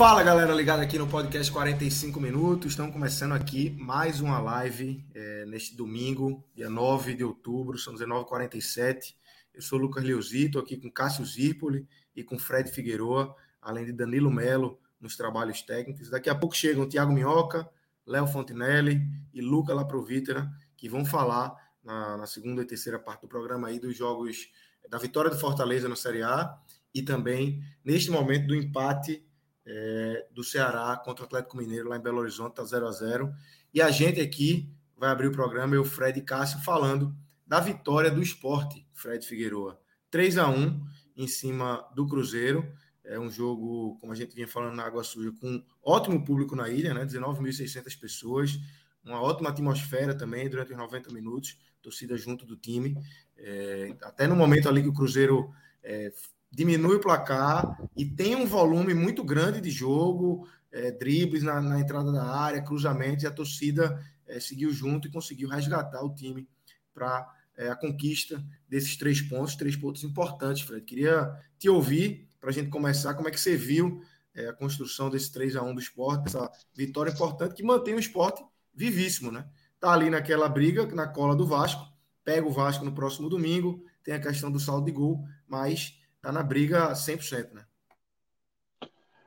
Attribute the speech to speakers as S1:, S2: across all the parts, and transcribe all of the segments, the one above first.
S1: Fala galera, ligada aqui no podcast 45 minutos. Estamos começando aqui mais uma live é, neste domingo, dia 9 de outubro, são 19h47. Eu sou o Lucas Leozito, aqui com Cássio Zirpoli e com Fred Figueroa, além de Danilo Melo nos trabalhos técnicos. Daqui a pouco chegam Tiago Minhoca, Léo Fontinelli e Luca Laprovítera, que vão falar na, na segunda e terceira parte do programa aí dos jogos da vitória do Fortaleza na Série A e também, neste momento, do empate é, do Ceará contra o Atlético Mineiro lá em Belo Horizonte, tá 0 a 0 E a gente aqui vai abrir o programa, eu, Fred e Cássio, falando da vitória do esporte, Fred Figueroa. 3 a 1 em cima do Cruzeiro. É um jogo, como a gente vinha falando na Água Suja, com ótimo público na ilha, né? 19.600 pessoas, uma ótima atmosfera também durante os 90 minutos, torcida junto do time. É, até no momento ali que o Cruzeiro é, diminui o placar e tem um volume muito grande de jogo, é, dribles na, na, entrada da área, cruzamentos, e a torcida é, seguiu junto e conseguiu resgatar o time para é, a conquista desses três pontos, três pontos importantes, Fred. Queria te ouvir para a gente começar, como é que você viu é, a construção desse 3 a 1 do esporte, essa vitória importante que mantém o esporte vivíssimo, né? Tá ali naquela briga, na cola do Vasco, pega o Vasco no próximo domingo, tem a questão do saldo de gol, mas tá na briga 100%, né?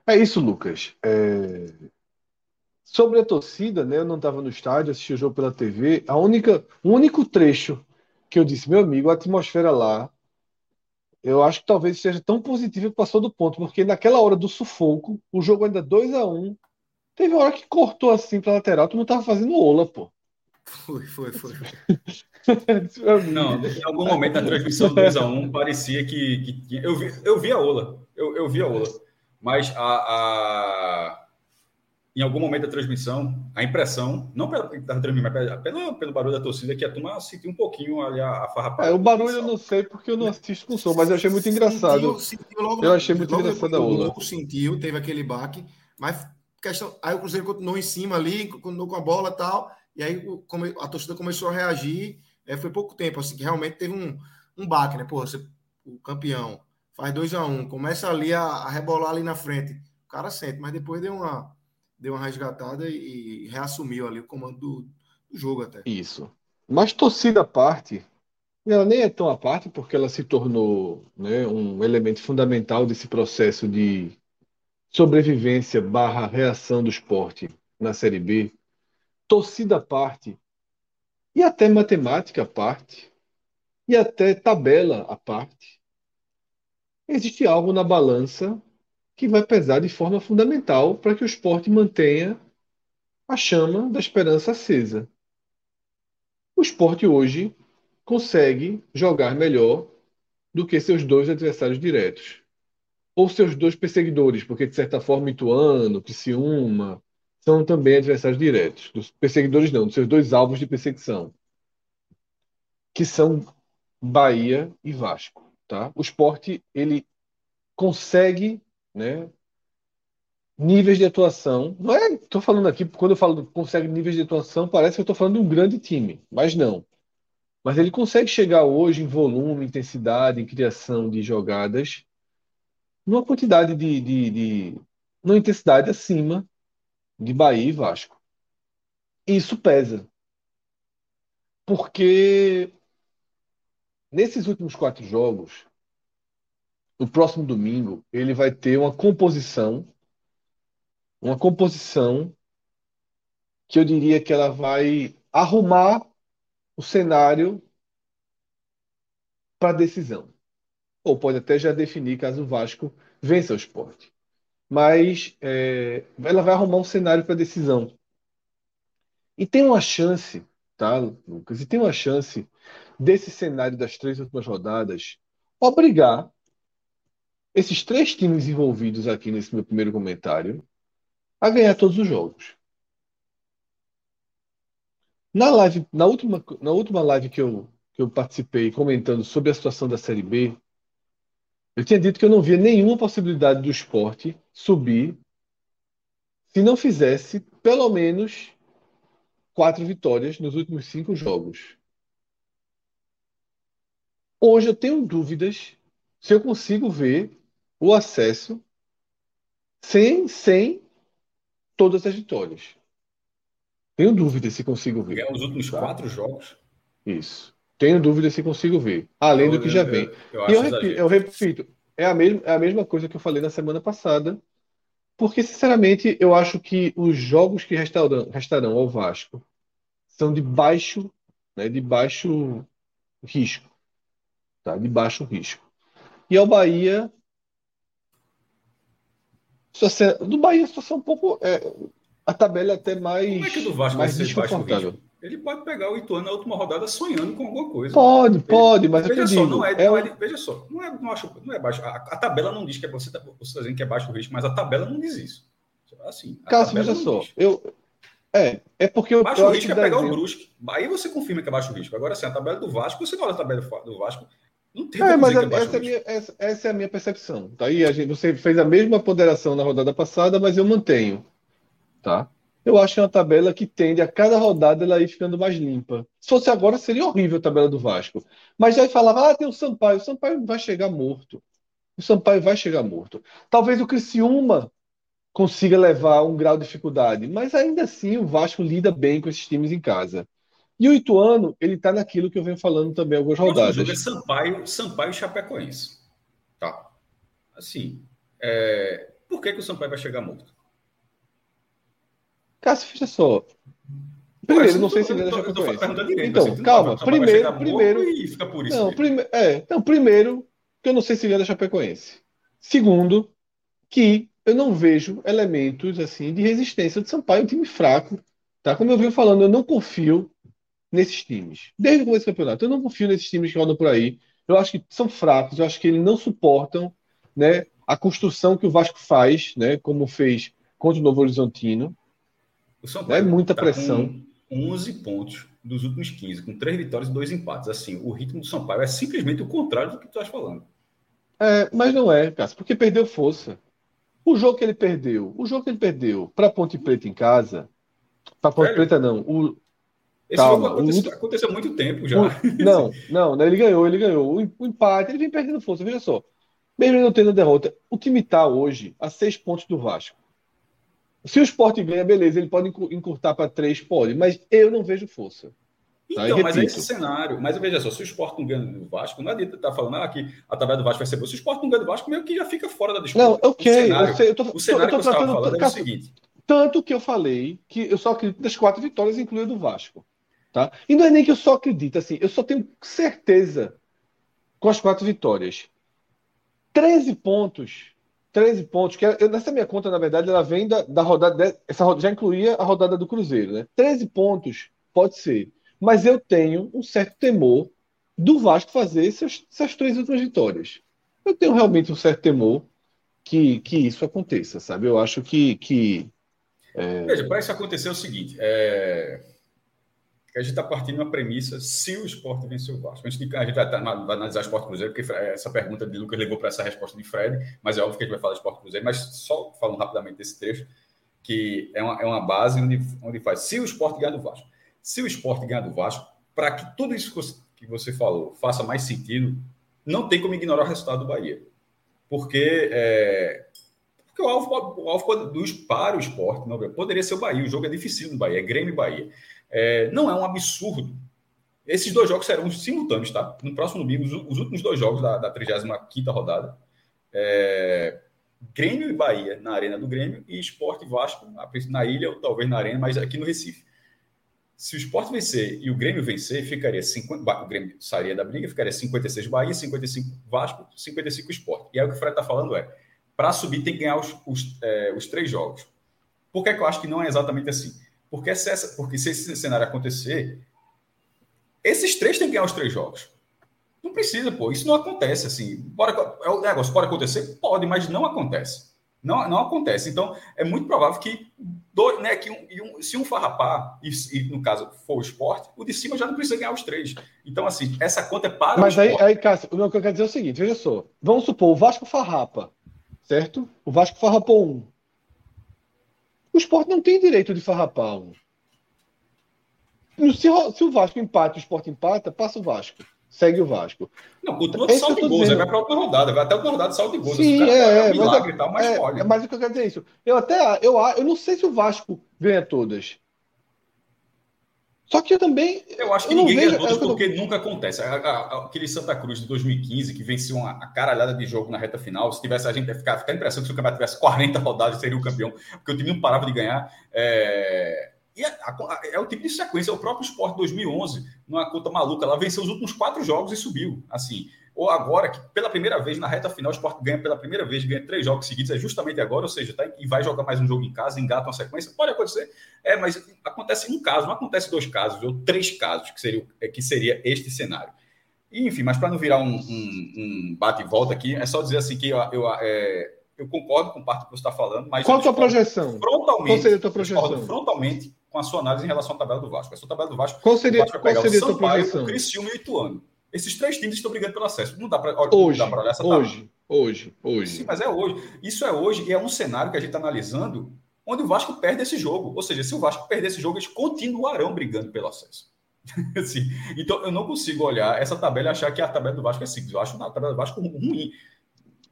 S2: É isso, Lucas. É... Sobre a torcida, né? Eu não estava no estádio, assisti o jogo pela TV. A única, o único trecho que eu disse, meu amigo, a atmosfera lá, eu acho que talvez seja tão positiva que passou do ponto, porque naquela hora do sufoco, o jogo ainda 2 a 1 um, teve uma hora que cortou assim para lateral, tu não tava fazendo ola, pô.
S1: Foi, foi, foi.
S3: Não, em algum momento na transmissão do 2x1 parecia que, que tinha. Eu vi, eu vi a Ola, eu, eu vi a Ola, mas a, a, em algum momento da transmissão, a impressão, não estava transmitindo, mas pelo, pelo barulho da torcida, que a turma sentiu um pouquinho ali a, a farrapada.
S2: É, o barulho eu não sei porque eu não assisto com som, mas eu achei muito engraçado. Sentiu, sentiu logo, eu achei muito engraçado a Ola.
S1: sentiu, teve aquele baque, mas questão, aí o Cruzeiro continuou em cima ali, continuou com a bola e tal. E aí a torcida começou a reagir. É, foi pouco tempo, assim, que realmente teve um, um baque, né? Pô, você, o campeão faz 2 a 1 um, começa ali a, a, rebolar ali na frente. O cara sente, mas depois deu uma, deu uma resgatada e, e reassumiu ali o comando do, do jogo até.
S2: Isso. Mas torcida à parte, ela nem é tão à parte, porque ela se tornou né, um elemento fundamental desse processo de sobrevivência barra reação do esporte na Série B torcida à parte, e até matemática à parte, e até tabela à parte, existe algo na balança que vai pesar de forma fundamental para que o esporte mantenha a chama da esperança acesa. O esporte hoje consegue jogar melhor do que seus dois adversários diretos. Ou seus dois perseguidores, porque de certa forma Ituano, Criciúma, são também adversários diretos. Dos perseguidores não, dos seus dois alvos de perseguição, que são Bahia e Vasco. Tá? O esporte ele consegue né, níveis de atuação. Não é, estou falando aqui, quando eu falo consegue níveis de atuação, parece que eu estou falando de um grande time, mas não. Mas ele consegue chegar hoje em volume, intensidade, em criação de jogadas, numa quantidade de, de, de numa intensidade acima de Bahia e Vasco. Isso pesa. Porque nesses últimos quatro jogos, no próximo domingo, ele vai ter uma composição, uma composição que eu diria que ela vai arrumar o cenário para decisão. Ou pode até já definir caso o Vasco vença o esporte. Mas é, ela vai arrumar um cenário para decisão. E tem uma chance, tá, Lucas? E tem uma chance desse cenário das três últimas rodadas obrigar esses três times envolvidos aqui nesse meu primeiro comentário a ganhar todos os jogos. Na live, na última, na última live que eu, que eu participei comentando sobre a situação da Série B, eu tinha dito que eu não via nenhuma possibilidade do esporte subir se não fizesse pelo menos quatro vitórias nos últimos cinco jogos. Hoje eu tenho dúvidas se eu consigo ver o acesso sem, sem todas as vitórias. Tenho dúvida se consigo ver.
S3: Ganhar os últimos tá? quatro jogos?
S2: Isso. Tenho dúvida se consigo ver. Além eu, do que já vem. Eu, eu, e eu repito, eu repito, é a, mesma, é a mesma coisa que eu falei na semana passada. Porque, sinceramente, eu acho que os jogos que restarão, restarão ao Vasco são de baixo, né, de baixo risco. Tá? De baixo risco. E ao Bahia, do Bahia a situação é um pouco. É, a tabela é até mais. Como
S3: é que do Vasco mais vai ser baixo risco? Ele pode pegar o Ituano na última rodada sonhando com alguma coisa.
S2: Pode, pode, mas
S3: veja só, digo, não é, é, não é, veja só, não é, não acho, não é baixo. A, a, tabela não diz que é você está tá dizendo que é baixo risco, mas a tabela não diz isso. Assim,
S2: Cássio, veja só, diz. eu é, é porque eu
S3: baixo risco é pegar o Brusque. Aí você confirma que é baixo risco. Agora, assim, a tabela do Vasco, você olha a tabela do Vasco,
S2: não tem é, mas é, essa, é minha, essa, essa, é a minha percepção. Tá aí, a gente, você fez a mesma ponderação na rodada passada, mas eu mantenho. Tá? Eu acho que é uma tabela que tende a cada rodada ela ir ficando mais limpa. Se fosse agora, seria horrível a tabela do Vasco. Mas aí falava, ah, tem o Sampaio. O Sampaio vai chegar morto. O Sampaio vai chegar morto. Talvez o Criciúma consiga levar um grau de dificuldade, mas ainda assim o Vasco lida bem com esses times em casa. E o Ituano, ele tá naquilo que eu venho falando também algumas rodadas. O jogo
S3: é Sampaio, Sampaio e Chapecoense. Tá. Assim, é... por que, que o Sampaio vai chegar morto?
S2: Cássio, veja só. Primeiro, não sei se ele é Chapecoense. Então, calma. Primeiro, primeiro.
S3: E fica por isso.
S2: Não, prime... é, então, primeiro, que eu não sei se ele é da Chapecoense. Segundo, que eu não vejo elementos assim de resistência do Sampaio, um time fraco. Tá? Como eu venho falando, eu não confio nesses times. Desde o começo do campeonato, eu não confio nesses times que rodam por aí. Eu acho que são fracos, eu acho que eles não suportam né, a construção que o Vasco faz, né, como fez contra o Novo Horizontino.
S3: O São Paulo é muita tá pressão. 11 pontos dos últimos 15, com três vitórias e dois empates. Assim, o ritmo do São Paulo é simplesmente o contrário do que tu estás falando.
S2: É, mas não é, Cássio, porque perdeu força. O jogo que ele perdeu, o jogo que ele perdeu para Ponte Preta em casa, para Ponte Preta não, o,
S3: esse Calma, jogo aconteceu, o... aconteceu há muito tempo já. O...
S2: Não, não, ele ganhou, ele ganhou. O empate, ele vem perdendo força. Veja só. Mesmo não tendo derrota, o time está hoje a seis pontos do Vasco. Se o Sport ganha, beleza, ele pode encurtar para três, pode, mas eu não vejo força.
S3: Tá? Então, mas é esse cenário. Mas veja só, se o Sport não ganha do Vasco, não adianta estar tá falando ah, que a tabela do Vasco vai ser boa. Se o Sport não ganha do Vasco, meio que já fica fora da disputa.
S2: Não, ok.
S3: O cenário,
S2: eu sei, eu tô,
S3: o cenário
S2: eu
S3: tô, que estava falando é o seguinte.
S2: Tanto que eu falei que eu só acredito das quatro vitórias, incluindo o Vasco. Tá? E não é nem que eu só acredito, assim, eu só tenho certeza com as quatro vitórias. 13 pontos. 13 pontos, que é, nessa minha conta, na verdade, ela vem da, da rodada. Essa já incluía a rodada do Cruzeiro, né? 13 pontos, pode ser. Mas eu tenho um certo temor do Vasco fazer essas, essas três últimas vitórias. Eu tenho realmente um certo temor que, que isso aconteça, sabe? Eu acho que. que
S3: é... Veja, isso acontecer é o seguinte: é a gente está partindo uma premissa se o esporte vencer o Vasco. A gente, a gente vai, vai, analisar o esporte Cruzeiro, porque essa pergunta de Lucas levou para essa resposta de Fred, mas é óbvio que a gente vai falar do esporte Cruzeiro, mas só falando rapidamente desse trecho, que é uma, é uma base onde, onde faz se o esporte ganhar do Vasco. Se o esporte ganhar do Vasco, para que tudo isso que você falou faça mais sentido, não tem como ignorar o resultado do Bahia. Porque, é, porque o alvo, o alvo do, para o esporte não, poderia ser o Bahia. O jogo é difícil no Bahia, é Grêmio e Bahia. É, não é um absurdo. Esses dois jogos serão simultâneos, tá? No próximo domingo, os, os últimos dois jogos da, da 35 rodada. É, Grêmio e Bahia na Arena do Grêmio e Esporte Vasco na ilha ou talvez na Arena, mas aqui no Recife. Se o Sport vencer e o Grêmio vencer, ficaria 50, o Grêmio sairia da briga, ficaria 56 Bahia, 55 Vasco, 55 Sport. E aí o que o Fred está falando é, para subir tem que ganhar os, os, é, os três jogos. Por que, é que eu acho que não é exatamente assim? Porque se, essa, porque se esse cenário acontecer, esses três têm que ganhar os três jogos. Não precisa, pô. Isso não acontece assim. Pode, é o negócio pode acontecer? Pode, mas não acontece. Não, não acontece. Então, é muito provável que, dois, né, que um, um, se um farrapar, e, e, no caso for o esporte, o de cima já não precisa ganhar os três. Então, assim, essa conta é para
S2: Mas aí, aí, Cássio, o que eu quero dizer é o seguinte: veja só. Vamos supor, o Vasco farrapa, certo? O Vasco farrapou um. O esporte não tem direito de farrapar um. Se, se o Vasco empata e o esporte empata, passa o Vasco segue o Vasco.
S3: Não, continua de saldo de gols, vai para outra rodada, vai até outra rodada de saldo de gols.
S2: Sim, é, é, um milagre mas, tal, mas é, pode. Mas o que eu quero dizer é isso. Eu até, eu, eu não sei se o Vasco ganha todas. Só que eu também.
S3: Eu acho que eu ninguém vejo, ganha é porque nunca acontece. Aquele Santa Cruz de 2015, que venceu uma, a caralhada de jogo na reta final, se tivesse a gente ia ficar, ficar a impressão que se o campeonato tivesse 40 rodadas, seria o campeão, porque o time não parava de ganhar. É e é, é, o tipo de sequência, é o próprio Sport 2011, numa conta maluca, ela venceu os últimos quatro jogos e subiu. Assim, ou agora, que pela primeira vez, na reta final, o Sport ganha pela primeira vez, ganha três jogos seguidos, é justamente agora, ou seja, tá, e vai jogar mais um jogo em casa, engata uma sequência, pode acontecer, é, mas acontece um caso, não acontece dois casos, ou três casos, que seria, é, que seria este cenário. E, enfim, mas para não virar um, um, um, bate e volta aqui, é só dizer assim que eu, eu é, eu concordo com parte do que você está falando, mas.
S2: Qual a tua projeção?
S3: Frontalmente.
S2: Qual seria a tua projeção?
S3: Frontalmente com a sua análise em relação à tabela do Vasco. A sua tabela do Vasco.
S2: Qual seria, Vasco qual seria a tua projeção?
S3: O Criciúma e o Ituano. Esses três times estão brigando pelo acesso. Não dá para
S2: hoje, olhar essa tabela. Hoje, hoje, hoje.
S3: Sim, mas é hoje. Isso é hoje e é um cenário que a gente está analisando onde o Vasco perde esse jogo. Ou seja, se o Vasco perder esse jogo, eles continuarão brigando pelo acesso. assim, então, eu não consigo olhar essa tabela e achar que a tabela do Vasco é simples. Eu acho a tabela do Vasco ruim.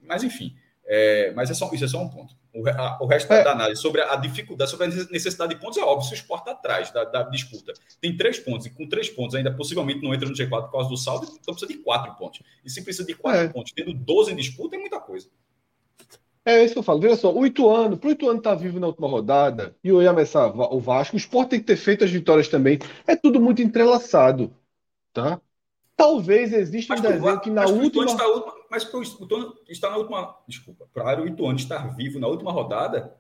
S3: Mas, enfim. É, mas é só, isso é só um ponto. O, a, o resto é. da análise sobre a dificuldade, sobre a necessidade de pontos é óbvio. Se o esporte está atrás da, da, disputa tem três pontos, e com três pontos ainda possivelmente não entra no G4 por causa do saldo, então precisa de quatro pontos. E se precisa de quatro é. pontos, tendo 12 em disputa, é muita coisa.
S2: É isso que eu falo. Veja só, o Ituano, para o Ituano estar tá vivo na última rodada e o Iamessá, o Vasco, o esporte tem que ter feito as vitórias também. É tudo muito entrelaçado. Tá? Talvez exista um desenho que na última.
S3: Mas para o Ituano está na última. Desculpa, para o Ituano estar vivo na última rodada.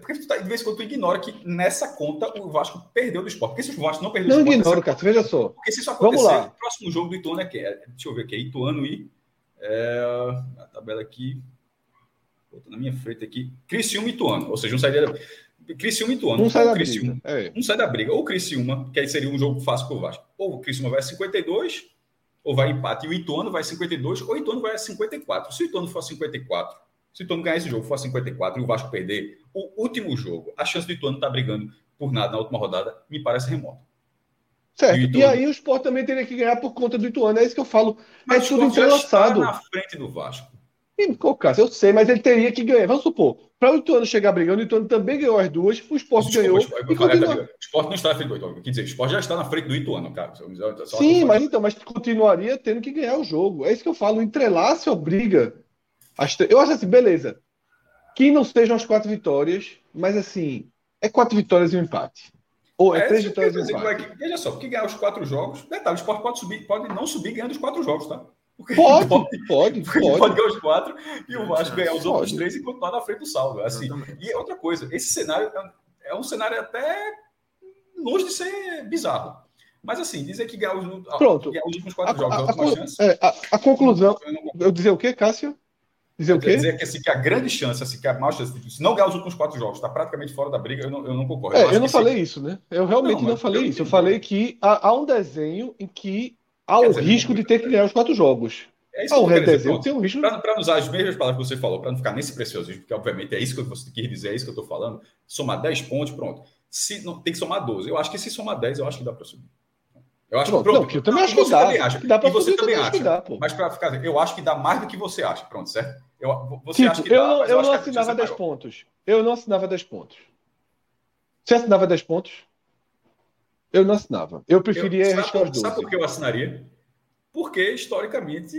S3: Porque tu tá, de vez em quando tu ignora que nessa conta o Vasco perdeu do esporte. Porque se o Vasco não perdeu
S2: não do esporte. Não ignoro, cara. Veja só.
S3: Porque se isso acontecer, Vamos lá. o próximo jogo do Ituano é que é. Deixa eu ver aqui. É Ituano e. É, a tabela aqui. Botando na minha frente aqui. Criciúma e Ituano. Ou seja, um saideira. Criciúma e Ituano.
S2: Um sai da
S3: Criciúma. briga. É. Um sai da briga. Ou Criciúma, que aí seria um jogo fácil para o Vasco. Ou o Criciúma vai a 52, ou vai empate. E o Ituano vai a 52, ou o Ituano vai a 54. Se o Ituano for a 54, se o Ituano ganhar esse jogo for a 54 e o Vasco perder o último jogo, a chance do Ituano estar tá brigando por nada na última rodada me parece remota.
S2: Certo. E, Ituano... e, aí o Sport também teria que ganhar por conta do Ituano. É isso que eu falo. Mas é tudo entrelaçado.
S3: na frente do Vasco.
S2: E, caso, eu sei, mas ele teria que ganhar. Vamos supor, para o Ituano chegar brigando, o Ituano também ganhou as duas, o Sport ganhou.
S3: O, continua... Sport não está na frente do Ituano. Quer dizer, o Sport já está na frente do Ituano, cara.
S2: Só Sim, mas então, mas continuaria tendo que ganhar o jogo. É isso que eu falo. O entrelace obriga. Eu acho assim, beleza. Que não sejam as quatro vitórias, mas assim, é quatro vitórias e um empate. Ou é, é três vitórias e um empate.
S3: É veja só, porque ganhar os quatro jogos. Detalhe, o Sport pode subir, pode não subir ganhando os quatro jogos, tá?
S2: Pode, pode, pode,
S3: pode. pode ganhar os quatro e o Vasco ganhar os outros três e continuar na frente do saldo. Assim. E outra coisa, esse cenário é, é um cenário até longe de ser bizarro. Mas assim, dizer que ganhar os,
S2: Pronto.
S3: Ganhar os últimos quatro a, jogos
S2: a, é a, chance. É, a, a, conclusão. Eu, dizer o quê, Cássio?
S3: Dizer o quê? Dizer que, assim, que a grande chance, assim, que a maior chance, se não ganhar os últimos quatro jogos, está praticamente fora da briga, eu não, eu não concordo.
S2: É, eu, eu não falei sim. isso, né? Eu realmente não, não falei eu isso. Eu falei que há, há um desenho em que há o risco de ter que ganhar os quatro jogos.
S3: É isso ah, que eu quero dizer. um risco... Para usar as mesmas palavras que você falou, para não ficar nesse preciosismo, porque obviamente é isso que você quer dizer, é isso que eu estou falando, somar 10 pontos, pronto. Se, não, tem que somar 12. Eu acho que se somar 10, eu acho que dá para subir.
S2: Eu acho pronto, que, pronto, não, eu também acho que dá.
S3: Acha. Que dá e você também acha. Dá, mas para ficar, eu acho que dá mais do que você acha. Pronto, certo? Eu, você
S2: tipo,
S3: acha que
S2: eu dá, não, eu, eu não assinava 10 pontos. Eu não assinava 10 pontos. Você assinava 10 pontos? Eu não assinava. Eu preferia eu,
S3: arriscar os 12. Sabe por que eu assinaria? Porque, historicamente,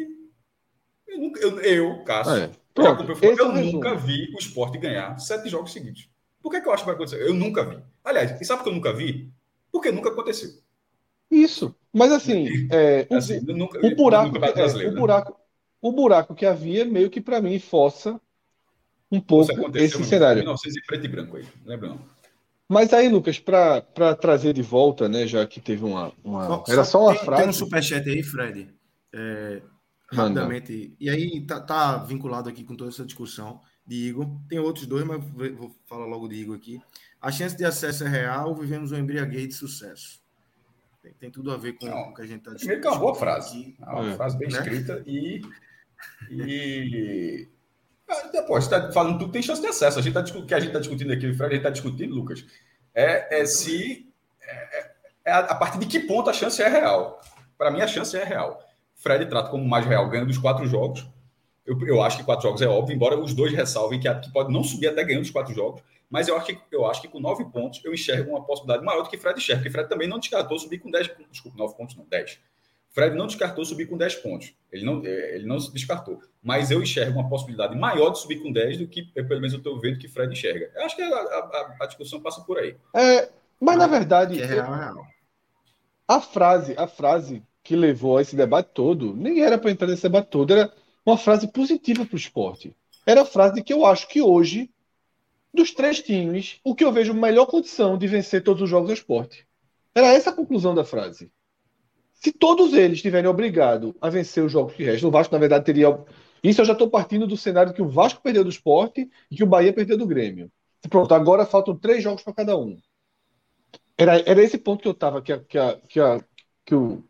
S3: eu, nunca, eu, eu Cássio, é. Pronto, eu, eu é nunca vi o esporte ganhar sete jogos seguidos. Por que, que eu acho que vai acontecer? Eu nunca vi. Aliás, e sabe por que eu nunca vi? Porque nunca aconteceu.
S2: Isso. Mas assim, é, o, assim, nunca, o, buraco, que, é, o, né? buraco, o buraco que havia meio que para mim força um pouco esse cenário.
S3: 1900 e preto e branco aí, lembra não?
S2: Mas aí, Lucas, para trazer de volta, né, já que teve uma. uma... Só, Era só uma
S1: tem,
S2: frase.
S1: Tem um superchat aí, Fred. É, rapidamente. E aí tá, tá, vinculado aqui com toda essa discussão de Igor. Tem outros dois, mas vou falar logo de Igor aqui. A chance de acesso é real, vivemos um embriaguez de sucesso. Tem, tem, tudo a ver com, o que a gente está
S3: discutindo. Primeiro que é uma boa frase. Aqui, é uma é. frase bem né? escrita e. e... Depois, está falando tudo, tem chance de acesso. A gente tá, que a gente está discutindo aqui, o Fred, a gente está discutindo, Lucas, é, é se. É, é, é a, a partir de que ponto a chance é real. Para mim, a chance é real. Fred trata como mais real, ganhando dos quatro jogos. Eu, eu acho que quatro jogos é óbvio, embora os dois ressalvem que, que pode não subir até ganhando os quatro jogos. Mas eu acho, que, eu acho que com nove pontos eu enxergo uma possibilidade maior do que Fred enxerga, porque Fred também não descartou subir com dez Desculpa, nove pontos não, dez. Fred não descartou subir com 10 pontos. Ele não, é, ele não se descartou. Mas eu enxergo uma possibilidade maior de subir com 10 do que, pelo menos, eu estou vendo que Fred enxerga. Eu acho que a, a, a discussão passa por aí.
S2: É, mas, na verdade.
S1: É real, é real.
S2: A frase, a frase que levou a esse debate todo, nem era para entrar nesse debate todo, era uma frase positiva para o esporte. Era a frase que eu acho que hoje, dos três times, o que eu vejo melhor condição de vencer todos os jogos é o esporte. Era essa a conclusão da frase. Se todos eles estiverem obrigados a vencer os jogos que restam, o Vasco, na verdade, teria. Isso eu já estou partindo do cenário que o Vasco perdeu do esporte e que o Bahia perdeu do Grêmio. Pronto, agora faltam três jogos para cada um. Era, era esse ponto que eu estava, que, a, que, a, que, a, que o,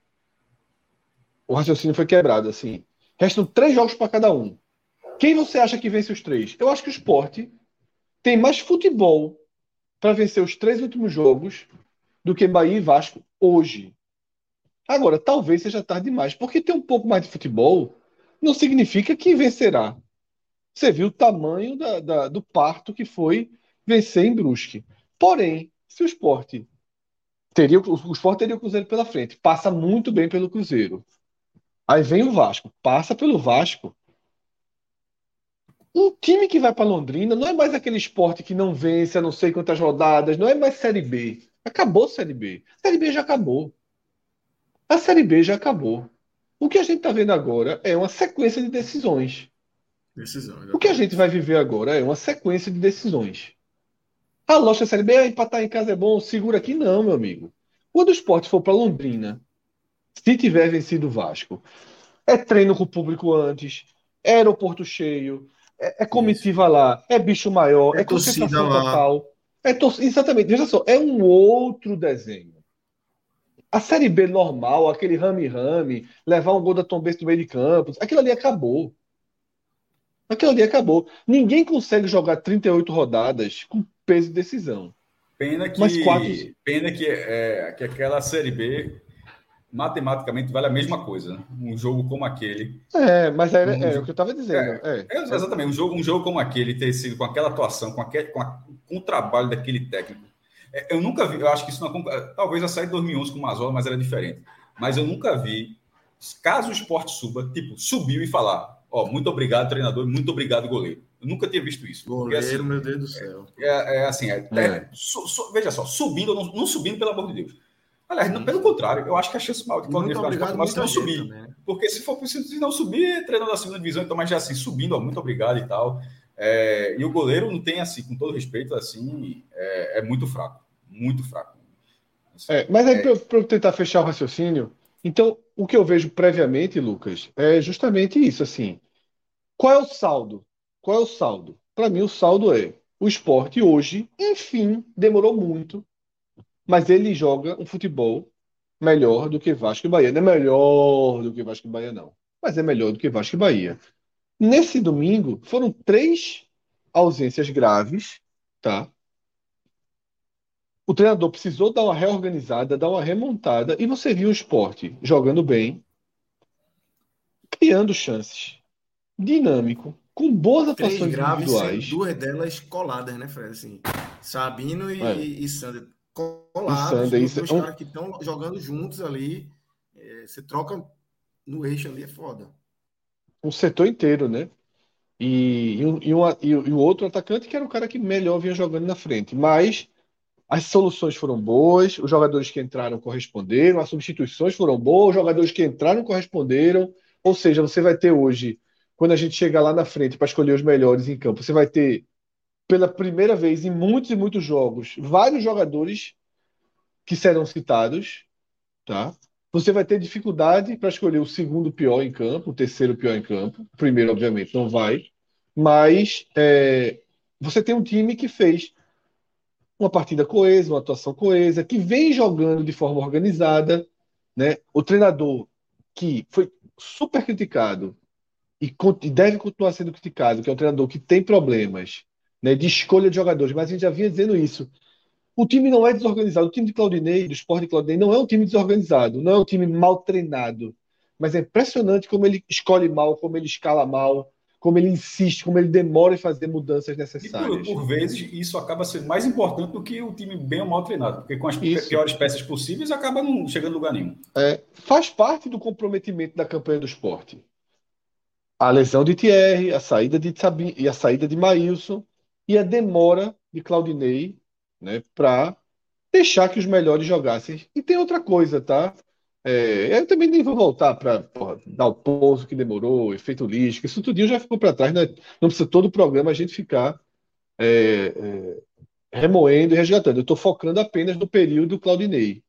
S2: o raciocínio foi quebrado. assim. Restam três jogos para cada um. Quem você acha que vence os três? Eu acho que o esporte tem mais futebol para vencer os três últimos jogos do que Bahia e Vasco hoje. Agora, talvez seja tarde demais, porque ter um pouco mais de futebol não significa que vencerá. Você viu o tamanho da, da, do parto que foi vencer em Brusque. Porém, se o esporte teria o esporte teria o Cruzeiro pela frente, passa muito bem pelo Cruzeiro. Aí vem o Vasco, passa pelo Vasco. Um time que vai para Londrina não é mais aquele esporte que não vence a não sei quantas rodadas, não é mais Série B. Acabou a Série B. A Série B já acabou. A Série B já acabou. O que a gente está vendo agora é uma sequência de decisões.
S1: Decisão,
S2: o que a gente vai viver agora é uma sequência de decisões. A lógica da Série B, é empatar em casa é bom, segura aqui. Não, meu amigo. Quando o esporte for para Londrina, se tiver vencido o Vasco, é treino com o público antes, é aeroporto cheio, é, é comitiva Isso. lá, é bicho maior, é, é concentração total. É tor... Exatamente, veja só, é um outro desenho. A Série B normal, aquele rame-rame, levar um gol da Tom Benz no meio de campos, aquilo ali acabou. Aquilo ali acabou. Ninguém consegue jogar 38 rodadas com peso de decisão.
S3: Pena que, Mas quatro... pena que, é, que aquela Série B matematicamente vale a mesma coisa. Né? Um jogo como aquele.
S2: É, mas era, um, é, é o que eu estava dizendo. É,
S3: é, exatamente. Um jogo, um jogo como aquele ter sido com aquela atuação, com, aquele, com, a, com o trabalho daquele técnico. É, eu nunca vi, eu acho que isso não. Talvez a saída de 2011 com o Mazola, mas era diferente. Mas eu nunca vi, caso o esporte suba, tipo, subiu e falar: Ó, muito obrigado, treinador, muito obrigado, goleiro. Eu nunca tinha visto isso.
S1: Goleiro, porque, assim, meu Deus do céu.
S3: É, é assim, é, é. Su, su, veja só, subindo, não, não subindo, pelo amor de Deus Aliás, não, pelo contrário, eu acho que a chance maior de Claudinei ficar mas não subir. Também, né? Porque se for preciso não subir, treinando na segunda divisão, então, mas já assim, subindo, ó, muito obrigado e tal. É, e o goleiro não tem, assim, com todo respeito, assim, é, é muito fraco. Muito fraco.
S2: Assim, é, mas aí, é para eu tentar fechar o raciocínio, então, o que eu vejo previamente, Lucas, é justamente isso, assim. Qual é o saldo? Qual é o saldo? Para mim, o saldo é o esporte hoje, enfim, demorou muito, mas ele joga um futebol melhor do que Vasco e Bahia. Não é melhor do que Vasco e Bahia, não. Mas é melhor do que Vasco e Bahia. Nesse domingo, foram três ausências graves, tá? O treinador precisou dar uma reorganizada, dar uma remontada, e você viu o esporte jogando bem, criando chances, dinâmico, com boas atuações graves, individuais.
S1: Duas delas coladas, né, Fred? Assim, Sabino e, é. e Sander
S2: colados, Sander,
S1: os é um... caras que estão jogando juntos ali. É, você troca no eixo ali, é foda.
S2: Um setor inteiro, né? E, e, e, uma, e, e o outro atacante que era o cara que melhor vinha jogando na frente. Mas as soluções foram boas, os jogadores que entraram corresponderam, as substituições foram boas, os jogadores que entraram corresponderam. Ou seja, você vai ter hoje, quando a gente chegar lá na frente para escolher os melhores em campo, você vai ter, pela primeira vez em muitos e muitos jogos, vários jogadores que serão citados, tá? Você vai ter dificuldade para escolher o segundo pior em campo, o terceiro pior em campo. O primeiro, obviamente, não vai. Mas é, você tem um time que fez uma partida coesa, uma atuação coesa, que vem jogando de forma organizada. Né? O treinador que foi super criticado e, deve continuar sendo criticado, que é um treinador que tem problemas né, de escolha de jogadores, mas a gente já vinha dizendo isso. O time não é desorganizado. O time de Claudinei, do Sport de Claudinei, não é um time desorganizado, não é um time mal treinado. Mas é impressionante como ele escolhe mal, como ele escala mal, como ele insiste, como ele demora em fazer mudanças necessárias.
S3: Por, por, vezes, isso acaba sendo mais importante do que o time bem ou mal treinado, porque com as isso. piores peças possíveis acaba não chegando a lugar nenhum.
S2: É, faz parte do comprometimento da campanha do esporte. A lesão de Thierry, a saída de Sabine e a saída de Maílson e a demora de Claudinei né, para deixar que os melhores jogassem. E tem outra coisa, tá? É, eu também nem vou voltar para dar o pouso que demorou, efeito lístico, isso tudo já ficou para trás, né? não precisa todo o programa a gente ficar é, é, remoendo e resgatando. Eu estou focando apenas no período Claudinei.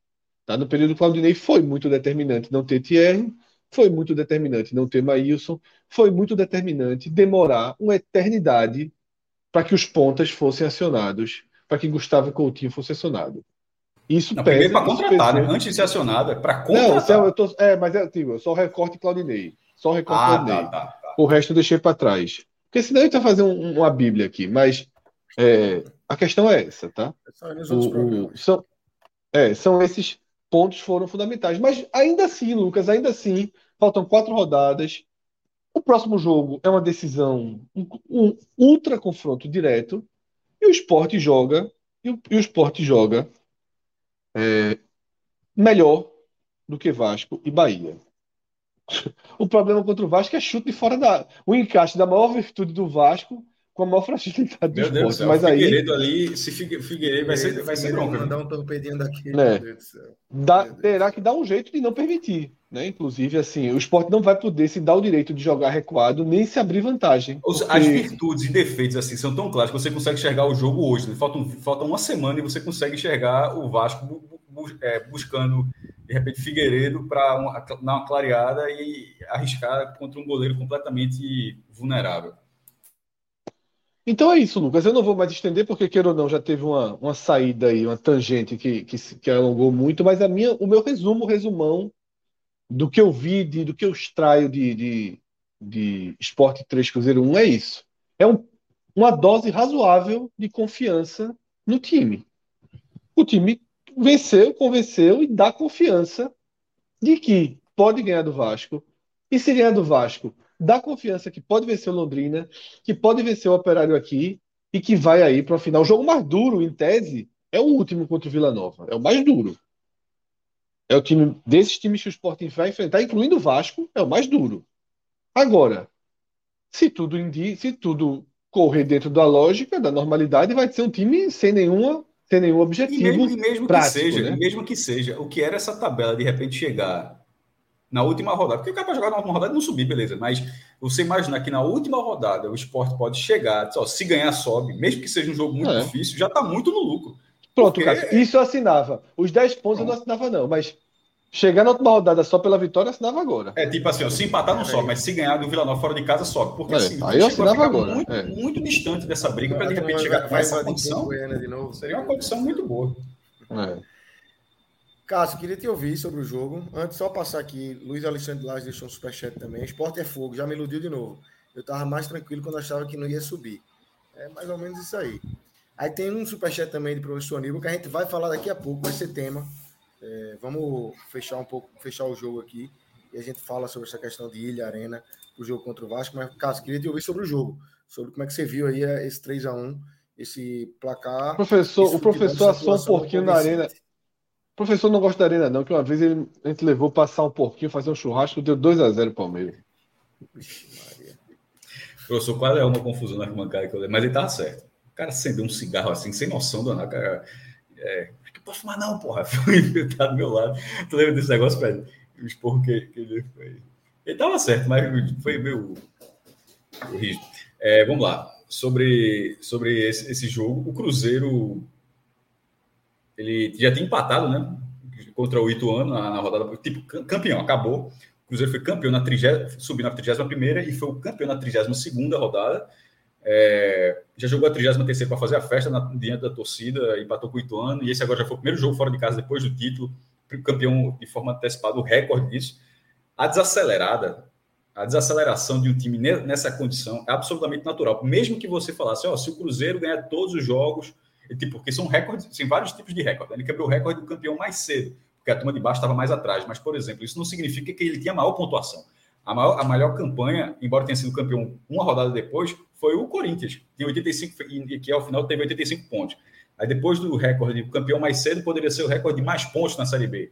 S2: Tá? No período Claudinei foi muito determinante não ter Thierry, foi muito determinante não ter Maílson, foi muito determinante demorar uma eternidade para que os pontas fossem acionados, para que Gustavo Coutinho fosse acionado.
S3: Isso não, pesa. Primeiro para contratar, né? Antes de ser acionado, é para contratar.
S2: Não, eu tô, é, mas é, tipo, só o recorte Claudinei. Só o recorte ah, Claudinei. Tá, tá, tá. O resto eu deixei para trás. Porque senão a gente vai fazer um, uma bíblia aqui. Mas é, a questão é essa, tá? É o, o, são, é, são esses pontos foram fundamentais. Mas ainda assim, Lucas, ainda assim, faltam quatro rodadas. O próximo jogo é uma decisão, um, um ultra confronto direto. E o esporte joga, e o, e o esporte joga é, melhor do que Vasco e Bahia. O problema contra o Vasco é chute de fora da. O encaixe da maior virtude do Vasco com a maior fragilidade do Meu esporte. Deus do céu, mas aí.
S3: Figueiredo ali, se Figueiredo vai ser, vai ser bronca.
S1: Mandar um torpedinho daqui.
S2: Né? Dá, terá que dar um jeito de não permitir. Né? Inclusive, assim, o esporte não vai poder se dar o direito de jogar recuado nem se abrir vantagem.
S3: Porque... As virtudes e defeitos assim são tão claros que você consegue enxergar o jogo hoje. Né? Falta, falta uma semana e você consegue enxergar o Vasco bu, bu, é, buscando, de repente, Figueiredo para dar uma clareada e arriscar contra um goleiro completamente vulnerável.
S2: Então é isso, Lucas. Eu não vou mais estender, porque, queira ou não, já teve uma, uma saída aí, uma tangente que, que, que alongou muito, mas a minha, o meu resumo, resumão do que eu vi, de, do que eu extraio de, de, de Esporte 3 Cruzeiro 1 é isso. É um, uma dose razoável de confiança no time. O time venceu, convenceu e dá confiança de que pode ganhar do Vasco. E se ganhar do Vasco, dá confiança que pode vencer o Londrina, que pode vencer o Operário aqui e que vai aí para o final. O jogo mais duro, em tese, é o último contra o Vila Nova. É o mais duro. É o time desses times que o Sporting vai enfrentar, incluindo o Vasco, é o mais duro. Agora, se tudo indi se tudo correr dentro da lógica, da normalidade, vai ser um time sem nenhuma sem nenhum objetivo. E
S3: mesmo, e mesmo prático, que seja, né? mesmo que seja, o que era essa tabela de repente chegar na última rodada, porque o cara para jogar na última rodada não subir, beleza, mas você imaginar que na última rodada o esporte pode chegar, só, se ganhar, sobe, mesmo que seja um jogo muito é. difícil, já está muito no lucro.
S2: Pronto, porque... Cássio, isso eu assinava. Os 10 pontos Pronto. eu não assinava, não, mas chegar na última rodada só pela vitória, eu assinava agora.
S3: É tipo assim, ó, se empatar não é. sobe, mas se ganhar do Vila Nova fora de casa, sobe. Porque
S2: é,
S3: assim,
S2: aí eu assinava agora.
S3: Muito, é. muito distante dessa briga para de repente chegar com essa condição. Seria uma condição muito boa. É.
S1: Cássio, queria te ouvir sobre o jogo. Antes, só passar aqui, Luiz Alexandre Lage deixou um superchat também. Esporte é fogo, já me iludiu de novo. Eu estava mais tranquilo quando achava que não ia subir. É mais ou menos isso aí. Aí tem um superchat também de professor Aníbal que a gente vai falar daqui a pouco, vai ser tema. É, vamos fechar um pouco, fechar o jogo aqui e a gente fala sobre essa questão de Ilha Arena, o jogo contra o Vasco. Mas, Cássio, queria te ouvir sobre o jogo, sobre como é que você viu aí esse 3 a 1 esse placar.
S2: Professor, o professor assou um pouquinho na arena. Professor não gosta da arena, não, que uma vez ele, a gente levou passar um pouquinho, fazer um churrasco, deu 2 a 0 Palmeiras.
S3: Professor, qual é uma confusão na arquibancada que eu Mas ele tava certo. O cara acendeu um cigarro assim, sem noção do nada, cara. É, posso fumar, não, porra. Foi tá do meu lado. Tu lembra desse negócio, velho? O esporro que, que ele foi. Ele tava certo, mas foi meio. É, vamos lá. Sobre, sobre esse, esse jogo, o Cruzeiro ele já tinha empatado, né? Contra o Ituano na, na rodada, tipo, campeão, acabou. O Cruzeiro foi campeão na 30, subiu na 31 e foi o campeão na 32 rodada. É, já jogou a 33 para fazer a festa na, diante da torcida, empatou com o Ituano, e esse agora já foi o primeiro jogo fora de casa depois do título, campeão de forma antecipada, o recorde disso. A desacelerada, a desaceleração de um time nessa condição é absolutamente natural. Mesmo que você falasse, ó, se o Cruzeiro ganhar todos os jogos, tipo, porque são recordes, tem vários tipos de recorde. Ele quebrou o recorde do campeão mais cedo porque a turma de baixo estava mais atrás. Mas, por exemplo, isso não significa que ele tinha maior pontuação. A maior, a maior campanha, embora tenha sido campeão uma rodada depois, foi o Corinthians, tinha 85, que ao final teve 85 pontos. Aí depois do recorde o campeão mais cedo, poderia ser o recorde de mais pontos na Série B.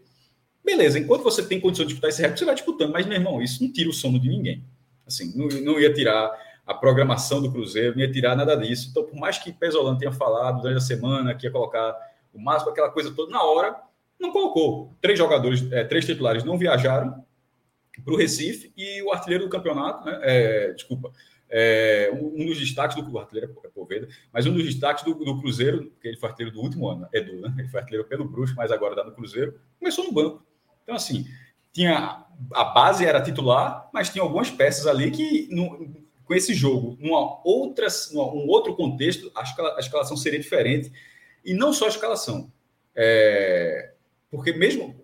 S3: Beleza, enquanto você tem condição de disputar esse recorde, você vai disputando. Mas, meu irmão, isso não tira o sono de ninguém. Assim, não, não ia tirar a programação do Cruzeiro, não ia tirar nada disso. Então, por mais que Pesolano tenha falado durante a semana que ia colocar o máximo, aquela coisa toda, na hora, não colocou. Três jogadores, é, três titulares não viajaram para o Recife e o artilheiro do campeonato, né, é, desculpa, é, um, dos destaques do artilheiro é Poveda, mas um dos destaques do, do, Cruzeiro, que ele foi artilheiro do último ano, Edu, né, ele foi artilheiro pelo Brusco, mas agora está no Cruzeiro, começou no banco. Então, assim, tinha a base era titular, mas tinha algumas peças ali que, com esse jogo, numa outra, numa, um outro contexto, a, escalação seria diferente. E não só a escalação. É, porque mesmo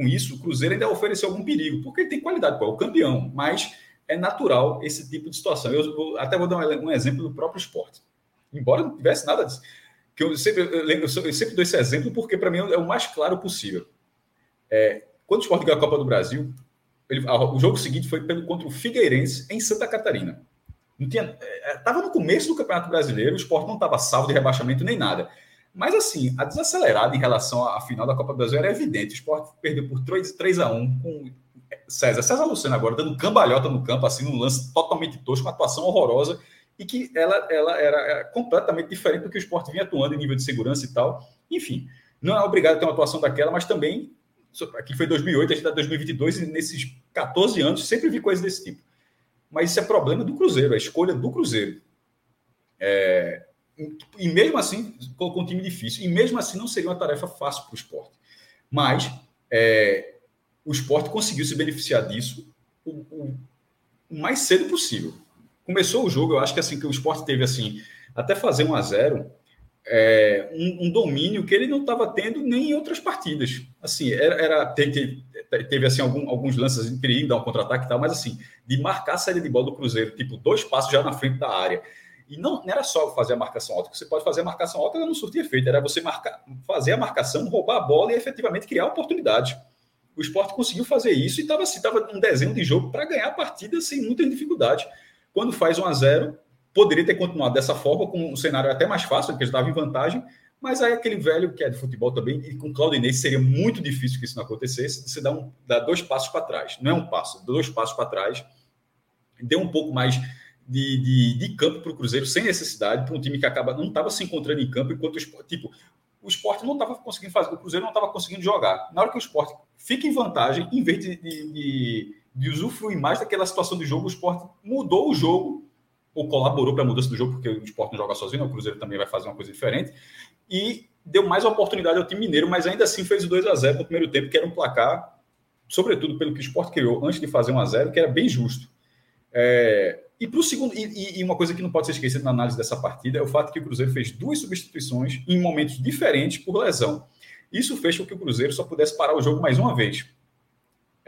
S3: com isso, o Cruzeiro ainda ofereceu algum perigo, porque ele tem qualidade, é o campeão, mas é natural esse tipo de situação. Eu, até vou dar um, exemplo do próprio esporte. Embora não tivesse nada disso, que eu sempre, eu, lembro, eu sempre dou esse exemplo porque para mim é o mais claro possível. É, quando o esporte ganhou a Copa do Brasil, ele, o jogo seguinte foi pelo, contra o Figueirense em Santa Catarina. Não tinha, estava é, no começo do Campeonato Brasileiro, o esporte não estava salvo de rebaixamento nem nada. Mas, assim, a desacelerada em relação à final da Copa do Brasil era evidente. O Sport perdeu por 3, 3 a 1 com César. César Luciano agora dando cambalhota no campo, assim, num lance totalmente tosco, uma atuação horrorosa, e que ela, ela era completamente diferente do que o Sport vinha atuando em nível de segurança e tal. Enfim, não é obrigado a ter uma atuação daquela, mas também, aqui foi 2008, a gente está em 2022, e nesses 14 anos sempre vi coisas desse tipo. Mas isso é problema do Cruzeiro, a escolha do Cruzeiro. É, e mesmo assim, colocou um time difícil. E mesmo assim, não seria uma tarefa fácil para o esporte. Mas é, o esporte conseguiu se beneficiar disso o, o, o, mais cedo possível. Começou o jogo, eu acho que assim que o esporte teve assim, até fazer 1 a 0 é, um, um, domínio que ele não estava tendo nem em outras partidas. Assim, era, era teve, teve, assim algum, alguns lances em perigo, um contra-ataque e tal, mas assim, de marcar a série de bola do Cruzeiro, tipo, dois passos já na frente da área e não, não, era só fazer a marcação alta, você pode fazer a marcação alta, ela não surtia efeito, era você marcar, fazer a marcação, roubar a bola e efetivamente criar oportunidade. O esporte conseguiu fazer isso e estava assim, tava um desenho de jogo para ganhar a partida sem muita dificuldade. Quando faz 1 a 0 poderia ter continuado dessa forma, com um cenário até mais fácil, porque estava em vantagem, mas aí aquele velho que é de futebol também, e com Claudinei seria muito difícil que isso não acontecesse, você dá, um, dá dois passos para trás. Não é um passo, dois passos para trás, deu um pouco mais de, de, de campo para o Cruzeiro sem necessidade, para um time que acaba não estava se encontrando em campo, enquanto o esporte, tipo, o esporte não estava conseguindo fazer, o Cruzeiro não estava conseguindo jogar. Na hora que o esporte fica em vantagem, em vez de, de, de, de usufruir mais daquela situação de jogo, o esporte mudou o jogo, ou colaborou para a mudança do jogo, porque o esporte não joga sozinho, o Cruzeiro também vai fazer uma coisa diferente, e deu mais oportunidade ao time mineiro, mas ainda assim fez o 2 a 0 no primeiro tempo, que era um placar, sobretudo pelo que o esporte criou antes de fazer 1 a 0 que era bem justo. É, e para o segundo, e, e, uma coisa que não pode ser esquecida na análise dessa partida é o fato que o Cruzeiro fez duas substituições em momentos diferentes por lesão. Isso fez com que o Cruzeiro só pudesse parar o jogo mais uma vez.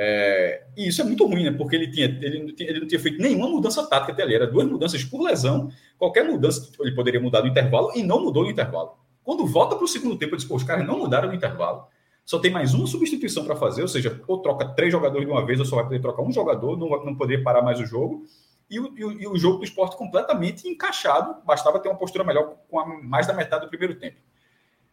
S3: É, e isso é muito ruim, né? Porque ele, tinha, ele, não tinha, ele não tinha feito nenhuma mudança tática até ali. Era duas mudanças por lesão. Qualquer mudança ele poderia mudar no intervalo e não mudou no intervalo. Quando volta para o segundo tempo, eu disse, os caras não mudaram no intervalo. Só tem mais uma substituição para fazer, ou seja, ou troca três jogadores de uma vez, ou só vai poder trocar um jogador, não, não poderia parar mais o jogo e o, e o, e o jogo do esporte completamente encaixado, bastava ter uma postura melhor com a, mais da metade do primeiro tempo.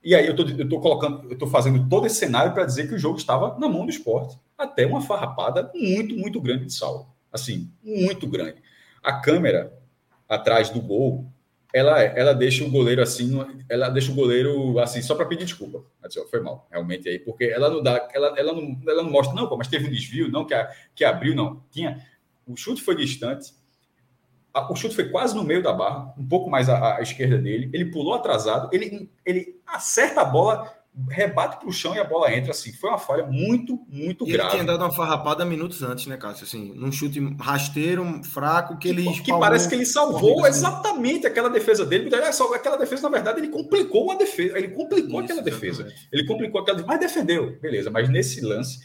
S3: E aí eu tô colocando, eu tô fazendo todo esse cenário para dizer que o jogo estava na mão do esporte, até uma farrapada muito, muito grande de Saulo. Assim, muito grande. A câmera atrás do gol, ela, ela deixa o goleiro assim, ela deixa o goleiro assim só para pedir desculpa. Assim, foi mal, realmente aí, porque ela não dá, ela, ela, não, ela não mostra, não, pô, mas teve um desvio, não, que, a, que abriu, não. Tinha. O chute foi distante, o chute foi quase no meio da barra, um pouco mais à, à esquerda dele. Ele pulou atrasado, ele, ele acerta a bola rebate para o chão e a bola entra assim. Foi uma falha muito, muito
S1: e
S3: grave.
S1: Ele tinha dado uma farrapada minutos antes, né, Cássio? Assim, num chute rasteiro, fraco, que ele.
S3: Que, que parece que ele salvou exatamente aquela defesa dele. Aquela defesa, na verdade, ele complicou a defesa. Ele complicou Isso, aquela defesa. Ele complicou aquela mas defendeu, beleza. Mas nesse lance,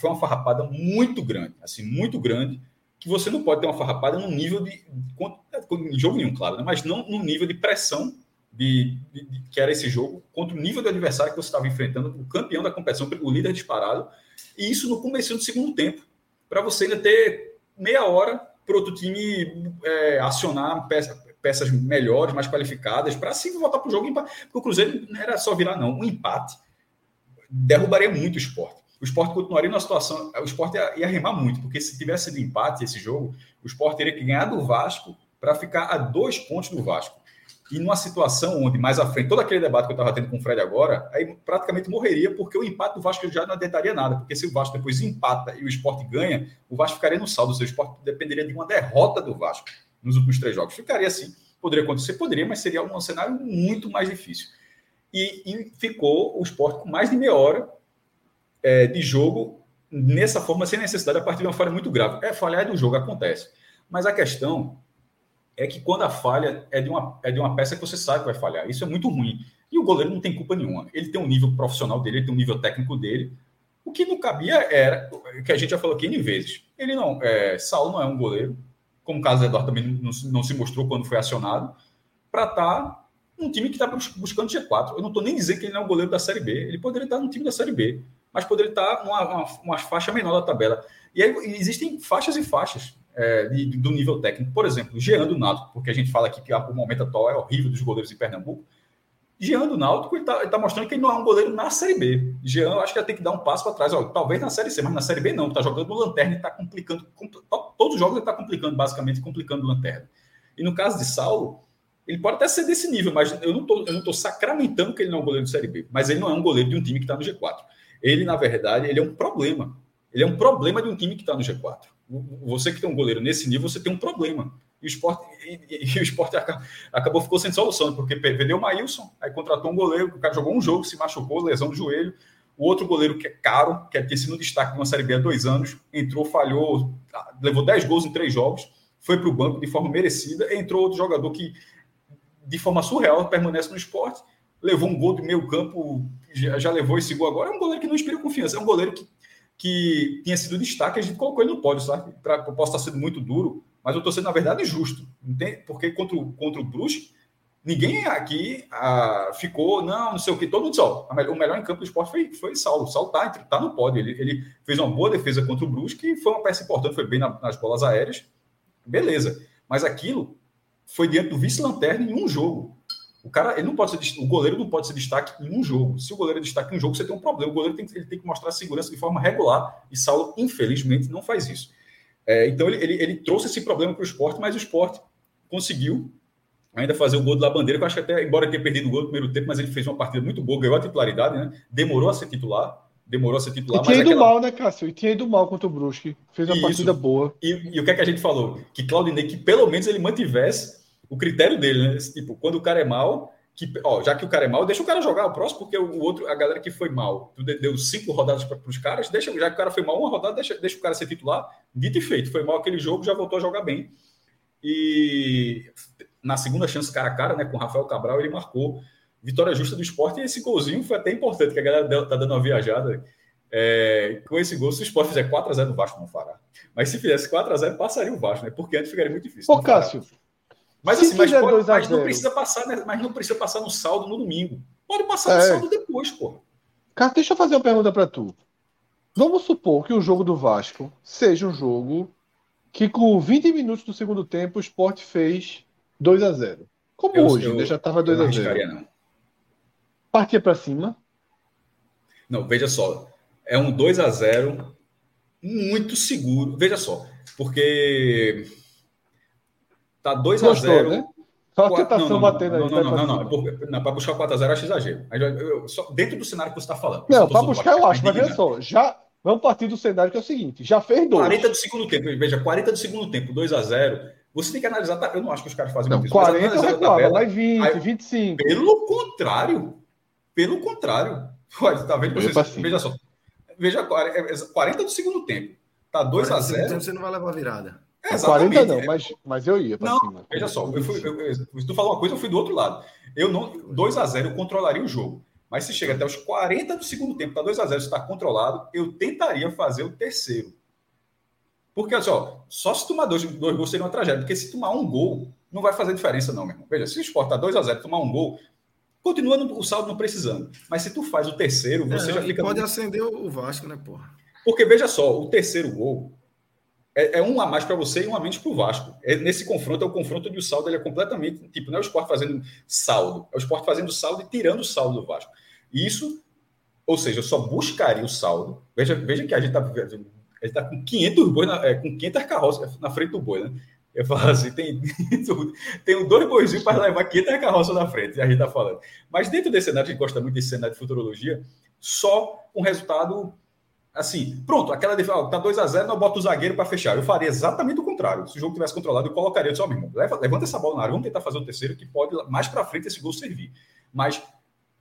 S3: foi uma farrapada muito grande, assim, muito grande. Que você não pode ter uma farrapada no nível de. Em jogo nenhum, claro, né? mas não no nível de pressão de, de, de, que era esse jogo, contra o nível do adversário que você estava enfrentando, o campeão da competição, o líder disparado, e isso no começo do segundo tempo, para você ainda ter meia hora para outro time é, acionar peça, peças melhores, mais qualificadas, para assim voltar para o jogo. Porque o Cruzeiro não era só virar, não. Um empate derrubaria muito o esporte. O esporte continuaria na situação. O esporte ia, ia remar muito, porque se tivesse sido empate esse jogo, o esporte teria que ganhar do Vasco para ficar a dois pontos do Vasco. E numa situação onde, mais à frente, todo aquele debate que eu estava tendo com o Fred agora, aí praticamente morreria, porque o empate do Vasco já não adiantaria nada. Porque se o Vasco depois empata e o esporte ganha, o Vasco ficaria no saldo. O seu esporte dependeria de uma derrota do Vasco nos últimos três jogos. Ficaria assim. Poderia acontecer? Poderia, mas seria um cenário muito mais difícil. E, e ficou o esporte com mais de meia hora é, de jogo nessa forma, sem necessidade, a partir de uma falha muito grave. É falhar do jogo, acontece. Mas a questão é que quando a falha é de, uma, é de uma peça que você sabe que vai falhar. Isso é muito ruim. E o goleiro não tem culpa nenhuma. Ele tem um nível profissional dele, ele tem um nível técnico dele. O que não cabia era, que a gente já falou aqui N vezes. Ele não, é, Saulo não é um goleiro, como o caso do Eduardo também não, não, se mostrou quando foi acionado, para estar tá num time que está buscando G4. Eu não estou nem dizendo que ele não é um goleiro da Série B. Ele poderia estar no time da Série B, mas poderia estar numa uma, uma faixa menor da tabela. E aí existem faixas e faixas é, de, do nível técnico. Por exemplo, Jean do Náutico, porque a gente fala aqui que o momento atual é horrível dos goleiros em Pernambuco. Jean do Náutico está tá mostrando que ele não é um goleiro na Série B. Jean, acho que ele tem que dar um passo para trás. Ó, talvez na Série C, mas na Série B não. Está jogando Lanterna e está complicando. Todos os jogos ele está complicando, basicamente, complicando Lanterna. E no caso de Saulo, ele pode até ser desse nível, mas eu não estou sacramentando que ele não é um goleiro de Série B. Mas ele não é um goleiro de um time que está no G4. Ele, na verdade, ele é um problema. Ele é um problema de um time que está no G4 você que tem um goleiro nesse nível, você tem um problema. E o esporte, e, e, e o esporte acabou, ficou sem solução, porque vendeu o Maílson, aí contratou um goleiro, o cara jogou um jogo, se machucou, lesão do joelho. O outro goleiro que é caro, que é ter sido um destaque de uma Série B há dois anos, entrou, falhou, levou 10 gols em três jogos, foi para o banco de forma merecida. Entrou outro jogador que, de forma surreal, permanece no esporte, levou um gol do meio campo, já, já levou esse gol agora. É um goleiro que não inspira confiança, é um goleiro que que tinha sido destaque, a gente colocou ele no pódio, sabe? Pra, eu posso estar sendo muito duro, mas eu estou sendo, na verdade, justo. Porque contra o, contra o Brusque, ninguém aqui ah, ficou, não, não sei o que, todo mundo disse, ó, o melhor em campo do esporte foi, foi Saulo. Saulo está tá no pódio, ele, ele fez uma boa defesa contra o Brusque foi uma peça importante, foi bem na, nas bolas aéreas, beleza. Mas aquilo foi diante do vice-lanterna em um jogo. O cara, ele não pode ser, o goleiro não pode ser destaque em um jogo. Se o goleiro é destaque em um jogo, você tem um problema. O goleiro tem, ele tem que mostrar segurança de forma regular e Saulo, infelizmente, não faz isso. É, então ele, ele, ele, trouxe esse problema para o esporte, mas o esporte conseguiu ainda fazer o gol da bandeira, que eu acho que até, embora tenha perdido o gol no primeiro tempo, mas ele fez uma partida muito boa, ganhou a titularidade, né? Demorou a ser titular, demorou a ser titular.
S2: E tinha ido aquela... mal, né, Cássio? E tinha ido mal contra o Brusque. Fez uma Isso. partida boa.
S3: E, e, o que é que a gente falou? Que Claudinei, que pelo menos ele mantivesse o critério dele, né? Tipo, quando o cara é mal, que, ó, já que o cara é mal, deixa o cara jogar o próximo, porque o outro, a galera que foi mal, tu deu cinco rodadas para os caras, deixa, já que o cara foi mal uma rodada, deixa, deixa o cara ser titular, dito e feito. Foi mal aquele jogo, já voltou a jogar bem. E na segunda chance cara a cara, né, com o Rafael Cabral, ele marcou vitória justa do esporte, e esse golzinho foi até importante, que a galera tá dando uma viajada. É, com esse gol, se o Sport fizer 4x0 no Vasco, não fará. Mas se fizesse 4x0, passaria o Vasco, né? Porque antes ficaria muito difícil.
S2: Ô, Cássio,
S3: mas Se assim, mas, pode, mas não precisa passar, né? mas não precisa passar no saldo no domingo. Pode passar é. no saldo depois, pô.
S2: Cara, deixa eu fazer uma pergunta para tu. Vamos supor que o jogo do Vasco seja um jogo que com 20 minutos do segundo tempo o Sport fez 2 a 0 Como eu, hoje, eu, já estava 2 a 0 não. Partia para cima?
S3: Não, veja só. É um 2 a 0 muito seguro. Veja só, porque Tá 2 a 0 né?
S2: Só a tentação
S3: não, não,
S2: batendo
S3: não,
S2: aí.
S3: Não, não, não, não. não para buscar 4x0 eu acho exagero. Dentro do cenário que você está falando.
S2: Não, para buscar eu acho, mas veja só, já vamos partir do cenário que é o seguinte: já fez dois.
S3: 40 do segundo tempo, veja, 40 do segundo tempo, 2x0. Você tem que analisar. Tá, eu não acho que os caras fazem
S2: não,
S3: muito
S2: 40 eu reclamo, vai 20, aí, 25.
S3: Pelo contrário. Pelo contrário. Olha, tá vendo? Você, assim. veja só. Veja, 40 do segundo tempo. Tá 2x0.
S1: Você não vai levar virada.
S2: É, 40 não, mas, mas eu ia
S3: não, cima. Veja só, eu fui, eu, eu, se tu falou uma coisa, eu fui do outro lado. Eu não 2 a 0 eu controlaria o jogo. Mas se chega até os 40 do segundo tempo, tá 2 a 0 está controlado, eu tentaria fazer o terceiro. Porque olha só, só se tomar dois, dois gols seria uma tragédia, porque se tomar um gol, não vai fazer diferença não, meu irmão. Veja, se o Sport tá 2 a 0 tomar um gol, continua no, o saldo não precisando. Mas se tu faz o terceiro, você é, já fica
S1: pode acender o Vasco, né, porra?
S3: Porque veja só, o terceiro gol é, é, um a mais para você e um a menos para o Vasco. É, nesse confronto, é o confronto de o saldo ele é completamente. Tipo, não é o esporte fazendo saldo, é o esporte fazendo saldo e tirando o saldo do Vasco. Isso, ou seja, eu só buscaria o saldo. Veja, veja que a gente está tá com 500 bois, na, é, com 500 carroças na frente do boi, né? Eu falo assim, tem, tem dois boizinhos para levar 500 carroças na frente, a gente está falando. Mas dentro desse cenário, a gente gosta muito desse cenário de futurologia, só um resultado assim, pronto, aquela de tá 2 a 0 não bota o zagueiro para fechar. Eu faria exatamente o contrário. Se o jogo tivesse controlado, eu colocaria, eu disse, oh, meu irmão, leva, levanta essa bola na área, vamos tentar fazer o terceiro que pode mais para frente esse gol servir. Mas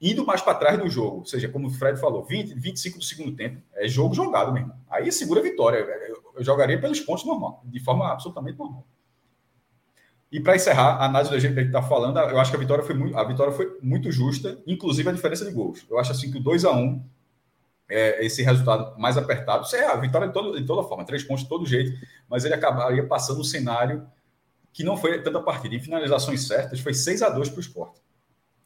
S3: indo mais para trás do jogo, ou seja, como o Fred falou, 20, 25 do segundo tempo, é jogo jogado mesmo. Aí segura a vitória. Eu, eu jogaria pelos pontos normal, de forma absolutamente normal. E para encerrar, a análise do jeito que gente está falando, eu acho que a vitória foi muito, a vitória foi muito justa, inclusive a diferença de gols. Eu acho assim que o 2 a 1 é, esse resultado mais apertado. Isso é a vitória de, todo, de toda forma, três pontos de todo jeito, mas ele acabaria passando um cenário que não foi tanta partida. Em finalizações certas, foi 6 a 2 para o esporte.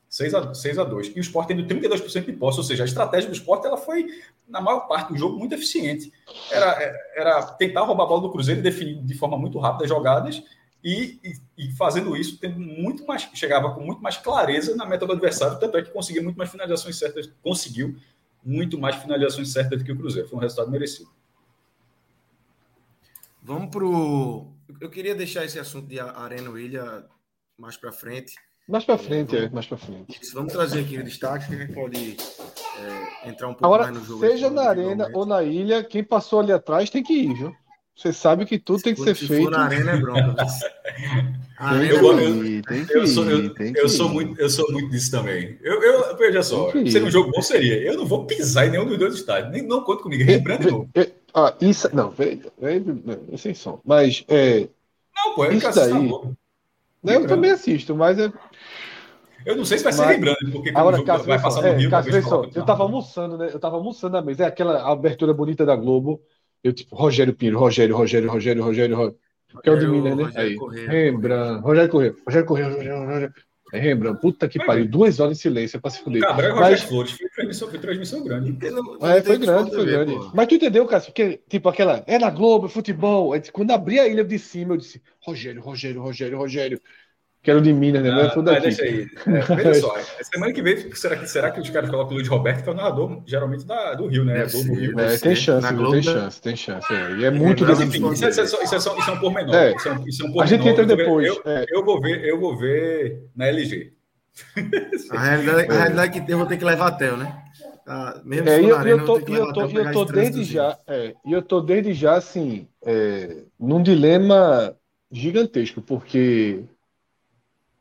S3: 6 a, 6 a 2 E o esporte tendo 32% de posse, ou seja, a estratégia do esporte ela foi, na maior parte do jogo, muito eficiente. Era, era tentar roubar a bola do Cruzeiro e definir de forma muito rápida as jogadas e, e, e, fazendo isso, tendo muito mais, chegava com muito mais clareza na meta do adversário, tanto é que conseguia muito mais finalizações certas, conseguiu muito mais finalizações certas do que o Cruzeiro. Foi um resultado merecido.
S1: Vamos para o. Eu queria deixar esse assunto de Arena Ilha mais para frente.
S2: Mais para frente, é, vamos... é, mais para frente.
S1: Isso, vamos trazer aqui o destaque, que a gente pode é, entrar um pouco
S2: Agora,
S1: mais no jogo.
S2: Seja na arena ou na ilha, quem passou ali atrás tem que ir, viu? Você sabe que tudo se tem que ser feito.
S1: na arena é bronca.
S3: eu, sou, eu, eu sou muito, eu sou muito disso também. Eu, eu veja só, seria um jogo bom seria. Eu não vou pisar em nenhum dos dois estádios. Nem não conto comigo. Lembrando
S2: Ah, isso não, vem, sem som. Mas é.
S3: Não, pô, eu
S2: isso daí. eu também assisto, mas é.
S3: Eu não sei se vai ser lembrando, porque
S2: Agora, Cássio, vai passar no é, Rio. Cássio, eu tava almoçando, né? Eu tava almoçando na mesa. É aquela abertura bonita da Globo. Eu, tipo, Rogério Pinho, Rogério, Rogério, Rogério, Rogério, Rogério. Que é o de Minas, né? Aí. Rembrandt, Rogério Correia, Rogério Correia, Rogério, Rogério. É Rembrandt, puta que pariu, duas horas em silêncio pra se fuder.
S3: Cabral e Rogério Mas... Flores, foi transmissão, foi transmissão grande.
S2: É, foi grande, foi grande. Mas tu entendeu, Cássio? Que, tipo, aquela, é na Globo, é futebol. Quando abri a ilha de cima, eu disse, Rogério, Rogério, Rogério, Rogério. Quero de Minas, né?
S3: Ah, não é deixa aí. É, veja só, semana que vem, será que, será que os caras colocam o Luiz Roberto, que é o narrador, geralmente da, do Rio, né? É, Globo, Rio.
S2: É, tem chance, viu, tem chance, tem chance. É. E é muito é,
S3: enfim, isso, é, isso, é, isso, é, isso é um pormenor.
S2: É.
S3: Isso, é um, isso é um
S2: pormenor. A gente entra depois.
S3: Eu, é. eu, vou ver, eu vou ver na LG.
S1: a, realidade, a realidade é que eu vou ter que levar até, né?
S2: Ah, mesmo é, e eu, eu tô, eu tô, eu tô desde já, é, eu tô desde já assim, é, num dilema gigantesco, porque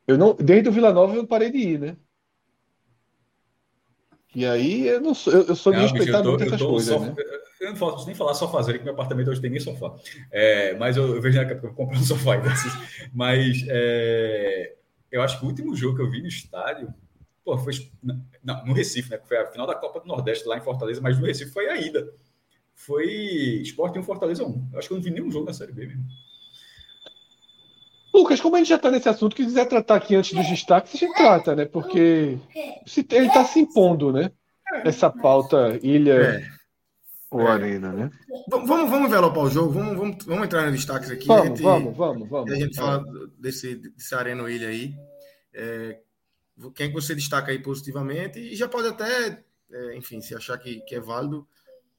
S2: eu não, desde o Vila Nova eu não parei de ir, né? E aí eu não sou, eu, eu sou de respeitar muito essas coisas, só, né?
S3: Eu não posso nem falar sofá, que meu apartamento hoje tem nem sofá. É, mas eu, eu vejo na época eu comprei um sofá ainda. Mas é, eu acho que o último jogo que eu vi no estádio, pô, foi não, no Recife, né? Foi a final da Copa do Nordeste lá em Fortaleza, mas no Recife foi a ida. Foi Sport 1 Fortaleza 1. Eu acho que eu não vi nenhum jogo na Série B mesmo.
S2: Lucas, como a gente já está nesse assunto, que quiser tratar aqui antes dos destaques, a gente trata, né? Porque se, ele está se impondo, né? Essa pauta ilha é. ou é. arena, né?
S1: Vamos, vamos envelopar o jogo, vamos, vamos, vamos entrar nos destaques aqui.
S2: Vamos, gente, vamos, vamos, vamos.
S1: a gente fala desse, desse arena ou ilha aí. É, quem que você destaca aí positivamente e já pode até, é, enfim, se achar que, que é válido,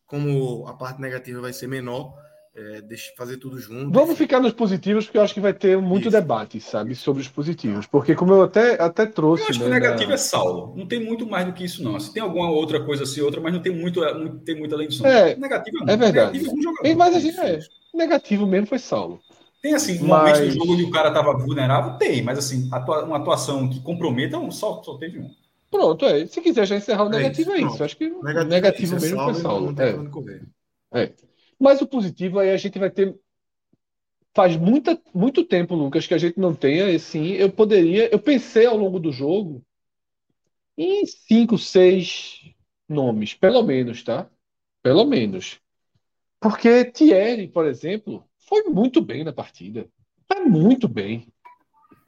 S1: como a parte negativa vai ser menor, é, deixa fazer tudo junto.
S2: Vamos enfim. ficar nos positivos, porque eu acho que vai ter muito Isso. debate, sabe, sobre os positivos. Porque, como eu até, até trouxe. Eu
S3: acho né, que o negativo é Saulo. Não tem muito mais do que isso, não. Se tem alguma outra coisa assim, outra, mas não tem muito, não tem muita além disso.
S2: É, negativo é, é verdade. Negativo é um jogador. Mas a gente é. Negativo mesmo foi Saulo.
S3: Tem assim, um mas... momento do jogo onde o cara estava vulnerável? Tem, mas assim, atua uma atuação que comprometa, só, só teve um.
S2: Pronto, é. Se quiser já encerrar o negativo, é isso. É isso. Acho que negativo, negativo é mesmo foi Saulo. É. é. Mas o positivo aí a gente vai ter faz muita, muito tempo, Lucas, que a gente não tenha, assim, eu poderia, eu pensei ao longo do jogo em cinco, seis nomes, pelo menos, tá? Pelo menos. Porque Thierry, por exemplo, foi muito bem na partida. Foi muito bem.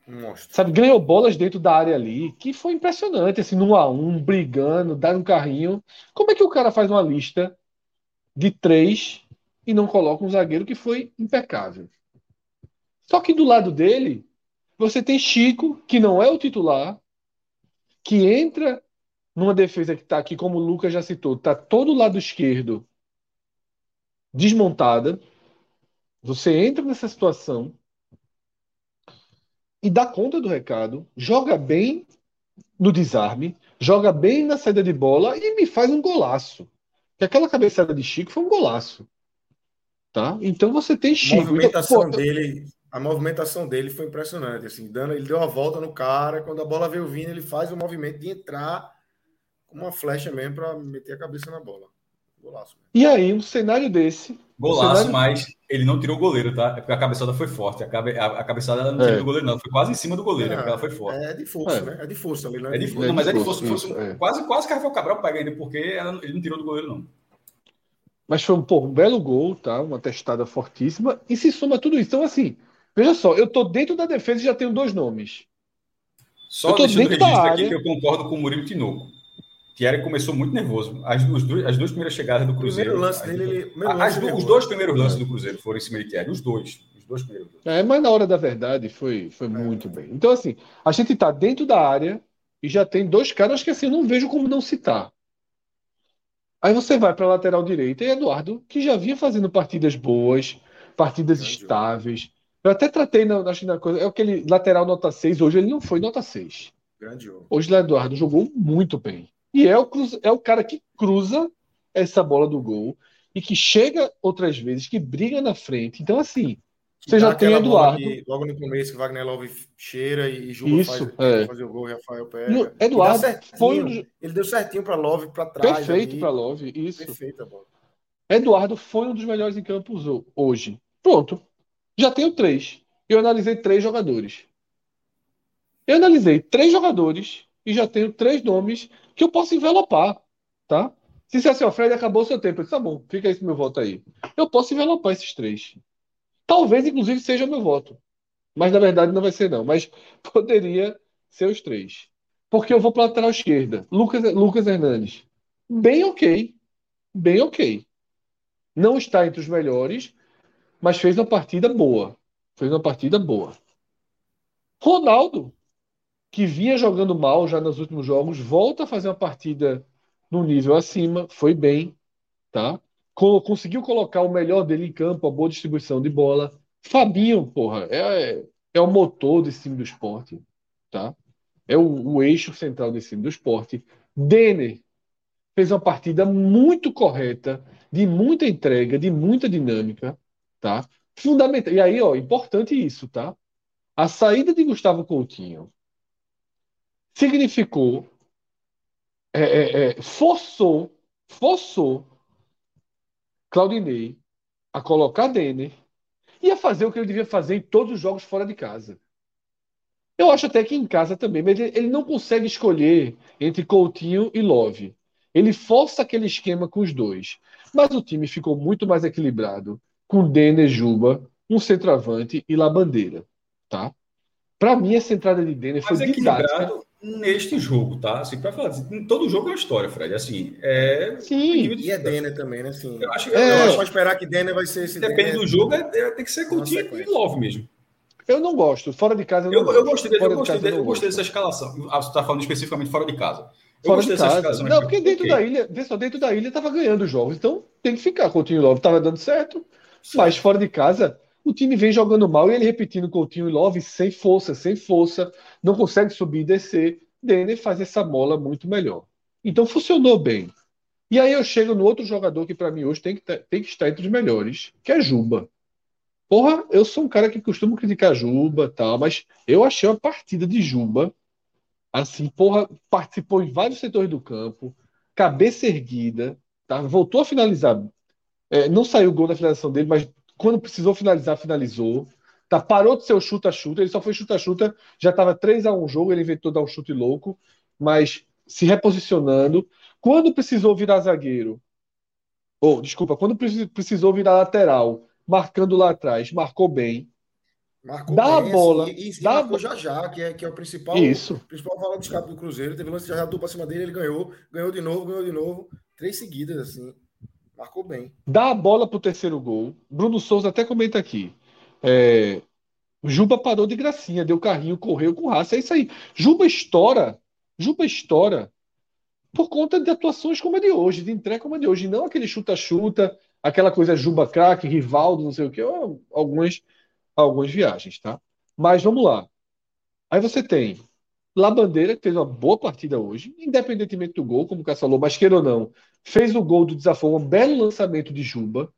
S2: Mostra. Sabe, ganhou bolas dentro da área ali, que foi impressionante, assim, no a um, brigando, dar um carrinho. Como é que o cara faz uma lista de três e não coloca um zagueiro que foi impecável? Só que do lado dele, você tem Chico, que não é o titular, que entra numa defesa que está aqui, como o Lucas já citou, está todo o lado esquerdo desmontada. Você entra nessa situação e dá conta do recado, joga bem no desarme, joga bem na saída de bola e me faz um golaço. Que aquela cabeçada de Chico foi um golaço. Tá? Então você tem Chico. A
S1: movimentação então, pô, dele a movimentação dele foi impressionante. Assim, dando, ele deu uma volta no cara, quando a bola veio vindo, ele faz o movimento de entrar com uma flecha mesmo para meter a cabeça na bola.
S2: Golaço. E aí, um cenário desse.
S3: Golaço,
S2: cenário...
S3: mas ele não tirou o goleiro, tá? É porque a cabeçada foi forte. A, cabe... a cabeçada não tirou é. do goleiro, não. Foi quase em cima do goleiro, é, porque ela foi forte.
S1: É de força, é. né? É de força ali,
S3: né? É de, força, não, mas é de força. força, força quase, quase que Rafael Cabral pega ainda, porque ela... ele não tirou do goleiro, não.
S2: Mas foi pô, um belo gol, tá? Uma testada fortíssima. E se soma tudo isso. Então, assim, Veja só, eu estou dentro da defesa e já tenho dois nomes.
S3: Só deixando o registro aqui que eu concordo com o Murilo Tinoco. Thierry começou muito nervoso. As, duas, as duas primeiras chegadas do Cruzeiro.
S1: Primeiro lance dele, ele,
S3: primeiro lance os dois primeiros lances do Cruzeiro foram em cima de Thierry. Os dois. Os dois primeiros.
S2: É, mas na hora da verdade foi, foi é. muito bem. Então, assim, a gente está dentro da área e já tem dois caras que assim, eu não vejo como não citar. Aí você vai para a lateral direita e Eduardo, que já vinha fazendo partidas boas, partidas estáveis. Eu até tratei na, acho na coisa. É aquele lateral nota 6, hoje ele não foi nota 6. Grande Hoje o Eduardo jogou muito bem. E é o, é o cara que cruza essa bola do gol e que chega outras vezes, que briga na frente. Então, assim, você já tem Eduardo.
S1: Que, logo no começo que Wagner Love cheira e Juba Isso,
S2: faz,
S1: é. fazer o gol, Rafael pega. No,
S2: Eduardo foi
S1: um... Ele deu certinho para Love para trás.
S2: Perfeito para Love, isso. Perfeita bola. Eduardo foi um dos melhores em campos hoje. Pronto. Já tenho três. Eu analisei três jogadores. Eu analisei três jogadores e já tenho três nomes que eu posso envelopar, tá? Se você assim, Fred acabou o seu tempo, eu disse, tá bom, fica esse meu voto aí. Eu posso envelopar esses três. Talvez, inclusive, seja o meu voto. Mas na verdade não vai ser, não. Mas poderia ser os três. Porque eu vou para a lateral esquerda. Lucas, Lucas Hernandes. Bem ok. Bem ok. Não está entre os melhores, mas fez uma partida boa. Fez uma partida boa. Ronaldo, que vinha jogando mal já nos últimos jogos, volta a fazer uma partida no nível acima, foi bem, tá? Conseguiu colocar o melhor dele em campo, a boa distribuição de bola. Fabinho, porra, é, é o motor desse time do esporte, tá? É o, o eixo central desse time do esporte. Denner fez uma partida muito correta, de muita entrega, de muita dinâmica tá? Fundamental. E aí, ó, importante isso, tá? A saída de Gustavo Coutinho significou, é, é, é, forçou, forçou Claudinei a colocar Denner e a fazer o que ele devia fazer em todos os jogos fora de casa. Eu acho até que em casa também, mas ele, não consegue escolher entre Coutinho e Love. Ele força aquele esquema com os dois. Mas o time ficou muito mais equilibrado com Denner Juba, um centroavante e Labandeira, tá? Para mim, essa entrada de Denner foi
S3: didática. Neste jogo, tá? Assim, para falar, assim, todo jogo é uma história, Fred. Assim, é.
S1: Sim. E é Denner também, né? Assim,
S3: eu acho, é. eu
S1: acho esperar que Denner vai ser esse.
S3: Depende
S1: Denner...
S3: do jogo, é, é, tem que ser Coutinho e Love mesmo.
S2: Eu não gosto. Fora de casa, eu não
S3: eu,
S2: gosto.
S3: Eu gostei, eu gostei, eu gostei dessa escalação. Ah, você está falando especificamente fora de casa.
S2: Eu fora de casa. Não, porque dentro okay. da ilha, vê só, dentro da ilha estava ganhando os jogos. Então tem que ficar. Coutinho e Love estava dando certo. Mas fora de casa, o time vem jogando mal e ele repetindo Coutinho e Love sem força, sem força, não consegue subir e descer. Denner faz essa bola muito melhor. Então funcionou bem. E aí eu chego no outro jogador que para mim hoje tem que, tem que estar entre os melhores, que é Juba. Porra, eu sou um cara que costumo criticar Juba tal, mas eu achei uma partida de Juba assim, porra, participou em vários setores do campo, cabeça erguida, tá? Voltou a finalizar. É, não saiu o gol na finalização dele, mas quando precisou finalizar, finalizou. Tá, parou de ser o chuta-chuta, ele só foi chuta-chuta, já estava 3 a 1 o jogo, ele inventou dar um chute louco, mas se reposicionando. Quando precisou virar zagueiro, ou, desculpa, quando precisou virar lateral, marcando lá atrás, marcou bem.
S1: Marcou dá bem, a bola. Assim, e, e
S2: dá
S1: marcou já já, que é, que é o principal.
S2: Isso.
S1: principal valor de escape do Cruzeiro. Teve lance já já para cima dele, ele ganhou, ganhou de novo, ganhou de novo. Três seguidas, assim. Marcou bem.
S2: Dá a bola pro terceiro gol. Bruno Souza até comenta aqui. É, Juba parou de gracinha, deu carrinho, correu com raça. É isso aí. Juba estoura. Juba estoura por conta de atuações como a de hoje, de entrega como a de hoje. Não aquele chuta-chuta, aquela coisa Juba craque, Rivaldo, não sei o que. Algumas algumas viagens, tá? Mas vamos lá. Aí você tem La Bandeira, que fez uma boa partida hoje, independentemente do gol, como o Caçalou, mas queira ou não, fez o gol do desafogo, um belo lançamento de Juba,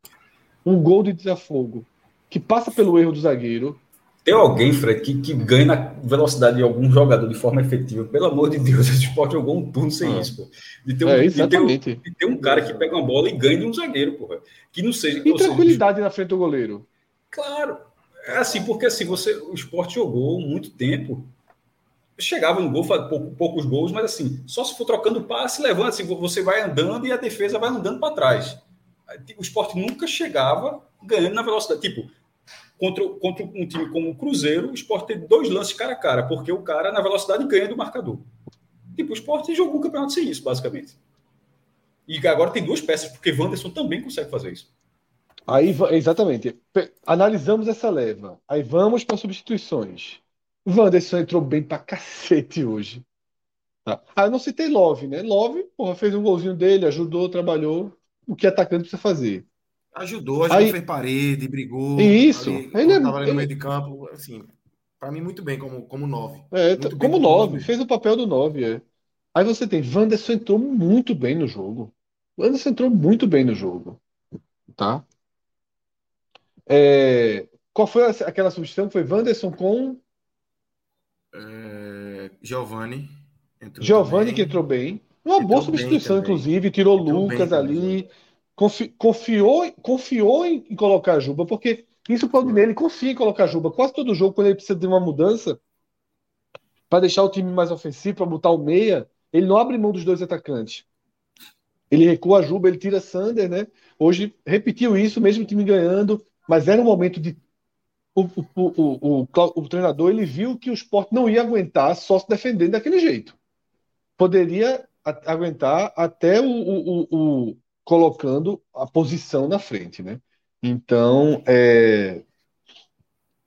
S2: um gol de desafogo que passa pelo erro do zagueiro.
S3: Tem alguém, Fred, que, que ganha na velocidade de algum jogador de forma efetiva. Pelo amor de Deus, esse esporte jogou um turno sem ah. isso, pô. De ter, um,
S2: é.
S3: De ter, de ter um cara que pega uma bola e ganha de um zagueiro, porra. Que não seja.
S2: E tranquilidade seja, na frente do goleiro.
S3: Claro. É assim, porque assim, você, o esporte jogou muito tempo. Chegava no gol, pouco, poucos gols, mas assim, só se for trocando passe, levando, assim, você vai andando e a defesa vai andando para trás. O esporte nunca chegava ganhando na velocidade. Tipo, contra, contra um time como o Cruzeiro, o esporte teve dois lances cara a cara, porque o cara, na velocidade, ganha do marcador. Tipo, o esporte jogou o campeonato sem isso, basicamente. E agora tem duas peças, porque Wanderson também consegue fazer isso.
S2: Aí, exatamente. Analisamos essa leva. Aí vamos para substituições. Wanderson entrou bem pra cacete hoje. Tá. Ah, eu não citei Love, né? Love, porra, fez um golzinho dele, ajudou, trabalhou. O que atacante precisa fazer.
S1: Ajudou, ajudou, Aí, fez parede, brigou.
S2: Isso.
S1: Ali, ele estava ali no meio de campo, assim, para mim muito bem como como nove.
S2: É, muito como nove, fez o papel do nove, é. Aí você tem, Wanderson entrou muito bem no jogo. Wanderson entrou muito bem no jogo, tá? É, qual foi aquela substituição? Foi Wanderson com.
S1: É, Giovanni.
S2: Giovanni que entrou bem. Uma entrou boa substituição, inclusive. Tirou entrou Lucas ali. Confi, confiou, confiou em, em colocar Juba, porque isso pode nele. Confia em colocar Juba. Quase todo jogo, quando ele precisa de uma mudança, para deixar o time mais ofensivo, para botar o meia, ele não abre mão dos dois atacantes. Ele recua a Juba, ele tira Sander, né? Hoje repetiu isso, mesmo o time ganhando, mas era um momento de. O, o, o, o, treinador ele viu que o esporte não ia aguentar só se defendendo daquele jeito. Poderia aguentar até o, colocando a posição na frente, né? Então, é,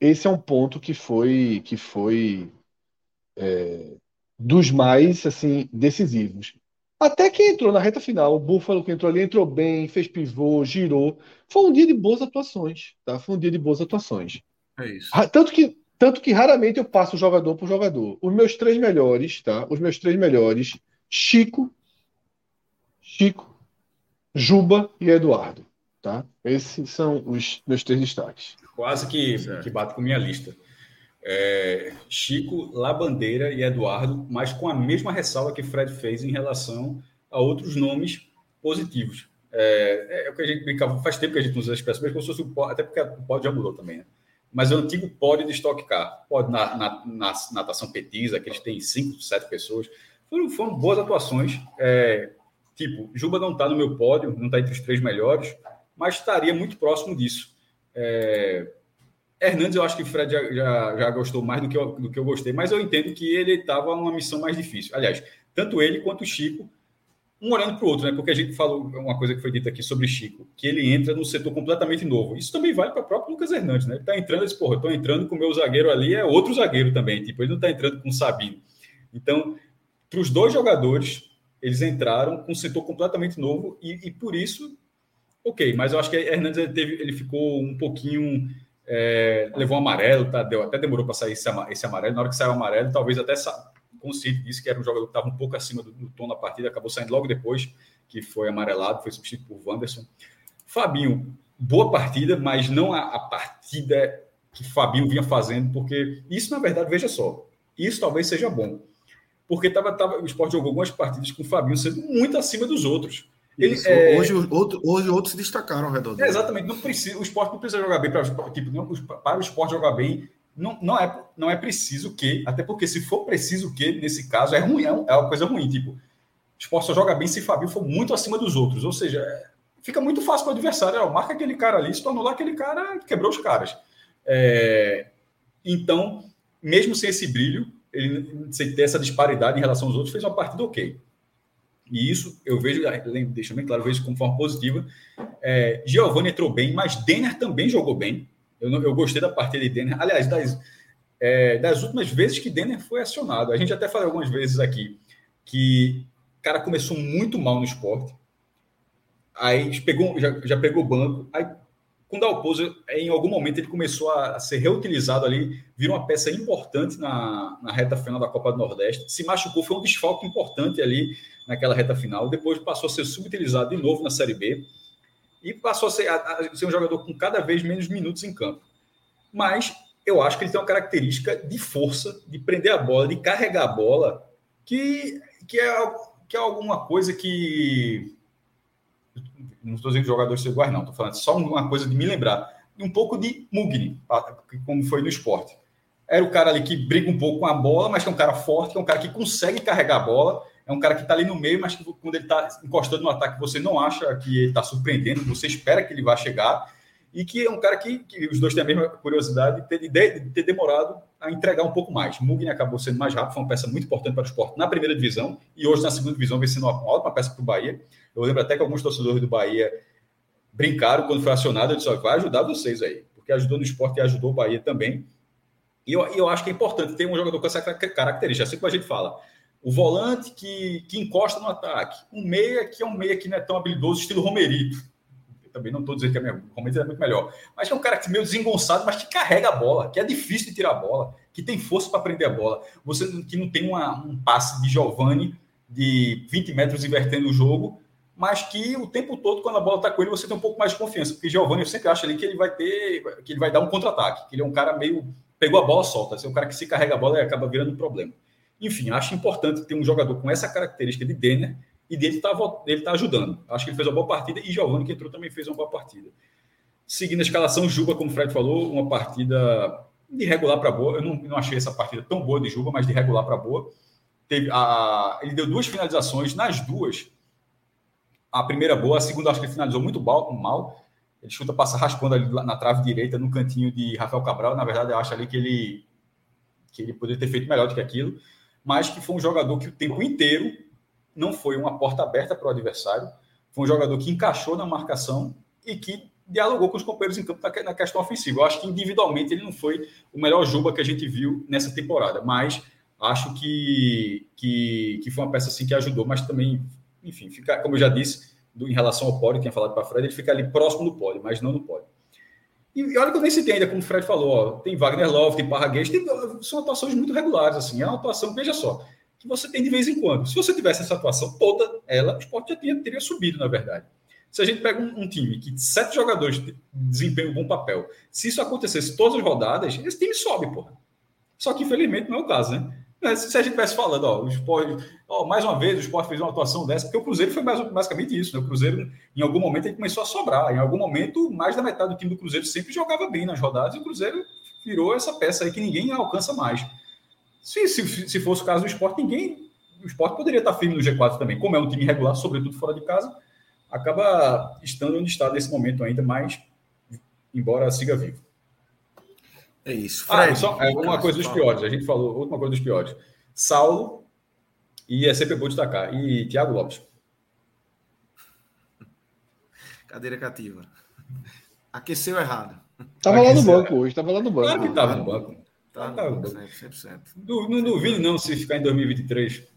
S2: esse é um ponto que foi que foi é, dos mais assim decisivos. Até que entrou na reta final, o Buffalo que entrou ali entrou bem, fez pivô, girou. Foi um dia de boas atuações, tá? Foi um dia de boas atuações.
S1: É isso.
S2: Tanto que, tanto que raramente eu passo jogador por jogador. Os meus três melhores, tá? Os meus três melhores, Chico, Chico, Juba e Eduardo, tá? Esses são os meus três destaques.
S3: Quase que, que bate com minha lista é, Chico, Labandeira e Eduardo, mas com a mesma ressalva que Fred fez em relação a outros nomes positivos. É, é o que a gente brincava, faz tempo que a gente usa a expressão, mas como se fosse o até porque o pódio já mudou também, né? Mas é o antigo pódio de Stock Car, pódio na, na, na natação petisa, que eles têm cinco, sete pessoas. Foram, foram boas atuações. É, tipo, Juba não está no meu pódio, não está entre os três melhores, mas estaria muito próximo disso. É, Hernandes, eu acho que o Fred já, já, já, gostou mais do que, eu, do que eu gostei, mas eu entendo que ele estava numa missão mais difícil. Aliás, tanto ele quanto o Chico, um olhando para o outro, né? Porque a gente falou uma coisa que foi dita aqui sobre Chico, que ele entra num setor completamente novo. Isso também vale para o próprio Lucas Hernandes, né? Ele está entrando, ele porra, estou entrando com o meu zagueiro ali, é outro zagueiro também. Tipo, ele não está entrando com o Sabino. Então, para os dois jogadores, eles entraram com um setor completamente novo e, e por isso ok, mas eu acho que Hernandes ele, teve, ele ficou um pouquinho. É, levou um amarelo, tá, deu, até demorou para sair esse, esse, amarelo. Na hora que saiu o amarelo, talvez até consciente disso, que era um jogador que estava um pouco acima do, do tom da partida, acabou saindo logo depois, que foi amarelado, foi substituído por Wanderson. Fabinho, boa partida, mas não a, a partida que Fabinho vinha fazendo, porque isso, na verdade, veja só, isso talvez seja bom. Porque tava, tava, o esporte jogou algumas partidas com o Fabinho sendo muito acima dos outros.
S1: Ele, é... hoje, outro, hoje outros se destacaram ao redor
S3: dele. É, exatamente. Não precisa, o esporte não precisa jogar bem para, tipo, não, para o esporte jogar bem. Não, não, é, não é preciso que, até porque se for preciso que, nesse caso, é ruim, é, é uma coisa ruim. Tipo, o esporte só joga bem se Fabinho for muito acima dos outros. Ou seja, é, fica muito fácil para o adversário. Ó, marca aquele cara ali, se tornou lá aquele cara, quebrou os caras. É, então, mesmo sem esse brilho, ele, sem ter essa disparidade em relação aos outros, fez uma partida ok. E isso eu vejo, deixa bem claro, eu vejo como forma positiva. É, Giovanni entrou bem, mas Denner também jogou bem. Eu, eu gostei da partida de Denner. Aliás, das, é, das últimas vezes que Denner foi acionado, a gente até falou algumas vezes aqui que o cara começou muito mal no esporte, aí pegou, já, já pegou banco, aí com o Dalpozo, em algum momento, ele começou a ser reutilizado ali, virou uma peça importante na, na reta final da Copa do Nordeste. Se machucou, foi um desfalque importante ali naquela reta final. Depois passou a ser subutilizado de novo na Série B e passou a ser, a, ser um jogador com cada vez menos minutos em campo. Mas eu acho que ele tem uma característica de força, de prender a bola, de carregar a bola, que, que, é, que é alguma coisa que não estou dizendo que jogadores iguais, não. Estou falando só uma coisa de me lembrar. Um pouco de Mugni, como foi no esporte. Era o cara ali que briga um pouco com a bola, mas que é um cara forte, que é um cara que consegue carregar a bola. É um cara que está ali no meio, mas que quando ele está encostando no ataque, você não acha que ele está surpreendendo, você espera que ele vá chegar e que é um cara que, que os dois têm a mesma curiosidade de ter, de ter demorado a entregar um pouco mais. Mugni acabou sendo mais rápido, foi uma peça muito importante para o esporte na primeira divisão e hoje na segunda divisão vem sendo uma ótima peça para o Bahia. Eu lembro até que alguns torcedores do Bahia brincaram quando foi acionado, eu disse, vai ajudar vocês aí, porque ajudou no esporte e ajudou o Bahia também. E eu, eu acho que é importante ter um jogador com essa característica, assim como a gente fala. O volante que, que encosta no ataque. Um meia que é um meia que não é tão habilidoso, estilo Romerito também não estou dizendo que é Romero é muito melhor, mas é um cara que meio desengonçado, mas que carrega a bola, que é difícil de tirar a bola, que tem força para prender a bola. Você que não tem uma, um passe de Giovani de 20 metros invertendo o jogo, mas que o tempo todo, quando a bola está com ele, você tem um pouco mais de confiança, porque Giovani eu sempre acho ali que ele vai ter, que ele vai dar um contra-ataque, que ele é um cara meio pegou a bola solta, assim, um cara que se carrega a bola e acaba virando um problema. Enfim, acho importante ter um jogador com essa característica de Denner e dele está tá ajudando. Acho que ele fez uma boa partida e Giovanni, que entrou, também fez uma boa partida. Seguindo a escalação, Juba, como o Fred falou, uma partida de regular para boa. Eu não, não achei essa partida tão boa de Juba, mas de regular para boa. Teve a, ele deu duas finalizações, nas duas, a primeira boa, a segunda acho que ele finalizou muito mal. Ele chuta, passa raspando ali na trave direita, no cantinho de Rafael Cabral. Na verdade, eu acho ali que ele, que ele poderia ter feito melhor do que aquilo, mas que foi um jogador que o tempo inteiro não foi uma porta aberta para o adversário, foi um jogador que encaixou na marcação e que dialogou com os companheiros em campo na questão ofensiva. Eu acho que individualmente ele não foi o melhor Juba que a gente viu nessa temporada, mas acho que, que, que foi uma peça assim que ajudou, mas também, enfim, fica, como eu já disse, do, em relação ao pódio, tinha falado para Fred, ele fica ali próximo do pódio, mas não no pódio. E, olha que eu nem citei ainda, como o Fred falou, ó, tem Wagner Love, tem Parraguês, tem, são atuações muito regulares, assim, é uma atuação, veja só, que você tem de vez em quando. Se você tivesse essa atuação toda, ela, o esporte já tinha, teria subido, na verdade. Se a gente pega um, um, time que sete jogadores desempenham um bom papel, se isso acontecesse todas as rodadas, esse time sobe, porra. Só que, infelizmente, não é o caso, né? Se a gente estivesse falando, ó, o esporte, ó, mais uma vez, o esporte fez uma atuação dessa, porque o Cruzeiro foi basicamente isso, né? O Cruzeiro, em algum momento, ele começou a sobrar. Em algum momento, mais da metade do time do Cruzeiro sempre jogava bem nas rodadas, e o Cruzeiro virou essa peça aí que ninguém alcança mais. Se, se, se fosse o caso do esporte, ninguém. O esporte poderia estar firme no G4 também. Como é um time regular, sobretudo fora de casa, acaba estando onde está nesse momento ainda, mas embora siga vivo.
S1: É isso.
S3: Ah, Fred, ah, só é uma coisa dos piores. A gente falou, última coisa dos piores. Saulo, e é sempre bom destacar, e Thiago Lopes.
S1: Cadeira cativa. Aqueceu errado.
S2: Tava Aqueceu lá no banco hoje, tava lá no banco.
S3: Claro que tava no banco. Tá, tá, 100%. Não, não duvide não se ficar em 2023.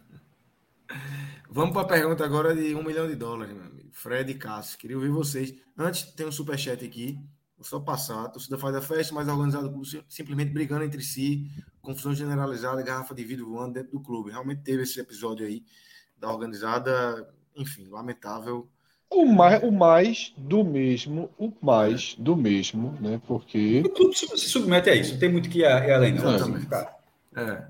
S1: Vamos para a pergunta agora de um milhão de dólares, meu amigo. Fred e Cássio. Queria ouvir vocês. Antes, tem um superchat aqui. Só passar. A torcida faz a festa, mas organizado clube simplesmente brigando entre si, confusão generalizada, garrafa de vidro voando dentro do clube. Realmente teve esse episódio aí da organizada, enfim, lamentável.
S2: O mais, o mais do mesmo, o mais do mesmo, né? Porque.
S3: Tudo se submete a isso, não tem muito que ir além, não. Exatamente.
S1: É.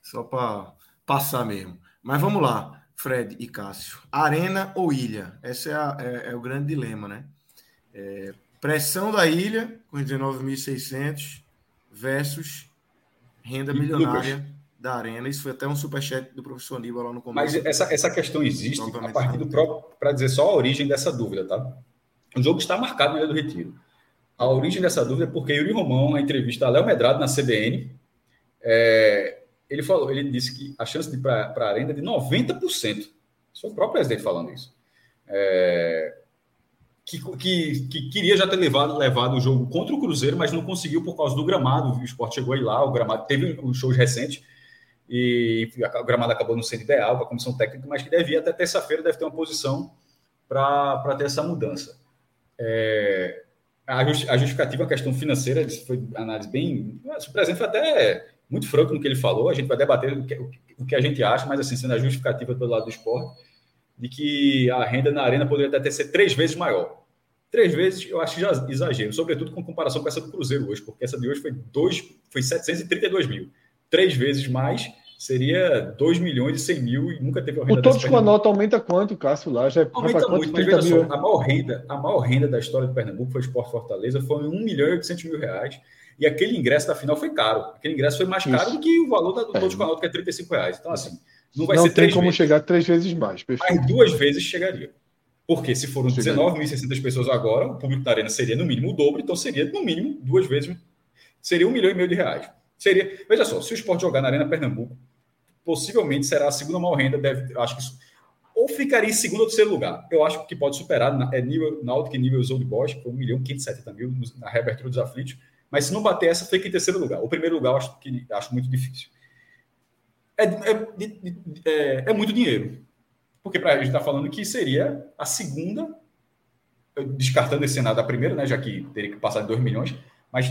S1: Só para passar mesmo. Mas vamos lá, Fred e Cássio. Arena ou ilha? Esse é, a, é, é o grande dilema, né? É, pressão da ilha, com 19.600, versus renda milionária Lucas. da Arena. Isso foi até um superchat do professor Aníbal lá no
S3: começo. Mas essa, essa questão existe a partir do próprio, para dizer só a origem dessa dúvida, tá? O jogo está marcado na Ilha do Retiro. A origem dessa dúvida é porque Yuri Romão, na entrevista a Léo Medrado na CBN, é, ele falou, ele disse que a chance de ir para a Arena é de 90%. Isso foi o próprio presidente falando isso. É, que, que, que, queria já ter levado, levado o jogo contra o Cruzeiro, mas não conseguiu por causa do gramado. O esporte chegou aí lá, o gramado teve um show recente e o gramado acabou não sendo ideal para a comissão técnica, mas que devia até terça-feira deve ter uma posição para ter essa mudança. É, a, justificativa, a questão financeira, foi análise bem. O presidente foi até muito franco no que ele falou, a gente vai debater o que, o que a gente acha, mas assim, sendo a justificativa pelo lado do esporte, de que a renda na arena poderia até ser três vezes maior. Três vezes eu acho já exagero, sobretudo com comparação com essa do Cruzeiro hoje, porque essa de hoje foi, dois, foi 732 mil. Três vezes mais seria 2 milhões e 100 mil e nunca teve
S2: a renda. O todos com a nota aumenta quanto, Cássio? Lá já é
S3: aumenta muito, mas veja só, a maior, renda, a maior renda da história do Pernambuco foi o Sport Fortaleza, foi 1 milhão e 800 mil reais. E aquele ingresso da final foi caro. Aquele ingresso foi mais caro Isso. do que o valor da, do é. Todos com a que é 35 reais. Então, assim,
S2: não vai não ser tem como vezes. chegar três vezes mais.
S3: Perfeito. Mas duas vezes chegaria. Porque se foram 19.600 pessoas agora, o público da arena seria no mínimo o dobro, então seria no mínimo duas vezes, seria um milhão e meio de reais. Seria, veja só, se o esporte jogar na Arena Pernambuco, possivelmente será a segunda maior renda, deve, acho que isso, ou ficaria em segundo ou terceiro lugar. Eu acho que pode superar é nível Náutico e nível Old Bosch, que foi 1 milhão e 570 mil na reabertura dos aflitos, mas se não bater essa, fica em terceiro lugar. O primeiro lugar eu acho, que, acho muito difícil. É, é, é, é muito dinheiro. Porque pra, a gente está falando que seria a segunda, descartando esse cenário da primeira, né, já que teria que passar de 2 milhões, mas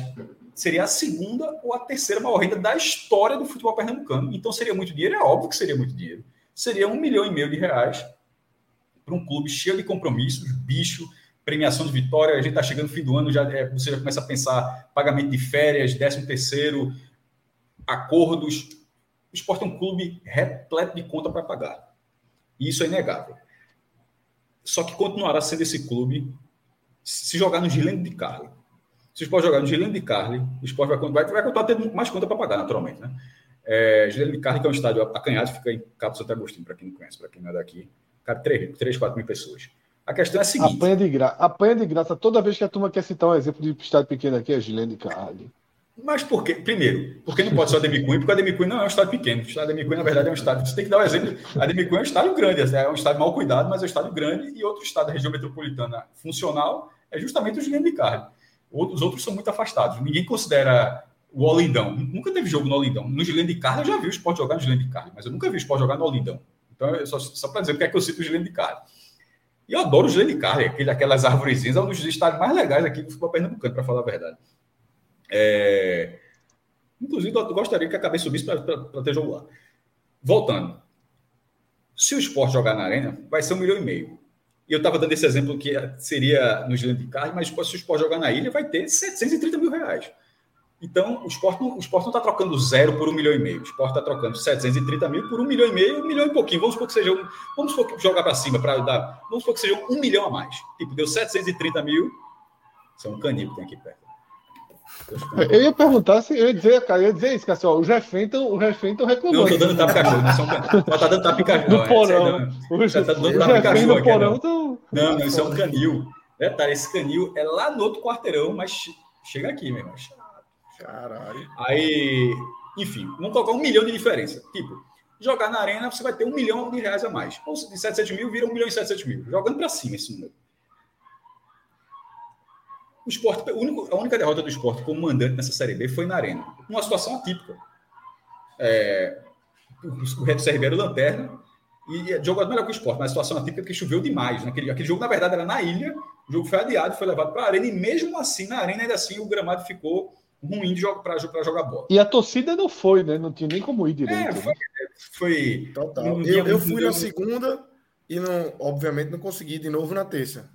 S3: seria a segunda ou a terceira maior renda da história do futebol pernambucano. Então seria muito dinheiro, é óbvio que seria muito dinheiro. Seria um milhão e meio de reais para um clube cheio de compromissos, bicho, premiação de vitória. A gente está chegando no fim do ano, já, é, você já começa a pensar pagamento de férias, décimo terceiro, acordos. O esporte é um clube repleto de conta para pagar. E isso é inegável. Só que continuará sendo esse clube se jogar no Gilene de Carli se o Sport jogar no Gilene de Carli, o Sport vai, vai, vai continuar tendo mais conta para pagar, naturalmente. Né? É, Gilene de Carli, que é um estádio acanhado, fica em Cabo Santo Agostinho, para quem não conhece, para quem não é daqui. Cara, 3, 3, 4 mil pessoas. A questão é a seguinte.
S2: Apanha de, gra... Apanha de graça toda vez que a turma quer citar um exemplo de estádio pequeno aqui, é Gilene de Carli.
S3: Mas por quê? Primeiro, porque não pode ser o Ademir Cunha, porque o Ademir Cunha não é um estádio pequeno. O estádio Ademir Cunha, na verdade, é um estádio. Você tem que dar um exemplo. A Ademir Cunha é um estádio grande, é um estádio mal cuidado, mas é um estádio grande. E outro estádio da região metropolitana funcional é justamente o Gilene de Carli. Os outros são muito afastados. Ninguém considera o Olindão. Nunca teve jogo no Olindão. No Gilene de Carne, eu já vi o esporte jogar no Gilene de Carne, mas eu nunca vi o esporte jogar no Olindão. Então, só, só para dizer porque é que eu cito o Gilene de Carne. E eu adoro o Gilene de Carne, aquele, aquelas árvorezinhas, é um dos estádios mais legais aqui do futebol pernambucano, para falar a verdade. É... Inclusive, eu gostaria que a cabeça subisse para ter jogo lá. Voltando. Se o esporte jogar na arena, vai ser um milhão e meio. E eu estava dando esse exemplo que seria no Gilene de Carne, mas se o esporte jogar na ilha, vai ter 730 mil reais. Então, o esporte, o esporte não está trocando zero por um milhão e meio. O esporte está trocando 730 mil por um milhão e meio, um milhão e pouquinho. Vamos supor que seja um, Vamos supor que jogar para cima para dar. Vamos supor que seja um milhão a mais. Tipo, deu 730 mil. Isso é um canil que tem aqui perto.
S2: Eu ia perguntar se eu ia dizer, cara, eu ia dizer isso, que assim, ó, o Jeffenton, o Jeffenton reclamou.
S3: Não, tô dando tapa cachorro, não são tá dando tapa cachorro. No
S2: porão. É,
S3: tá dando tapa cachorro aqui, porão, não. Não, não, isso é um canil. Detalhe, esse canil é lá no outro quarteirão, mas chega aqui, meu irmão.
S1: Caralho.
S3: Aí, enfim, vamos colocar um milhão de diferença. Tipo, jogar na arena, você vai ter um milhão de reais a mais. Ou de 700 mil, vira um milhão e 700 mil. Jogando para cima esse número. O esporte, a única derrota do esporte como mandante nessa Série B foi na Arena. Uma situação atípica. É, o Reto CRB era o lanterna, e jogou melhor que o esporte, mas a situação atípica é que choveu demais. Né? Aquele, jogo, na verdade, era na ilha, o jogo foi adiado, foi levado para a arena, e mesmo assim, na arena, ainda assim, o gramado ficou ruim para jogar bola.
S2: E a torcida não foi, né? Não tinha nem como ir direito. É,
S1: foi. Né? foi Total. eu, eu fui na segunda e, não, obviamente, não consegui de novo na terça.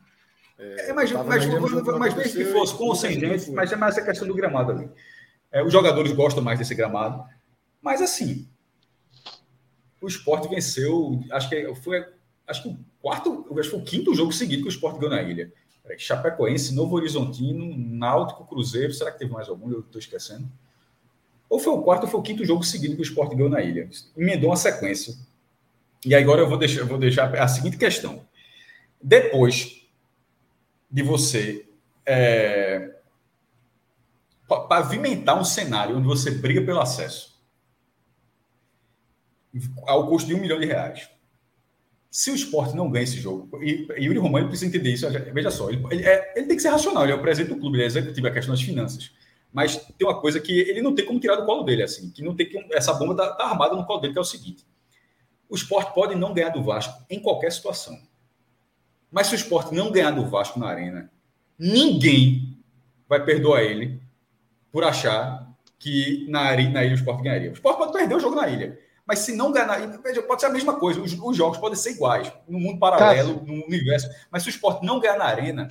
S3: É, mas mas, mas mesmo que fosse com ou sem gente, mas é mais essa questão do gramado ali. É, os jogadores gostam mais desse gramado. Mas assim, o esporte venceu, acho que foi acho que o quarto, acho que foi o quinto jogo seguido que o esporte ganhou na ilha. Chapecoense, Novo Horizontino, Náutico, Cruzeiro, será que teve mais algum? Eu estou esquecendo. Ou foi o quarto ou foi o quinto jogo seguido que o esporte ganhou na ilha. Emendou uma sequência. E agora eu vou deixar, eu vou deixar a seguinte questão. Depois de você é, pavimentar um cenário onde você briga pelo acesso ao custo de um milhão de reais. Se o esporte não ganha esse jogo, e, Yuri Romano precisa entender isso, veja só, ele, ele, é, ele, tem que ser racional, ele é o presidente do clube, ele é executivo, é questão das finanças. Mas tem uma coisa que ele não tem como tirar do colo dele, assim, que não tem que. Essa bomba está tá armada no colo dele, que é o seguinte: o esporte pode não ganhar do Vasco em qualquer situação. Mas se o esporte não ganhar do Vasco na arena, ninguém vai perdoar ele por achar que na, na ilha o esporte ganharia. O esporte pode perder o jogo na ilha. Mas se não ganhar, pode ser a mesma coisa. Os, os, jogos podem ser iguais, no mundo paralelo, no universo. Mas se o esporte não ganhar na arena,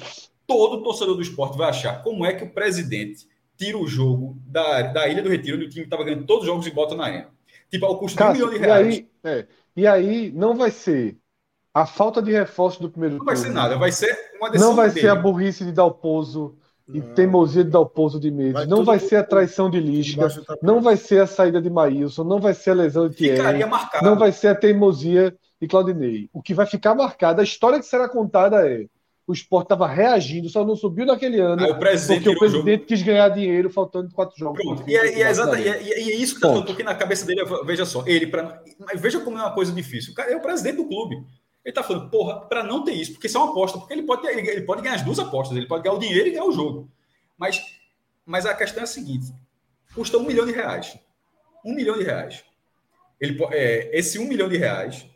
S3: todo torcedor do esporte vai achar como é que o presidente tira o jogo da, da Ilha do Retiro, onde o time estava ganhando todos os jogos e bota na arena. Tipo, ao custo Cássio, de um milhão de reais.
S2: E aí, é, e aí não vai ser a falta de reforço do primeiro
S3: Não vai ser nada, vai ser
S2: uma decisão Não vai dele. ser a burrice de dar o pouso e não. teimosia de dar o pouso de medo. Vai não vai ser a traição de Lisca, não vai ser a saída de Maílson, não vai ser a lesão de Thierry, não vai ser a teimosia de Claudinei. O que vai ficar marcado, a história que será contada é o esporte estava reagindo, só não subiu naquele ano
S3: o porque
S2: o presidente o quis ganhar dinheiro faltando quatro jogos.
S3: Pronto. E, é, e, é exata, e, é, e, é, isso que está porque na cabeça dele, veja só, ele, pra, veja como é uma coisa difícil. O cara é o presidente do clube. Ele está falando, porra, para não ter isso, porque isso é uma aposta, porque ele pode, ele, ele pode ganhar as duas apostas, ele pode ganhar o dinheiro e ganhar o jogo. Mas, mas a questão é a seguinte: custa um milhão de reais. Um milhão de reais. Ele, é, esse um milhão de reais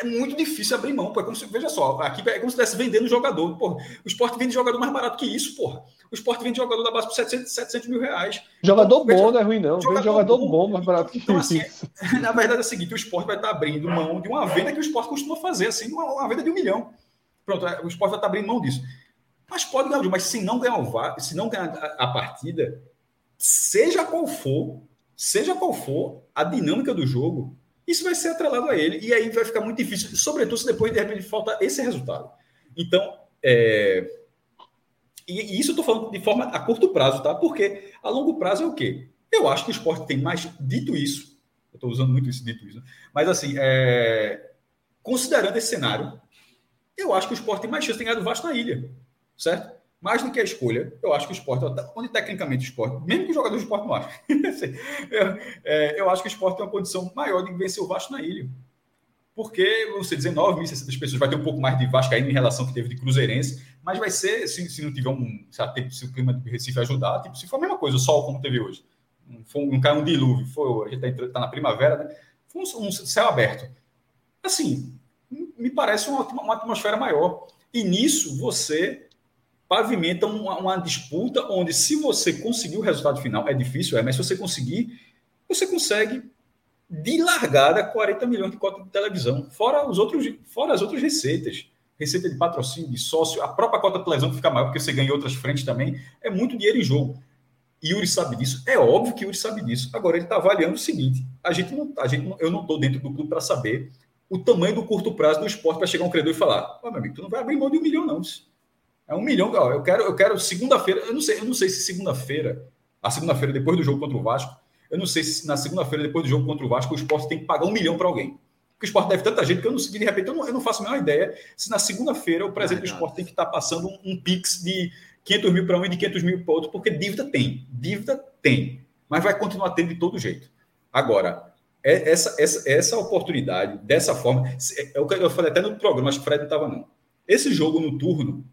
S3: é muito difícil abrir mão. Pô. É como se, veja só, aqui é como se estivesse vendendo jogador. Porra, o esporte vende jogador mais barato que isso, porra. O esporte vende jogador da base por 700, 700 mil reais.
S2: Jogador então, bom veja, não é ruim, não. Jogador, jogador bom, bom, mais barato que então,
S3: assim, isso. Na verdade é o seguinte: o esporte vai estar abrindo mão de uma venda que o esporte costuma fazer, assim, uma, uma venda de um milhão. Pronto, é, o esporte vai estar abrindo mão disso. Mas pode ganhar, mas se não ganhar o se não ganhar a, a partida, seja qual for, seja qual for a dinâmica do jogo, isso vai ser atrelado a ele. E aí vai ficar muito difícil, sobretudo se depois de repente falta esse resultado. Então, é... e, isso eu estou falando de forma a curto prazo, tá? Porque a longo prazo é o quê? Eu acho que o esporte tem mais dito isso. Eu estou usando muito isso dito isso, né? mas assim, é... considerando esse cenário, eu acho que o esporte tem mais chance de ganhar do Vasco na ilha, certo? Mais do que a escolha, eu acho que o esporte, onde tecnicamente o esporte, mesmo que o jogador do esporte não ache, eu, é, eu acho que o esporte tem uma condição maior de vencer o Vasco na ilha. Porque, vão ser 19.600 pessoas, vai ter um pouco mais de Vascaíno em relação que teve de Cruzeirense, mas vai ser, se, se não tiver um, se, se o clima de Recife ajudar, tipo, se for a mesma coisa, o sol como teve hoje, não, for, não cai um dilúvio, foi, a gente está tá na primavera, né? Foi um, um, céu aberto. Assim, me parece uma, uma atmosfera maior. E nisso, você pavimenta uma, uma, disputa onde, se você conseguir o resultado final, é difícil, é, mas se você conseguir, você consegue de largada 40 milhões de cota de televisão, fora, os outros, fora as outras receitas. Receita de patrocínio, de sócio, a própria cota de televisão que fica maior, porque você ganha em outras frentes também, é muito dinheiro em jogo. Yuri sabe disso, é óbvio que Yuri sabe disso. Agora ele está avaliando o seguinte: a gente não, a gente eu não estou dentro do clube para saber o tamanho do curto prazo do esporte para chegar um credor e falar: oh, meu amigo, tu não vai abrir mão de um milhão, não. É um milhão. Ó, eu quero, eu quero segunda-feira. Eu não sei, eu não sei se segunda-feira, a segunda-feira depois do jogo contra o Vasco, eu não sei se na segunda-feira depois do jogo contra o Vasco o esporte tem que pagar um milhão para alguém. Porque o esporte deve tanta gente que eu não sei, de repente, eu não, eu não faço a menor ideia se na segunda-feira o presidente do esporte tem que estar tá passando um, um Pix de 500 mil para um e de 500 mil para outro, porque dívida tem. Dívida tem. Mas vai continuar tendo de todo jeito. Agora, é, essa, essa, essa oportunidade, dessa forma, é o que eu falei até no programa, acho que o Fred não estava, não. Esse jogo no turno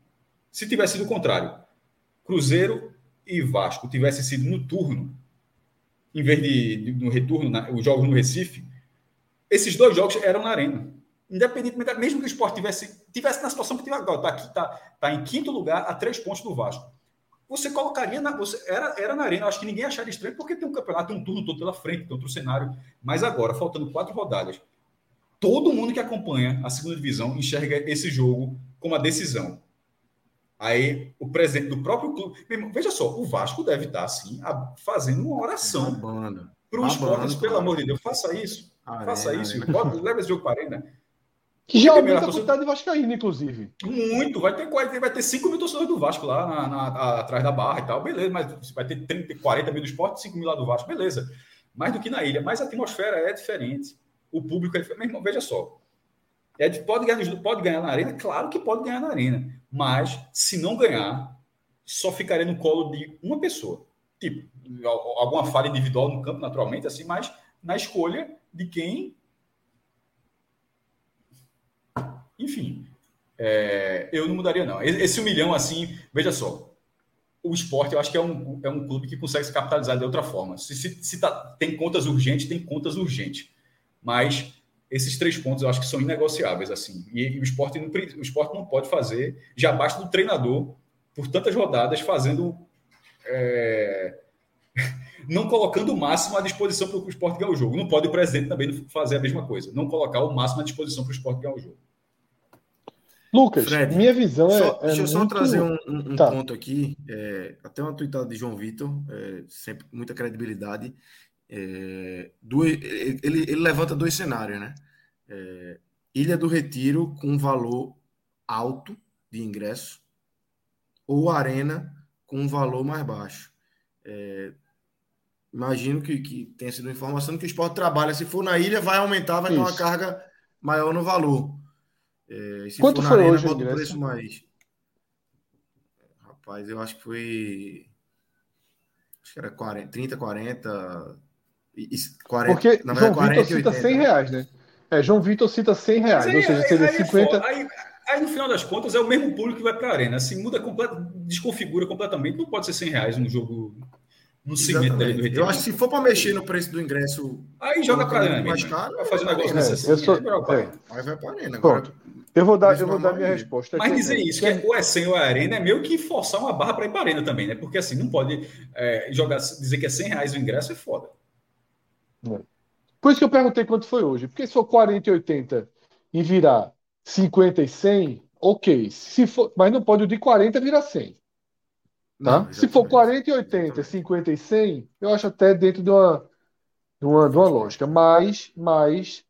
S3: se tivesse sido o contrário, Cruzeiro e Vasco tivesse sido no turno, em vez de, de no retorno, na, os jogos no Recife, esses dois jogos eram na arena. Independentemente, mesmo que o esporte tivesse, tivesse na situação que tive agora, está aqui, tá, tá em quinto lugar a três pontos do Vasco. Você colocaria na. Você, era, era na arena, acho que ninguém acharia estranho, porque tem um campeonato, tem um turno todo pela frente, tem outro cenário. Mas agora, faltando quatro rodadas, todo mundo que acompanha a segunda divisão enxerga esse jogo como a decisão. Aí o presidente do próprio clube. Veja só, o Vasco deve estar assim, fazendo uma oração para os esportes, pelo amor de Deus, faça isso. Arena, faça isso. Arena. Leva esse jogo para a arena.
S2: Que já aumenta a quantidade de Vascaíno, inclusive.
S3: Muito. Vai ter, vai ter 5 mil torcedores do Vasco lá na, na, atrás da barra e tal. Beleza, mas vai ter 30, 40 mil do esporte, 5 mil lá do Vasco. Beleza. Mais do que na ilha. Mas a atmosfera é diferente. O público é diferente. Meu irmão, veja só. É, pode, ganhar, pode ganhar na arena? Claro que pode ganhar na arena. Mas, se não ganhar, só ficaria no colo de uma pessoa. Tipo, alguma falha individual no campo, naturalmente, assim, mas na escolha de quem Enfim, é, eu não mudaria, não. Esse um milhão, assim, veja só. O esporte, eu acho que é um, é um clube que consegue se capitalizar de outra forma. Se, se, se tá, tem contas urgentes, tem contas urgentes. Mas esses três pontos eu acho que são inegociáveis, assim. E, e o, esporte não, o esporte não pode fazer, já basta do treinador, por tantas rodadas, fazendo. É, não colocando o máximo à disposição para o esporte ganhar o jogo. Não pode o presidente também fazer a mesma coisa. Não colocar o máximo à disposição para o esporte ganhar o jogo.
S2: Lucas, Fred, minha visão é.
S1: Só, é deixa eu só trazer um, um tá. ponto aqui. É, até uma tweetada de João Vitor, é, sempre muita credibilidade. É, do, ele, ele, levanta dois cenários, né? É, Ilha do Retiro com valor alto de ingresso ou Arena com um valor mais baixo. É, imagino que, que tenha sido informação que o esporte trabalha. Se for na ilha, vai aumentar, vai Isso. ter uma carga maior no valor.
S2: É, Quanto foi arena, hoje o ingresso? preço mais.
S1: Rapaz, eu acho que foi. Acho que era 40, 30, 40.
S2: 40 Porque na João 40, Vitor cita 80, 100 reais, né? É, João Vitor cita 100 reais, aí, ou seja, seria aí, 50.
S3: É aí, aí, no final das contas, é o mesmo público que vai para a arena. Assim, muda complet... desconfigura completamente. Não pode ser 100 reais um jogo no cimento dele do.
S1: Eu acho que se for para mexer no preço do ingresso.
S3: Aí joga para a arena.
S1: Mais caro,
S3: vai fazer um negócio
S2: é, desse assim. Sou... É.
S1: Aí vai para a arena. Agora,
S2: eu vou dar, eu vou dar minha resposta.
S3: Mas dizer isso, que é, ou é 100 ou é arena, é meio que forçar uma barra para ir para arena também, né? Porque assim, não pode é, jogar, dizer que é 100 reais o ingresso é foda.
S2: É. Por isso que eu perguntei quanto foi hoje. Porque se for 40 e 80 e virar 50 e 100, ok. Se for, mas não pode o de 40 virar 100. Tá? Não, se for 40 e 80, 50 e 100, eu acho até dentro de uma, de uma, de uma lógica. Mas, mas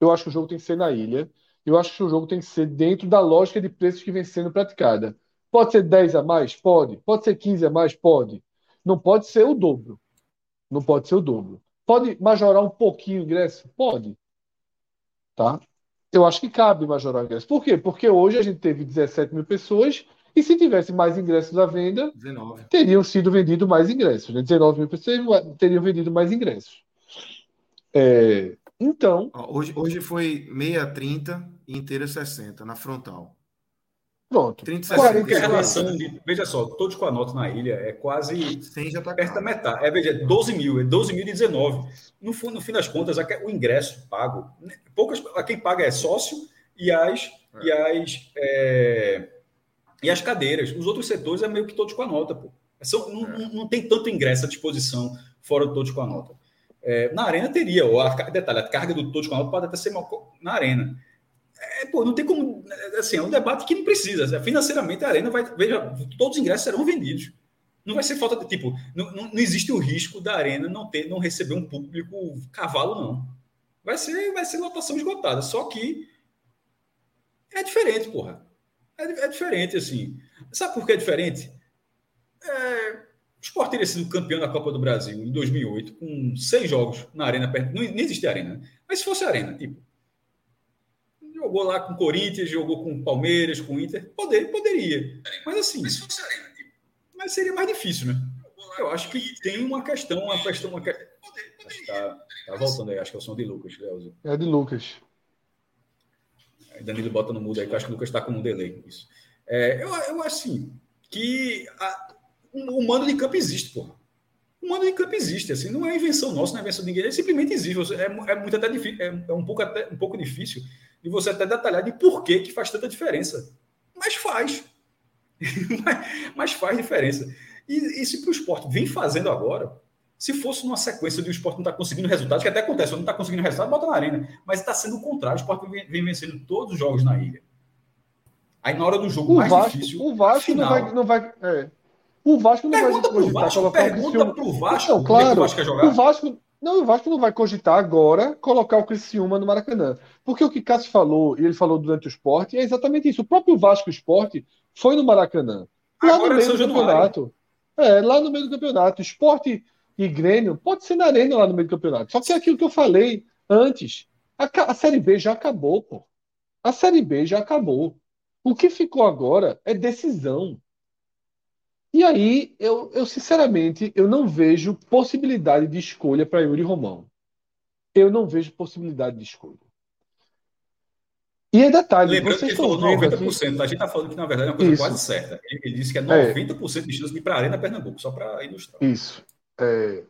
S2: eu acho que o jogo tem que ser na ilha eu acho que o jogo tem que ser dentro da lógica de preços que vem sendo praticada. Pode ser 10 a mais? Pode. Pode ser 15 a mais? Pode. Não pode ser o dobro. Não pode ser o dobro. Pode majorar um pouquinho o ingresso? Pode. Tá? Eu acho que cabe majorar o ingresso. Por quê? Porque hoje a gente teve 17 mil pessoas e se tivesse mais ingressos à venda, 19. teriam sido vendidos mais ingressos. Né? 19 mil pessoas teriam vendido mais ingressos. É, então.
S1: Hoje, hoje foi meia 30 e inteira 60 na frontal.
S3: Pronto. 30, 40, a relação de, veja só, todos com a nota na ilha é quase 100 já tá perto da metade. É, veja, 12 mil, é 12 mil e 19. No, no fim das contas, o ingresso pago, né, poucas, quem paga é sócio e as, é. e, as é, e as cadeiras. Os outros setores é meio que todos com a nota, pô. São, não, é. não, tem tanto ingresso à disposição fora de todos com a nota. É, na arena teria, ou a, detalhe, a carga do todos com a nota pode até ser na arena. É, pô, não tem como. Assim, é um debate que não precisa. Financeiramente, a Arena vai. Veja, todos os ingressos serão vendidos. Não vai ser falta de. Tipo, não, não, não existe o risco da Arena não ter, não receber um público cavalo, não. Vai ser, vai ser lotação esgotada. Só que é diferente, porra. É, é diferente, assim. Sabe por que é diferente? É, o Sport teria sido campeão da Copa do Brasil em 2008, com seis jogos na Arena. Não, nem existia Arena. Né? Mas se fosse Arena, tipo Jogou lá com Corinthians, jogou com Palmeiras, com Inter. Poder, poderia. Mas assim. Mas seria mais difícil, né? Eu acho que tem uma questão, uma questão. Uma... Está tá voltando aí, acho que é o som de Lucas, Leozinho.
S2: É de Lucas.
S3: Danilo bota no mudo aí, que eu acho que o Lucas está com um delay. Isso. É, eu, eu acho assim, que a, o mando de campo existe, porra. O mando de campo existe, assim, não é invenção nossa, não é invenção de ninguém, ele simplesmente existe. É, é muito até difícil, é, é, um pouco até um pouco difícil de você até detalhar de por que, que faz tanta diferença. Mas faz. mas faz diferença. E, e se para o esporte vem fazendo agora, se fosse numa sequência de o esporte não está conseguindo resultados, que até acontece, não está conseguindo resultado, bota na arena. Mas está sendo o contrário, o esporte vem, vem, vencendo todos os jogos na ilha. Aí na hora do jogo
S2: o
S3: mais
S2: Vasco,
S3: difícil.
S2: O Vasco final, não vai. Não vai é. O Vasco não
S3: pergunta
S2: vai
S3: cogitar Vasco, colocar pergunta o pro Vasco. Não,
S2: claro. O Vasco, o Vasco não, o Vasco não vai cogitar agora colocar o Criciúma no Maracanã. Porque o que Cássio falou, e ele falou durante o esporte, é exatamente isso. O próprio Vasco Esporte foi no Maracanã. Lá agora no meio do campeonato. É, lá no meio do campeonato. Esporte e Grêmio pode ser na arena lá no meio do campeonato. Só que é aquilo que eu falei antes. A, a Série B já acabou, pô. A Série B já acabou. O que ficou agora é decisão. E aí, eu, eu sinceramente, eu não vejo possibilidade de escolha para Yuri Romão. Eu não vejo possibilidade de escolha. E é detalhe,
S3: Lembrando que ele falou 90%, aqui... a gente está falando que na verdade é uma coisa Isso. quase certa. Ele, ele, disse que é 90% é. de chance de ir para a Arena Pernambuco, só para ilustrar.
S2: Isso. É...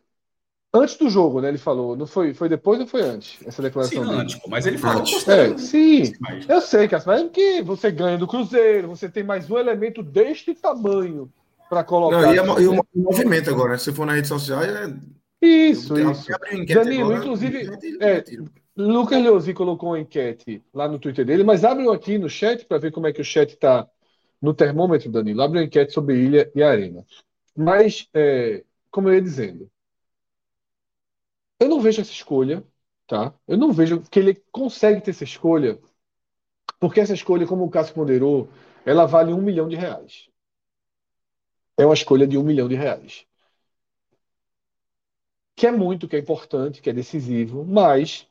S2: Antes do jogo, né? Ele falou. Não foi, foi depois ou foi antes? Essa declaração
S3: sim, antes, mas ele falou.
S2: É, sim, mas... eu sei, Cássio, mas é que você ganha do Cruzeiro, você tem mais um elemento deste tamanho para colocar. Não,
S1: e, a, e, o movimento agora, né? se for na rede social, é.
S2: Isso, isso. Danilo, agora, inclusive, é, Lucas Leozzi colocou uma enquete lá no Twitter dele, mas abre aqui no chat para ver como é que o chat está no termômetro, Danilo. Abre uma enquete sobre Ilha e Arena. Mas, é, como eu ia dizendo, eu não vejo essa escolha, tá? Eu não vejo que ele consegue ter essa escolha, porque essa escolha, como o Cássio ponderou, ela vale um milhão de reais é uma escolha de um milhão de reais. Que é muito, que é importante, que é decisivo, mas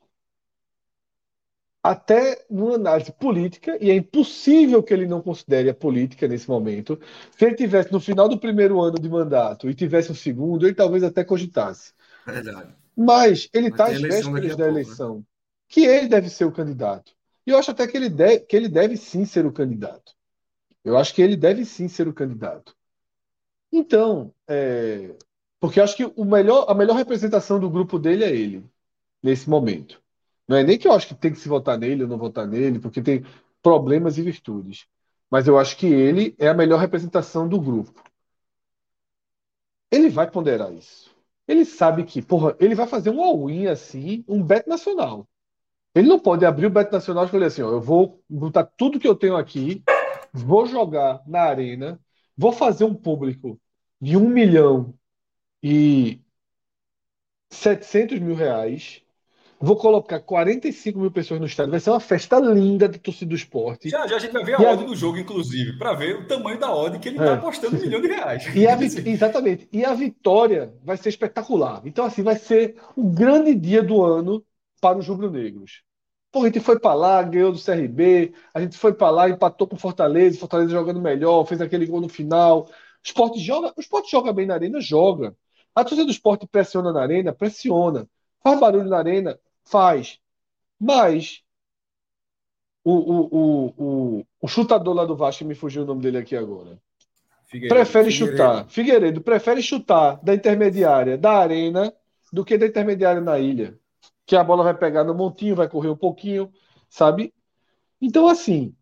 S2: até numa análise política, e é impossível que ele não considere a política nesse momento. Se ele tivesse no final do primeiro ano de mandato e tivesse um segundo, ele talvez até cogitasse.
S1: Verdade.
S2: Mas ele está às vésperas da pouco, né? eleição, né? que ele deve ser o candidato. E eu acho até que ele, deve, que ele deve sim ser o candidato. Eu acho que ele deve sim ser o candidato. Então, é, porque acho que o melhor, a melhor representação do grupo dele é ele, nesse momento. Não é nem que eu acho que tem que se votar nele ou não votar nele, porque tem problemas e virtudes. Mas eu acho que ele é a melhor representação do grupo. Ele vai ponderar isso. Ele sabe que, porra, ele vai fazer um all-in assim, um bet nacional. Ele não pode abrir o bet nacional e escolher assim, ó, eu vou botar tudo que eu tenho aqui, vou jogar na arena vou fazer um público de 1 milhão e 700 mil reais. Vou colocar 45 mil pessoas no estádio. Vai ser uma festa linda da torcida do esporte.
S3: Já, já a gente vai ver a e odd a... do jogo, inclusive, para ver o tamanho da odd que ele está é. apostando um milhão de reais.
S2: E a Exatamente. E a vitória vai ser espetacular. Então, assim, vai ser um grande dia do ano para os rubro-negros. Pô, a gente foi para lá, ganhou do CRB, a gente foi para lá, empatou com Fortaleza, Fortaleza jogando melhor, fez aquele gol no final. O esporte joga, o esporte joga bem na arena, joga. A torcida do esporte pressiona na arena, pressiona. Faz barulho na arena, faz. Mas o, o, o, o, o chutador lá do Vasco, me fugiu o nome dele aqui agora. Figueiredo, prefere Figueiredo. chutar. Figueiredo prefere chutar da intermediária da arena do que da intermediária na ilha que a bola vai pegar no montinho, vai correr um pouquinho, sabe? Então, assim,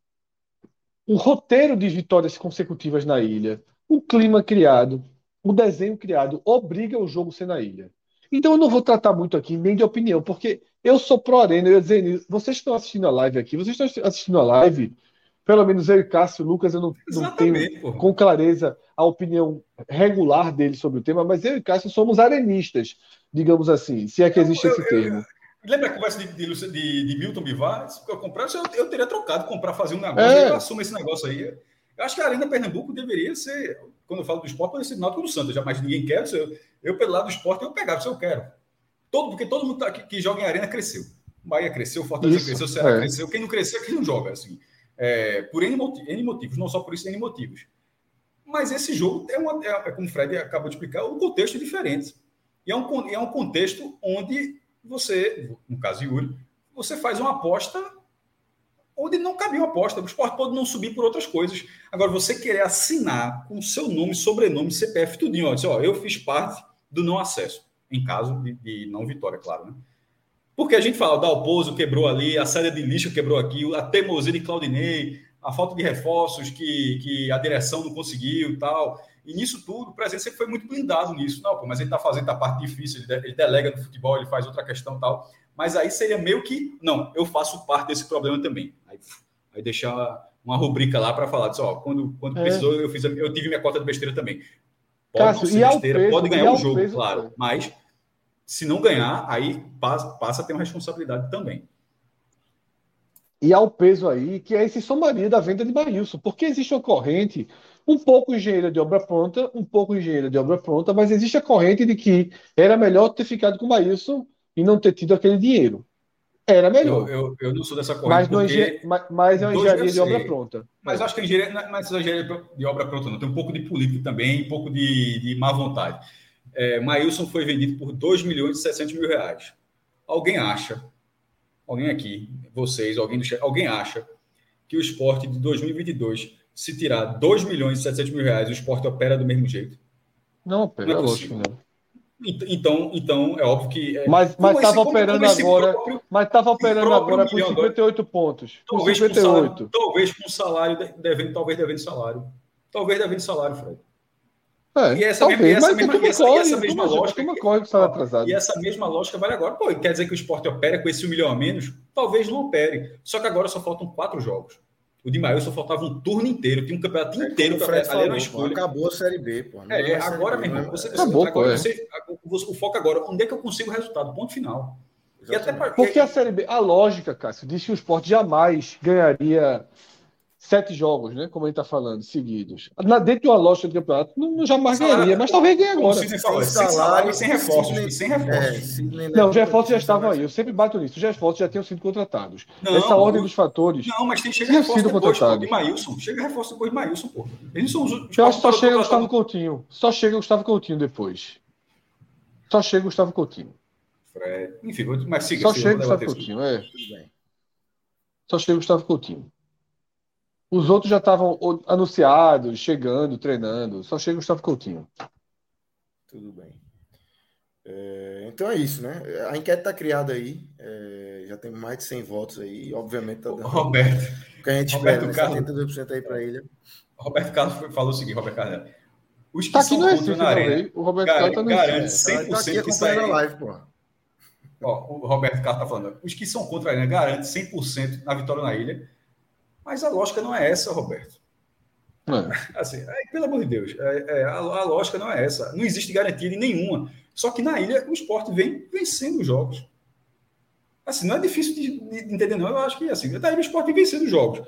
S2: o roteiro de vitórias consecutivas na ilha, o clima criado, o desenho criado, obriga o jogo a ser na ilha. Então, eu não vou tratar muito aqui nem de opinião, porque eu sou pró-arena, eu ia dizer vocês estão assistindo a live aqui, vocês estão assistindo a live, pelo menos eu e Cássio, Lucas, eu não, não tenho porra. com clareza a opinião regular dele sobre o tema, mas eu e Cássio somos arenistas, digamos assim, se é que existe eu, esse eu, termo.
S3: Lembra a conversa de, de, de, de Milton Bivar? Se eu comprasse, eu, eu teria trocado, comprar, fazer um negócio. É. Eu assumo esse negócio aí. Eu acho que a Arena Pernambuco deveria ser, quando eu falo do esporte, poderia ser Náutico do Santos, jamais ninguém quer. Eu, eu, pelo lado do esporte, eu pegava, se eu quero. Todo, porque todo mundo tá, que, que, joga em Arena cresceu. Bahia cresceu, Fortaleza isso, cresceu, Ceará é. cresceu. Quem não cresceu, quem não joga. Assim, é, por N, N, motivos, não só por isso, N motivos. Mas esse jogo é, uma, é, é como o Fred acabou de explicar, um contexto diferente. E é um, é um contexto onde você, no caso Yuri, você faz uma aposta onde não cabia uma aposta. O esporte pode não subir por outras coisas. Agora, você querer assinar com seu nome, sobrenome, CPF, tudinho, ó, diz, ó eu fiz parte do não acesso, em caso de, de não vitória, claro. Né? Porque a gente fala, o Dalpozo quebrou ali, a saída de lixo quebrou aqui, a teimosia de Claudinei, a falta de reforços que, que a direção não conseguiu e tal. E nisso tudo, o presidente sempre foi muito blindado nisso. Não, pô, mas ele está fazendo a parte difícil, ele delega no futebol, ele faz outra questão e tal. Mas aí seria meio que, não, eu faço parte desse problema também. Aí, aí deixar uma rubrica lá para falar disso, ó, quando, quando é. precisou, eu, fiz, eu tive minha cota de besteira também. Pode Cássio, ser besteira, peso, pode ganhar o um jogo, peso, claro, mas se não ganhar, aí passa, passa a ter uma responsabilidade também.
S2: E há o peso aí, que é esse somaria da venda de Maílson, porque existe uma corrente, um pouco engenheiro de obra pronta, um pouco engenheiro de obra pronta, mas existe a corrente de que era melhor ter ficado com o Maílson e não ter tido aquele dinheiro. Era melhor.
S3: Eu, eu, eu não sou dessa corrente.
S2: Mas, não engen... mas, mas é uma engenharia de obra pronta.
S3: Mas acho que a engenharia não é engenharia de obra pronta, não. Tem um pouco de política também, um pouco de, de má vontade. É, Maílson foi vendido por 2 milhões e 600 mil reais. Alguém acha alguém aqui, vocês, alguém do alguém acha que o esporte de 2022, se tirar 2 milhões e 700 mil reais, o esporte opera do mesmo jeito?
S2: Não opera, não é lógico não.
S3: Então, então, é óbvio que. É,
S2: mas estava operando agora. Próprio, mas estava operando agora por 58 agora, pontos.
S3: Talvez, 58. Com salário, talvez com salário devendo, talvez devendo salário. Talvez devendo salário, Fred.
S2: É, e essa talvez, mesma, essa mesma, essa, corre, essa
S3: mesma lógica. Corre que atrasado. E essa mesma lógica vale agora. Pô, quer dizer que o esporte opera com esse um milhão a menos? Talvez não opere. Só que agora só faltam quatro jogos. O de Maio só faltava um turno inteiro, tinha um campeonato é, inteiro
S1: para ali na escolha. Acabou a Série B, pô.
S3: É, é agora, meu irmão, né? você, Acabou, agora, pô, você, o foco agora, onde é que eu consigo o resultado? Ponto final.
S2: Pra, Porque a Série B, a lógica, Cássio, diz que o esporte jamais ganharia sete jogos, né? Como a gente está falando, seguidos. Na, dentro de uma lógica de campeonato, não, jamais ganharia, mas talvez ganhe agora. Sem
S3: salário, sem reforços. Sem reforços.
S2: É, não, os reforços já estavam aí. Eu sempre bato nisso. Os reforços já tinham sido contratados. Não, Essa ordem dos fatores.
S3: Não, mas tem chega reforço sido depois pô, de Maílson. Chega reforço depois de Maílson, pô.
S2: Eles são os, os Eu acho que só chega Gustavo Coutinho. Só chega Gustavo Coutinho depois. Só chega Gustavo Coutinho.
S3: Enfim, mas siga.
S2: Só chega Gustavo Coutinho, é. Só chega Gustavo Coutinho. Os outros já estavam anunciados, chegando, treinando. Só chega o Gustavo Coutinho.
S1: Tudo bem. É, então é isso, né? A enquete está criada aí. É, já tem mais de 100 votos aí. Obviamente está
S3: dando. Roberto.
S1: O que a gente Roberto espera, né? 72% aí para ele.
S3: Roberto Carlos falou o seguinte, Roberto Carlos.
S2: Os que tá são contra na arena, o Roberto Carlos tá
S3: garante 100% tá aqui que saem. live, pô. Ó, o Roberto Carlos está falando. Os que são contra a arena garante 100% na vitória na ilha mas a lógica não é essa, Roberto. É. Assim, é, pelo amor de Deus, é, é, a, a, lógica não é essa. Não existe garantia de nenhuma. Só que na ilha o esporte vem vencendo os jogos. Assim, não é difícil de, de entender, não. Eu acho que assim, na ilha o esporte vem vencendo os jogos.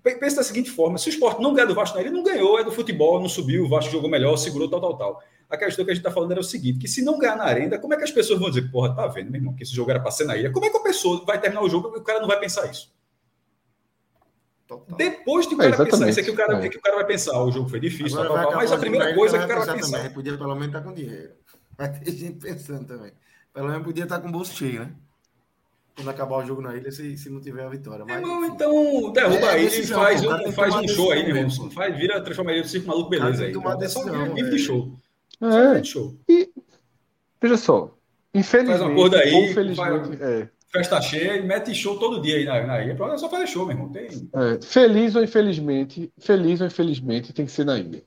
S3: Pensa da seguinte forma: se o esporte não ganha do Vasco na ilha, não ganhou, é do futebol, não subiu, o Vasco jogou melhor, segurou, tal, tal, tal. A questão que a gente está falando era o seguinte: que se não ganhar na arena, como é que as pessoas vão dizer, porra, tá vendo, meu irmão, que esse jogo era para ser na ilha? Como é que a pessoa vai terminar o jogo e o cara não vai pensar isso? Total. Depois de o cara é, pensar isso, é que o cara, é. que o cara vai pensar, o jogo foi difícil, tal, tal, mas a primeira coisa que o cara vai pensar. Também.
S1: Podia pelo menos estar com dinheiro. Vai ter gente pensando também. Pelo menos podia estar com o bolso cheio, né? Quando acabar o jogo na ilha, se, se não tiver a vitória. Mas,
S3: irmão, então derruba é, aí e faz, um, faz um show aí, meu irmão. Faz, vira, transforma ele no circo maluco, beleza. Aí. Então, é só de show.
S2: É. show. E, veja só, infelizmente, faz
S3: uma
S2: infelizmente, faz, é
S3: festa cheia e mete show todo dia aí na, na ilha. É só fazer show, meu irmão. Tem...
S2: É, feliz ou infelizmente, feliz ou infelizmente, tem que ser na ilha.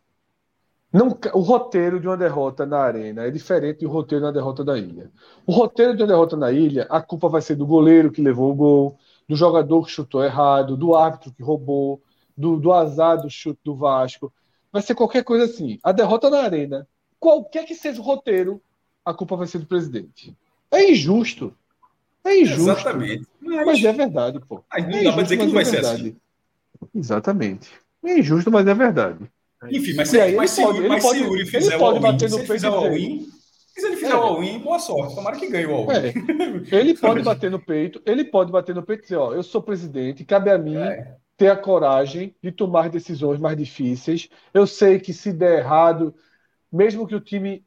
S2: Não, o roteiro de uma derrota na arena é diferente do roteiro uma derrota da ilha. O roteiro de uma derrota na ilha, a culpa vai ser do goleiro que levou o gol, do jogador que chutou errado, do árbitro que roubou, do, do azar do chute do Vasco. Vai ser qualquer coisa assim. A derrota na arena, qualquer que seja o roteiro, a culpa vai ser do presidente. É injusto. É injusto.
S3: Exatamente.
S2: Mas, mas é verdade, pô.
S3: Mas não é dá para dizer que não vai é ser assim.
S2: Exatamente. É injusto, mas é verdade.
S3: Enfim, mas, aí, mas, se, pode, mas se o Yuri fizer o all-in, se ele fizer o all-in, se ele fizer o all-in, boa sorte. Tomara que ganhe o all-in.
S2: É. Ele pode bater no peito, ele pode bater no peito e dizer, ó, eu sou presidente, cabe a mim é. ter a coragem de tomar decisões mais difíceis. Eu sei que se der errado, mesmo que o time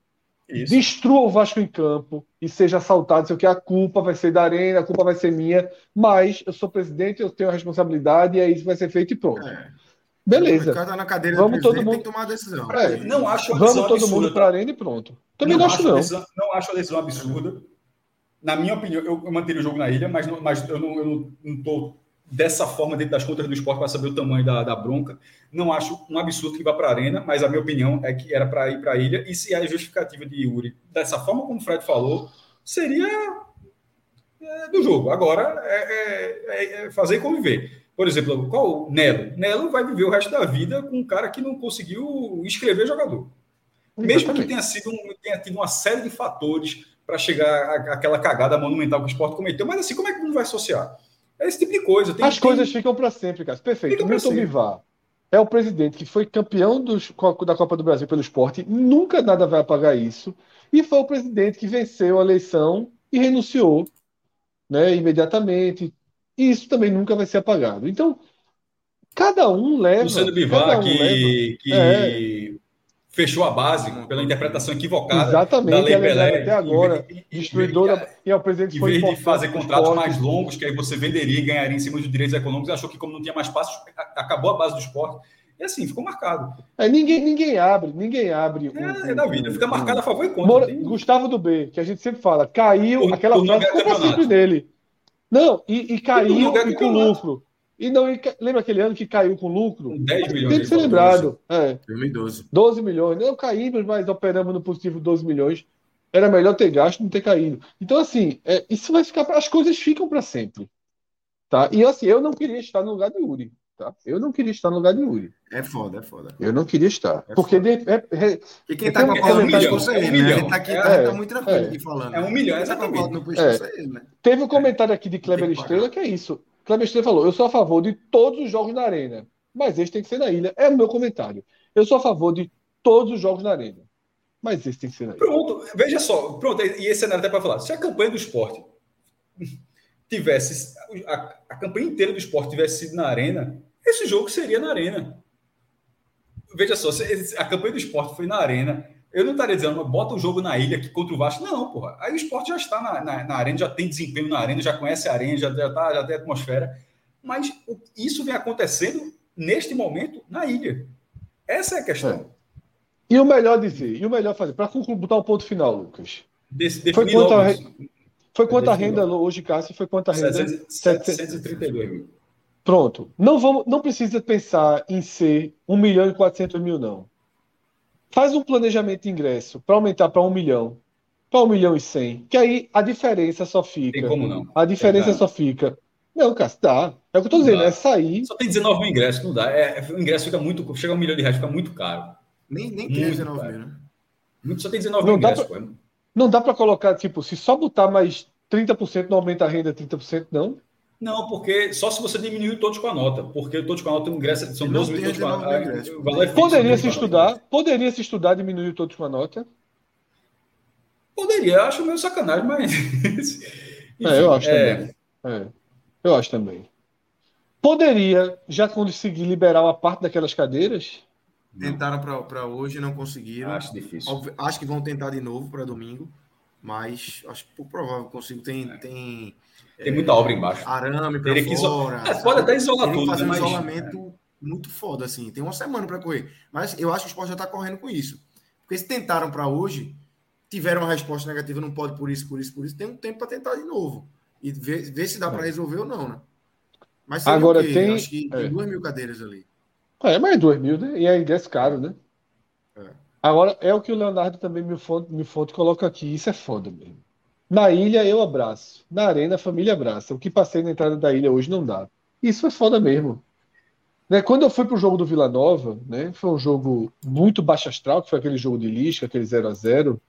S2: isso. Destrua o Vasco em campo e seja assaltado, sei o que, a culpa vai ser da arena, a culpa vai ser minha, mas eu sou presidente, eu tenho a responsabilidade e é isso que vai ser feito e pronto. É. Beleza.
S1: O cara na cadeira
S2: Vamos
S1: do
S2: todo mundo-
S1: tem que tomar a decisão.
S3: É, não acho uma
S2: Vamos todo
S3: absurda,
S2: mundo para a arena e pronto. Também não, acho,
S3: a
S2: não.
S3: decisão- não acho a decisão absurda. Na minha opinião, eu, eu manteria o jogo na ilha, mas, não- mas eu não, não, não tô dessa forma dentro das contas do esporte para saber o tamanho da, da bronca. Não acho um absurdo que vá para a arena, mas a minha opinião é que era para ir para a ilha. E se a justificativa de Yuri, dessa forma como o Fred falou, seria é, do jogo. Agora é, é- é- é fazer conviver. Por exemplo, qual o Nelo? Nelo vai viver o resto da vida com um cara que não conseguiu escrever jogador. Mesmo que tenha, sido um- tenha tido uma série de fatores para chegar àquela cagada monumental que o esporte cometeu, mas assim, como é que não vai associar? É esse tipo de coisa. Tem-
S2: As
S3: tem-
S2: coisas ficam para sempre, cara. Perfeito.
S3: Fica pra
S2: Milton. Bivar é o presidente que foi campeão dos- da Copa do Brasil pelo esporte, nunca nada vai apagar isso. E foi o presidente que venceu a eleição e renunciou, né, imediatamente. E isso também nunca vai ser apagado. Então, cada um leva.
S3: Luciano Bivar,
S2: um
S3: que,
S2: leva.
S3: que
S2: É.
S3: fechou a base pela interpretação equivocada
S2: Exatamente,
S3: da Lei
S2: é
S3: Pelé.
S2: até agora.
S3: Vez- em-
S2: Destruidora. E é o presidente
S3: Em
S2: foi
S3: vez de fazer contratos
S2: esporte.
S3: mais longos, que aí você venderia e ganharia em cima dos direitos econômicos, achou que como não tinha mais passos, acabou a base do esporte. E assim, ficou marcado.
S2: É, ninguém, ninguém abre, ninguém abre.
S3: É, é da vida, fica marcado a favor e contra.
S2: Mora-
S3: Tem-
S2: Gustavo do B, que a gente sempre fala, caiu,
S3: Por-
S2: aquela
S3: por
S2: frase ficou
S3: campeonato.
S2: sempre nele. Não, e, e caiu
S3: ganhar
S2: e com lucro. E não, e lembra aquele ano que caiu com lucro?
S3: Com 10 milhões
S2: Tem que ser lembrado. É,
S1: 2012.
S2: 12 milhões. Não caímos, mas operamos no positivo 12 milhões. Era melhor ter gasto não ter caído. Então, assim, é, isso vai ficar. As coisas ficam para sempre. Tá? E assim, eu não queria estar no lugar de Uri. Tá? Eu não queria estar no lugar de Uri.
S1: É foda, é foda.
S2: Eu não queria estar.
S1: É
S2: porque de, é- é-
S1: E quem
S2: É
S1: tá com a
S2: um
S1: no pescoço é
S3: é um
S1: ele, né? A
S3: milhão.
S1: gente tá aqui,
S3: É,
S1: tá,
S2: é,
S1: tá muito tranquilo
S2: é.
S1: aqui falando.
S3: É um milhão,
S1: tá com a cola no
S3: exatamente.
S1: pescoço é ele, né?
S2: Teve um comentário aqui de Kleber. Estrela que é isso. Estrela falou: eu sou a favor de todos os jogos na arena, mas esse tem que ser na ilha. É o meu comentário. Eu sou a favor de todos os jogos na arena, mas esse tem que ser na ilha.
S3: Pronto, veja só, pronto, e esse cenário até para falar. Se a campanha do esporte tivesse, a, a campanha inteira do esporte tivesse sido na arena, esse jogo seria na arena. Veja só, a campanha do esporte foi na arena, eu não estaria dizendo, "Mas bota o jogo na ilha aqui contra o Vasco. Não, porra. Aí o esporte já está na, na, na arena, já tem desempenho na arena, já conhece a arena, já, já, tá, já tem atmosfera. Mas o- isso vem acontecendo neste momento na ilha. Essa é a questão.
S2: E o melhor dizer, e o melhor fazer, para botar o ponto final, Lucas.
S3: Desse,
S2: Foi quanto
S3: logo
S2: a. Foi quanto a renda hoje, Cássio? Foi quanto a renda?
S3: 700 732 mil.
S2: Pronto. Não, vamos, não precisa pensar em ser 1 milhão e 400 mil, não. Faz um planejamento de ingresso para aumentar para 1 milhão, para 1 milhão e 100, que aí a diferença só fica.
S3: Tem como não.
S2: A diferença
S3: Dá.
S2: só fica. Não, Cássio, dá. É o que eu tô dizendo,
S3: Dá.
S2: é sair.
S3: Só tem 19 mil ingressos, não dá. É, o ingresso fica muito. Chega a um milhão de reais, fica muito caro.
S1: Nem, nem tem 19
S3: cara.
S1: mil, né?
S3: Muito, só tem 19
S2: Não
S3: mil
S2: dá
S3: ingressos. pô.
S2: Não dá para colocar, tipo, se só botar mais 30% não aumenta a renda 30%, não.
S3: Não, porque só se você diminuir todos com a nota. Porque todos com a nota, o ingresso são
S1: Não
S3: 12 mil todos com a
S1: 19 mil
S3: nota. O é
S2: Poderia se estudar, poderia se estudar diminuir todos com a nota.
S3: Poderia, acho meio sacanagem, mas.
S2: É, eu acho
S3: é,
S2: também. É, eu acho também. Poderia já conseguir liberar uma parte daquelas cadeiras?
S1: Tentaram para hoje, não conseguiram.
S3: Acho difícil.
S1: Óbvio, acho que vão tentar de novo para domingo, mas acho pouco provável que consigo. Tem,
S3: É.
S1: tem
S3: Tem muita obra embaixo.
S1: arame
S3: Teria que iso-
S1: fora.
S3: É, pode até isolar
S1: Teriam que
S3: tudo,
S1: fazer um
S3: mas-
S1: isolamento muito foda, assim. Tem uma semana para correr. Mas eu acho que o esporte já está correndo com isso. Porque se tentaram para hoje, tiveram uma resposta negativa, não pode por isso, por isso, por isso, tem um tempo para tentar de novo. E ver, ver se dá para resolver ou não, né? Mas
S2: Agora tem-
S1: Acho que
S2: é.
S1: tem duas mil cadeiras ali.
S2: É, mais dois mil, né? E é ingresso caro, né?
S1: É.
S2: Agora, é o que o Leonardo também me fonte, me fonte coloca aqui. Isso é foda mesmo. Na ilha, eu abraço. Na arena, a família abraça. O que passei na entrada da ilha hoje não dá. Isso é foda mesmo. Né, Quando eu fui pro jogo do Vila Nova, né? Foi um jogo muito baixo astral, que foi aquele jogo de Lisca, aquele 0 a 0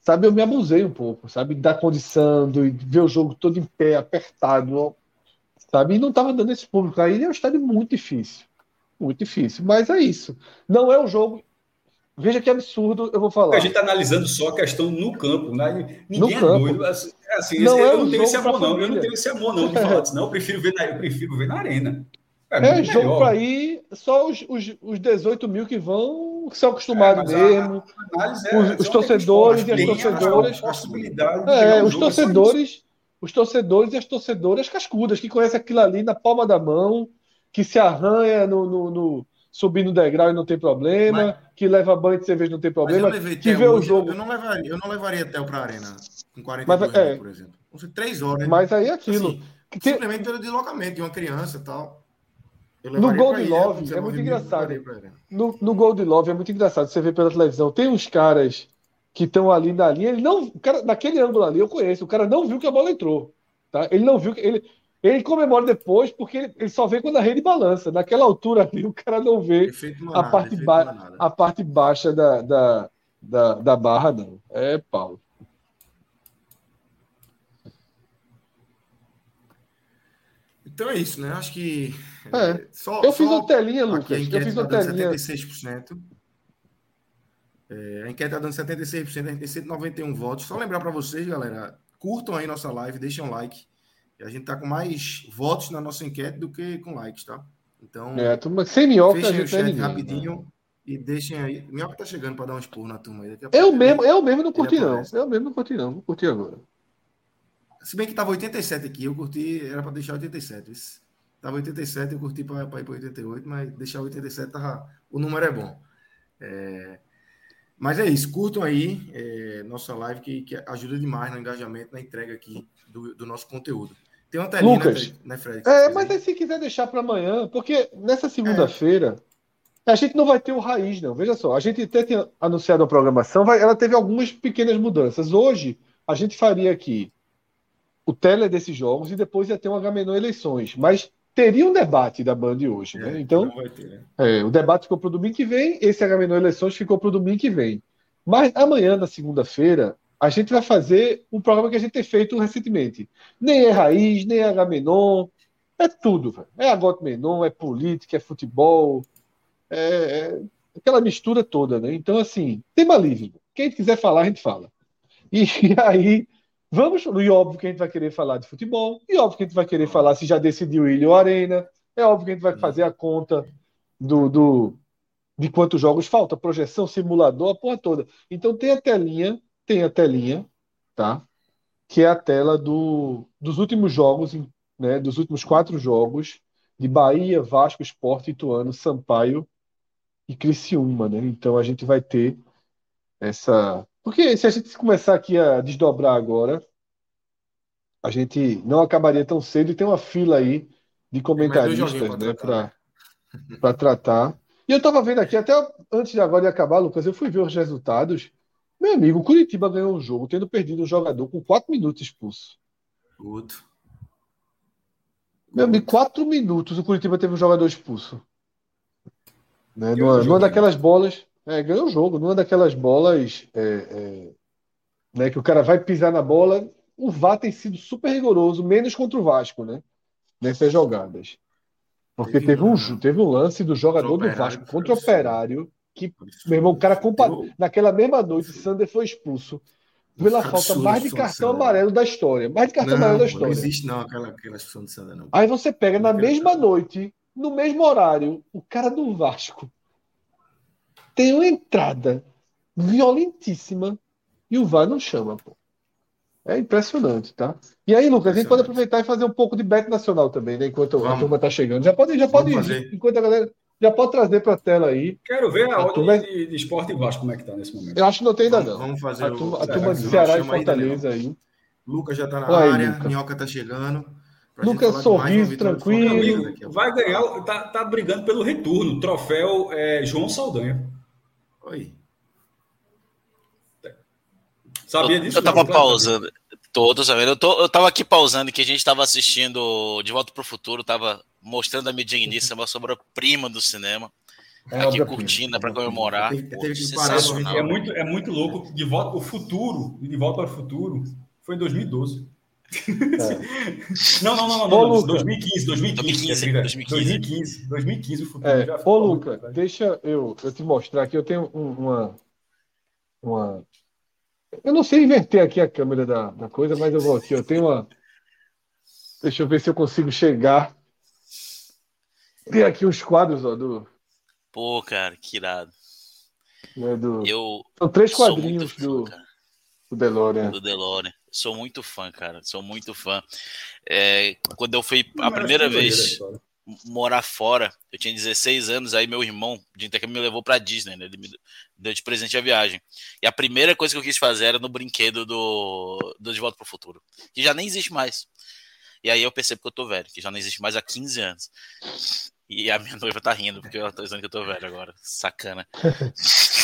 S2: Sabe, eu me abusei um pouco, sabe? Da condição, de ver o jogo todo em pé, apertado, sabe? E não tava dando esse público. A ilha é um estádio muito difícil. Muito difícil. Mas é isso. Não é um jogo. Veja que absurdo eu vou falar.
S3: A gente está analisando só a questão no campo, né? Ninguém é
S2: campo.
S3: doido. Assim, é assim,
S2: Não
S3: eu
S2: é
S3: não
S2: um
S3: tenho esse amor, não. Eu não tenho esse amor, não, de falar disso. Não, eu prefiro ver na, eu prefiro ver na arena. É,
S2: É jogo para ir, só os, os, os 18 mil que vão, que são acostumados
S3: É, a-
S2: mesmo.
S3: A análise é-
S2: Os-
S3: só
S2: os torcedores e as
S3: a
S2: torcedoras. É, os
S3: é isso.
S2: torcedores, os torcedores e as torcedoras cascudas, que conhecem aquilo ali na palma da mão, que se arranha no, no, no, subir no degrau e não tem problema, mas, que leva banho de cerveja não tem problema, que vê o jogo.
S1: Eu não levaria, eu não levaria até para a arena com 42 mas, é, por exemplo. Três horas. Né?
S2: Mas aí é aquilo. Assim,
S1: que simplesmente pelo deslocamento de uma criança e tal.
S2: No Gold Love é muito engraçado. No, no Gold Love é muito engraçado. Você vê pela televisão, tem uns caras que estão ali na linha. Ele não, cara, naquele ângulo ali eu conheço. O cara não viu que a bola entrou. Tá? Ele não viu que ele, ele comemora depois porque ele, ele, só vê quando a rede balança. Naquela altura ali o cara não vê a, parte ba a parte baixa da, da, da, da barra, não. É pau.
S1: Então é isso, né? Acho que.
S2: É. Só, eu fiz uma telinha, Lucas. Eu fiz uma
S1: tá
S2: telinha.
S1: 76%. É, a enquete está dando 76%, a gente tem 191 votos. Só lembrar para vocês, galera, curtam aí nossa live, deixem um like. A gente está com mais votos na nossa enquete do que com likes, tá? Então,
S2: é, turma, sem minhoca,
S1: fechem o chat ninguém, rapidinho né? e deixem aí. Minhoca tá chegando para dar um expor na turma aí.
S2: eu, mesmo, eu mesmo não curti, não. Eu mesmo não curti, não. Não curti agora.
S1: Se bem que tava 87 aqui, eu curti, era para deixar 87. Isso. Tava 87, eu curti para ir para 88, mas deixar 87 tava, o número é bom. É, mas é isso, curtam aí é, nossa live que, que, ajuda demais no engajamento, na entrega aqui do, do nosso conteúdo. Tem uma telinha,
S2: Lucas, né, Fred? É, mas aí se quiser deixar para amanhã, porque nessa segunda-feira é. a gente não vai ter o raiz, não. Veja só, a gente até tinha anunciado a programação, vai, ela teve algumas pequenas mudanças. Hoje a gente faria aqui o tele desses jogos e depois ia ter um Agamenon eleições. Mas teria um debate da Band hoje, né? é, né? Então, ter, né? É, o debate ficou para o domingo que vem, esse Agamenon eleições ficou para o domingo que vem. Mas amanhã, na segunda-feira, a gente vai fazer um programa que a gente tem feito recentemente. Nem é raiz, nem é Agamenon, é tudo. É Agot Menon, é política, é futebol, é, é, aquela mistura toda, né? Então, assim, tema livre. Quem quiser falar, a gente fala. E, e aí Vamos, e óbvio que a gente vai querer falar de futebol, e óbvio que a gente vai querer falar se já decidiu Ilha ou Arena, é óbvio que a gente vai fazer a conta do, do de quantos jogos falta, projeção, simulador, a porra toda. Então tem a telinha, tem a telinha, tá? Que é a tela do, dos últimos jogos, né? Dos últimos quatro jogos de Bahia, Vasco, Esporte, Ituano, Sampaio e Criciúma, né? Então a gente vai ter essa porque se a gente começar aqui a desdobrar agora, a gente não acabaria tão cedo e tem uma fila aí de comentaristas né, para né? tratar. E eu estava vendo aqui, até antes de agora de acabar, Lucas, eu fui ver os resultados. Meu amigo, o Curitiba ganhou um jogo tendo perdido um jogador com quatro minutos expulso.
S1: Outro.
S2: Meu amigo, quatro minutos o Curitiba teve um jogador expulso. Né? Numa, numa daquelas bolas. É, ganhou o jogo. Numa daquelas bolas é, é, né, que o cara vai pisar na bola, o VAR tem sido super rigoroso, menos contra o Vasco, né? Nessas jogadas. Porque teve, teve um, teve um lance do jogador do Vasco contra o Operário, que, meu irmão, o cara comparou. Naquela mesma noite, Sander foi expulso pela falta mais de cartão amarelo da história. Mais de cartão não, amarelo da história. Não
S1: existe, não, aquela, aquela expulsão de Sander, não.
S2: Aí você pega na mesma noite, no mesmo horário, o cara do Vasco tem uma entrada violentíssima e o VAR não chama, pô. É impressionante, tá? E aí, Lucas, a gente pode aproveitar e fazer um pouco de bet nacional também, né? Enquanto Vamos. a turma tá chegando. Já pode, já pode ir, enquanto a galera já pode trazer para a tela aí.
S3: Quero ver a, a turma de, de esporte e Vasco como é que tá nesse momento.
S2: Eu acho que não tem ainda
S1: não. Vamos fazer
S2: a turma, o... a turma de Ceará e Fortaleza aí.
S1: Lucas já tá na Olha área, aí, Minhoca tá chegando.
S2: Lucas sorriso, tranquilo.
S3: Amigo, vai ganhar, tá, tá brigando pelo retorno. Troféu é, João Saldanha.
S1: Oi.
S4: Sabia disso? Eu tava pausando. Todos, eu, tô, eu tava aqui pausando que a gente tava assistindo De Volta pro Futuro, tava mostrando a minha digníssima sobra-prima do cinema. É aqui curtindo para comemorar.
S3: é, muito, é muito louco. De volta, o futuro, de volta para o futuro, foi em 2012. É. não, não, não, não, não, 2015, 2015, 2015, 2015, 2015, o futuro
S2: é. já Ô, Luca, deixa eu, eu te mostrar aqui, eu tenho uma, uma... Eu não sei inverter aqui a câmera da, da coisa, mas eu vou aqui, eu tenho uma... Deixa eu ver se eu consigo chegar. Tem aqui os quadros, ó, do...
S4: Pô, cara, que irado.
S2: É do... Eu São três quadrinhos fã, do, do DeLorean.
S4: Do DeLorean. Sou muito fã, cara. Sou muito fã. É, quando eu fui a primeira vez. morar fora. Eu tinha 16 anos, aí meu irmão de intercâmbio me levou para Disney, né? Ele me deu de presente a viagem. E a primeira coisa que eu quis fazer era no brinquedo do, do De Volta para o Futuro, que já nem existe mais. E aí eu percebo que eu tô velho, que já não existe mais há 15 anos. E a minha noiva tá rindo, porque ela tá dizendo que eu tô velho agora. Sacana.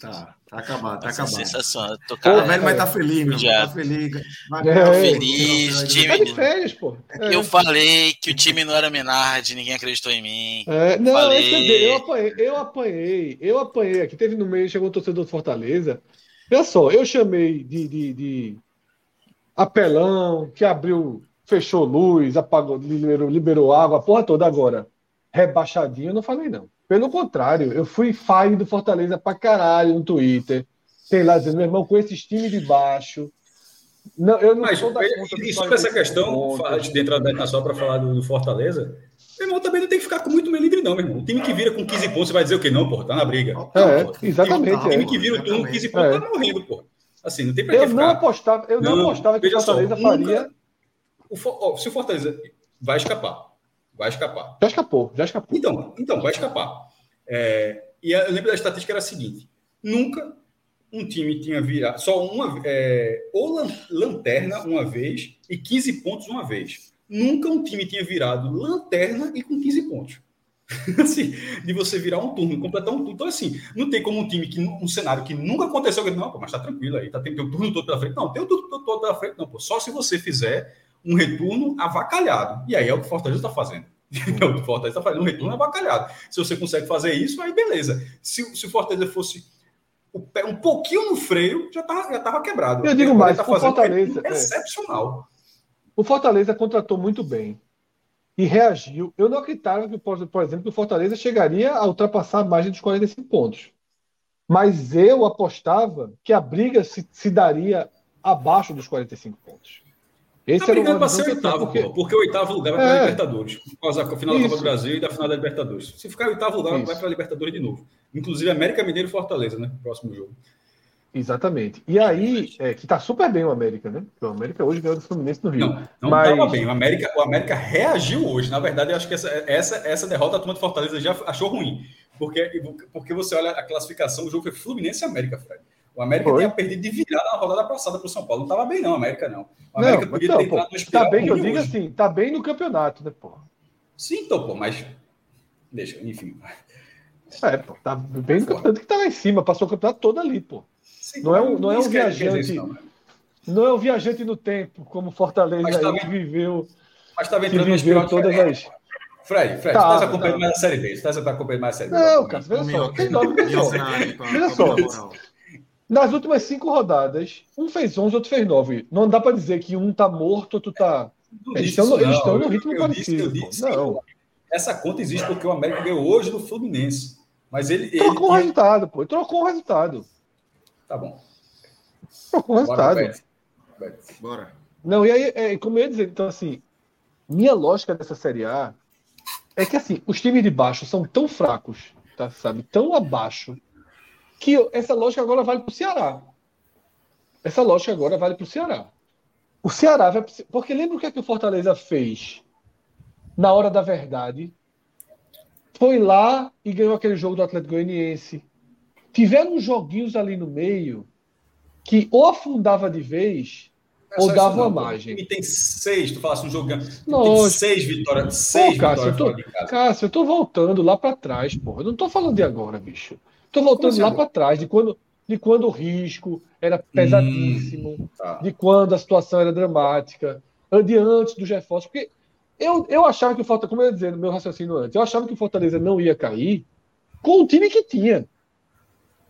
S1: Tá, tá acabado, tá acabado.
S4: Sensação.
S1: Tô cara, Pô, velho, mas tá feliz, meu. Tá feliz.
S4: Vai, é, tá feliz,
S2: é, time. Tá de férias, pô.
S4: É. Eu falei que o time não era Menard, ninguém acreditou em mim.
S2: É, não, falei... eu apanhei, eu apanhei, eu apanhei aqui. Teve no meio, chegou um torcedor do Fortaleza. Olha só, eu chamei de, de, de apelão, que abriu, fechou luz, apagou, liberou, liberou água, a porra toda agora. Rebaixadinho, eu não falei, não. Pelo contrário, eu fui fire do Fortaleza pra caralho no Twitter. Sei lá, dizendo, meu irmão, com esses times de baixo. Não, eu não
S3: Mas, sou da conta E sobre essa questão, antes de entrar na só para falar do, do, Fortaleza, meu irmão também não tem que ficar com muito melindre, não, meu irmão. O time que vira com 15 pontos, você vai dizer o quê? Não, porra, tá na briga.
S2: É, exatamente. O
S3: time, é. que vira o turno com 15 pontos é. tá morrendo, porra. Assim, não tem pra
S2: eu não apostava, Eu não, não apostava que o Fortaleza só, faria. Nunca,
S3: o, se o Fortaleza vai escapar, Vai escapar.
S2: Já escapou, já escapou.
S3: Então, então vai escapar. É, e eu lembro da estatística era a seguinte: nunca um time tinha virado só uma é, ou lanterna uma vez e 15 pontos uma vez. Nunca um time tinha virado lanterna e com 15 pontos. assim, de você virar um turno, completar um turno. Então, assim, não tem como um time que um cenário que nunca aconteceu, não, pô, mas tá tranquilo aí, tá tem, o turno todo pela frente. Não, tem o turno todo pela frente, não, pô. Só se você fizer um retorno avacalhado. E aí é o que o Fortaleza está fazendo. o Fortaleza está fazendo um retorno avacalhado. Se você consegue fazer isso, aí beleza. Se, se o Fortaleza fosse um pouquinho no freio, já estava já tava quebrado.
S2: Eu digo mais, tá o Fortaleza.
S3: É excepcional.
S2: O Fortaleza contratou muito bem e reagiu. Eu não acreditava que, por exemplo, que o Fortaleza chegaria a ultrapassar a margem dos 45 pontos. Mas eu apostava que a briga se, se daria abaixo dos 45 pontos.
S3: Esse tá brigando para ser oitavo, porque... porque o oitavo lugar vai para a é. Libertadores, por causa da final da Copa do Brasil e da final da Libertadores. Se ficar oitavo lugar, Isso. vai para a Libertadores de novo. Inclusive América Mineiro e Fortaleza, né? Próximo jogo.
S2: Exatamente. E aí, é, que tá super bem o América, né? Porque o América hoje ganhou do Fluminense no Rio.
S3: Não, não mas... tava bem. O América, o América reagiu hoje. Na verdade, eu acho que essa, essa, essa derrota a turma de Fortaleza já achou ruim. Porque, porque você olha a classificação, o jogo foi Fluminense e América, Fred. O América Foi. tinha perdido de virada na rodada passada para o São Paulo. Não estava bem, não, o América não. O América
S2: não, podia então, ter entrado no Tá bem que eu digo assim, tá bem no campeonato, né, pô?
S3: Sim, então, pô, mas. Deixa, enfim.
S2: É, pô, tá bem no campeonato que tá lá em cima, passou o campeonato todo ali, pô. Sim, não, é um, não é um viajante. Não, né? não, é um viajante no tempo, como Fortaleza tá aí, que viveu.
S3: Mas estava entrando que viveu todas as. Fred, Fred, tá, você está acompanhando tá. mais a Série B. Você está acompanhando mais a Série B.
S2: Não, cara, veja só. Tem nove, só. Veja só. Nas últimas cinco rodadas, um fez 11, outro fez 9. Não dá para dizer que um tá morto, outro tá. Eles estão, eles estão no ritmo eu, eu parecido. Disse, disse não.
S3: Essa conta existe porque o América ganhou hoje do Fluminense. Mas ele.
S2: Trocou o resultado, pô. Trocou o resultado.
S3: Tá bom.
S2: Trocou o resultado.
S3: Bora. Bora.
S2: Não, e aí, é, como eu ia dizer, então, assim, minha lógica dessa Série A é que, assim, os times de baixo são tão fracos, tá, sabe? Tão abaixo que essa lógica agora vale para o Ceará. Essa lógica agora vale para o Ceará. O Ceará vai. Porque lembra o que, é que o Fortaleza fez na hora da verdade? Foi lá e ganhou aquele jogo do Atlético Goianiense. Tiveram joguinhos ali no meio que ou afundava de vez é ou dava uma margem.
S3: E tem seis, tu falasse um jogo. Tem seis vitórias. Seis
S2: Pô, Cássio, vitórias eu tô, Cássio, eu tô voltando lá para trás, porra. Eu não tô falando de agora, bicho. Estou voltando lá para trás, de quando, de quando o risco era pesadíssimo, hum, tá. de quando a situação era dramática, de antes do reforço. Porque eu, eu achava que o Fortaleza, como eu ia dizer no meu raciocínio antes, eu achava que o Fortaleza não ia cair com o time que tinha.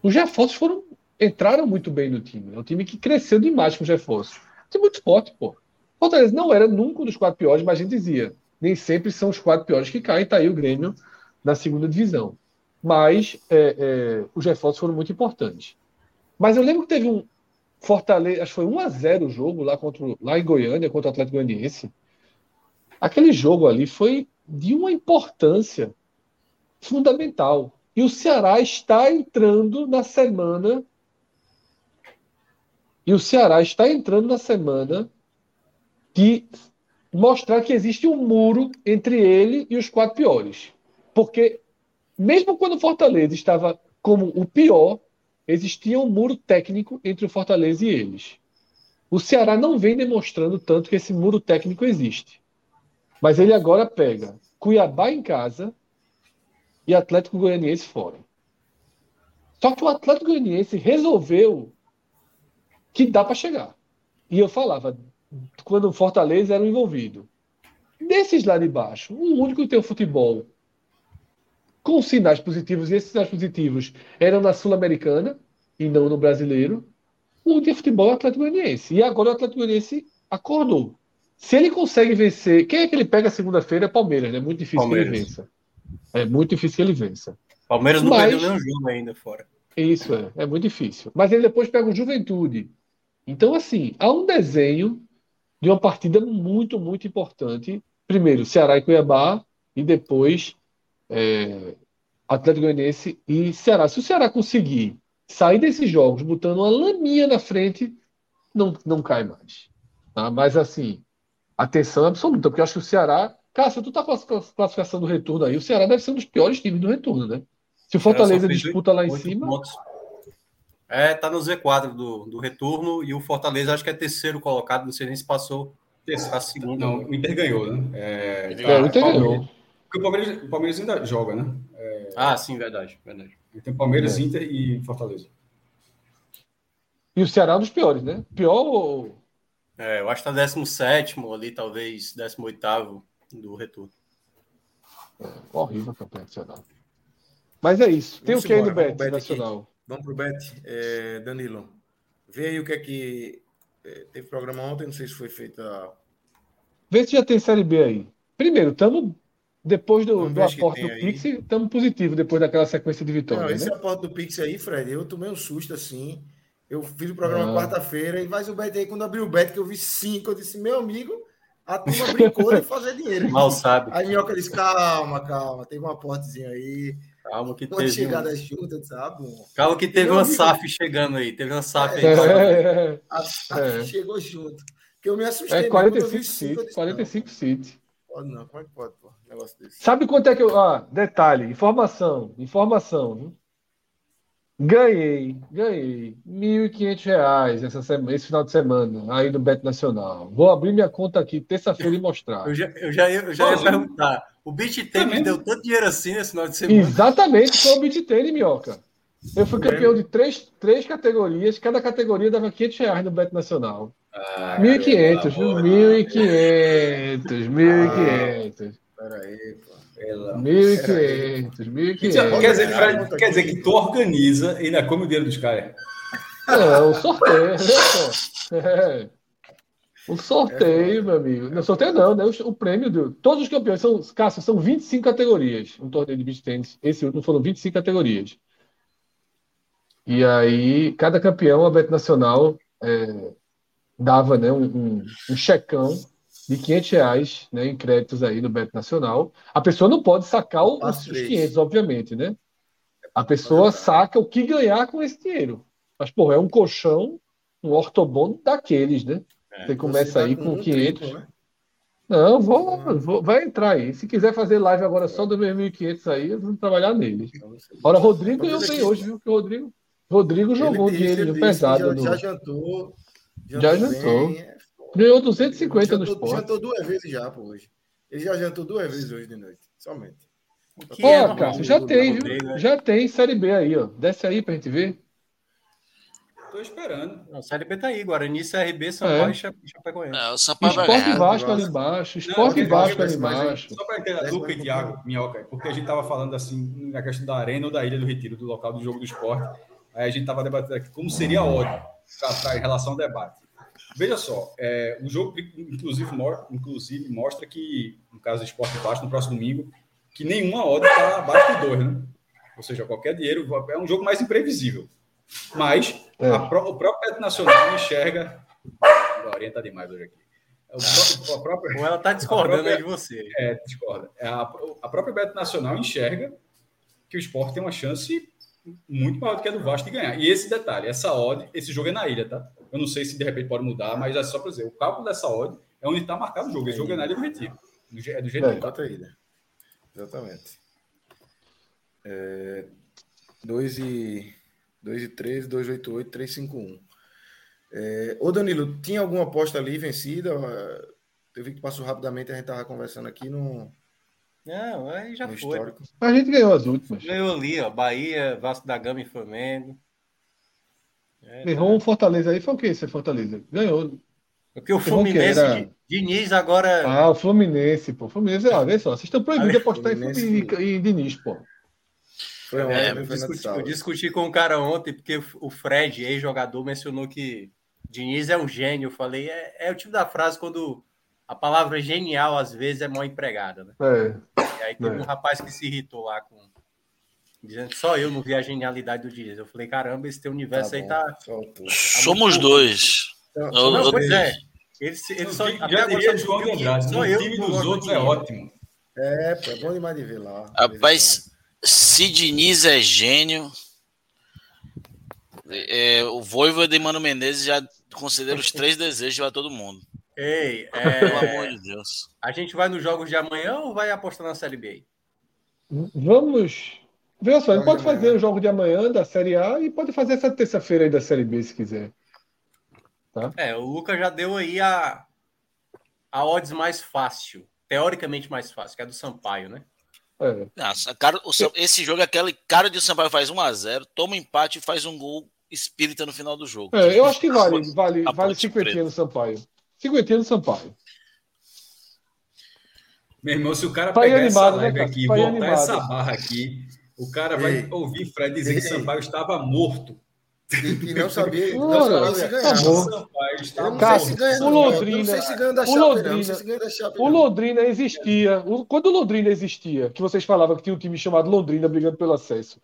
S2: Os reforços foram, entraram muito bem no time. É um time que cresceu demais com os reforços. Um time muito forte, pô. Fortaleza não era nunca um dos quatro piores, mas a gente dizia, nem sempre são os quatro piores que caem, tá aí o Grêmio na segunda divisão mas é, é, os reforços foram muito importantes. Mas eu lembro que teve um Fortaleza, acho que foi 1 a 0 o jogo lá, contra, lá em Goiânia contra o Atlético Goianiense. Aquele jogo ali foi de uma importância fundamental. E o Ceará está entrando na semana. E o Ceará está entrando na semana de mostrar que existe um muro entre ele e os quatro piores. Porque, mesmo quando o Fortaleza estava como o pior, existia um muro técnico entre o Fortaleza e eles. O Ceará não vem demonstrando tanto que esse muro técnico existe. Mas ele agora pega Cuiabá em casa e Atlético Goianiense fora. Só que o Atlético Goianiense resolveu que dá para chegar. E eu falava, quando o Fortaleza era envolvido. Desses lá de baixo, o único que tem o futebol com sinais positivos, e esses sinais positivos eram na Sul-Americana e não no brasileiro, o único futebol é o Atlético Goianiense. E agora o Atlético Goianiense acordou. Se ele consegue vencer, quem é que ele pega segunda-feira? É Palmeiras, né? Muito difícil Palmeiras. que ele vença. É muito difícil que ele vença.
S5: Palmeiras não Mas, perdeu nenhum jogo ainda fora.
S2: Isso é, é muito difícil. Mas ele depois pega o Juventude. Então, assim, há um desenho de uma partida muito, muito importante. Primeiro, Ceará e Cuiabá, e depois é, Atlético Goianiense e Ceará. Se o Ceará conseguir sair desses jogos botando uma laminha na frente, não, não cai mais. Tá? Mas, assim, atenção absoluta, porque eu acho que o Ceará. Cássio, tu tá com a classificação do retorno aí. O Ceará deve ser um dos piores times do retorno, né? Se o Fortaleza disputa lá em cima. Pontos.
S5: É, tá no Z4 do, do retorno e o Fortaleza acho que é terceiro colocado, não sei nem se passou
S3: a segunda. Não, o Inter ganhou, né?
S2: É, é o Inter ganhou.
S3: Porque o Palmeiras, o Palmeiras ainda joga, né?
S5: É... Ah, sim, verdade, verdade.
S3: Tem Palmeiras, é. Inter e Fortaleza.
S2: E o Ceará é um dos piores, né? Pior ou...
S5: É, eu acho que tá 17 ali, talvez 18 do retorno.
S2: É, horrível a campanha do Ceará. Mas é isso. Tem Vamos o que aí no Bet, bet Nacional?
S1: Aqui. Vamos pro Bet. É, Danilo, vê aí o que é que... É, teve programa ontem, não sei se foi feita...
S2: Vê se já tem Série B aí. Primeiro, estamos depois do, do aporte do Pix, estamos positivos depois daquela sequência de vitórias. Não,
S1: esse né? aporte do Pix aí, Fred, eu tomei um susto assim. Eu fiz o programa ah. quarta-feira e faz o bet aí. Quando abriu o bet, que eu vi cinco, eu disse, meu amigo, a turma brincou de fazer dinheiro.
S5: Mal sabe.
S1: Aí Minhoca disse, calma, calma, tem um aportezinho aí.
S5: Calma que uma teve.
S1: chegada um... junto, sabe?
S5: Calma que teve uma amigo... SAF chegando aí. Teve uma SAF
S2: é, aí. É,
S1: a SAF é. chegou junto. Que eu me assustei.
S2: É 45 City. 45 City.
S1: Pode não, como é que pode, pô? Um negócio desse.
S2: Sabe quanto é que eu. Ah, detalhe, informação, informação. Viu? Ganhei, ganhei R$ 1.500 essa semana, esse final de semana aí no Beto Nacional. Vou abrir minha conta aqui terça-feira e mostrar.
S5: Eu já, eu já, eu já ia perguntar. O Beat Tênis deu tanto dinheiro assim nesse final de semana?
S2: Exatamente, foi o Beat Tênis, Minhoca. Eu fui campeão de três, três categorias, cada categoria dava 500 reais no Beto Nacional. Ah, 1.500, 1.500, 1.500. Peraí, pô. 1.500, 1.500.
S3: Quer dizer, Fred, quer dizer que tu organiza e ainda come o dinheiro dos caras.
S2: É, o sorteio, pô? É. O sorteio, meu amigo. Não, sorteio não, né? O, o prêmio do. Todos os campeões são, Cássio, são 25 categorias. Um torneio de beach tennis. Esse último foram 25 categorias. E aí, cada campeão, a Bet Nacional, é, dava né, um, um, um, checão de 500 reais né, em créditos aí no Beto Nacional. A pessoa não pode sacar os, os 500, obviamente, né? A pessoa saca o que ganhar com esse dinheiro. Mas, pô, é um colchão, um ortobon daqueles, né? É, você começa aí com, com 500. Tempo, né? Não, vou, vou, vai entrar aí. Se quiser fazer live agora só do 2.500 aí, eu vou trabalhar nele. Ora, Rodrigo eu bem hoje, viu? Que o Rodrigo, Rodrigo jogou ele dinheiro disse, pesado.
S1: Já, já jantou,
S2: já jantou. É Ganhou 250 jantou, no esporte.
S1: Jantou duas vezes já, por hoje. Ele já jantou duas vezes hoje de noite, somente.
S2: Pô, é, Cássio, já tem, viu? Né? Já tem Série B aí, ó. Desce aí pra gente ver.
S3: Tô esperando.
S5: Não, Série B tá aí, Guarani, CRB, São é. Paulo e Chapecoense.
S2: É, o São Paulo Esporte é, Vasco ali embaixo. Esporte não, Vasco ali embaixo.
S3: Só para entender, Luca e Thiago, Minhoca, porque a gente tava falando assim, na questão da arena ou da Ilha do Retiro, do local do jogo do esporte. Aí a gente tava debatendo aqui como seria a ordem em relação ao debate. Veja só, é, o jogo, inclusive, inclusive, mostra que, no caso do Esporte Vasco, no próximo domingo, que nenhuma odd está abaixo de dois, né? Ou seja, qualquer dinheiro é um jogo mais imprevisível. Mas é. a, o próprio Beto Nacional enxerga. Orienta demais hoje aqui.
S5: O, próprio, Ou ela está discordando própria, de você.
S3: É, discorda. É, a, a própria Beto Nacional enxerga que o esporte tem uma chance muito maior do que a do Vasco de ganhar. E esse detalhe, essa odd, esse jogo é na ilha, tá? Eu não sei se de repente pode mudar, mas é só para dizer, o cálculo dessa odd É onde está marcado o jogo. Esse jogo é na Ilha do Retiro. É do jeito é, que
S1: tá. ilha. Exatamente. É, 2 e 2 e 13, 288, 351. É, ô Danilo, tinha alguma aposta ali vencida? Eu vi que passou rapidamente, a gente estava conversando aqui no.
S5: Não, aí já foi. Histórico.
S2: A gente ganhou as últimas.
S5: Ganhou ali, ó. Bahia, Vasco da Gama e Flamengo.
S2: É, Errou um Fortaleza aí, foi o que esse Fortaleza? Ganhou.
S5: Porque o Fluminense, era... Diniz agora.
S2: Ah, o Fluminense, pô. Fluminense, ó, vê só, vocês estão proibidos de apostar em, em Diniz, pô.
S5: Foi é, eu, discuti, eu discuti com o um cara ontem, porque o Fred, ex-jogador, mencionou que Diniz é um gênio. Eu falei, é, é o tipo da frase quando a palavra genial, às vezes, é mal empregada, né?
S2: É.
S5: E aí teve é. um rapaz que se irritou lá com. Dizendo que só eu não vi a genialidade do Diniz. Eu falei, caramba, esse teu universo tá aí tá. tá
S4: Somos dois.
S5: Não, não, pois é. Ele, ele só,
S3: já diria João de Andrade, só o time dos outros é ótimo.
S1: É, é bom demais de ver lá.
S4: Rapaz, se Diniz é gênio, é, o Voivoda e Mano Menezes já consideram os três desejos para todo mundo.
S5: Ei, é... pelo amor de Deus. A gente vai nos jogos de amanhã ou vai apostar na Série B?
S2: Vamos. Vê só, ele pode fazer o jogo de amanhã da Série A e pode fazer essa terça-feira aí da Série B se quiser.
S5: Tá? É, o Lucas já deu aí a, a odds mais fácil, teoricamente mais fácil, que é do Sampaio, né?
S4: É. Nossa, cara, o, esse jogo é aquele cara de Sampaio faz 1 a 0 toma um empate e faz um gol espírita no final do jogo.
S2: É, eu acho que vale, vale, vale 50 no Sampaio. 50 no Sampaio.
S3: Meu irmão, se o cara pegar animado, essa live né, aqui e botar animado. essa barra aqui, o cara vai Ei. ouvir Fred dizer Ei. que Sampaio estava morto.
S1: E, não sabia, não sabia se ganhar.
S2: o Londrina, o Londrina, o Londrina existia. Quando o Londrina existia, que vocês falavam que tinha um time chamado Londrina brigando pelo acesso.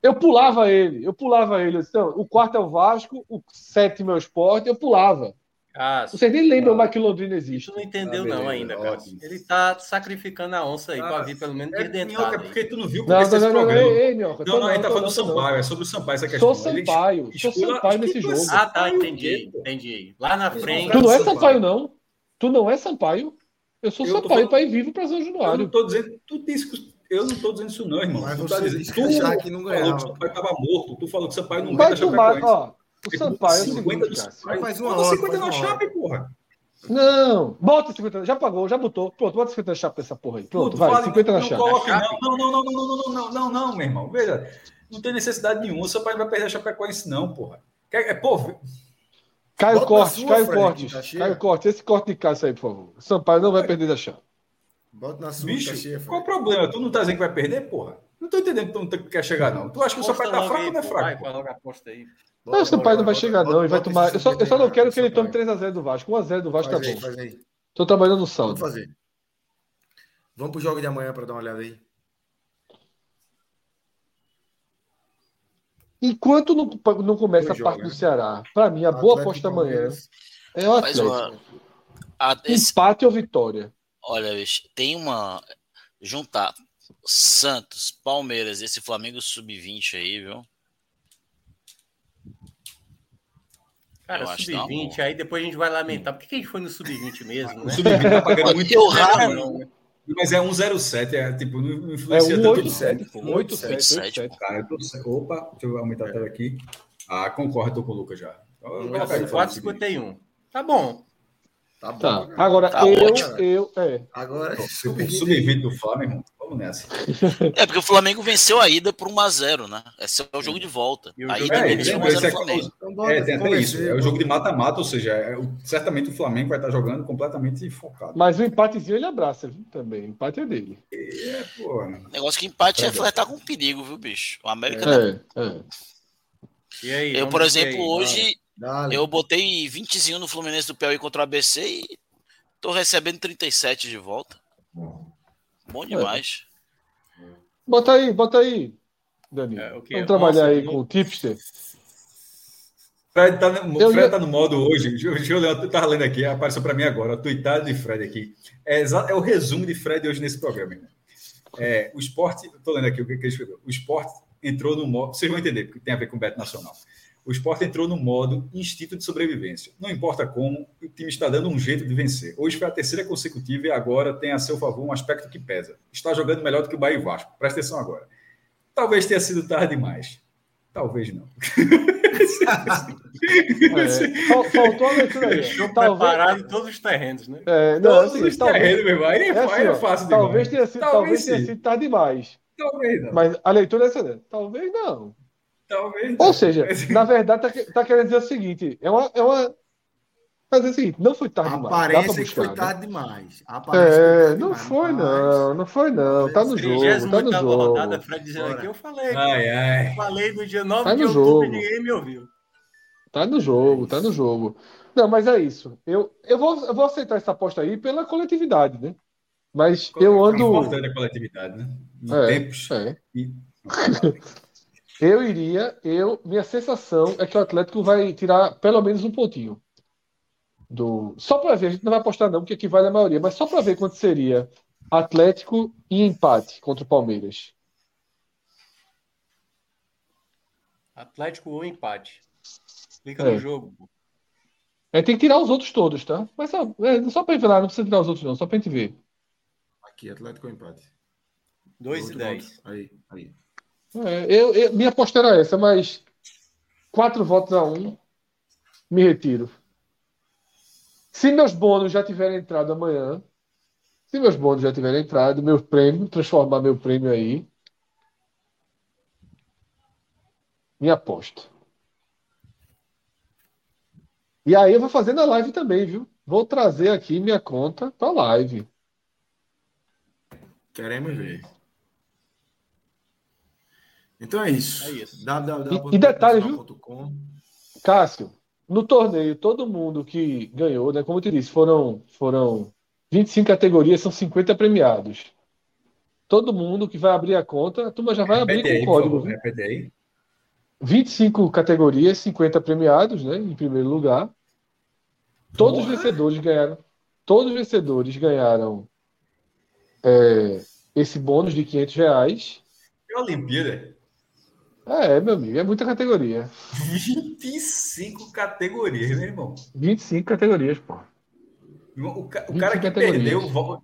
S2: Eu pulava ele, eu pulava ele. Então, o quarto é o Vasco, o sétimo é o esporte, eu pulava. Ah, Vocês nem lembram mais que Londrina existe.
S5: Tu não entendeu, ah, não, ainda, cara. Ele tá sacrificando a onça aí ah, para vir pelo menos é, dentro.
S3: É porque tu não viu como não, não, não, não, ei, Minhoca, não, não, a gente tá falando do Sampaio, é sobre o Sampaio essa questão.
S2: Sou Sampaio, sou Sampaio nesse jogo.
S5: Ah, tá, entendi, entendi. Lá na frente.
S2: Tu não é Sampaio, não? Tu não é Sampaio? Eu sou eu Sampaio para ir vivo para São Januário.
S3: Eu não tô dizendo, tu disse eu não estou dizendo isso, não, irmão. Mas tu tá dizendo, tu que não falou que o Sampaio estava morto. Tu falou que o Sampaio não
S2: vai tomar, ó, o Sampaio é o seguinte,
S3: Faz uma hora. 50 na Chape, porra.
S2: Não, bota 50, já pagou, já botou. Pronto, bota 50 na chapa dessa porra aí. Pronto, Puto, vai, fala, 50 na chapa.
S3: Não, não, não, não, não, não, não, não, não, não, meu irmão. Veja, não tem necessidade nenhuma. O seu pai não vai perder a Chapecoense, não, porra. É, pô,
S2: Caio Cortes, Caio Cortes, tá Caio Cortes, esse corte de caça aí, por favor. Sampaio não vai perder da chapa.
S1: Bota na sua,
S3: Bicho, cheia, qual o problema? Tu não tá dizendo que vai perder, porra? Não tô entendendo que tu não quer chegar, não. Tu acha que o seu pai tá fraco ou não é fraco? Vai, logo aposta
S2: aí. Não, o Sampaio não vai chegar, não. Ele vai tomar. Eu só, eu só não quero que ele tome 3x0 do Vasco. 1x0 do Vasco tá bom. Faz aí. Tô trabalhando no saldo.
S1: Vamos fazer. Vamos pro jogo de amanhã para dar uma olhada aí.
S2: Enquanto não, não começa a parte do né? Ceará, para mim, a boa aposta amanhã é o Atlético. Uma... A, esse... Empate ou vitória?
S4: Olha, bicho, tem uma. Juntar Santos, Palmeiras, esse Flamengo sub-20 aí, viu?
S5: Cara, sub-20, aí depois a gente vai lamentar. Por que, que a gente foi no sub-20 mesmo? Né? O sub-20 tá
S3: pagando muito eu raro, não, né? Mas é 107, é tipo, não influencia
S2: é 187, tanto. 187,
S3: Cara, eu tô... Opa, deixa eu aumentar a tela aqui. Ah, concordo, tô com o Lucas já.
S5: 4,51. Tá bom.
S2: Tá bom. Tá. Agora, tá eu, eu, é.
S1: Agora,
S3: sub-20 do Flamengo, Vamos nessa.
S4: É porque o Flamengo venceu a ida por 1x0, né? Esse é o jogo de volta. A ida é, venceu 1x0
S3: é, Flamengo. Então, é, tem até isso. É o jogo de mata-mata, ou seja, é, certamente o Flamengo vai estar jogando completamente focado.
S2: Mas o empatezinho ele abraça, viu? Também. O empate é dele.
S3: É, pô.
S4: Negócio que empate é flertar com perigo, viu, bicho? O América. É, é. E aí, eu, por exemplo, hoje Dale. eu botei 20 no Fluminense do Piauí contra o ABC e tô recebendo 37 de volta. Bom é. demais.
S2: É. Bota aí, bota aí, Dani. É, okay. Vamos trabalhar Nossa, aí com o tipster.
S3: Fred tá no, eu, Fred tá no modo hoje. Deixa eu ler, eu tava lendo aqui, apareceu para mim agora, a tuitada de Fred aqui. É, é, o resumo de Fred hoje nesse programa. É, o esporte, estou lendo aqui o que ele escreveu. O esporte entrou no modo. Vocês vão entender, porque tem a ver com o Beto Nacional. O esporte entrou no modo instinto de sobrevivência. Não importa como, o time está dando um jeito de vencer. Hoje foi a terceira consecutiva e agora tem a seu favor um aspecto que pesa. Está jogando melhor do que o Bahia e Vasco. Presta atenção agora. Talvez tenha sido tarde demais. Talvez não.
S2: É, faltou a leitura aí.
S5: Talvez... preparado em todos os terrenos, né?
S2: É,
S3: não, todos assim, os talvez... terrenos, meu irmão. Aí é, é, assim, é fácil
S2: talvez demais. Tenha sido, talvez, talvez tenha sido tarde demais.
S3: Talvez não.
S2: Mas a leitura é essa. Talvez não.
S3: Talvez.
S2: Ou seja, na verdade, está tá querendo dizer o seguinte: é uma. É uma fazer o seguinte, não foi tarde demais.
S1: Aparece que foi tarde demais.
S2: Aparece é, não demais, foi não, não foi não. Tá no jogo, tá no jogo. rodada,
S5: Fred dizendo aqui, eu falei.
S3: Ai, ai.
S5: Falei no dia 9 tá de outubro jogo. e ninguém me ouviu.
S2: Tá no jogo, tá no jogo. Não, mas é isso. Eu, eu, vou, eu vou aceitar essa aposta aí pela coletividade, né? Mas eu ando. É
S3: importante a coletividade, né? Em é, tempos. É. E...
S2: eu iria, eu, minha sensação é que o Atlético vai tirar pelo menos um pontinho. Do... Só para ver, a gente não vai apostar não, porque aqui vale a maioria, mas só para ver quanto seria Atlético e empate contra o Palmeiras.
S5: Atlético ou empate. Clica é. no jogo.
S2: É, tem que tirar os outros todos, tá? Mas só, é, só para lá, não precisa tirar os outros, não, só para a gente ver.
S1: Aqui, Atlético ou empate.
S5: 2 e 10.
S1: Aí, aí.
S2: É, eu, eu, minha aposta era essa, mas quatro votos a um, me retiro. Se meus bônus já tiverem entrado amanhã, se meus bônus já tiverem entrado, meu prêmio, transformar meu prêmio aí, minha aposta. E aí eu vou fazer na live também, viu? Vou trazer aqui minha conta para live.
S1: Queremos ver. Então é isso. É
S2: isso. E, e detalhe, viu? Cássio, no torneio, todo mundo que ganhou, né? Como eu te disse, foram, foram 25 categorias, são 50 premiados. Todo mundo que vai abrir a conta, a turma já vai abrir com o código. Favor, repete aí. 25 categorias, 50 premiados, né? Em primeiro lugar. Todos Porra. os vencedores ganharam. Todos os vencedores ganharam é, esse bônus de 500 reais.
S3: É Olimpíada.
S2: É, meu amigo, é muita categoria.
S3: 25 categorias, meu irmão.
S2: 25 categorias, pô.
S3: O, ca o cara que categorias. perdeu, o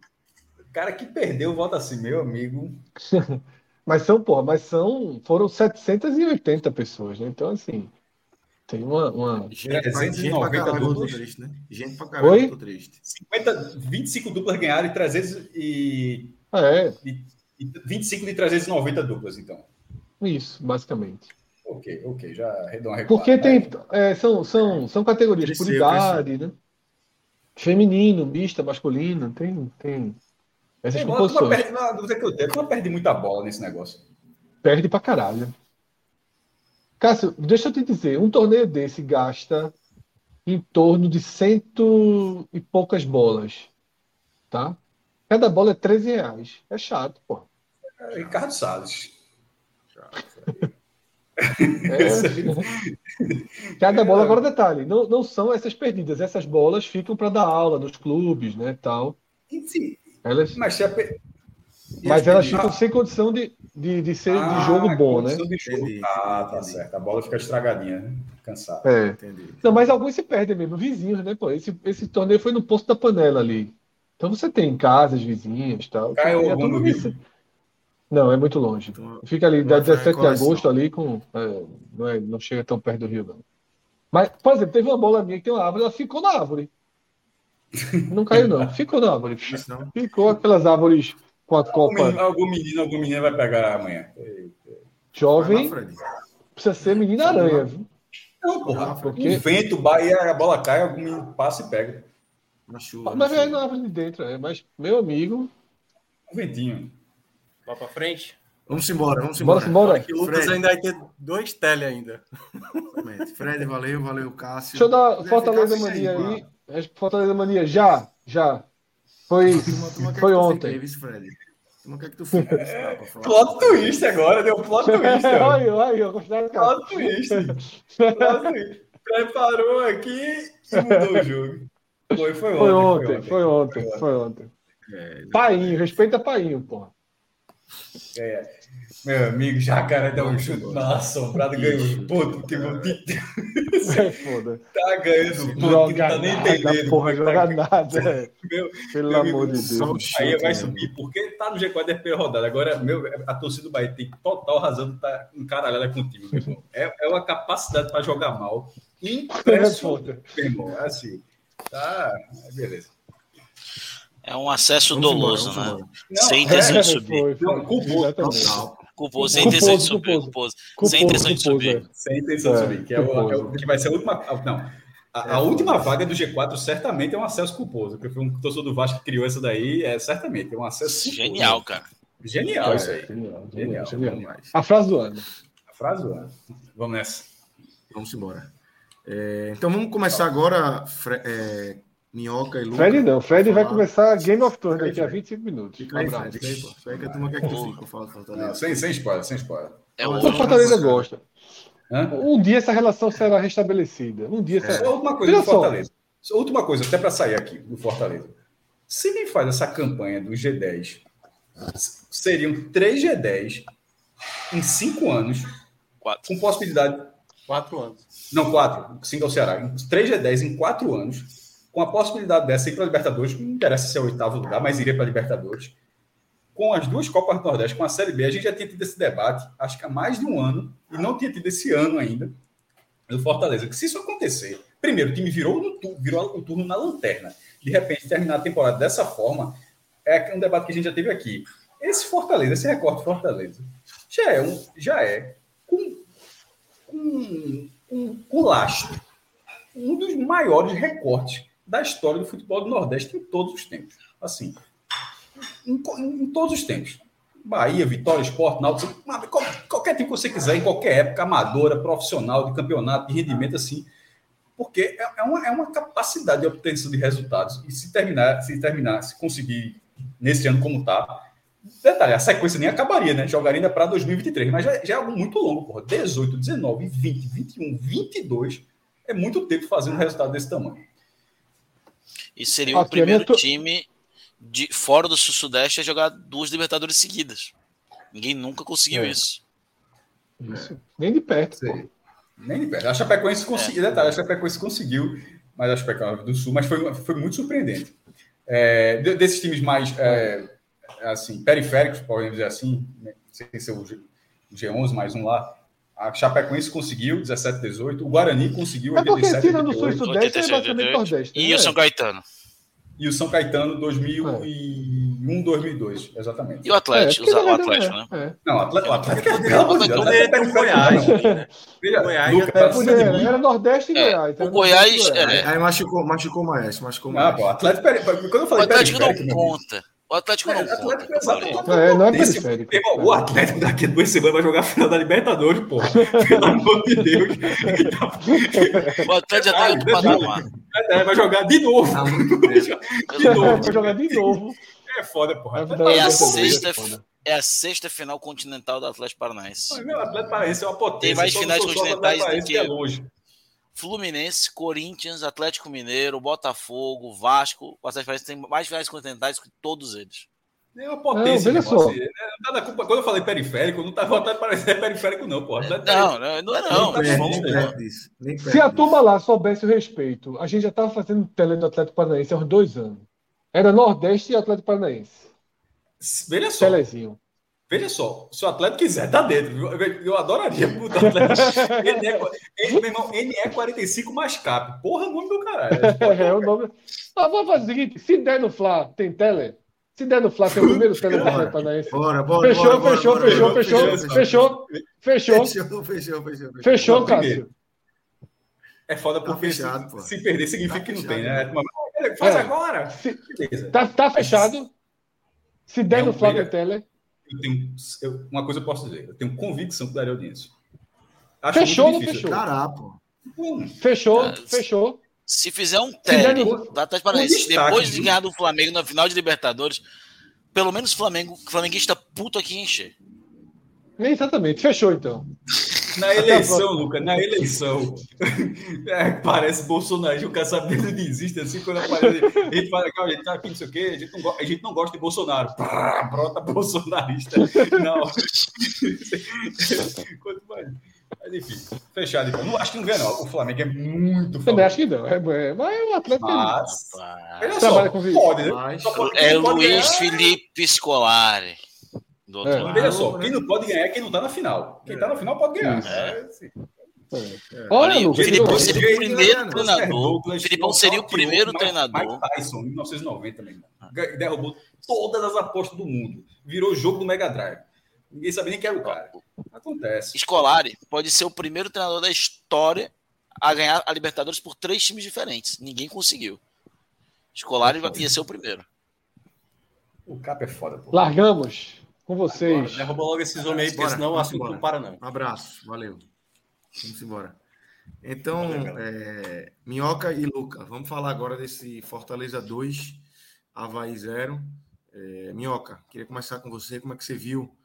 S3: cara que perdeu volta assim, meu amigo.
S2: mas são, pô, mas são, foram 780 pessoas, né? Então, assim, tem uma. uma...
S3: Gente, 390 duplas.
S1: Triste, né? Gente pra caralho, Oi? triste.
S3: 50, 25 duplas ganharam e 300 e.
S2: É.
S3: E, e 25 de 390 duplas, então.
S2: Isso, basicamente.
S3: Ok, ok, já arredondei.
S2: Porque tem, é, são, são, são categorias cresceu, por idade, né? Feminino, mista, masculino, tem, tem essas é, proporções.
S3: Perde, na dúvida que eu tenho, não perde muita bola nesse negócio.
S2: Perde pra caralho. Cássio, deixa eu te dizer, um torneio desse gasta em torno de cento e poucas bolas, tá? Cada bola é 13 reais. É chato, pô.
S3: É, Ricardo Salles.
S2: É, cada bola, agora detalhe, não, não são essas perdidas, essas bolas ficam para dar aula nos clubes, né, tal.
S3: Sim, elas, mas, se a,
S2: mas elas ficam sem condição de, de, de ser ah, de jogo bom, né?
S3: Jogo. Ah, tá certo. A bola fica estragadinha, né? Cansada.
S2: É. Entendi. Não, mas alguns se perdem mesmo, vizinhos, né? Pô, esse, esse torneio foi no posto da panela ali. Então você tem casas vizinhas tal.
S3: Caiu algum no Rio.
S2: Não, é muito longe. Então, Fica ali, da 17 de agosto ali, com, é, não, é, não chega tão perto do Rio, não. Mas, por exemplo, teve uma bola minha que tem uma árvore, ela ficou na árvore. Não caiu, não. Ficou na árvore. Ficou aquelas árvores com a copa.
S3: Algum, algum menino, algum menino vai pegar amanhã.
S2: Jovem. Precisa ser menina aranha, viu?
S3: Não, porra. Porque... O vento, Bahia, a bola cai, algum menino passa e pega.
S2: Na chuva. Mas é na árvore de dentro, é. Mas, meu amigo.
S3: Um ventinho.
S5: Vá para frente.
S1: Vamos embora, vamos embora.
S2: Vamos embora.
S5: Que o Lucas ainda vai ter dois tele ainda.
S1: Fred, valeu, valeu, Cássio.
S2: Deixa eu dar Fortaleza Mania aí. aí. Fortaleza Mania, já, já. Foi, foi ontem.
S1: Fred. Não quer que tu fique. É,
S3: plot twist agora, deu plot twist.
S2: Olha, olha, eu
S3: gostei Plot twist. Plot twist. Preparou aqui e mudou o jogo. Foi, foi
S2: ontem. Foi ontem, foi ontem. Foi ontem. É, Painho, respeita Painho, porra.
S3: É. Meu amigo, Jacaré dá um chute na assombrada, ganhou um ponto, porque meu time
S2: é foda.
S3: tá ganhando que não tá nem entendendo.
S2: Porra,
S3: tá
S2: joga nada. É. Meu,
S3: Pelo meu amor amigo, de Deus. Aí vai subir, porque tá no G4 da primeira rodada. Agora, meu, a torcida do Bahia tem total razão de estar tá encaralhada contigo, meu irmão. É, é uma capacidade para jogar mal. Impressionante, meu irmão. É assim. Tá, beleza.
S4: É um acesso vamos doloso, embora, né? Não, sem intenção é, de subir. Foi, foi, não,
S3: culposo.
S4: Culposo, sem intenção de subir. Culposo. Sem intenção de subir.
S3: Sem intenção de subir, que, é o, é o, que vai ser a última. Não. A, a, última vaga do G4 certamente é um acesso culposo, porque foi um torcedor do Vasco que criou essa daí, é certamente é um acesso
S4: culposo. Genial, cara.
S3: Genial é, isso aí. Genial,
S2: genial, genial. genial. A frase do ano.
S3: A frase do ano. Vamos nessa.
S1: Vamos embora. É, então vamos começar agora, é, Minhoca e Lucas.
S2: Fred não, Fred vai começar Game of Thrones daqui a 25 minutos. Fica
S1: aí, Fred. Fica que a turma quer que tu fique,
S3: Fortaleza. sem, sem spoiler, sem spoiler.
S2: É o Fortaleza gosta. Hã? Um dia essa relação será restabelecida. Um dia
S3: será. É, última coisa do Fortaleza. Só. Última coisa, até para sair aqui do Fortaleza. Se me faz essa campanha do G10, seriam três G10 em cinco anos,
S5: quatro.
S3: com possibilidade.
S5: Quatro anos.
S3: Não, quatro. Cinco ao Ceará. Três G10 em quatro anos com a possibilidade dessa ir para a Libertadores, não interessa se é o oitavo lugar, mas iria para a Libertadores. Com as duas Copas do Nordeste, com a Série B, a gente já tinha tido esse debate, acho que há mais de um ano, e não tinha tido esse ano ainda, do Fortaleza. Que se isso acontecer, primeiro, o time virou, no, virou o turno na lanterna, de repente terminar a temporada dessa forma, é um debate que a gente já teve aqui. Esse Fortaleza, esse recorte Fortaleza, já é, um, já é com, com, com, com lastro, um dos maiores recortes da história do futebol do Nordeste em todos os tempos. Assim, em, em, todos os tempos. Bahia, Vitória, Esporte, Náutico, qualquer time que você quiser, em qualquer época, amadora, profissional, de campeonato, de rendimento, assim, porque é, é, uma, é uma capacidade de obtenção de resultados. E se terminar, se terminar, se conseguir nesse ano como está, detalhe, a sequência nem acabaria, né? Jogaria ainda para 2023, mas já, já, é algo muito longo, porra. 18, 19, 20, 21, 22 é muito tempo fazendo um resultado desse tamanho.
S4: E seria o primeiro tô... time de fora do Sul-Sudeste a jogar duas Libertadores seguidas. Ninguém nunca conseguiu é. isso.
S2: Isso. Nem de perto.
S3: Nem de perto. A Chapecoense conseguiu, é. detalhe, a Chapecoense conseguiu, mas a Chapecoense do Sul, mas foi, foi muito surpreendente. É, desses times mais é, assim, periféricos, podemos dizer assim, né? sem ser o G11 mais um lá, a Chapecoense conseguiu 17, 18. O Guarani conseguiu
S2: 87, é porque tira no Sul e Sudeste é basicamente Nordeste.
S4: E né? o São Caetano.
S3: E o São Caetano 2001, 2002, exatamente.
S4: E o Atlético, é, o Atlético, né? É.
S3: Não, o Atlético, o Atlético é pelo amor de Deus. O Goiás.
S2: Goiás era Nordeste e Goiás.
S4: O Goiás...
S1: Aí machucou, machucou mais, machucou
S3: mais. Ah, pô, Atlético... Quando eu falei
S4: o Atlético não conta. O Atlético é, não Atlético
S2: conta. É, não é periférico.
S3: O Atlético daqui a duas semanas vai jogar a final da Libertadores, porra. Pelo amor de Deus.
S4: O Atlético já tá em outro patamar.
S3: É, vai jogar de novo.
S2: De novo. Vai jogar de novo.
S3: É foda, porra.
S4: É a sexta... É a sexta final continental do Atlético Paranaense.
S3: O Atlético Paranaense é uma potência.
S4: Tem mais finais continentais do que... É longe. Fluminense, Corinthians, Atlético Mineiro, Botafogo, Vasco. O Atlético Paranaense tem mais finais continentais que todos eles.
S3: É uma potência. Não, só. Assim, tá culpa. Quando eu falei periférico, não está voltando para ser periférico, não, pô.
S4: Não, não, não, não.
S2: não Se a turma lá soubesse o respeito, a gente já estava fazendo tele do Atlético Paranaense há uns dois anos. Era Nordeste e Atlético Paranaense.
S3: Veja só. Telezinho. Veja só, se o Atlético quiser, tá dentro. Eu, eu adoraria botar o Atlético. Ele é, ele, meu irmão, NE45 mais cap. Porra, nome do caralho.
S2: É, o nome. Ah, vamos fazer o seguinte: se der no Flá, tem tele? Se der no Flá, tem o primeiro tele do Atlético Paranaense. Bora, bora. Fechou, bora, fechou, bora, fechou, bora, fechou, fechou, fechou, fechou. Fechou, fechou, fechou. Fechou, Cássio.
S3: É foda tá porque tá fechado, se, se, perder significa tá que não tem, né? Faz é. agora. Se,
S2: tá, tá fechado. Se der é no Flá, tem tele
S3: eu tenho, eu, uma coisa eu posso dizer, eu tenho convicção que daria audiência.
S2: Acho fechou ou não fechou?
S1: Caraca.
S2: Fechou, é,
S4: fechou. Se fizer um Atlético Paranaense, depois de ganhar do Flamengo na final de Libertadores, pelo menos Flamengo, flamenguista puto aqui encher.
S2: Exatamente, fechou então.
S3: Na eleição, Lucas, na eleição. É, parece Bolsonaro, o cara sabe ele desiste assim quando aparece. A gente fala que a gente tá aqui, não sei o quê, a gente não, a gente não gosta de Bolsonaro. Pá, brota bolsonarista. Não. Quanto mais. Mas enfim, fechado. Então. Não acho que não ganha, não. O Flamengo é muito
S2: forte. Também acho que não. É, é, mas é o Atlético.
S3: Mas, olha só, pode, né? Mas,
S4: é Luiz ganhar. Felipe Scolari.
S3: Do outro é. lado. Veja só, quem não pode ganhar é quem não está na final. Quem está na final pode ganhar. É.
S4: É, é. Olha, o Filipão seria o primeiro treinador. O Filipão seria o primeiro treinador. Mike
S3: Tyson, 1990 mesmo. Derrubou todas as apostas do mundo. Virou jogo do Mega Drive. Ninguém sabia nem quem era o cara. Acontece.
S4: Scolari pode ser o primeiro treinador da história a ganhar a Libertadores por três times diferentes. Ninguém conseguiu. Scolari ia ser o primeiro.
S3: O Cap é foda, pô.
S2: Largamos com vocês. Agora,
S5: derruba logo esses homens aí, porque senão o assunto não para, não.
S1: Um abraço, valeu. Vamos embora. Então, é, Minhoca e Luca, vamos falar agora desse Fortaleza 2, Havaí 0. É, Minhoca, queria começar com você. Como é que você viu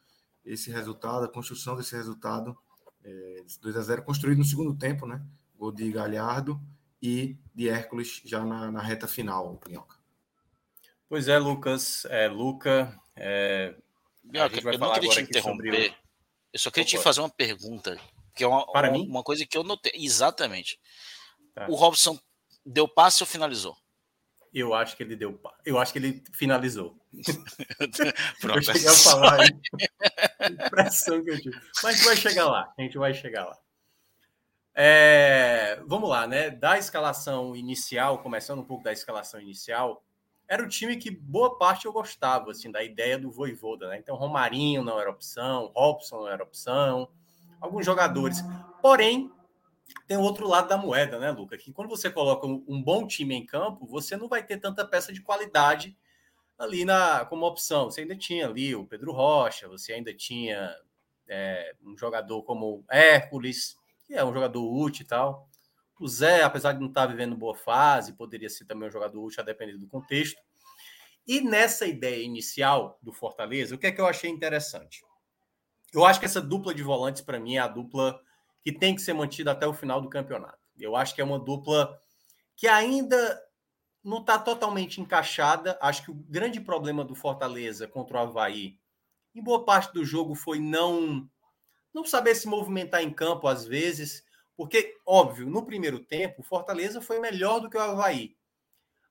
S1: esse resultado, a construção desse resultado? É, 2 a 0 construído no segundo tempo, né? Gol de Galhardo e de Hércules já na, na reta final, Minhoca.
S5: Pois é, Lucas, é, Luca, é,
S4: Minhoca, eu não queria te interromper. O... Eu só queria Opa. te fazer uma pergunta, que é uma, Para uma, mim? uma coisa que eu notei. Exatamente. Tá. O Robson deu passe ou finalizou?
S5: Eu acho que ele deu Eu acho que ele finalizou. Pronto, eu cheguei a falar. Impressão que eu tive. Mas a gente vai chegar lá. A gente vai chegar lá. É, vamos lá, né? Da escalação inicial, começando um pouco da escalação inicial, era o time que boa parte eu gostava, assim, da ideia do Voivoda, né? Então, Romarinho não era opção, Robson não era opção, alguns jogadores. Porém, tem outro lado da moeda, né, Luca? Que quando você coloca um bom time em campo, você não vai ter tanta peça de qualidade ali na como opção. Você ainda tinha ali o Pedro Rocha, você ainda tinha é, um jogador como Hércules, que é um jogador útil e tal. O Zé, apesar de não estar vivendo boa fase, poderia ser também um jogador útil a depender do contexto. E nessa ideia inicial do Fortaleza, o que é que eu achei interessante? Eu acho que essa dupla de volantes, para mim, é a dupla que tem que ser mantida até o final do campeonato. Eu acho que é uma dupla que ainda não está totalmente encaixada. Acho que o grande problema do Fortaleza contra o Havaí, em boa parte do jogo, foi não, não saber se movimentar em campo às vezes porque, óbvio, no primeiro tempo, o Fortaleza foi melhor do que o Havaí.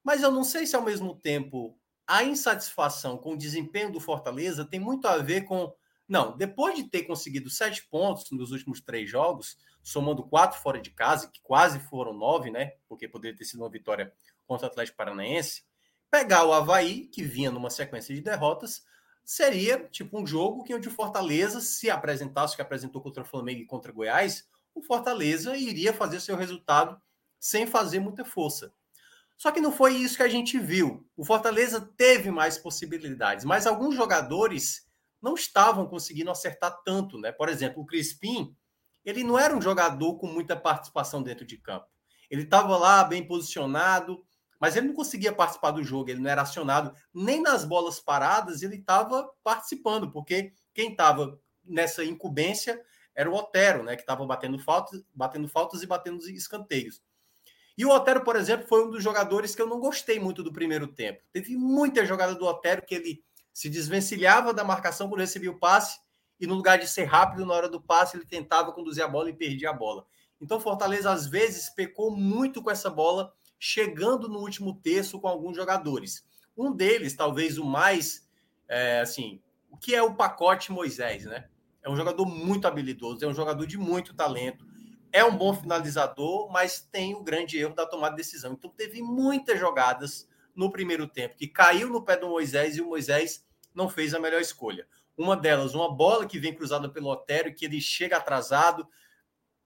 S5: Mas eu não sei se, ao mesmo tempo, a insatisfação com o desempenho do Fortaleza tem muito a ver com. Não, depois de ter conseguido sete pontos nos últimos três jogos, somando quatro fora de casa, que quase foram nove, né? Porque poderia ter sido uma vitória contra o Atlético Paranaense. Pegar o Havaí, que vinha numa sequência de derrotas, seria tipo um jogo que onde o Fortaleza se apresentasse, que apresentou contra o Flamengo e contra o Goiás, o Fortaleza iria fazer seu resultado sem fazer muita força. Só que não foi isso que a gente viu. O Fortaleza teve mais possibilidades, mas alguns jogadores não estavam conseguindo acertar tanto, né? Por exemplo, o Crispim, ele não era um jogador com muita participação dentro de campo. Ele estava lá bem posicionado, mas ele não conseguia participar do jogo, ele não era acionado nem nas bolas paradas, ele estava participando, porque quem estava nessa incumbência era o Otero, né, que estava batendo faltas, batendo faltas e batendo escanteios. E o Otero, por exemplo, foi um dos jogadores que eu não gostei muito do primeiro tempo. Teve muita jogada do Otero que ele se desvencilhava da marcação quando recebia o passe e no lugar de ser rápido na hora do passe, ele tentava conduzir a bola e perdia a bola. Então, Fortaleza às vezes pecou muito com essa bola, chegando no último terço com alguns jogadores. Um deles, talvez o mais, é, assim, o que é o pacote Moisés, né? É um jogador muito habilidoso, é um jogador de muito talento, é um bom finalizador, mas tem o grande erro da tomada de decisão. Então teve muitas jogadas no primeiro tempo que caiu no pé do Moisés e o Moisés não fez a melhor escolha. Uma delas, uma bola que vem cruzada pelo Otério, que ele chega atrasado,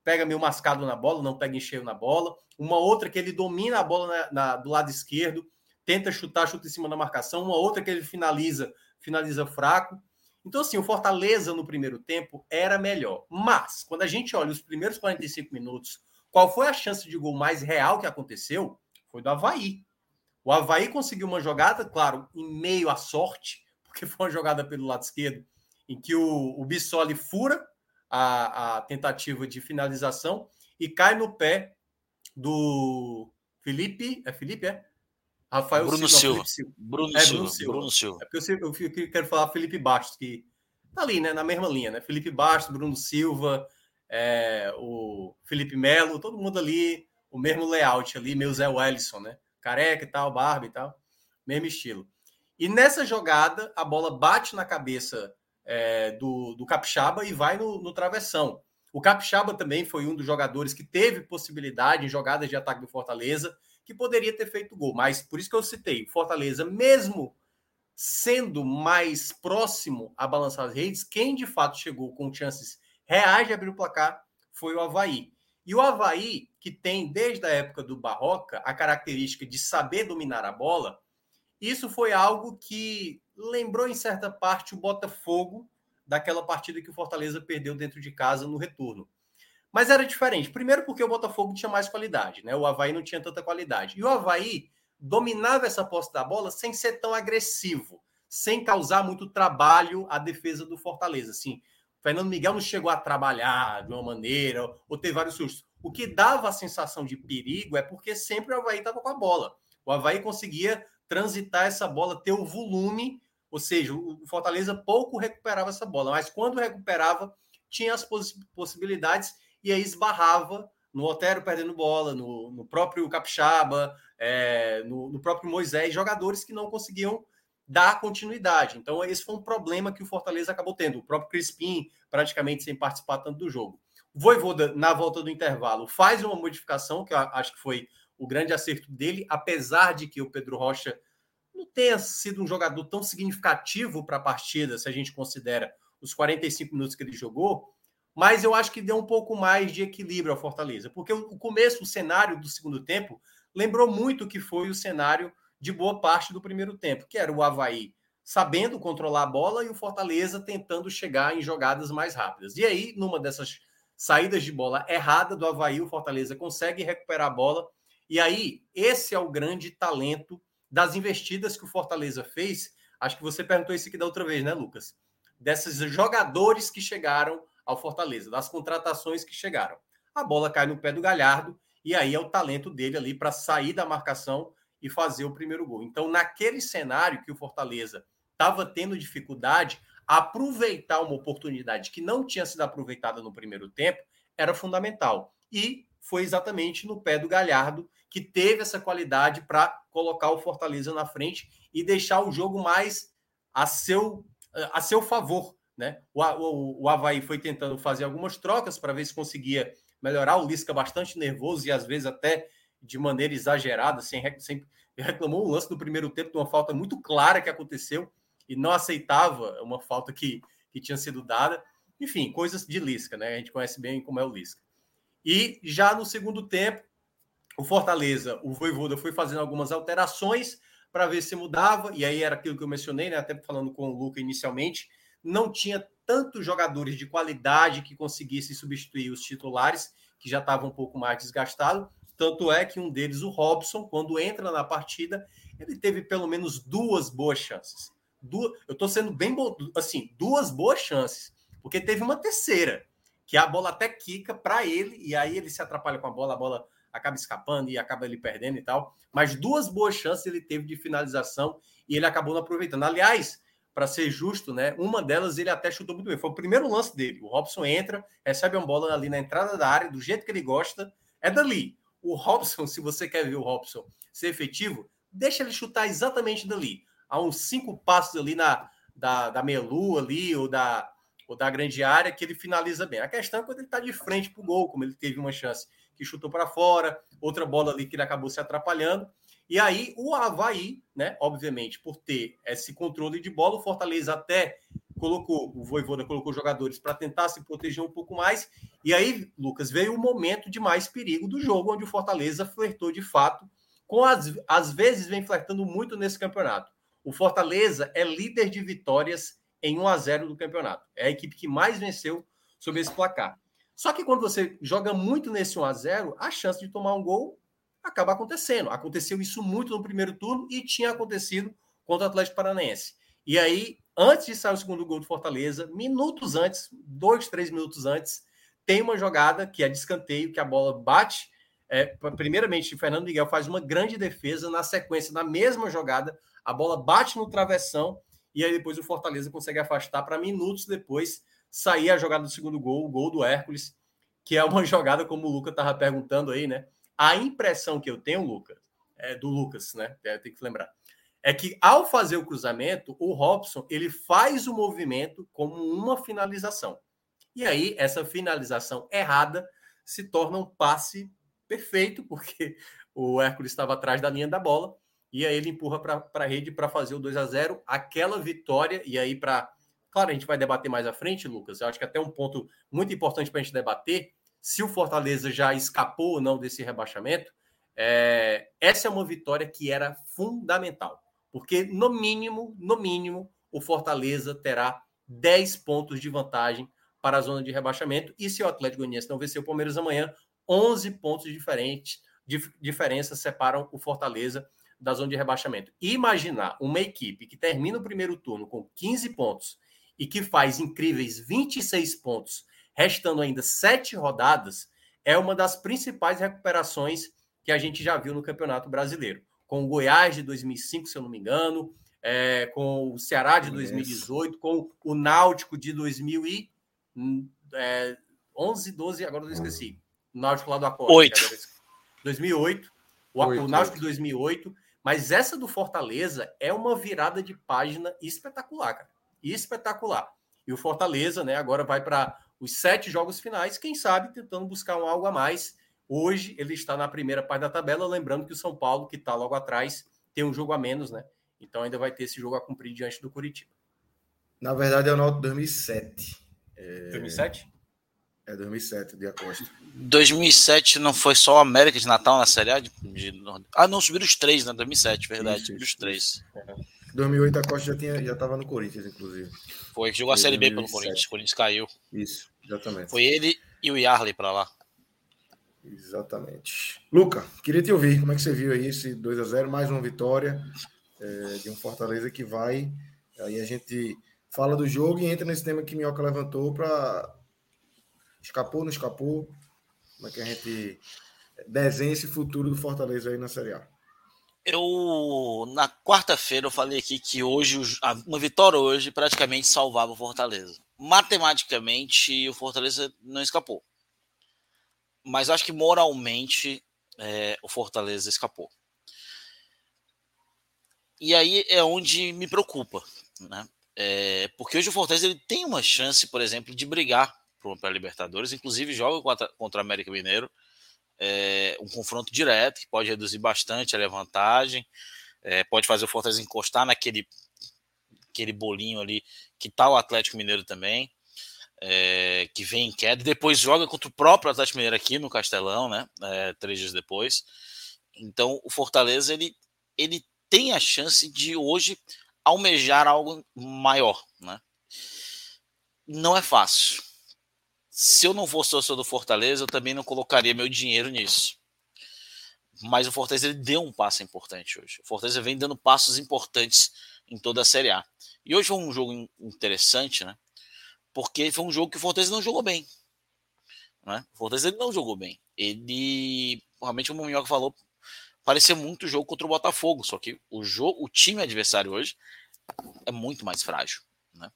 S5: pega meio mascado na bola, não pega em cheio na bola. Uma outra que ele domina a bola na, na, do lado esquerdo, tenta chutar, chuta em cima da marcação. Uma outra que ele finaliza, finaliza fraco. Então, assim, o Fortaleza no primeiro tempo era melhor. Mas, quando a gente olha os primeiros 45 minutos, qual foi a chance de gol mais real que aconteceu? Foi do Havaí. O Havaí conseguiu uma jogada, claro, em meio à sorte, porque foi uma jogada pelo lado esquerdo, em que o, o Bissoli fura a, a tentativa de finalização e cai no pé do Felipe. É Felipe, é?
S4: Rafael Bruno Silva. Silva. Bruno, é, Silva. Bruno Silva. Bruno Silva.
S5: É porque eu, eu, quero falar Felipe Bastos, que tá ali, né? Na mesma linha, né? Felipe Bastos, Bruno Silva, é, o Felipe Melo, todo mundo ali, o mesmo layout ali, meu Zé Wellison, né? Careca e tal, barba e tal, mesmo estilo. E nessa jogada, a bola bate na cabeça é, do, do Capixaba e vai no, no travessão. O Capixaba também foi um dos jogadores que teve possibilidade em jogadas de ataque do Fortaleza, que poderia ter feito gol. Mas por isso que eu citei, Fortaleza, mesmo sendo mais próximo a balançar as redes, quem de fato chegou com chances reais de abrir o placar foi o Havaí. E o Havaí, que tem desde a época do Barroca a característica de saber dominar a bola, isso foi algo que lembrou em certa parte o Botafogo daquela partida que o Fortaleza perdeu dentro de casa no retorno. Mas era diferente. Primeiro porque o Botafogo tinha mais qualidade, né? O Havaí não tinha tanta qualidade. E o Havaí dominava essa posse da bola sem ser tão agressivo, sem causar muito trabalho à defesa do Fortaleza. Assim, o Fernando Miguel não chegou a trabalhar de uma maneira, ou ter vários sustos. O que dava a sensação de perigo é porque sempre o Havaí estava com a bola. O Havaí conseguia transitar essa bola, ter o volume, ou seja, o Fortaleza pouco recuperava essa bola, mas quando recuperava, tinha as poss possibilidades e aí esbarrava no Otero perdendo bola, no, no próprio Capixaba, é, no, no, próprio Moisés, jogadores que não conseguiam dar continuidade. Então, esse foi um problema que o Fortaleza acabou tendo. O próprio Crispim, praticamente sem participar tanto do jogo. O Voivoda, na volta do intervalo, faz uma modificação, que eu acho que foi o grande acerto dele, apesar de que o Pedro Rocha não tenha sido um jogador tão significativo para a partida, se a gente considera os 45 minutos que ele jogou, mas eu acho que deu um pouco mais de equilíbrio ao Fortaleza, porque o começo, o cenário do segundo tempo, lembrou muito que foi o cenário de boa parte do primeiro tempo, que era o Havaí sabendo controlar a bola e o Fortaleza tentando chegar em jogadas mais rápidas. E aí, numa dessas saídas de bola errada do Havaí, o Fortaleza consegue recuperar a bola. E aí, esse é o grande talento das investidas que o Fortaleza fez. Acho que você perguntou isso aqui da outra vez, né, Lucas? Desses jogadores que chegaram ao Fortaleza, das contratações que chegaram. A bola cai no pé do Galhardo e aí é o talento dele ali para sair da marcação e fazer o primeiro gol. Então, naquele cenário que o Fortaleza estava tendo dificuldade, aproveitar uma oportunidade que não tinha sido aproveitada no primeiro tempo era fundamental. E foi exatamente no pé do Galhardo que teve essa qualidade para colocar o Fortaleza na frente e deixar o jogo mais a seu, a seu favor. Né? O, o, o Havaí foi tentando fazer algumas trocas para ver se conseguia melhorar. O Lisca bastante nervoso e às vezes até de maneira exagerada, sem, sem reclamou um lance do primeiro tempo de uma falta muito clara que aconteceu e não aceitava uma falta que, que tinha sido dada. Enfim, coisas de Lisca, né? A gente conhece bem como é o Lisca. E já no segundo tempo, o Fortaleza, o Voivoda foi fazendo algumas alterações para ver se mudava, e aí era aquilo que eu mencionei, né? Até falando com o Luca inicialmente, não tinha tantos jogadores de qualidade que conseguissem substituir os titulares, que já estavam um pouco mais desgastados. Tanto é que um deles, o Robson, quando entra na partida, ele teve pelo menos duas boas chances. Eu estou sendo bem assim, duas boas chances, porque teve uma terceira, que a bola até quica para ele, e aí ele se atrapalha com a bola, a bola acaba escapando e acaba ele perdendo e tal. Mas duas boas chances ele teve de finalização e ele acabou não aproveitando. Aliás, para ser justo, né? Uma delas ele até chutou muito bem. Foi o primeiro lance dele. O Robson entra, recebe uma bola ali na entrada da área, do jeito que ele gosta, é dali. O Robson, se você quer ver o Robson ser efetivo, deixa ele chutar exatamente dali. Há uns cinco passos ali na da, da meia-lua ali, ou da, ou da grande área, que ele finaliza bem. A questão é quando ele está de frente para o gol, como ele teve uma chance que chutou para fora, outra bola ali que ele acabou se atrapalhando. E aí o Havaí, né, obviamente, por ter esse controle de bola, o Fortaleza até colocou, o Voivoda colocou jogadores para tentar se proteger um pouco mais. E aí, Lucas, veio o momento de mais perigo do jogo, onde o Fortaleza flertou de fato, com as, às vezes vem flertando muito nesse campeonato. O Fortaleza é líder de vitórias em 1 a 0 do campeonato. É a equipe que mais venceu sobre esse placar. Só que quando você joga muito nesse 1 a 0, a chance de tomar um gol acaba acontecendo. Aconteceu isso muito no primeiro turno e tinha acontecido contra o Atlético Paranaense. E aí, antes de sair o segundo gol do Fortaleza, minutos antes, dois, três minutos antes, tem uma jogada que é de escanteio, que a bola bate. É, primeiramente, o Fernando Miguel faz uma grande defesa. Na sequência, na mesma jogada, a bola bate no travessão e aí depois o Fortaleza consegue afastar para minutos depois sair a jogada do segundo gol, o gol do Hércules, que é uma jogada, como o Lucas estava perguntando aí, né? A impressão que eu tenho, Lucas, é do Lucas, né? É, tem que lembrar. É que ao fazer o cruzamento, o Robson ele faz o movimento como uma finalização. E aí, essa finalização errada se torna um passe perfeito, porque o Hércules estava atrás da linha da bola e aí ele empurra para a rede para fazer o 2 a 0 aquela vitória, e aí para. Claro, a gente vai debater mais à frente, Lucas. Eu acho que até um ponto muito importante para a gente debater se o Fortaleza já escapou ou não desse rebaixamento. É... essa é uma vitória que era fundamental, porque no mínimo, no mínimo, o Fortaleza terá 10 pontos de vantagem para a zona de rebaixamento. E se o Atlético Goianiense não vencer o Palmeiras amanhã, 11 pontos diferentes, de diferença separam o Fortaleza da zona de rebaixamento. Imaginar uma equipe que termina o primeiro turno com 15 pontos e que faz incríveis 26 pontos, restando ainda sete rodadas, é uma das principais recuperações que a gente já viu no Campeonato Brasileiro. Com o Goiás de 2005, se eu não me engano, é, com o Ceará de 2018, com o Náutico de 2011, 12, agora eu esqueci. O Náutico lá do Acorde.
S4: 8.
S5: 2008. O, o Náutico de 2008. Mas essa do Fortaleza é uma virada de página espetacular, cara. Espetacular. E o Fortaleza, né, agora vai para os sete jogos finais, quem sabe tentando buscar um algo a mais. Hoje ele está na primeira parte da tabela, lembrando que o São Paulo, que está logo atrás, tem um jogo a menos, né? Então ainda vai ter esse jogo a cumprir diante do Curitiba.
S1: Na verdade é o Náutico 2007.
S5: É... 2007?
S1: É 2007, de Acosta.
S4: 2007 não foi só o América de Natal na Série A? De, de... Ah, não, subiram os três, né? 2007, verdade. Isso, subiram os três.
S1: 2008 a Costa já, tinha, já no Corinthians, inclusive.
S4: Foi, jogou a Série B pelo Corinthians. O Corinthians caiu.
S1: Isso, exatamente.
S4: Foi ele e o Yarley para lá.
S1: Exatamente. Luca, queria te ouvir. Como é que você viu aí esse 2 a 0 mais uma vitória é, de um Fortaleza que vai. Aí a gente fala do jogo e entra nesse tema que Minhoca levantou para Escapou, não escapou? Como é que a gente desenha esse futuro do Fortaleza aí na Série A?
S4: Eu, na quarta-feira, eu falei aqui que hoje, uma vitória hoje praticamente salvava o Fortaleza. Matematicamente, o Fortaleza não escapou. Mas acho que moralmente é, o Fortaleza escapou. E aí é onde me preocupa, né? É, porque hoje o Fortaleza ele tem uma chance, por exemplo, de brigar para a Libertadores, inclusive joga contra, contra América Mineiro, é, um confronto direto que pode reduzir bastante a vantagem, é, pode fazer o Fortaleza encostar naquele aquele bolinho ali que está o Atlético Mineiro também, é, que vem em queda, depois joga contra o próprio Atlético Mineiro aqui no Castelão, né? É, três dias depois. Então o Fortaleza ele, ele tem a chance de hoje almejar algo maior, né? Não é fácil se eu não fosse torcedor do Fortaleza, eu também não colocaria meu dinheiro nisso. Mas o Fortaleza ele deu um passo importante hoje. O Fortaleza vem dando passos importantes em toda a Série A. E hoje foi um jogo interessante, né? Porque foi um jogo que o Fortaleza não jogou bem. Né? O Fortaleza ele não jogou bem. Ele, realmente, como o Minhoca falou, parecia muito jogo contra o Botafogo. Só que o, jogo, o time adversário hoje é muito mais frágil. Né?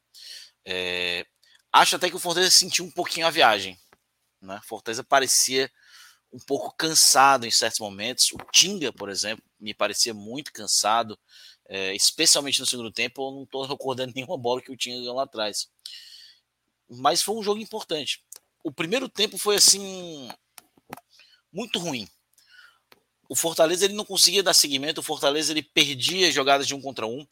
S4: É, Acho até que o Fortaleza sentiu um pouquinho a viagem. Né? Fortaleza parecia um pouco cansado em certos momentos. O Tinga, por exemplo, me parecia muito cansado, é, especialmente no segundo tempo. Eu não estou recordando nenhuma bola que o Tinga ganhou lá atrás. Mas foi um jogo importante. O primeiro tempo foi assim muito ruim. O Fortaleza ele não conseguia dar seguimento. O Fortaleza ele perdia jogadas de um contra um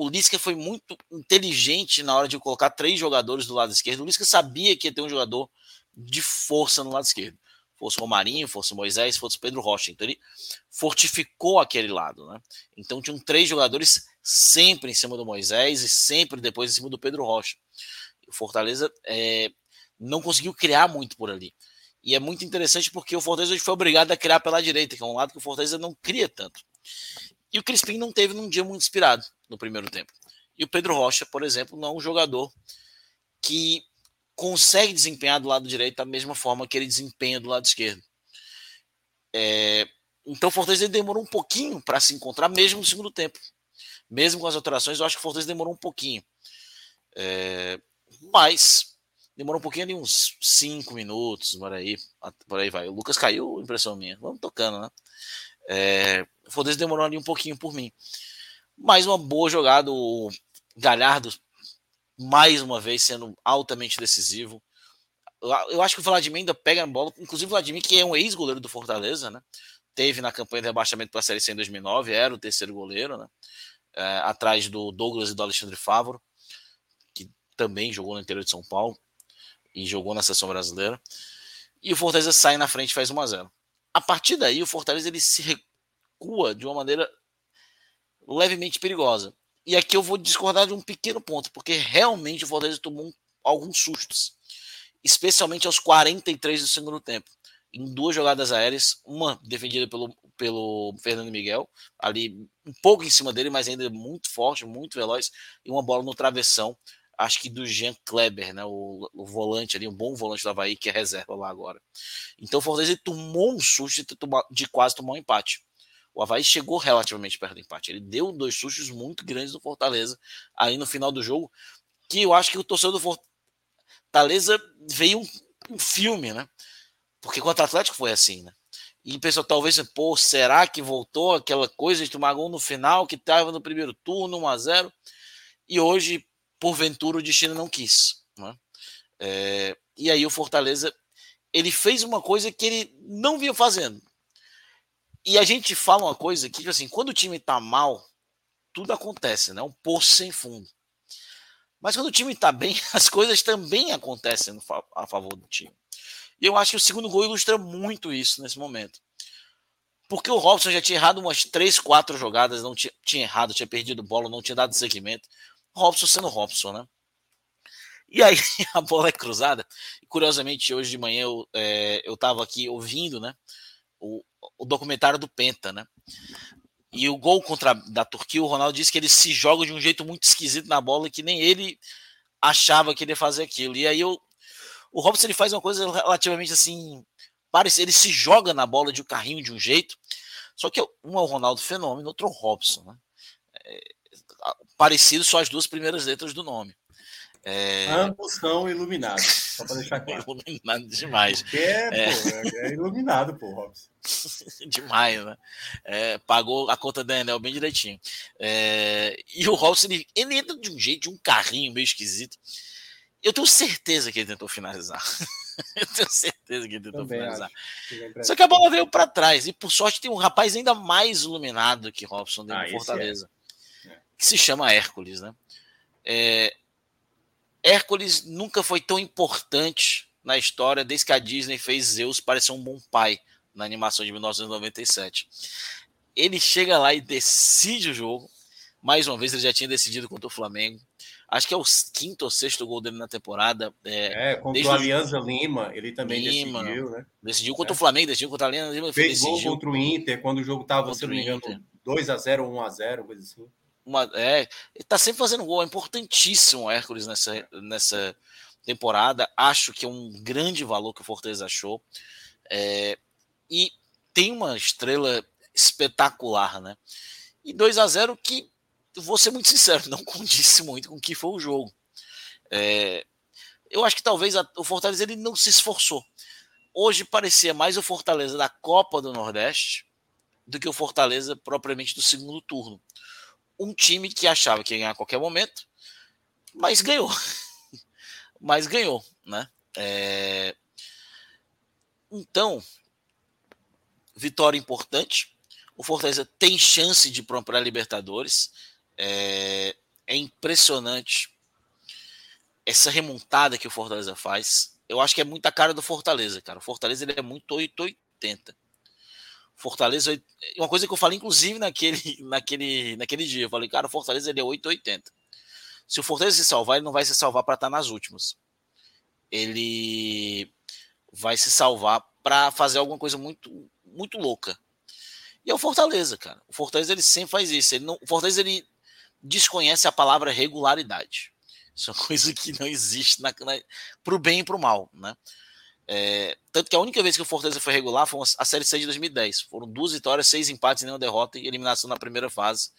S4: o Lisca foi muito inteligente na hora de colocar três jogadores do lado esquerdo. O Lisca sabia que ia ter um jogador de força no lado esquerdo. Fosse o Romarinho, fosse o Moisés, fosse Pedro Rocha. Então ele fortificou aquele lado. Né? Então tinham três jogadores sempre em cima do Moisés e sempre depois em cima do Pedro Rocha. O Fortaleza é, não conseguiu criar muito por ali. E é muito interessante porque o Fortaleza foi obrigado a criar pela direita, que é um lado que o Fortaleza não cria tanto. E o Crispim não teve num dia muito inspirado no primeiro tempo. E o Pedro Rocha, por exemplo, não é um jogador que consegue desempenhar do lado direito da mesma forma que ele desempenha do lado esquerdo. É, então o Fortaleza demorou um pouquinho para se encontrar, mesmo no segundo tempo. Mesmo com as alterações, eu acho que o Fortaleza demorou um pouquinho. É, mas demorou um pouquinho ali, uns 5 minutos, por aí, por aí vai. O Lucas caiu, impressão minha. Vamos tocando, né? É, o Fortaleza demorou ali um pouquinho por mim. Mais uma boa jogada, o Galhardo, mais uma vez, sendo altamente decisivo. Eu acho que o Vladimir ainda pega a bola, inclusive o Vladimir, que é um ex-goleiro do Fortaleza, né? Teve na campanha de rebaixamento para a Série C em 2009, era o terceiro goleiro, né? É, atrás do Douglas e do Alexandre Fávoro, que também jogou no interior de São Paulo e jogou na seleção brasileira. E o Fortaleza sai na frente e faz 1 a 0 A partir daí, o Fortaleza ele se recua de uma maneira levemente perigosa. E aqui eu vou discordar de um pequeno ponto, porque realmente o Fortaleza tomou um, alguns sustos, especialmente aos 43 do segundo tempo, em duas jogadas aéreas, uma defendida pelo, pelo Fernando Miguel, ali um pouco em cima dele, mas ainda muito forte, muito veloz, e uma bola no travessão, acho que do Jean Kleber, né, o, o volante ali, um bom volante do Havaí, que é reserva lá agora. Então o Fortaleza tomou um susto de, de quase tomar um empate. O Havaí chegou relativamente perto do empate. Ele deu dois sustos muito grandes do Fortaleza aí no final do jogo, que eu acho que o torcedor do Fortaleza veio um, um filme, né? Porque contra o Atlético foi assim, né? E pensou, talvez, pô, será que voltou aquela coisa de tomar gol no final que estava no primeiro turno, 1 a 0 E hoje, porventura, o destino não quis. Né? É, e aí o Fortaleza ele fez uma coisa que ele não vinha fazendo. E a gente fala uma coisa que, tipo assim, quando o time tá mal, tudo acontece, né? Um poço sem fundo. Mas quando o time tá bem, as coisas também acontecem a favor do time. E eu acho que o segundo gol ilustra muito isso nesse momento. Porque o Robson já tinha errado umas três, quatro jogadas, não tinha, tinha errado, tinha perdido bola, não tinha dado seguimento. Robson sendo Robson, né? E aí a bola é cruzada. Curiosamente, hoje de manhã eu, é, eu tava aqui ouvindo, né? O, o documentário do Penta, né? E o gol contra da Turquia, o Ronaldo disse que ele se joga de um jeito muito esquisito na bola que nem ele achava que ele ia fazer aquilo. E aí eu, o Robson ele faz uma coisa relativamente assim, parece, ele se joga na bola de um carrinho de um jeito. Só que um é o Ronaldo Fenômeno, outro é o Robson, né? É, parecido só as duas primeiras letras do nome.
S5: É... Ambos são iluminados, só para deixar claro.
S4: iluminado demais.
S5: É, é... Pô, é, é iluminado, pô, Robson.
S4: demais, né? É, pagou a conta da Enel bem direitinho. É, e o Robson, ele, ele, entra de um jeito, de um carrinho meio esquisito. Eu tenho certeza que ele tentou finalizar. Eu tenho certeza que ele tentou Também finalizar. Só que a bola veio para trás. E por sorte tem um rapaz ainda mais iluminado que Robson dentro ah, do Fortaleza. É. Que se chama Hércules, né? É, Hércules nunca foi tão importante na história desde que a Disney fez Zeus parecer um bom pai na animação de 1997. Ele chega lá e decide o jogo. Mais uma vez, ele já tinha decidido contra o Flamengo. Acho que é o quinto ou sexto gol dele na temporada.
S5: É, é contra o Alianza o... Lima, ele também Lima, decidiu, né?
S4: Decidiu contra é. o Flamengo, decidiu contra o Alianza Lima.
S5: Fez gol contra o Inter, quando o jogo estava, se não me engano, 2x0 ou 1x0, coisa assim
S4: uma, é, ele tá sempre fazendo gol. É importantíssimo o Hércules nessa, nessa temporada. Acho que é um grande valor que o Fortaleza achou. É, e tem uma estrela espetacular, né? E 2 a 0 que, vou ser muito sincero, não condisse muito com o que foi o jogo. É, eu acho que talvez a, o Fortaleza ele não se esforçou. Hoje parecia mais o Fortaleza da Copa do Nordeste do que o Fortaleza propriamente do segundo turno um time que achava que ia ganhar a qualquer momento, mas ganhou. mas ganhou, né? É... Então, vitória importante. O Fortaleza tem chance de ir para a Libertadores. É... é impressionante essa remontada que o Fortaleza faz. Eu acho que é muita cara do Fortaleza, cara. O Fortaleza ele é muito 880. Fortaleza, uma coisa que eu falei, inclusive, naquele, naquele, naquele dia, eu falei, cara, o Fortaleza ele é 880. Se o Fortaleza se salvar, ele não vai se salvar para estar tá nas últimas. Ele vai se salvar para fazer alguma coisa muito, muito louca. E é o Fortaleza, cara. O Fortaleza ele sempre faz isso. Ele não, o Fortaleza ele desconhece a palavra regularidade. Isso é uma coisa que não existe na, na, para o bem e para o mal. Né? É, tanto que a única vez que o Fortaleza foi regular foi a Série C de 2010. Foram duas vitórias, seis empates e nenhuma derrota e eliminação na primeira fase.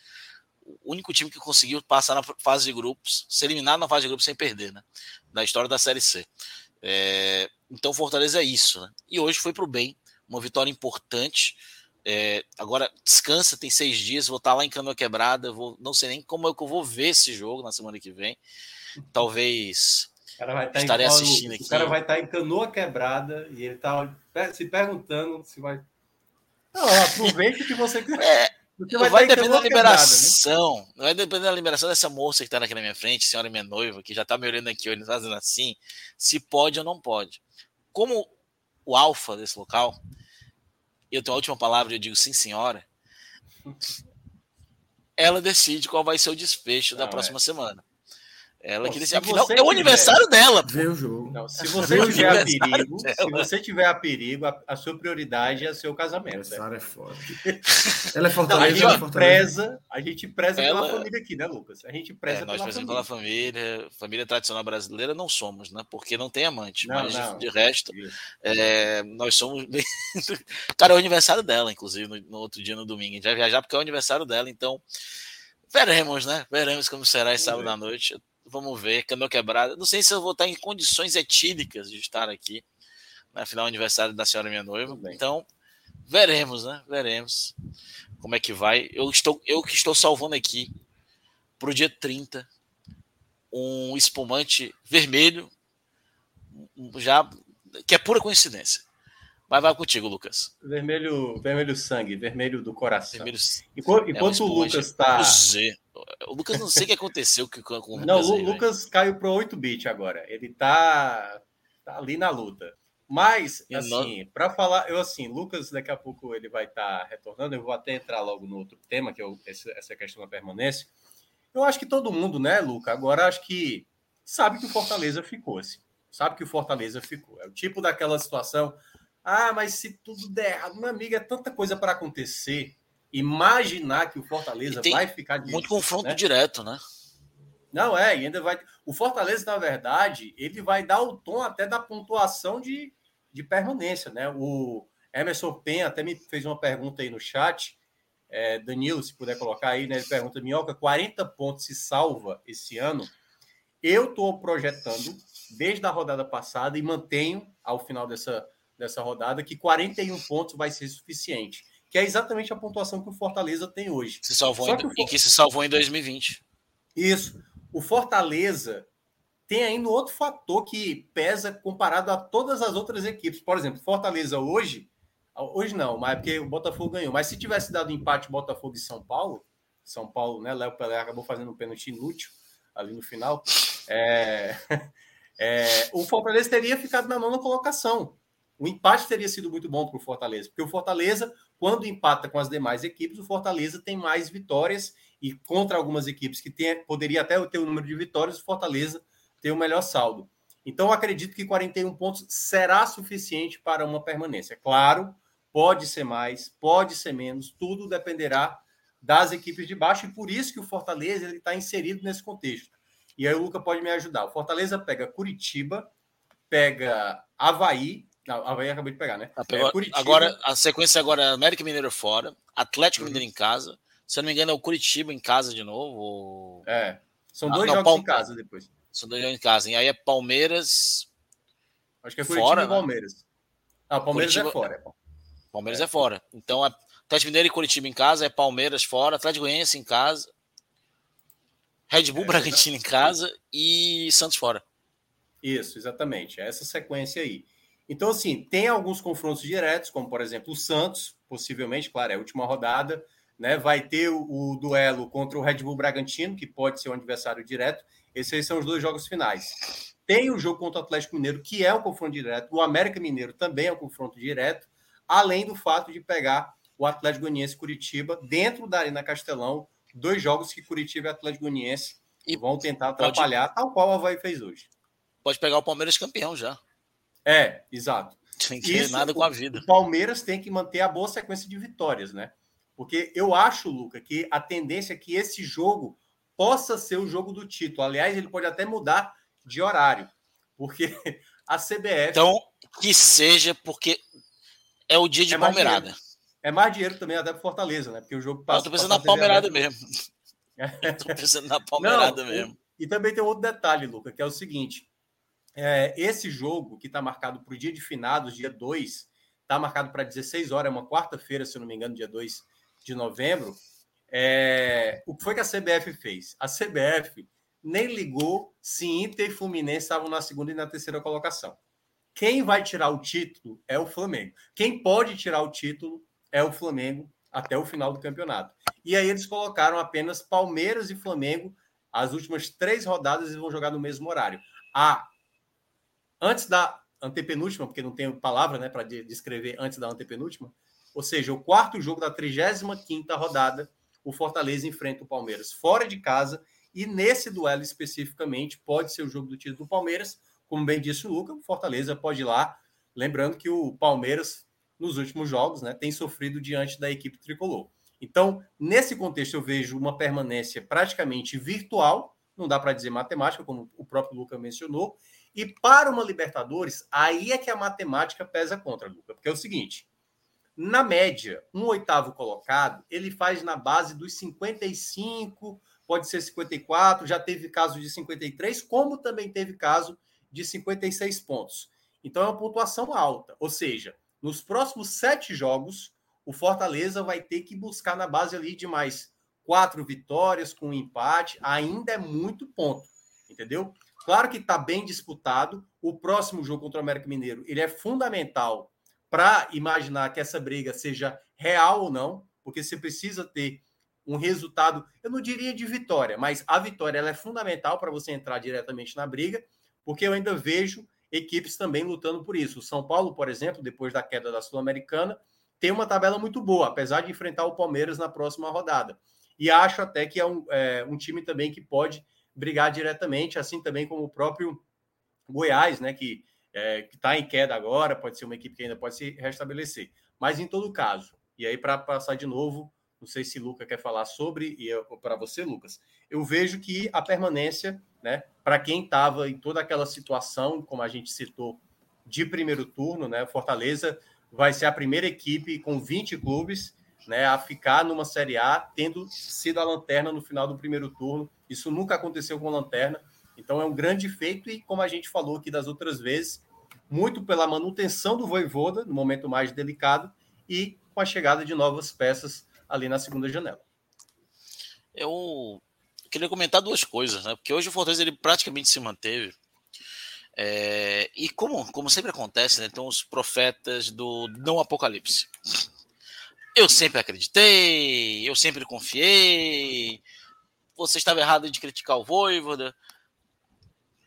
S4: O único time que conseguiu passar na fase de grupos, ser eliminado na fase de grupos sem perder, né? Da história da Série C. É, então, Fortaleza é isso, né? E hoje foi para o bem, uma vitória importante. É, agora descansa, tem seis dias, vou estar tá lá em Canoa Quebrada, vou, não sei nem como é que eu vou ver esse jogo na semana que vem. Talvez
S5: tá estarei assistindo aqui. O cara vai estar tá em Canoa Quebrada e ele está se perguntando se vai. Não, aproveite que você.
S4: É, vai, vai depender da liberação. Quebrada, né? Vai depender da liberação dessa moça que está aqui na minha frente, senhora minha noiva, que já está me olhando aqui, olhando, fazendo assim, se pode ou não pode. Como o alfa desse local, eu tenho a última palavra, eu digo sim, senhora. Ela decide qual vai ser o desfecho da próxima é. semana. Ela Bom, queria afinal, é o aniversário dela.
S1: Vê o jogo.
S5: Não, se você tiver a perigo, dela. se você tiver a perigo, a, a, sua prioridade é o seu casamento.
S1: Aniversário
S5: é,
S1: é foda. ela é fortaleza.
S5: Não, a gente preza, a gente preza ela... pela família aqui, né, Lucas? A gente preza
S4: é, nós pela família. pela família. Família tradicional brasileira não somos, né? Porque não tem amante. Não, mas não. de resto, é, nós somos. Cara, é o aniversário dela, inclusive, no, no outro dia, no domingo. A gente vai viajar porque é o aniversário dela, então. Veremos, né? Veremos como será esse sábado à noite. Vamos ver, Canoa Quebrada. Não sei se eu vou estar em condições etílicas de estar aqui na final aniversário da senhora minha noiva. Então, veremos, né? Veremos como é que vai. Eu estou eu que estou salvando aqui para o dia 30 um espumante vermelho já que é pura coincidência. Mas vai contigo, Lucas.
S5: Vermelho, vermelho sangue, vermelho do coração. Vermelho... Enquanto, é enquanto o Lucas está.
S4: O Lucas não sei o que aconteceu com
S5: o Lucas. Não, o Lucas véio. caiu pro 8 bit agora. Ele tá, tá ali na luta. Mas, e assim, para falar, eu assim, Lucas, daqui a pouco ele vai estar tá retornando. Eu vou até entrar logo no outro tema, que é essa questão da permanência. Eu acho que todo mundo, né, Lucas, agora acho que sabe que o Fortaleza ficou, assim. Sabe que o Fortaleza ficou. É o tipo daquela situação ah, mas se tudo der errado, meu amigo, é tanta coisa para acontecer. Imaginar que o Fortaleza vai ficar
S4: disso, muito confronto né? direto, né?
S5: Não é, ainda vai. O Fortaleza, na verdade, ele vai dar o tom até da pontuação de, de permanência, né? O Emerson Pen até me fez uma pergunta aí no chat. É, Danilo, se puder colocar aí, né? Ele pergunta: Minhoca, 40 pontos se salva esse ano? Eu estou projetando desde a rodada passada e mantenho ao final dessa dessa rodada que 41 pontos vai ser suficiente, que é exatamente a pontuação que o Fortaleza tem hoje.
S4: Se salvou em, que, que se salvou em 2020.
S5: Isso. O Fortaleza tem ainda outro fator que pesa comparado a todas as outras equipes. Por exemplo, Fortaleza hoje, hoje não, mas é porque o Botafogo ganhou. Mas se tivesse dado empate Botafogo e São Paulo, São Paulo, né? Léo Pelé acabou fazendo um pênalti inútil ali no final. É, é, o Fortaleza teria ficado na nona colocação. O empate teria sido muito bom para o Fortaleza, porque o Fortaleza, quando empata com as demais equipes, o Fortaleza tem mais vitórias e contra algumas equipes que tem, poderia até ter o número de vitórias, o Fortaleza tem o melhor saldo. Então, acredito que 41 pontos será suficiente para uma permanência. Claro, pode ser mais, pode ser menos, tudo dependerá das equipes de baixo, e por isso que o Fortaleza está inserido nesse contexto. E aí o Luca pode me ajudar. O Fortaleza pega Curitiba, pega Havaí, não, Havaí acabou de pegar, né?
S4: Ah, é, agora, a sequência agora é América Mineiro fora, Atlético uhum. Mineiro em casa. Se eu não me engano, é o Curitiba em casa de novo. Ou...
S5: É. São ah, dois ah, não, jogos Palme... em casa depois.
S4: São dois jogos em casa. E aí é Palmeiras.
S5: Acho que é Curitiba fora, e né? Palmeiras. Né? Ah, Palmeiras é Curitiba... é fora.
S4: Palmeiras é. é fora. Então é Atlético Mineiro e Curitiba em casa, é Palmeiras fora, Atlético Goianiense em casa, Red Bull é, Bragantino em casa e Santos fora.
S5: Isso, exatamente. É essa sequência aí. Então, assim, tem alguns confrontos diretos, como por exemplo o Santos, possivelmente, claro, é a última rodada, né? Vai ter o, o duelo contra o Red Bull Bragantino, que pode ser um adversário direto. Esses são os dois jogos finais. Tem o jogo contra o Atlético Mineiro, que é um confronto direto. O América Mineiro também é um confronto direto, além do fato de pegar o Atlético Goianiense Curitiba dentro da Arena Castelão, dois jogos que Curitiba e Atlético Goianiense e vão tentar atrapalhar, pode... tal qual o Havaí fez hoje.
S4: Pode pegar o Palmeiras campeão já.
S5: É, exato.
S4: Tem que Isso, nada com a vida.
S5: O Palmeiras tem que manter a boa sequência de vitórias, né? Porque eu acho, Luca, que a tendência é que esse jogo possa ser o jogo do título. Aliás, ele pode até mudar de horário, porque a CBF.
S4: Então, que seja, porque é o dia de é Palmeirada.
S5: É mais dinheiro também até para Fortaleza, né? Porque o jogo
S4: passa. Eu tô pensando na Palmeirada mesmo. tô pensando na Palmeirada mesmo.
S5: E também tem outro detalhe, Luca, que é o seguinte: é, esse jogo que está marcado para o dia de finados, dia 2, está marcado para 16 horas, é uma quarta-feira, se não me engano, dia 2 de novembro. É, o que foi que a CBF fez? A CBF nem ligou se Inter e Fluminense estavam na segunda e na terceira colocação. Quem vai tirar o título é o Flamengo. Quem pode tirar o título é o Flamengo até o final do campeonato. E aí eles colocaram apenas Palmeiras e Flamengo. As últimas três rodadas eles vão jogar no mesmo horário. A antes da antepenúltima, porque não tenho palavra né, para descrever antes da antepenúltima, ou seja, o quarto jogo da 35ª rodada, o Fortaleza enfrenta o Palmeiras fora de casa, e nesse duelo especificamente pode ser o jogo do título do Palmeiras, como bem disse o Luca, o Fortaleza pode ir lá, lembrando que o Palmeiras, nos últimos jogos, né, tem sofrido diante da equipe tricolor. Então, nesse contexto, eu vejo uma permanência praticamente virtual, não dá para dizer matemática, como o próprio Luca mencionou, e para uma Libertadores, aí é que a matemática pesa contra, Luca, porque é o seguinte: na média, um oitavo colocado, ele faz na base dos 55, pode ser 54, já teve caso de 53, como também teve caso de 56 pontos. Então é uma pontuação alta, ou seja, nos próximos sete jogos, o Fortaleza vai ter que buscar na base ali de mais quatro vitórias com um empate, ainda é muito ponto, entendeu? Claro que está bem disputado. O próximo jogo contra o América Mineiro ele é fundamental para imaginar que essa briga seja real ou não, porque você precisa ter um resultado, eu não diria de vitória, mas a vitória ela é fundamental para você entrar diretamente na briga, porque eu ainda vejo equipes também lutando por isso. O São Paulo, por exemplo, depois da queda da Sul-Americana, tem uma tabela muito boa, apesar de enfrentar o Palmeiras na próxima rodada. E acho até que é um, é, um time também que pode brigar diretamente, assim também como o próprio Goiás, né, que é, está em queda agora, pode ser uma equipe que ainda pode se restabelecer. Mas em todo caso, e aí para passar de novo, não sei se Lucas quer falar sobre, e para você, Lucas, eu vejo que a permanência, né, para quem estava em toda aquela situação, como a gente citou, de primeiro turno, né, Fortaleza vai ser a primeira equipe com 20 clubes né, a ficar numa Série A, tendo sido a lanterna no final do primeiro turno. Isso nunca aconteceu com a lanterna. Então é um grande feito e, como a gente falou aqui das outras vezes, muito pela manutenção do Voivoda, no momento mais delicado, e com a chegada de novas peças ali na segunda janela.
S4: Eu queria comentar duas coisas, né? Porque hoje o Fortaleza ele praticamente se manteve. É... e como, como sempre acontece, né? Então, os profetas do não apocalipse. Eu sempre acreditei, eu sempre confiei. Você estava errado de criticar o Voivoda.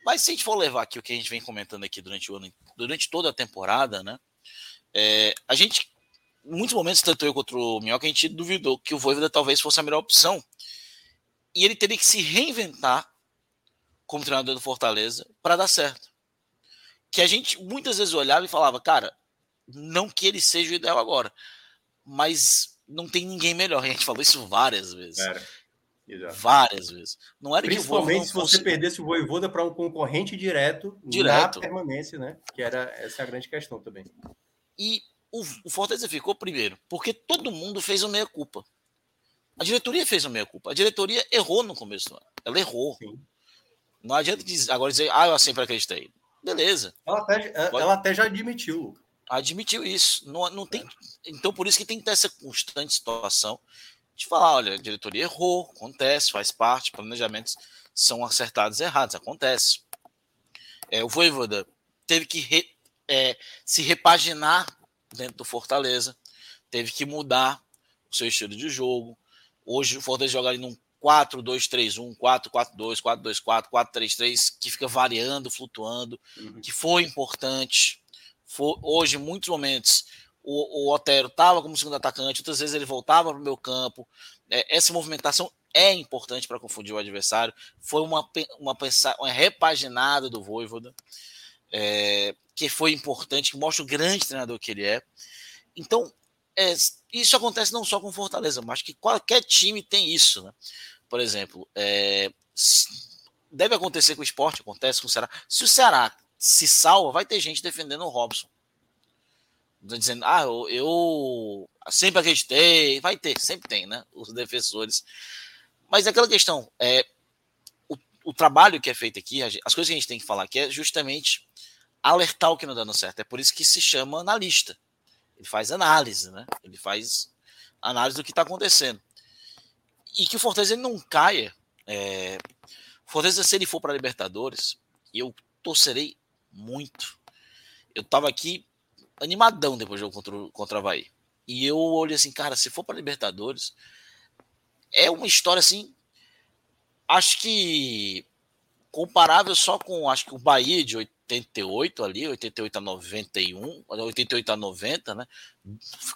S4: Mas se a gente for levar aqui o que a gente vem comentando aqui durante o ano, durante toda a temporada, né? É, a gente, em muitos momentos, tanto eu quanto o Minhoca, a gente duvidou que o Voivoda talvez fosse a melhor opção. E ele teria que se reinventar como treinador do Fortaleza para dar certo. Que a gente muitas vezes olhava e falava, cara, não que ele seja o ideal agora, mas não tem ninguém melhor. A gente falou isso várias vezes. Várias vezes. Não era
S5: Principalmente se você perdesse o Voivoda para um concorrente direto, direto na permanência, né? Que era essa é a grande questão também.
S4: E o, o Fortaleza ficou primeiro, porque todo mundo fez o meia culpa. A diretoria fez o meia culpa. A diretoria errou no começo do ano. Ela errou. Sim. Não adianta dizer, agora dizer, ah, eu sempre acreditei. Beleza.
S5: Ela até, ela até já admitiu, Lucas
S4: admitiu isso. Não, não tem, então, por isso que tem que ter essa constante situação de falar: olha, a diretoria errou, acontece, faz parte, planejamentos são acertados e errados, acontece. É, o Voivoda teve que re, é, se repaginar dentro do Fortaleza, teve que mudar o seu estilo de jogo. Hoje o Fortaleza joga ali num 4-2-3-1, 4-4-2, 4-2-4, 4-3-3, que fica variando, flutuando, uhum. que foi importante for, hoje, em muitos momentos, o, o Otero estava como segundo atacante, outras vezes ele voltava para o meu campo. É, essa movimentação é importante para confundir o adversário. Foi uma, uma, uma repaginada do Voivoda, é, que foi importante, que mostra o grande treinador que ele é. Então, é, isso acontece não só com Fortaleza, mas que qualquer time tem isso. Né? por exemplo, é, deve acontecer com o esporte, acontece com o Ceará. Se o Ceará se salva, vai ter gente defendendo o Robson. Dizendo, ah, eu, eu sempre acreditei, vai ter, sempre tem, né? Os defensores. Mas é aquela questão, é, o, o trabalho que é feito aqui, as coisas que a gente tem que falar aqui é justamente alertar o que não dá certo. É por isso que se chama analista. Ele faz análise, né? Ele faz análise do que está acontecendo. E que o Fortaleza não caia. É... Fortaleza, se ele for para Libertadores, eu torcerei muito. Eu estava aqui animadão depois do jogo contra, contra a Havaí. E eu olhei assim, cara, se for para Libertadores, é uma história assim. Acho que comparável só com acho que o Bahia de 88 ali, 88 a 91, 88 a 90, né?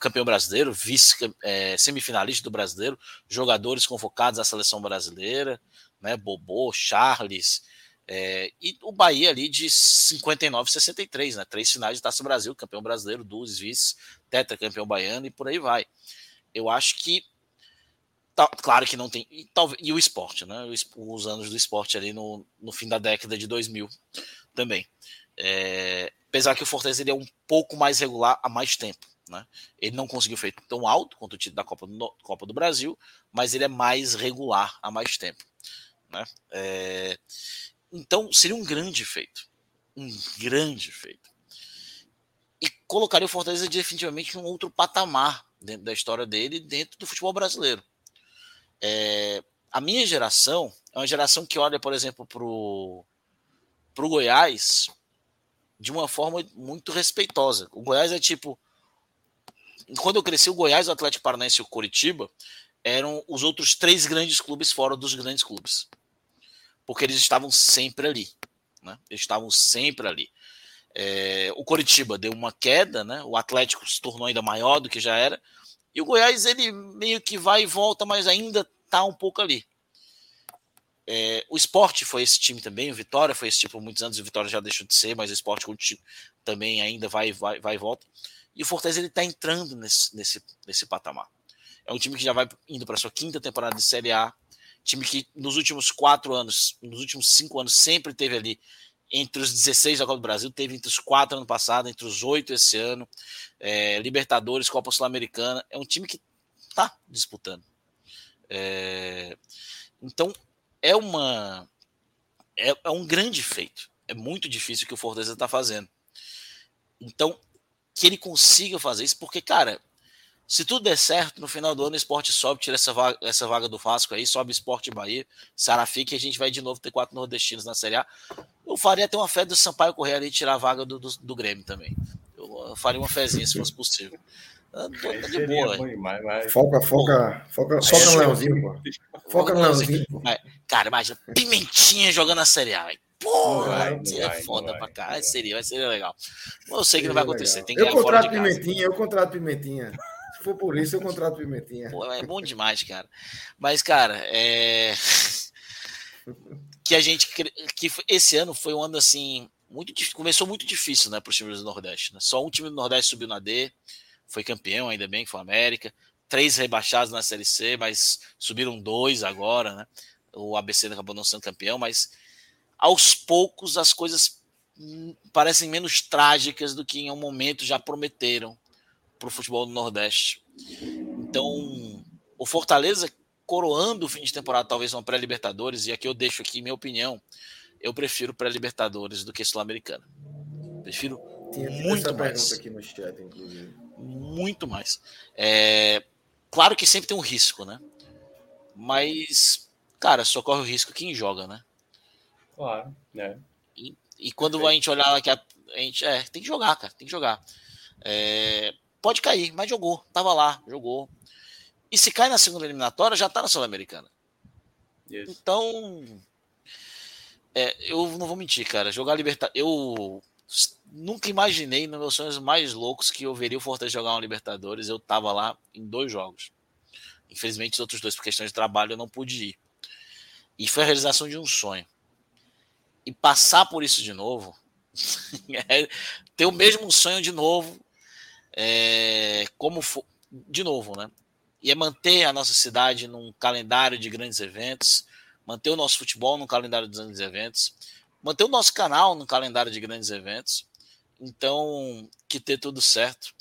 S4: Campeão brasileiro, vice é, semifinalista do brasileiro, jogadores convocados à seleção brasileira, né? Bobô, Charles, é, e o Bahia ali de 59 63, né? Três finais de Taça Brasil, campeão brasileiro, duas vices, tetracampeão baiano e por aí vai. Eu acho que Tá, claro que não tem. E, e o esporte, né? Os anos do esporte ali no, no fim da década de 2000 também. É, apesar que o Fortaleza ele é um pouco mais regular há mais tempo. Né? Ele não conseguiu feito tão alto quanto o título da Copa do, Copa do Brasil, mas ele é mais regular há mais tempo. Né? É, então seria um grande feito. Um grande feito. E colocaria o Fortaleza definitivamente em um outro patamar dentro da história dele, dentro do futebol brasileiro. É, a minha geração é uma geração que olha, por exemplo, para o Goiás de uma forma muito respeitosa. O Goiás é tipo. Quando eu cresci, o Goiás, o Atlético Paranaense e o Coritiba eram os outros três grandes clubes fora dos grandes clubes. Porque eles estavam sempre ali. Né? Eles estavam sempre ali. É, o Coritiba deu uma queda, né? o Atlético se tornou ainda maior do que já era, e o Goiás, ele meio que vai e volta, mas ainda tá um pouco ali. É, o esporte foi esse time também, o Vitória foi esse tipo por muitos anos, o Vitória já deixou de ser, mas o esporte também ainda vai, vai, vai e volta. E o Fortaleza ele tá entrando nesse, nesse, nesse patamar. É um time que já vai indo para sua quinta temporada de Série A, time que nos últimos quatro anos, nos últimos cinco anos, sempre teve ali entre os 16 da Copa do Brasil, teve entre os quatro ano passado, entre os oito esse ano, é, Libertadores, Copa Sul-Americana. É um time que está disputando. É, então, é uma. É, é, um grande feito. É muito difícil o que o Fortaleza está fazendo. Então, que ele consiga fazer isso, porque, cara, se tudo der certo, no final do ano o esporte sobe, tira essa vaga, essa vaga do Vasco aí, sobe esporte Bahia, Sarafique, e a gente vai de novo ter quatro nordestinos na Série A. Eu faria até uma fé do Sampaio correr ali e tirar a vaga do, do, do Grêmio também. Eu, faria uma fezinha se fosse possível. Tá de boa.
S1: Mas, mas... Foca, foca, foca, foca no Leãozinho, pô. Foca no Leãozinho.
S4: Cara, imagina, Pimentinha jogando na Série A, Pô, vai, é foda pra cá. Seria, vai ser legal. Eu sei que não vai acontecer. Tem que
S1: eu contrato Pimentinha, eu contrato Pimentinha. Se for por isso, eu contrato Pimentinha.
S4: Pô, é bom demais, cara. Mas, cara, é. que a gente. Que esse ano foi um ano assim. Muito, começou muito difícil, né, para os times do Nordeste. Né? Só um time do Nordeste subiu na D, foi campeão, ainda bem que foi a América. Três rebaixados na Série C, mas subiram dois agora, né? O ABC acabou não sendo campeão, mas aos poucos as coisas hum, parecem menos trágicas do que em um momento já prometeram para o futebol do Nordeste. Então, o Fortaleza coroando o fim de temporada, talvez uma pré-Libertadores, e aqui eu deixo aqui minha opinião, eu prefiro pré-Libertadores do que Sul-Americana. Prefiro Tinha muito mais. aqui no chat, inclusive. Muito mais. É, claro que sempre tem um risco, né? Mas, cara, só corre o risco quem joga, né?
S5: Claro, né?
S4: E, e quando a gente olhar aqui, a, a gente, é, tem que jogar, cara, tem que jogar. É, pode cair, mas jogou, tava lá, jogou. E se cai na segunda eliminatória, já tá na Sul-Americana. Então, é, eu não vou mentir, cara. Jogar Libertadores. Eu nunca imaginei nos meus sonhos mais loucos que eu veria o Fortaleza jogar uma Libertadores. Eu tava lá em dois jogos. Infelizmente, os outros dois, por questão de trabalho, eu não pude ir. E foi a realização de um sonho. E passar por isso de novo, é ter o mesmo sonho de novo, é, como for, de novo, né? e é manter a nossa cidade num calendário de grandes eventos, manter o nosso futebol num calendário de grandes eventos, manter o nosso canal no calendário de grandes eventos. Então, que ter tudo certo.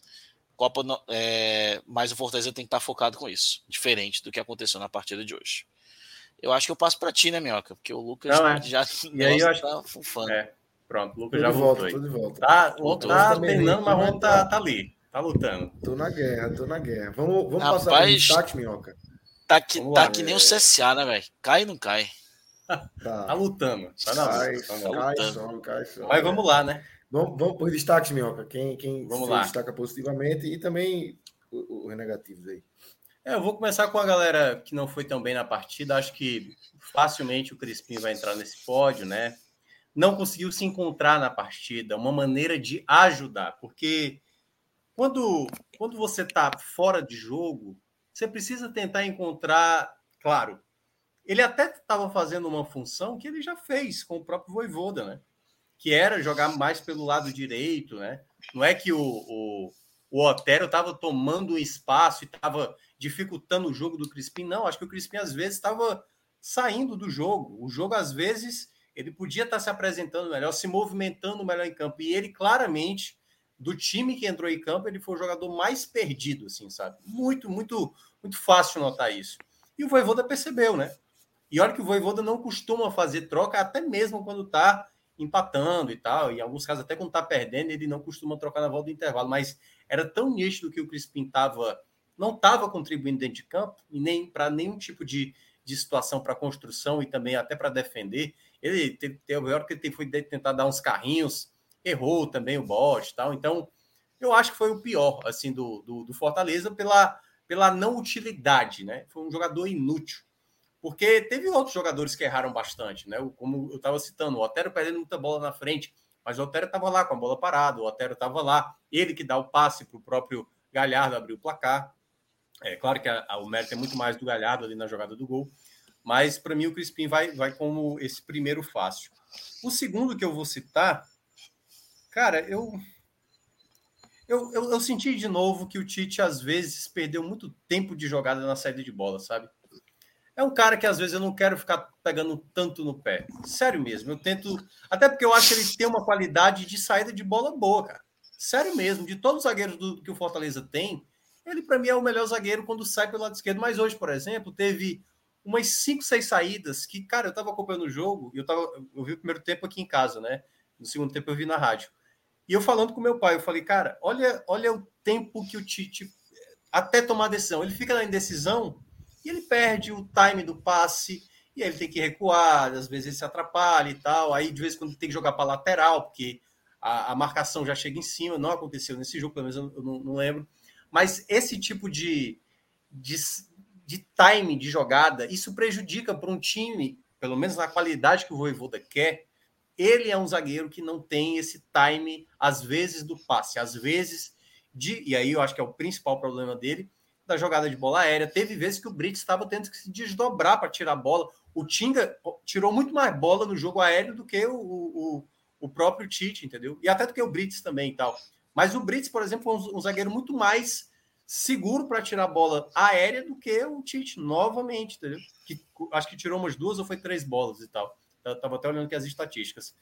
S4: Copa, é, mas o Fortaleza tem que estar focado com isso, diferente do que aconteceu na partida de hoje. Eu acho que eu passo para ti, né, Minhoca? Porque o Lucas
S5: Não, é.
S4: já
S5: e aí eu acho...
S4: tá fufando.
S5: É. Pronto, o Lucas já voltou.
S1: Volta, de volta.
S5: Tá, o tá treinando, mas o tá, tá ali, tá lutando.
S1: Tô na guerra, tô na guerra. Vamos, vamos
S4: Rapaz,
S1: passar para destaque, Minhoca?
S4: Tá que, tá que nem o CSA, né, velho? Cai e não cai.
S5: Tá. tá lutando. Tá na
S1: cai,
S5: luta, tá
S1: cai, som, cai, som.
S5: Mas vamos lá, né?
S1: Vamos, vamos por destaques, Minhoca. Quem, quem
S5: vamos
S1: se
S5: lá.
S1: destaca positivamente e também os negativos aí.
S5: É, eu vou começar com a galera que não foi tão bem na partida. Acho que facilmente o Crispim vai entrar nesse pódio, né? Não conseguiu se encontrar na partida, uma maneira de ajudar, porque quando, quando você está fora de jogo, você precisa tentar encontrar, claro, ele até estava fazendo uma função que ele já fez com o próprio Voivoda, né? Que era jogar mais pelo lado direito, né? Não é que o, o, o Otero estava tomando espaço e estava dificultando o jogo do Crispim, não. Acho que o Crispim às vezes estava saindo do jogo. O jogo, às vezes, ele podia estar se apresentando melhor, se movimentando melhor em campo. E ele, claramente, do time que entrou em campo, ele foi o jogador mais perdido, assim, sabe? Muito, muito, muito fácil notar isso. E o Voivoda percebeu, né? E olha que o Voivoda não costuma fazer troca, até mesmo quando está empatando e tal. Em alguns casos, até quando está perdendo, ele não costuma trocar na volta do intervalo. Mas era tão nítido que o Crispim tava, não estava contribuindo dentro de campo, e nem para nenhum tipo de, de situação para construção e também até para defender. Ele teve, teve hora que ele foi tentar dar uns carrinhos, errou também o bote tal. Então, eu acho que foi o pior assim do, do, do Fortaleza pela, pela não utilidade, né? Foi um jogador inútil. Porque teve outros jogadores que erraram bastante, né? Como eu estava citando, o Otero perdendo muita bola na frente, mas o Otero estava lá com a bola parada, o Otero estava lá, ele que dá o passe para o próprio Galhardo abrir o placar. É claro que a, a, o mérito é muito mais do Galhardo ali na jogada do gol, mas para mim o Crispim vai, vai como esse primeiro fácil. O segundo que eu vou citar, cara, eu, eu, eu, eu senti de novo que o Tite às vezes perdeu muito tempo de jogada na saída de bola, sabe? é um cara que às vezes eu não quero ficar pegando tanto no pé. Sério mesmo. Eu tento. Até porque eu acho que ele tem uma qualidade de saída de bola boa, cara. Sério mesmo. De todos os zagueiros do, que o Fortaleza tem, ele para mim é o melhor zagueiro quando sai pelo lado esquerdo. Mas hoje, por exemplo, teve umas 5, 6 saídas que, cara, eu tava acompanhando o jogo e eu, eu vi o primeiro tempo aqui em casa, né? No segundo tempo eu vi na rádio. E eu falando com meu pai, eu falei, cara, olha, olha o tempo que o Tite até tomar decisão. Ele fica na indecisão e ele perde o time do passe, e aí ele tem que recuar, às vezes ele se atrapalha e tal. Aí de vez em quando tem que jogar para lateral, porque a, a, marcação já chega em cima. Não aconteceu nesse jogo, pelo menos eu, eu não, não, lembro. Mas esse tipo de, de, de time de jogada, isso prejudica para um time, pelo menos na qualidade que o Voivoda quer. Ele é um zagueiro que não tem esse time, às vezes, do passe, às vezes de. E aí eu acho que é o principal problema dele da jogada de bola aérea. Teve vezes que o Brits estava tendo que se desdobrar para tirar a bola. O Tinga tirou muito mais bola no jogo aéreo do que o, o, o próprio Tite, entendeu? E até do que o Brits também e tal. Mas o Brits, por exemplo, foi um, um zagueiro muito mais seguro para tirar a bola aérea do que o Tite, novamente, entendeu? Que, acho que tirou umas duas ou foi três bolas e tal. Estava até olhando aqui as estatísticas.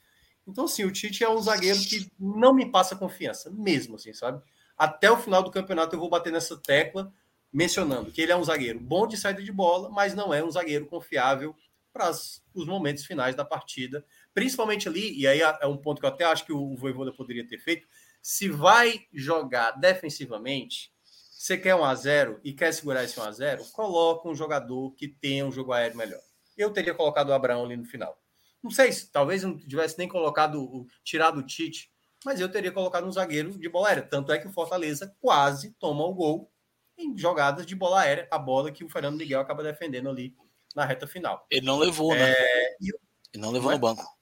S5: Então, assim, o Tite é um zagueiro que não me passa confiança, mesmo assim, sabe? Até o final do campeonato eu vou bater nessa tecla, mencionando que ele é um zagueiro bom de saída de bola, mas não é um zagueiro confiável para os momentos finais da partida, principalmente ali, e aí é um ponto que eu até acho que o Voivoda poderia ter feito, se vai jogar defensivamente, você quer um a 0 e quer segurar esse 1 a 0 coloca um jogador que tenha um jogo aéreo melhor. Eu teria colocado o Abraão ali no final. Não sei se talvez não tivesse nem colocado, tirado o Tite, mas eu teria colocado um zagueiro de bola aérea. Tanto é que o Fortaleza quase toma o gol em jogadas de bola aérea, a bola que o Fernando Miguel acaba defendendo ali na reta final.
S4: Ele não levou, né? É... Ele não levou não no banco.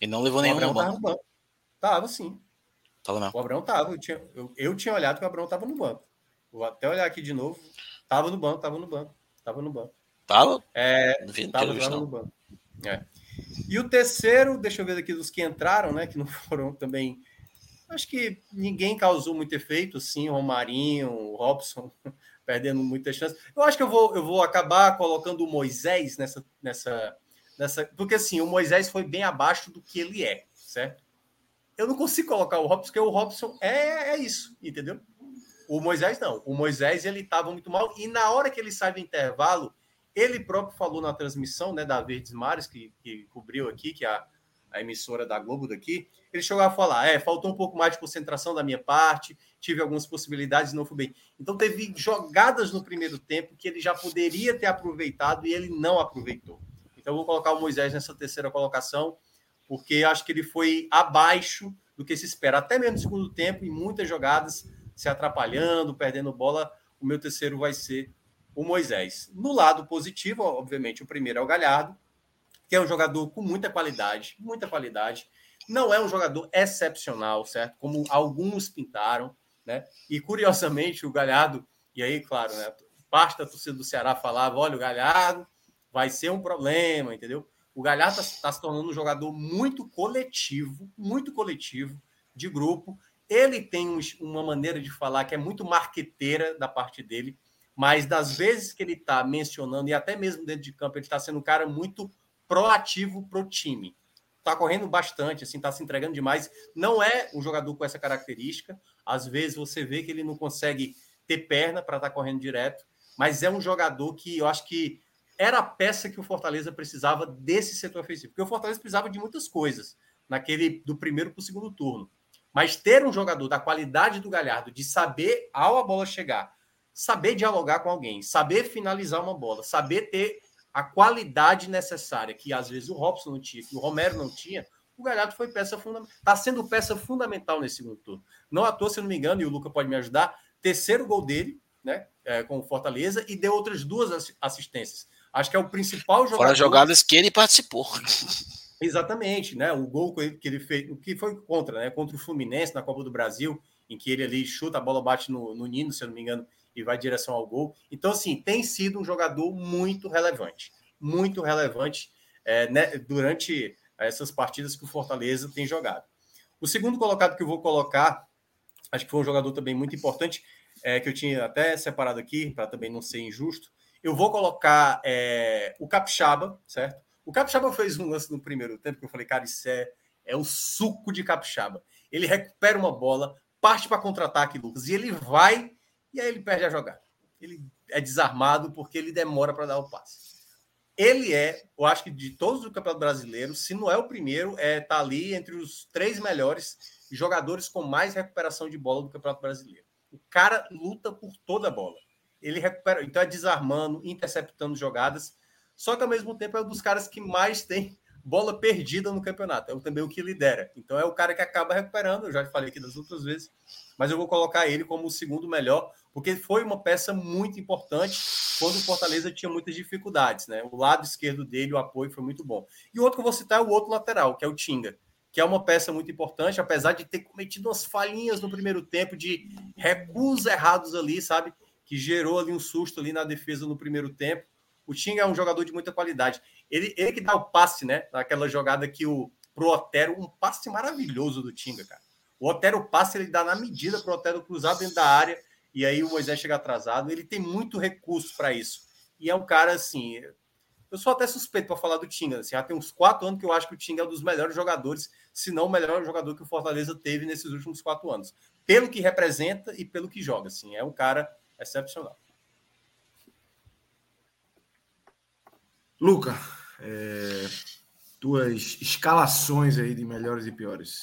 S4: Ele não levou nenhum no banco. no banco.
S5: Tava sim.
S4: Tava não.
S5: O Abrão tava. Eu tinha, eu, eu tinha olhado que o Abrão tava no banco. Vou até olhar aqui de novo. Tava no banco, tava no banco. Tava no banco.
S4: Tava?
S5: É,
S4: não vi, não
S5: tava, tava no banco. É. E o terceiro, deixa eu ver aqui dos que entraram, né? Que não foram também Acho que ninguém causou muito efeito, sim, o Romarinho, o Robson, perdendo muitas chances. Eu acho que eu vou, eu vou acabar colocando o Moisés nessa, nessa, nessa. Porque assim, o Moisés foi bem abaixo do que ele é, certo? Eu não consigo colocar o Robson, porque o Robson é, é isso, entendeu? O Moisés não. O Moisés ele estava muito mal e na hora que ele sai do intervalo, ele próprio falou na transmissão, né, da Verdes Mares que, que cobriu aqui, que é a, a emissora da Globo daqui, ele chegou a falar: é, faltou um pouco mais de concentração da minha parte, tive algumas possibilidades, não fui bem. Então teve jogadas no primeiro tempo que ele já poderia ter aproveitado e ele não aproveitou. Então vou colocar o Moisés nessa terceira colocação, porque acho que ele foi abaixo do que se espera, até mesmo no segundo tempo, em muitas jogadas, se atrapalhando, perdendo bola. O meu terceiro vai ser o Moisés. No lado positivo, obviamente, o primeiro é o Galhardo, que é um jogador com muita qualidade, muita qualidade. Não é um jogador excepcional, certo? Como alguns pintaram, né? E curiosamente, o Galhardo, e aí, claro, né? Parte da torcida do Ceará falava: olha, o Galhardo vai ser um problema, entendeu? O Galhardo está tá se tornando um jogador muito coletivo, muito coletivo, de grupo. Ele tem uma maneira de falar que é muito marqueteira da parte dele, mas das vezes que ele está mencionando, e até mesmo dentro de campo, ele está sendo um cara muito proativo para o time. Está correndo bastante, assim, está se entregando demais. Não é um jogador com essa característica. Às vezes você vê que ele não consegue ter perna para estar tá correndo direto, mas é um jogador que eu acho que era a peça que o Fortaleza precisava desse setor ofensivo. Porque o Fortaleza precisava de muitas coisas naquele do primeiro para o segundo turno. Mas ter um jogador da qualidade do Galhardo, de saber, ao a bola chegar, saber dialogar com alguém, saber finalizar uma bola, saber ter a qualidade necessária, que às vezes o Robson não tinha, que o Romero não tinha, o Galhardo foi peça fundamental. Está sendo peça fundamental nesse segundo turno. Não à toa, se não me engano, e o Luca pode me ajudar, terceiro gol dele, né? É, com o Fortaleza, e deu outras duas assistências. Acho que é o principal jogador. Fora
S4: jogadas que ele participou.
S5: Exatamente, né? O gol que ele fez, o que foi contra, né? Contra o Fluminense na Copa do Brasil, em que ele ali chuta, a bola bate no, no Nino, se eu não me engano, e vai direção ao gol. Então, assim, tem sido um jogador muito relevante, muito relevante é, né, durante essas partidas que o Fortaleza tem jogado. O segundo colocado que eu vou colocar, acho que foi um jogador também muito importante, é, que eu tinha até separado aqui, para também não ser injusto. Eu vou colocar é, o Capixaba, certo? O Capixaba fez um lance no primeiro tempo que eu falei, cara, isso é, é o suco de Capixaba. Ele recupera uma bola, parte para contra-ataque, Lucas, e ele vai e aí ele perde a jogada. Ele é desarmado porque ele demora para dar o passe. Ele é, eu acho que de todos do Campeonato Brasileiro, se não é o primeiro, é tá ali entre os três melhores jogadores com mais recuperação de bola do Campeonato Brasileiro. O cara luta por toda a bola. Ele recupera, então é desarmando, interceptando jogadas. Só que ao mesmo tempo é um dos caras que mais tem bola perdida no campeonato. É também o que lidera. Então é o cara que acaba recuperando. Eu já falei aqui das outras vezes, mas eu vou colocar ele como o segundo melhor, porque foi uma peça muito importante quando o Fortaleza tinha muitas dificuldades, né? O lado esquerdo dele, o apoio foi muito bom. E o outro que eu vou citar é o outro lateral, que é o Tinga, que é uma peça muito importante, apesar de ter cometido umas falhinhas no primeiro tempo de recuos errados ali, sabe? Que gerou ali um susto ali na defesa no primeiro tempo. O Tinga é um jogador de muita qualidade. Ele, ele que dá o passe, né? Naquela jogada que o pro Otero, um passe maravilhoso do Tinga, cara. O Otero passa, ele dá na medida para o Otero cruzar dentro da área e aí o Moisés chega atrasado. Ele tem muito recurso para isso. E é um cara assim. Eu sou até suspeito para falar do Tinga. Assim, já tem uns quatro anos que eu acho que o Tinga é um dos melhores jogadores, se não o melhor jogador que o Fortaleza teve nesses últimos quatro anos. Pelo que representa e pelo que joga. Assim, é um cara excepcional.
S1: Luca, é, tuas escalações aí de melhores e piores.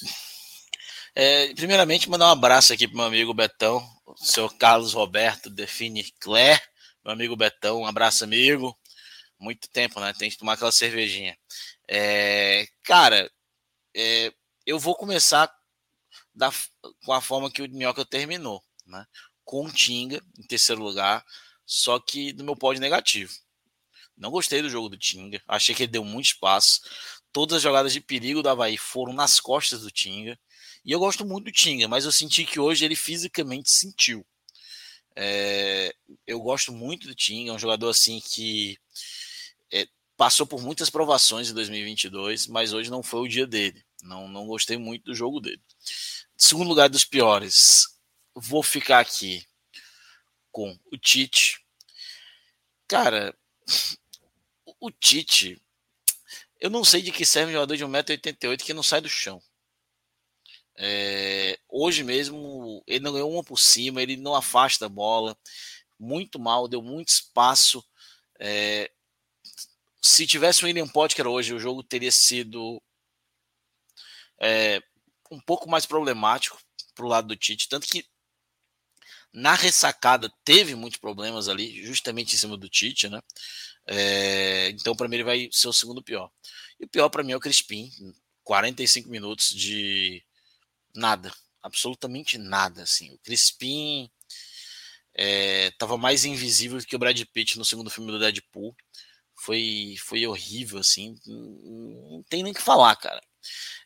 S4: É, primeiramente, mandar um abraço aqui para meu amigo Betão, o senhor Carlos Roberto Define Claire, meu amigo Betão, um abraço, amigo. Muito tempo, né? Tem que tomar aquela cervejinha. É, cara, é, eu vou começar da, com a forma que o Minhoca terminou, né? Com Tinga em terceiro lugar, só que no meu pódio negativo. Não gostei do jogo do Tinga, achei que ele deu muito espaço. Todas as jogadas de perigo do Havaí foram nas costas do Tinga. E eu gosto muito do Tinga, mas eu senti que hoje ele fisicamente sentiu. É, eu gosto muito do Tinga, é um jogador assim que é, passou por muitas provações em 2022, mas hoje não foi o dia dele. Não, não gostei muito do jogo dele. Segundo lugar dos piores, vou ficar aqui com o Tite. Cara, o Tite, eu não sei de que serve um jogador de 1,88m que não sai do chão. É, hoje mesmo, ele não ganhou uma por cima, ele não afasta a bola, muito mal, deu muito espaço. É, se tivesse o William Potker hoje, o jogo teria sido é, um pouco mais problemático para o lado do Tite. Tanto que na ressacada teve muitos problemas ali, justamente em cima do Tite, né? É, então, para mim, ele vai ser o segundo pior. E o pior para mim é o Crispim. 45 minutos de nada, absolutamente nada. Assim. O Crispim estava é, mais invisível que o Brad Pitt no segundo filme do Deadpool. Foi, foi horrível, assim. Não tem nem o que falar, cara.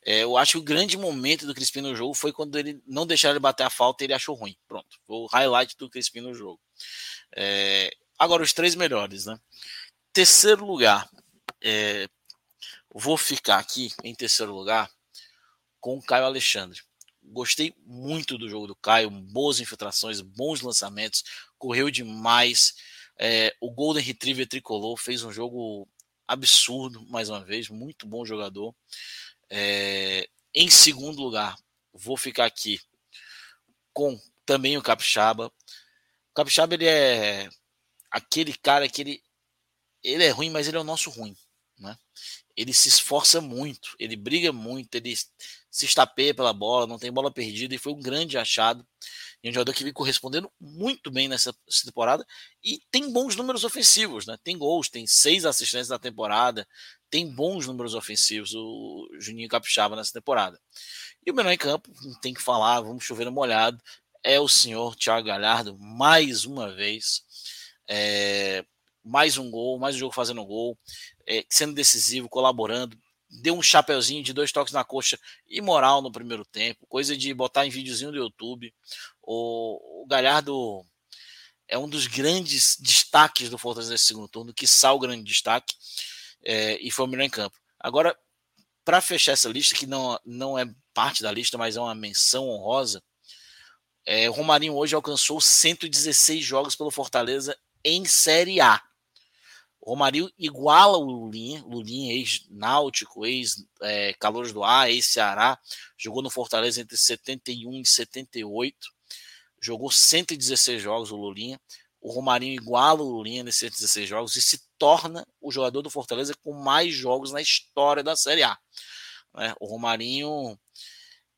S4: É, eu acho que o grande momento do Crispim no jogo foi quando ele não deixaram ele bater a falta e ele achou ruim. Pronto, o highlight do Crispim no jogo. É, agora, os três melhores, né? Terceiro lugar, é, vou ficar aqui em terceiro lugar com o Caio Alexandre. Gostei muito do jogo do Caio, boas infiltrações, bons lançamentos, correu demais. É, o Golden Retriever tricolor fez um jogo absurdo, mais uma vez, muito bom jogador. É, em segundo lugar, vou ficar aqui com também o Capixaba. O Capixaba ele é aquele cara que ele, ele é ruim, mas ele é o nosso ruim. Né? Ele se esforça muito, ele briga muito, ele se estapeia pela bola, não tem bola perdida e foi um grande achado. E um jogador que vem correspondendo muito bem nessa temporada e tem bons números ofensivos, né? Tem gols, tem seis assistências na temporada, tem bons números ofensivos o Juninho Capixaba nessa temporada. E o menor em campo, não tem que falar, vamos chover no molhado, é o senhor Thiago Galhardo, mais uma vez. É, mais um gol, mais um jogo fazendo gol, é, sendo decisivo, colaborando. Deu um chapeuzinho de dois toques na coxa imoral no primeiro tempo, coisa de botar em videozinho do YouTube. O, o Galhardo é um dos grandes destaques do Fortaleza nesse segundo turno, que o grande destaque é, e foi o melhor em campo. Agora, para fechar essa lista, que não, não é parte da lista, mas é uma menção honrosa, é, o Romarinho hoje alcançou 116 jogos pelo Fortaleza em Série A. O Romarinho iguala o Lulinha, Lulinha ex-Náutico, ex-Calores é, do Ar, ex-Ceará, jogou no Fortaleza entre 71 e 78, jogou 116 jogos o Lulinha. O Romarinho iguala o Lulinha nesses 116 jogos e se torna o jogador do Fortaleza com mais jogos na história da Série A. Né? O Romarinho,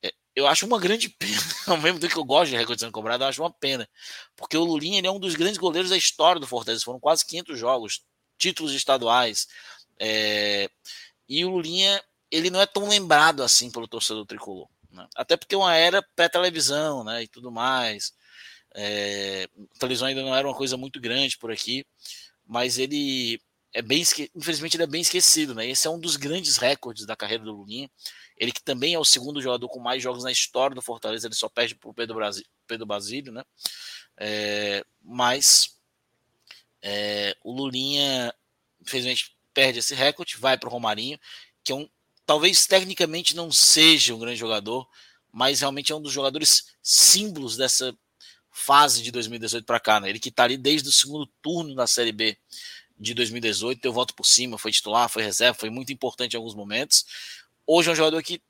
S4: é, eu acho uma grande pena, ao mesmo tempo que eu gosto de recorde sendo cobrado, eu acho uma pena, porque o Lulinha é um dos grandes goleiros da história do Fortaleza, foram quase 500 jogos, títulos estaduais, é, e o Lulinha ele não é tão lembrado assim pelo torcedor tricolor, né? até porque uma era pré-televisão né, e tudo mais, é, a televisão ainda não era uma coisa muito grande por aqui, mas ele é bem infelizmente ele é bem esquecido, né? Esse é um dos grandes recordes da carreira do Lulinha. Ele que também é o segundo jogador com mais jogos na história do Fortaleza, ele só perde para o Pedro, Pedro Basílio, né? É, mas é, o Lulinha, infelizmente, perde esse recorde, vai para o Romarinho, que é um, talvez tecnicamente não seja um grande jogador, mas realmente é um dos jogadores símbolos dessa fase de 2018 para cá, né? Ele que está ali desde o segundo turno da Série B de 2018, deu voto por cima, foi titular, foi reserva, foi muito importante em alguns momentos. Hoje é um jogador que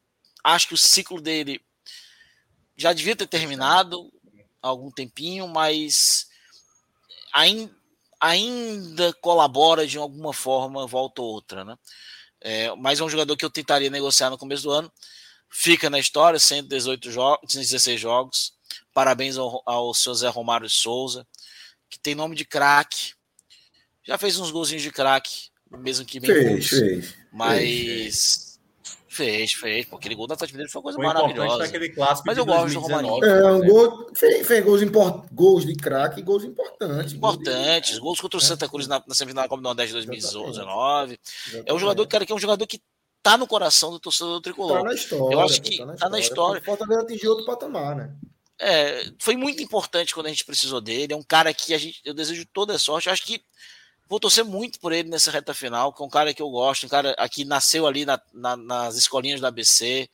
S4: acho que o ciclo dele já devia ter terminado há algum tempinho, mas ainda, ainda colabora de alguma forma, volta ou outra, né? É, mas é um jogador que eu tentaria negociar no começo do ano. Fica na história, 118 jogos, 116 jogos, Parabéns ao, ao seu Zé Romário Souza, que tem nome de craque. Já fez uns golzinhos de craque, mesmo que bem
S1: fez, fez,
S4: Mas fez, fez. Pô, aquele gol da Atlético Mineiro foi uma coisa foi maravilhosa.
S5: Mas eu gosto do Romarinho.
S1: É, um gol, fez, fez gols, import, gols de craque e gols importantes.
S4: Importantes. Gols, contra o é. Santa Cruz na, na semifinal da Copa do Nordeste de 2019. É um jogador, cara, que é um jogador que tá no coração do torcedor do tricolor.
S1: Tá na história.
S4: Eu acho que tá na, tá na história.
S1: Fortaleza atingiu outro patamar, né?
S4: É, foi muito importante quando a gente precisou dele. É um cara que a gente, eu desejo toda a sorte. Eu acho que vou torcer muito por ele nessa reta final, que é um cara que eu gosto, um cara que nasceu ali na, na, nas escolinhas da ABC,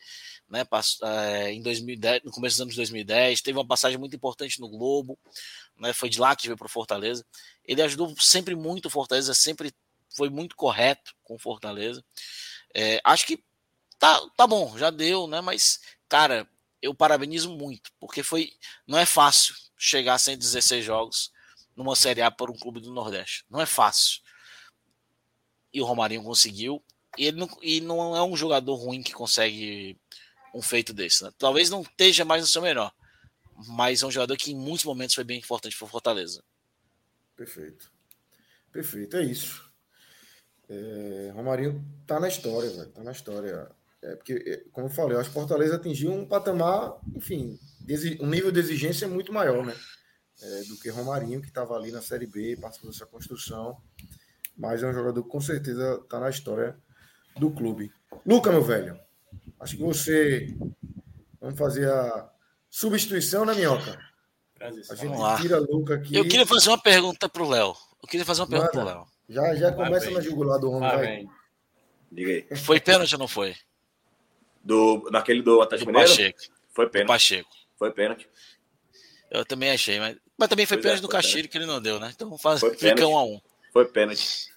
S4: né? É, em 2010, no começo dos anos 2010, teve uma passagem muito importante no Globo, né? Foi de lá que veio para o Fortaleza. Ele ajudou sempre muito o Fortaleza, sempre foi muito correto com o Fortaleza. É, acho que tá, tá bom, já deu, né? Mas, cara, eu parabenizo muito, porque foi não é fácil chegar a 116 jogos numa Série A por um clube do Nordeste. Não é fácil. E o Romarinho conseguiu. E, ele não, e não é um jogador ruim que consegue um feito desse. Né? Talvez não esteja mais no seu melhor, mas é um jogador que em muitos momentos foi bem importante para o Fortaleza.
S1: Perfeito. Perfeito, é isso. É, Romarinho tá na história, velho. Tá na história. É porque, é, como eu falei, eu acho que Fortaleza atingiu um patamar, enfim, um nível de exigência muito maior, né? É, do que Romarinho, que estava ali na Série B, participou dessa construção. Mas é um jogador que com certeza está na história do clube. Luca, meu velho, acho que você. Vamos fazer a substituição, né, Minhoca? A gente tira Luca aqui.
S4: Eu queria fazer uma pergunta para o Léo. Eu queria fazer uma pergunta para o Léo.
S1: Já, já começa na jugular do homem, vai.
S6: Diga aí.
S4: Foi pênalti ou não foi?
S6: Do, naquele do Atlético do
S4: Pacheco.
S6: Foi pênalti.
S4: Do Pacheco.
S6: Foi pênalti.
S4: Eu também achei, mas, mas também foi pois pênalti é, do Castilho que ele não deu, né? Então faz, fica um a um.
S6: Foi pênalti.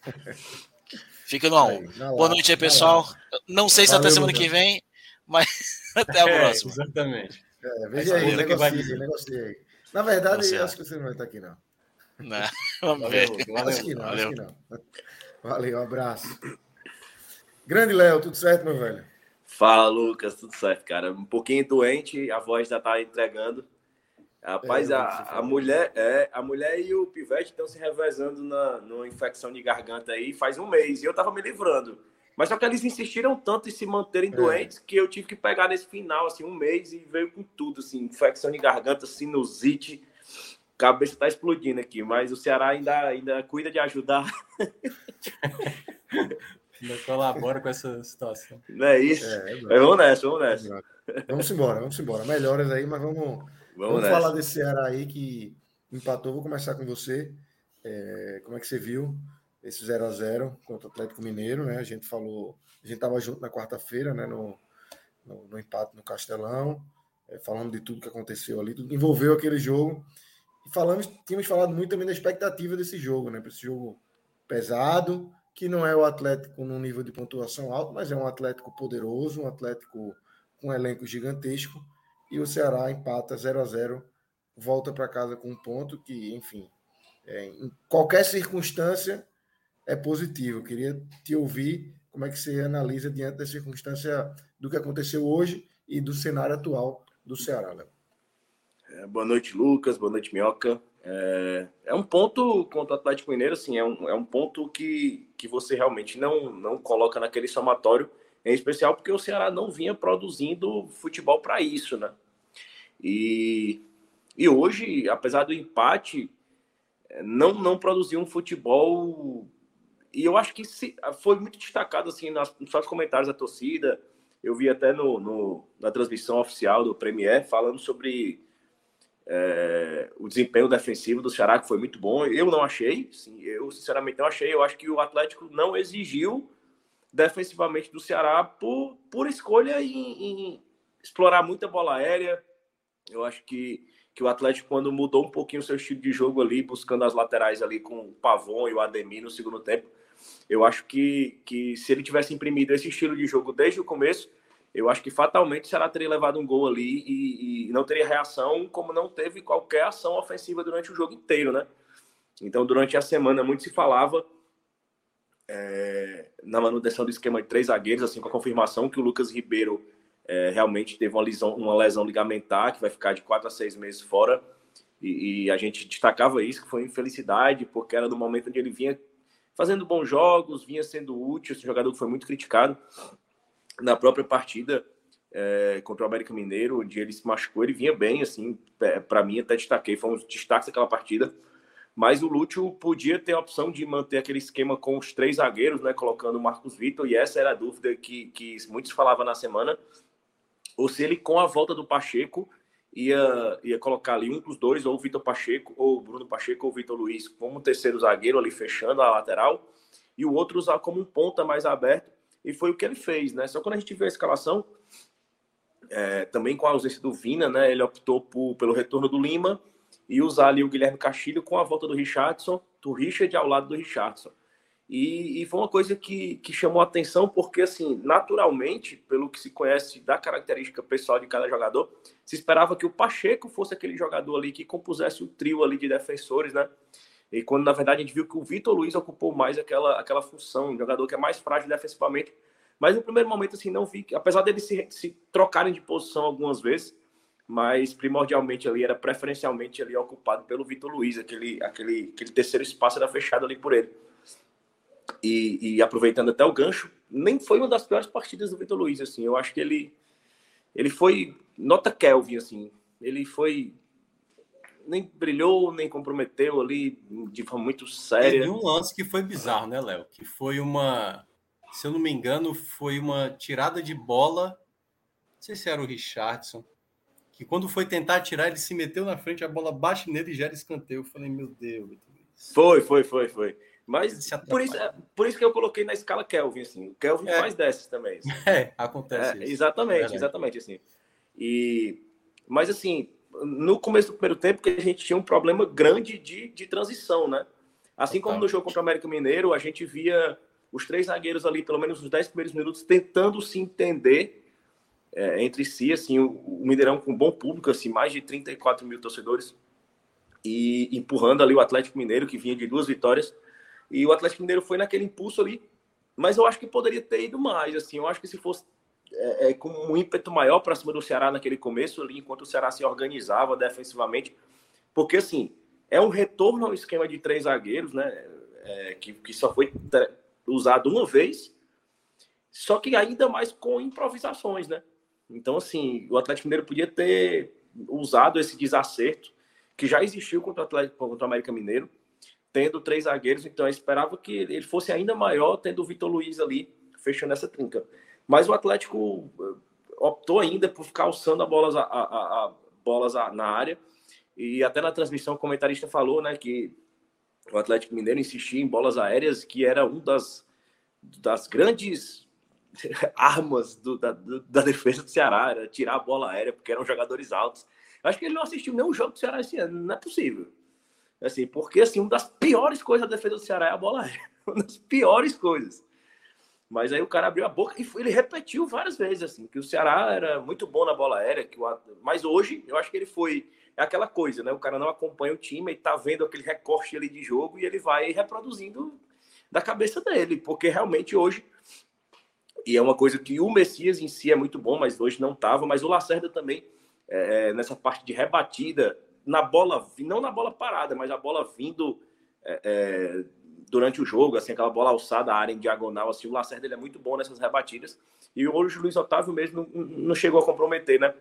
S4: Fica no a um. Boa noite aí, pessoal. Não sei se Valeu, até semana que vem, mas até a é, próxima.
S5: Exatamente.
S1: É, veja aí, negocie, negocie aí. Na verdade, eu acho que você não vai estar aqui, não.
S4: Não, vamos ver.
S1: Valeu, acho que não, Valeu. acho que não. Valeu, um abraço. Grande Léo, tudo certo, meu velho?
S6: Fala, Lucas, tudo certo, cara. Um pouquinho doente, a voz já tá entregando. Rapaz, é, a, a mulher é a mulher e o pivete estão se revezando na numa infecção de garganta aí faz um mês e eu tava me livrando. Mas só que eles insistiram tanto em se manterem é. doentes que eu tive que pegar nesse final, assim, um mês e veio com tudo, assim, infecção de garganta, sinusite, cabeça tá explodindo aqui, mas o Ceará ainda, ainda cuida de ajudar.
S5: ainda colabora com essa situação.
S6: Não é isso? É, é vamos nessa, vamos nessa.
S1: Vamos embora, vamos embora. Melhoras aí, mas vamos Vamos, Vamos falar desse Ceará aí que empatou. Vou começar com você. É, como é que você viu esse 0 a 0 contra o Atlético Mineiro? Né? A gente falou, a gente estava junto na quarta-feira, né? No, no, no, empate no Castelão, é, falando de tudo que aconteceu ali, tudo que envolveu aquele jogo. E falamos, tínhamos falado muito também da expectativa desse jogo, né? Para esse jogo pesado, que não é o Atlético num nível de pontuação alto, mas é um Atlético poderoso, um Atlético com um elenco gigantesco e o Ceará empata 0 a 0 volta para casa com um ponto que, enfim, é, em qualquer circunstância é positivo. Eu queria te ouvir como é que você analisa diante da circunstância do que aconteceu hoje e do cenário atual do Ceará, Léo.
S6: É, boa noite, Lucas. Boa noite, Minhoca. É, é, um ponto contra o Atlético Mineiro, assim, é um, é um ponto que, que você realmente não, não coloca naquele somatório em especial porque o Ceará não vinha produzindo futebol para isso, né? E, e hoje, apesar do empate, não, não produziu um futebol. E eu acho que se, foi muito destacado assim nas, nos comentários da torcida. Eu vi até no, no, na transmissão oficial do Premier falando sobre é, o desempenho defensivo do Ceará, que foi muito bom. Eu não achei, sim, eu sinceramente não achei. Eu acho que o Atlético não exigiu defensivamente do Ceará por, por escolha em, em explorar muita bola aérea. Eu acho que, que o Atlético, quando mudou um pouquinho o seu estilo de jogo ali, buscando as laterais ali com o Pavon e o Ademir no segundo tempo, eu acho que, que se ele tivesse imprimido esse estilo de jogo desde o começo, eu acho que fatalmente o Ceará teria levado um gol ali e, e, não teria reação, como não teve qualquer ação ofensiva durante o jogo inteiro, né? Então, durante a semana, muito se falava é, na manutenção do esquema de três zagueiros, assim, com a confirmação que o Lucas Ribeiro é, realmente teve uma lesão, uma lesão ligamentar, que vai ficar de quatro a seis meses fora. E, e, a gente destacava isso, que foi infelicidade, porque era do momento onde ele vinha fazendo bons jogos, vinha sendo útil. Esse jogador foi muito criticado na própria partida é, contra o América Mineiro, onde ele se machucou. Ele vinha bem, assim, é, para mim, até destaquei, foi um dos destaques daquela partida mas o Lúcio podia ter a opção de manter aquele esquema com os três zagueiros, né, colocando o Marcos Vitor, e essa era a dúvida que, que muitos falavam na semana, ou se ele, com a volta do Pacheco, ia, ia colocar ali um dos dois, ou o Vitor Pacheco, ou o Bruno Pacheco, ou o Vitor Luiz, como terceiro zagueiro ali fechando a lateral, e o outro usar como um ponta mais aberto, e foi o que ele fez, né? Só quando a gente viu a escalação, é, também com a ausência do Vina, né? Ele optou por, pelo retorno do Lima e usar ali o Guilherme Castilho com a volta do Richardson, do Richard ao lado do Richardson. E, e, foi uma coisa que, que chamou a atenção, porque, assim, naturalmente, pelo que se conhece da característica pessoal de cada jogador, se esperava que o Pacheco fosse aquele jogador ali que compusesse o trio ali de defensores, né? E quando, na verdade, a gente viu que o Vitor Luiz ocupou mais aquela, aquela função, um jogador que é mais frágil defensivamente. Mas no primeiro momento, assim, não vi, apesar deles se, se trocarem de posição algumas vezes, mas primordialmente ali era preferencialmente ali ocupado pelo Vitor Luiz, aquele, aquele, aquele terceiro espaço era fechado ali por ele e, e, aproveitando até o gancho, nem foi uma das piores partidas do Vitor Luiz, assim, eu acho que ele ele foi nota Kelvin, assim, ele foi nem brilhou, nem comprometeu ali de forma muito séria.
S5: Teve um lance que foi bizarro, né, Léo? Que foi uma, se eu não me engano, foi uma tirada de bola, não sei se era o Richardson, que quando foi tentar tirar, ele se meteu na frente, a bola bate nele e gera escanteio. Eu falei, meu Deus.
S6: Foi, foi, foi, foi. Mas por isso, é, por isso que eu coloquei na escala Kelvin, assim. O Kelvin é. faz dessas também. Assim.
S5: É, acontece.
S6: É, exatamente, é exatamente, assim. E, mas assim, no começo do primeiro tempo, que a gente tinha um problema grande de, de transição, né? Assim como no jogo contra o América Mineiro, a gente via os três zagueiros ali, pelo menos nos 10 primeiros minutos, tentando se entender é, entre si, assim, o, o Mineirão com bom público, assim, mais de 34 mil torcedores, e empurrando ali o Atlético Mineiro, que vinha de duas vitórias, e o Atlético Mineiro foi naquele impulso ali, mas eu acho que poderia ter ido mais. Assim, eu acho que se fosse é, é, com um ímpeto maior para cima do Ceará naquele começo ali, enquanto o Ceará se organizava defensivamente, porque assim é um retorno ao esquema de três zagueiros, né? É, que, que só foi usado uma vez, só que ainda mais com improvisações, né? Então, assim, o Atlético Mineiro podia ter usado esse desacerto que já existiu contra o Atlético contra o América Mineiro tendo três zagueiros, então eu esperava que ele fosse ainda maior, tendo o Vitor Luiz ali fechando essa trinca. Mas o Atlético eh, optou ainda por ficar alçando a bolas, a, a, a bolas na área. E até na transmissão o comentarista falou né, que o Atlético Mineiro insistia em bolas aéreas, que era um das, das grandes armas do, da, da, defesa do Ceará, era tirar a bola aérea, porque eram jogadores altos. Acho que ele não assistiu nenhum jogo do Ceará esse ano, não é possível. Assim, porque assim, uma das piores coisas da defesa do Ceará é a bola aérea. Uma das piores coisas. Mas aí o cara abriu a boca e ele repetiu várias vezes assim, que o Ceará era muito bom na bola aérea, que o... mas hoje eu acho que ele foi é aquela coisa, né? O cara não acompanha o time e tá vendo aquele recorte ali de jogo e ele vai reproduzindo da cabeça dele, porque realmente hoje e é uma coisa que o Messias em si é muito bom, mas hoje não tava, mas o Lacerda também é, nessa parte de rebatida na bola, não na bola parada, mas a bola vindo é, é, durante o jogo, assim, aquela bola alçada, a área em diagonal, assim, o Lacerda ele é muito bom nessas rebatidas. E hoje o Luiz Otávio mesmo não, não chegou a comprometer, né?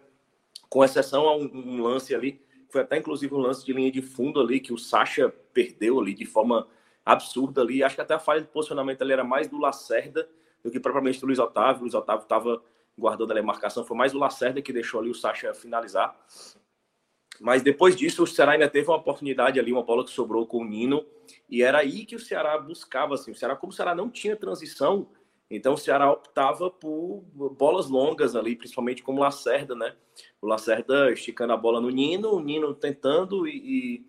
S6: Com exceção a um, um, lance ali, foi até inclusive um lance de linha de fundo ali, que o Sacha perdeu ali de forma absurda ali. Acho que até a falha de posicionamento ali era mais do Lacerda do que propriamente do Luiz Otávio. O Luiz Otávio estava guardando ali a marcação, foi mais o Lacerda que deixou ali o Sacha finalizar. Mas depois disso, o Ceará ainda teve uma oportunidade ali, uma bola que sobrou com o Nino, e era aí que o Ceará buscava, assim, o Ceará, como o Ceará não tinha transição, então o Ceará optava por bolas longas ali, principalmente como o Lacerda, né? O Lacerda esticando a bola no Nino, o Nino tentando e,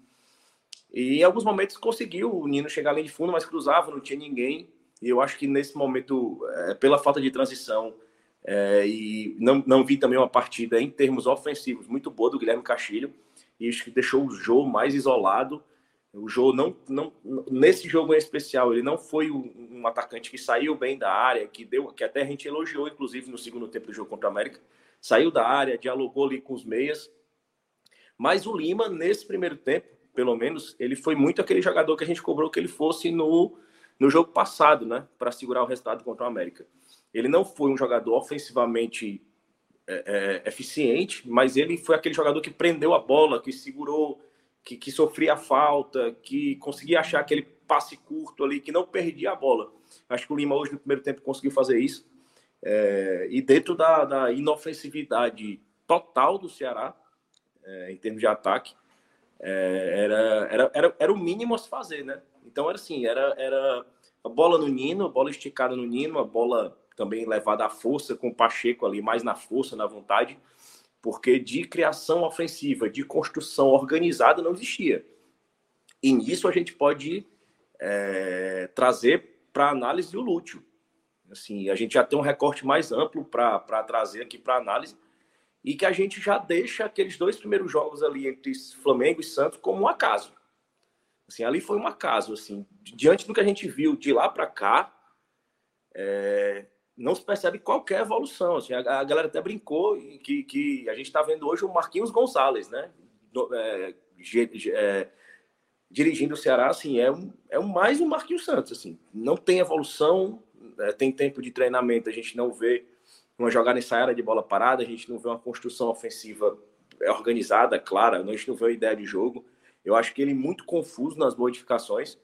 S6: e, e em alguns momentos conseguiu o Nino chegar ali de fundo, mas cruzava, não tinha ninguém. E eu acho que nesse momento, é, pela falta de transição, é, e não, não vi também uma partida em termos ofensivos muito boa do Guilherme Castilho. E isso que deixou o jogo mais isolado. O jogo não, não nesse jogo em especial, ele não foi um, um, atacante que saiu bem da área, que deu, que até a gente elogiou, inclusive no segundo tempo do jogo contra o América. Saiu da área, dialogou ali com os meias. Mas o Lima, nesse primeiro tempo, pelo menos, ele foi muito aquele jogador que a gente cobrou que ele fosse no, no jogo passado, né? Para segurar o resultado contra o América. Ele não foi um jogador ofensivamente é, é, eficiente, mas ele foi aquele jogador que prendeu a bola, que segurou, que, que sofria falta, que conseguia achar aquele passe curto ali, que não perdia a bola. Acho que o Lima hoje no primeiro tempo conseguiu fazer isso. É, e dentro da, da, inofensividade total do Ceará, é, em termos de ataque, é, era, era, era, era o mínimo a se fazer, né? Então era assim, era, era a bola no Nino, a bola esticada no Nino, a bola também levado à força com o Pacheco ali, mais na força, na vontade, porque de criação ofensiva, de construção organizada não existia. E nisso a gente pode é, trazer para análise o Lúcio. Assim, a gente já tem um recorte mais amplo para trazer aqui para análise e que a gente já deixa aqueles dois primeiros jogos ali entre Flamengo e Santos como um acaso. Assim, ali foi um acaso, assim, diante do que a gente viu de lá para cá, é, não se percebe qualquer evolução. Assim, a, a, galera até brincou que, que a gente está vendo hoje o Marquinhos Gonçalves, né? Do, é, é, dirigindo o Ceará, assim, é, um, é um, mais um Marquinhos Santos, assim, não tem evolução, é, tem tempo de treinamento, a gente não vê uma jogada ensaiada de bola parada, a gente não vê uma construção ofensiva organizada, clara, a gente não vê uma ideia de jogo. Eu acho que ele é muito confuso nas modificações.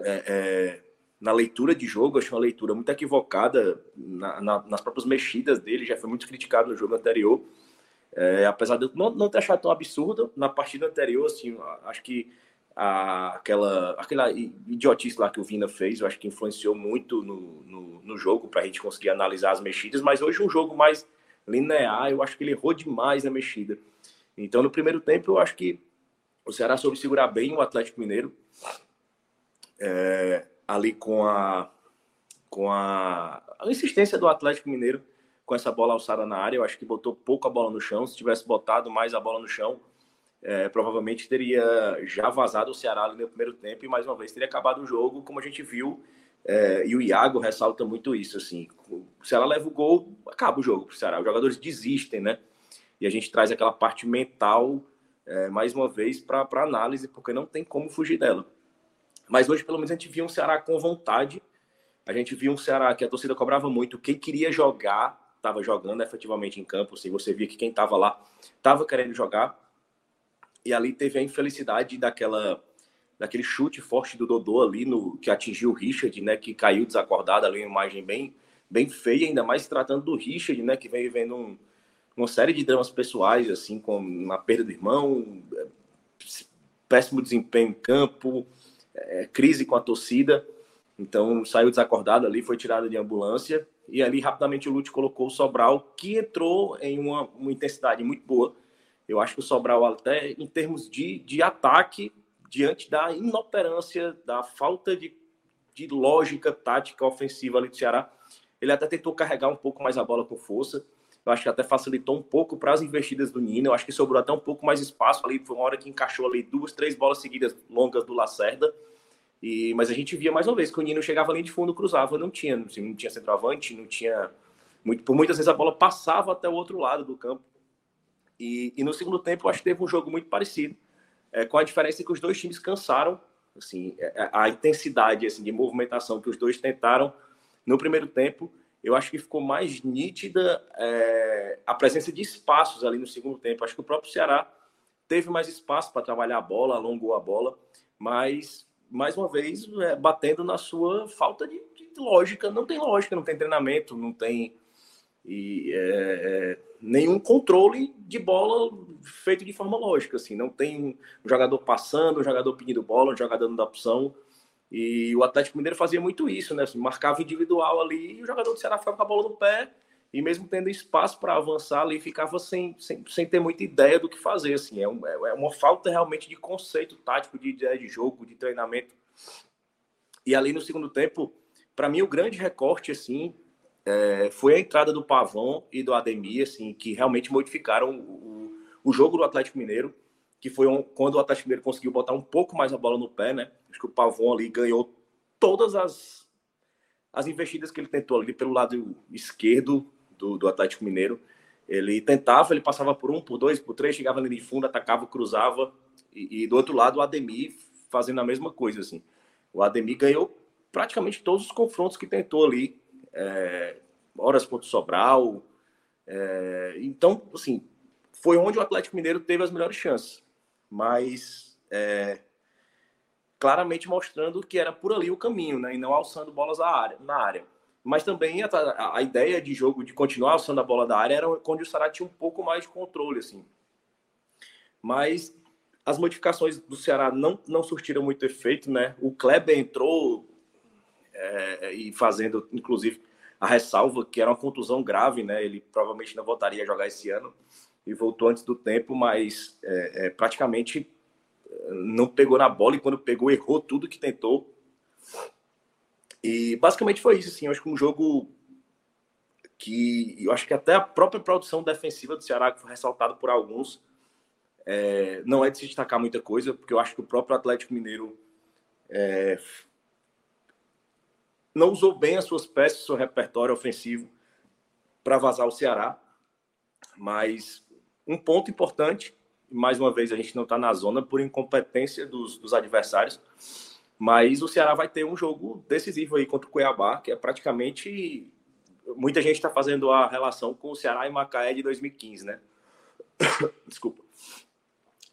S6: É, é, na leitura de jogo, acho uma leitura muito equivocada na, na, nas próprias mexidas dele, já foi muito criticado no jogo anterior. É, apesar de eu não, não ter achado tão absurdo, na partida anterior, assim, acho que a, aquela, aquela idiotice lá que o Vina fez, eu acho que influenciou muito no, no, no jogo para a gente conseguir analisar as mexidas, mas hoje um jogo mais linear, eu acho que ele errou demais a mexida. Então, no primeiro tempo, eu acho que o Ceará soube segurar bem o Atlético Mineiro, é, ali com a, com a, a insistência do Atlético Mineiro com essa bola alçada na área, eu acho que botou pouco a bola no chão, se tivesse botado mais a bola no chão, é, provavelmente teria já vazado o Ceará ali no primeiro tempo e mais uma vez teria acabado o jogo, como a gente viu. É, e o Iago ressalta muito isso. Assim, o Ceará leva o gol, acaba o jogo para o Ceará. Os jogadores desistem, né? E a gente traz aquela parte mental é, mais uma vez para análise, porque não tem como fugir dela. Mas hoje, pelo menos, a gente viu um Ceará com vontade. A gente viu um Ceará que a torcida cobrava muito. Quem queria jogar estava jogando efetivamente em campo. Assim, você via que quem estava lá estava querendo jogar e ali teve a infelicidade daquela daquele chute forte do Dodô ali no que atingiu o Richard, né, que caiu desacordado ali, uma imagem bem bem feia, ainda mais tratando do Richard, né, que vem vivendo um, uma série de dramas pessoais assim, com a perda do irmão, péssimo desempenho em campo, é, crise com a torcida. Então saiu desacordado ali, foi tirado de ambulância e ali rapidamente o Lute colocou o Sobral, que entrou em uma, uma intensidade muito boa eu acho que o Sobral, até em termos de, de ataque, diante da inoperância, da falta de, de lógica tática ofensiva ali do Ceará, ele até tentou carregar um pouco mais a bola com força. Eu acho que até facilitou um pouco para as investidas do Nino. Eu acho que sobrou até um pouco mais espaço ali. Foi uma hora que encaixou ali duas, três bolas seguidas longas do Lacerda. E, mas a gente via mais uma vez que o Nino chegava ali de fundo, cruzava, não tinha, assim, não tinha centroavante, não tinha. Muito, por muitas vezes a bola passava até o outro lado do campo. E, e no segundo tempo, eu acho que teve um jogo muito parecido, é, com a diferença que os dois times cansaram, assim, a, é, é, a intensidade assim, de movimentação que os dois tentaram no primeiro tempo, eu acho que ficou mais nítida é, a presença de espaços ali no segundo tempo. Acho que o próprio Ceará teve mais espaço para trabalhar a bola, alongou a bola, mas mais uma vez é, batendo na sua falta de, de, lógica. Não tem lógica, não tem treinamento, não tem e é, nenhum controle de bola feito de forma lógica. Assim, não tem um jogador passando, um jogador pedindo bola, um jogador dando opção. E o Atlético Mineiro fazia muito isso, né? Assim, marcava individual ali e o jogador do Ceará ficava com a bola no pé e mesmo tendo espaço para avançar ali, ficava sem, sem, sem ter muita ideia do que fazer. Assim, é, um, é uma falta realmente de conceito tático, de ideia de jogo, de treinamento. E ali no segundo tempo, para mim, o grande recorte, assim, é, foi a entrada do Pavão e do Ademir, assim, que realmente modificaram o, o jogo do Atlético Mineiro, que foi um, quando o Atlético Mineiro conseguiu botar um pouco mais a bola no pé, né? Acho que o Pavão ali ganhou todas as, as investidas que ele tentou ali pelo lado esquerdo do, do Atlético Mineiro. Ele tentava, ele passava por um, por dois, por três, chegava ali de fundo, atacava, cruzava. E, e do outro lado, o Ademir fazendo a mesma coisa, assim. O Ademir ganhou praticamente todos os confrontos que tentou ali é, horas contra o Sobral. É, então, assim, foi onde o Atlético Mineiro teve as melhores chances. Mas é, claramente mostrando que era por ali o caminho, né? E não alçando bolas área, na área. Mas também a, a, ideia de jogo de continuar alçando a bola da área era onde o Ceará tinha um pouco mais de controle, assim. Mas as modificações do Ceará não, não surtiram muito efeito, né? O Kleber entrou é, e fazendo, inclusive, a ressalva que era uma contusão grave, né? Ele provavelmente não voltaria a jogar esse ano e voltou antes do tempo, mas é, é, praticamente é, não pegou na bola e quando pegou errou tudo que tentou. E basicamente foi isso, assim. Eu acho que um jogo que eu acho que até a própria produção defensiva do Ceará, que foi ressaltado por alguns, é, não é de se destacar muita coisa, porque eu acho que o próprio Atlético Mineiro é, não usou bem as suas peças, seu repertório ofensivo para vazar o Ceará. Mas um ponto importante, mais uma vez a gente não está na zona por incompetência dos, dos adversários, mas o Ceará vai ter um jogo decisivo aí contra o Cuiabá, que é praticamente muita gente está fazendo a relação com o Ceará e Macaé de 2015, né? Desculpa.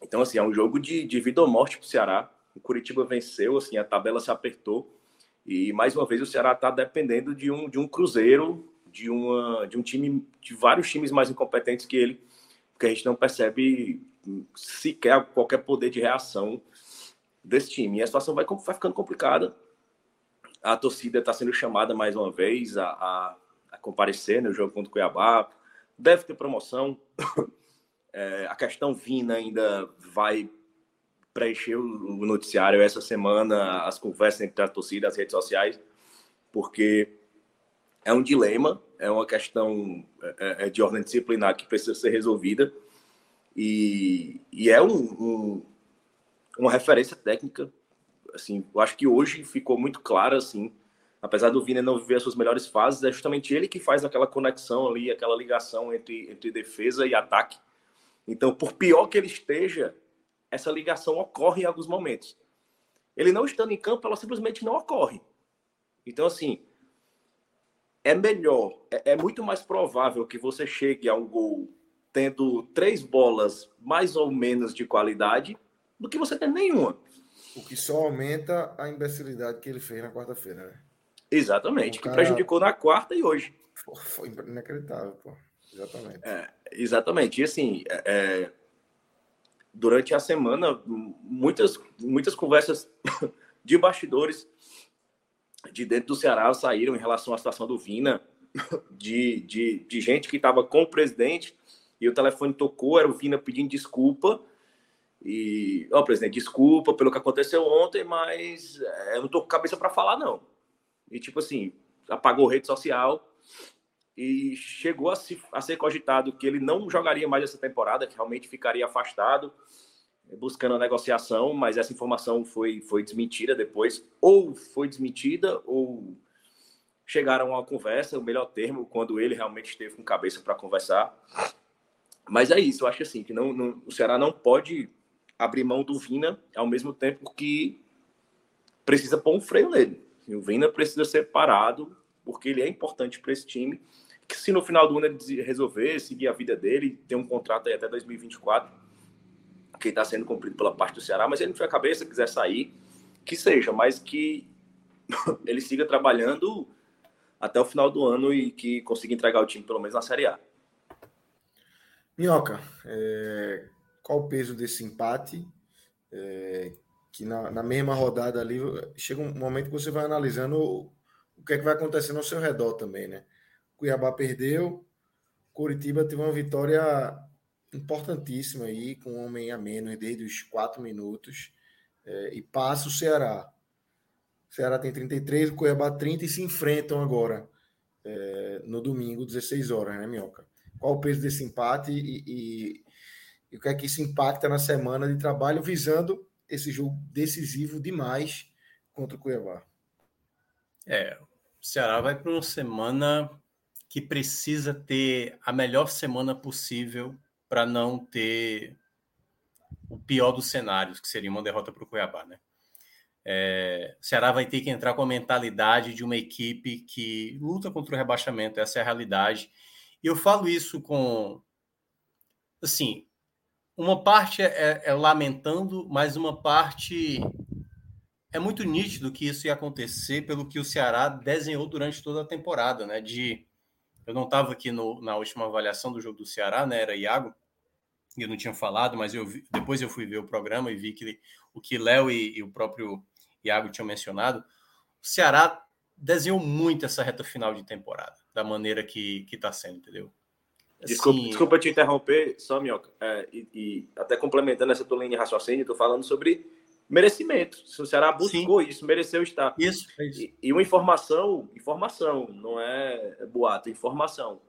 S6: Então, assim, é um jogo de, de vida ou morte para o Ceará. O Curitiba venceu, assim, a tabela se apertou. E, mais uma vez, o Ceará está dependendo de um, de um Cruzeiro, de, uma, de um time, de vários times mais incompetentes que ele, porque a gente não percebe sequer qualquer poder de reação desse time. E a situação vai, vai ficando complicada. A torcida está sendo chamada mais uma vez a, a a comparecer no jogo contra o Cuiabá. Deve ter promoção. É, a questão Vina ainda vai preencher o noticiário essa semana, as conversas entre a torcida, as redes sociais, porque é um dilema, é uma questão é, é de ordem disciplinar que precisa ser resolvida e, e é um, um, uma referência técnica. Assim, eu acho que hoje ficou muito claro assim apesar do Vina não viver as suas melhores fases, é justamente ele que faz aquela conexão ali, aquela ligação entre, entre defesa e ataque. Então, por pior que ele esteja, essa ligação ocorre em alguns momentos. Ele não estando em campo, ela simplesmente não ocorre. Então, assim, é melhor, é, é muito mais provável que você chegue a um gol tendo três bolas mais ou menos de qualidade do que você ter nenhuma.
S1: O que só aumenta a imbecilidade que ele fez na quarta-feira, né?
S6: Exatamente, cara... que prejudicou na quarta e hoje.
S1: Foi inacreditável, pô. Exatamente.
S6: É, exatamente. E assim, é, é, durante a semana, muitas, muitas conversas de bastidores de dentro do Ceará saíram em relação à situação do Vina, de, de, de gente que estava com o presidente e o telefone tocou, era o Vina pedindo desculpa. E, ó, presidente, desculpa pelo que aconteceu ontem, mas é, eu não tô com cabeça para falar, não e, tipo assim, apagou rede social e chegou a, se, a ser cogitado que ele não jogaria mais essa temporada, que realmente ficaria afastado, buscando a negociação, mas essa informação foi, foi desmentida depois, ou foi desmentida, ou chegaram a uma conversa, o melhor termo, quando ele realmente esteve com cabeça para conversar. Mas é isso, eu acho assim, que não, não, o Ceará não pode abrir mão do Vina ao mesmo tempo que precisa pôr um freio nele. O Vina precisa ser parado, porque ele é importante para esse time. Que se no final do ano ele resolver seguir a vida dele, ter um contrato aí até 2024, que está sendo cumprido pela parte do Ceará, mas ele não tiver a cabeça, quiser sair, que seja, mas que ele siga trabalhando até o final do ano e que consiga entregar o time pelo menos na Série A.
S1: Minhoca, é... qual o peso desse empate? É que na, na, mesma rodada ali chega um momento que você vai analisando o, o que é que vai acontecendo ao seu redor também, né? Cuiabá perdeu, Curitiba teve uma vitória importantíssima aí, com um homem a menos desde os quatro minutos, é, e passa o Ceará. O Ceará tem 33, o Cuiabá 30 e se enfrentam agora é, no domingo, 16 horas, né, Minhoca? Qual o peso desse empate e, e, e o que é que isso impacta na semana de trabalho visando esse jogo decisivo demais contra o Cuiabá.
S5: É, o Ceará vai para uma semana que precisa ter a melhor semana possível para não ter o pior dos cenários, que seria uma derrota para o Cuiabá, né? É, o Ceará vai ter que entrar com a mentalidade de uma equipe que luta contra o rebaixamento, essa é a realidade. E eu falo isso com, assim, uma parte é, é, é, lamentando, mas uma parte é muito nítido que isso ia acontecer pelo que o Ceará desenhou durante toda a temporada, né? De eu não estava aqui no, na última avaliação do jogo do Ceará, né? Era Iago, e eu não tinha falado, mas eu vi, depois eu fui ver o programa e vi que o que Léo e, e o próprio Iago tinham mencionado. O Ceará desenhou muito essa reta final de temporada, da maneira que, que tá sendo, entendeu?
S6: Desculpa, assim, desculpa te interromper, só, Minhoca, é, e, e, até complementando essa tua linha de raciocínio, estou falando sobre merecimento. Se o Ceará buscou Sim. isso, mereceu estar.
S5: Isso, é isso.
S6: E, e, uma informação, informação, não é boato, informação.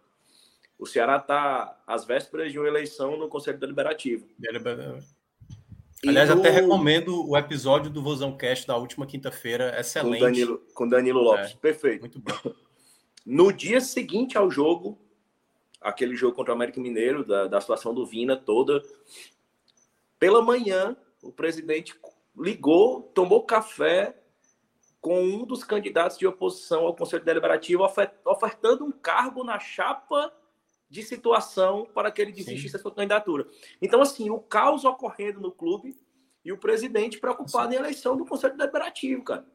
S6: O Ceará está às vésperas de uma eleição no Conselho Deliberativo.
S5: Deliberativo. Aliás, até recomendo o episódio do Vozão Cast da última quinta-feira, excelente.
S6: Com Danilo, com Danilo Lopes, é, perfeito.
S5: Muito bom.
S6: No dia seguinte ao jogo, aquele jogo contra o América Mineiro, da, da situação do Vina toda, pela manhã, o presidente ligou, tomou café com um dos candidatos de oposição ao Conselho Deliberativo, ofertando um cargo na chapa de situação para que ele desistisse da sua candidatura. Então, assim, o caos ocorrendo no clube e o presidente preocupado Sim. em eleição do Conselho Deliberativo, cara.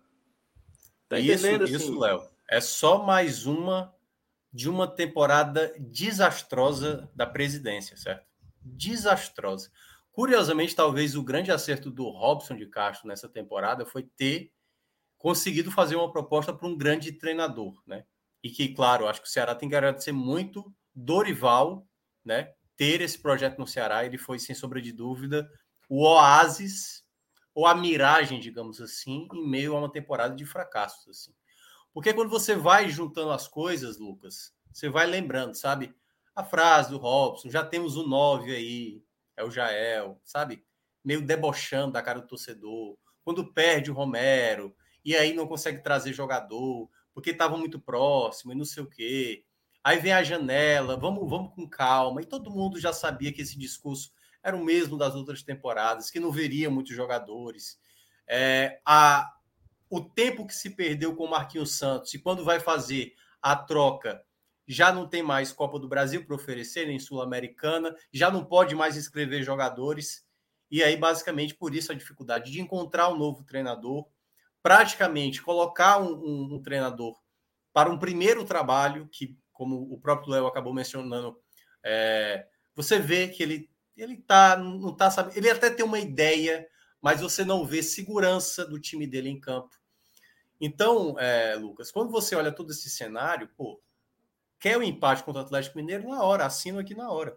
S5: Tá entendendo? Isso, assim? isso Léo. É só mais uma de uma temporada desastrosa da presidência, certo? Desastrosa. Curiosamente, talvez o grande acerto do Robson de Castro nessa temporada foi ter conseguido fazer uma proposta para um grande treinador, né? E que, claro, acho que o Ceará tem que agradecer muito Dorival, né? Ter esse projeto no Ceará, ele foi, sem sombra de dúvida, o oásis ou a miragem, digamos assim, em meio a uma temporada de fracassos, assim. Porque quando você vai juntando as coisas, Lucas, você vai lembrando, sabe? A frase do Robson, já temos o 9 aí, é o Jael, sabe? Meio debochando da cara do torcedor. Quando perde o Romero, e aí não consegue trazer jogador, porque estava muito próximo e não sei o quê. Aí vem a janela, vamos, vamos com calma. E todo mundo já sabia que esse discurso era o mesmo das outras temporadas, que não veria muitos jogadores. É, a, o tempo que se perdeu com o Marquinhos Santos e quando vai fazer a troca, já não tem mais Copa do Brasil para oferecer, nem Sul-Americana, já não pode mais escrever jogadores. E aí, basicamente, por isso a dificuldade de encontrar um novo treinador, praticamente colocar um, um, um treinador para um primeiro trabalho que como o próprio Léo acabou mencionando, é, você vê que ele ele tá não tá sabe, ele até tem uma ideia, mas você não vê segurança do time dele em campo. Então, é, Lucas, quando você olha todo esse cenário, pô, quer o empate contra o Atlético Mineiro na hora, assino aqui na hora.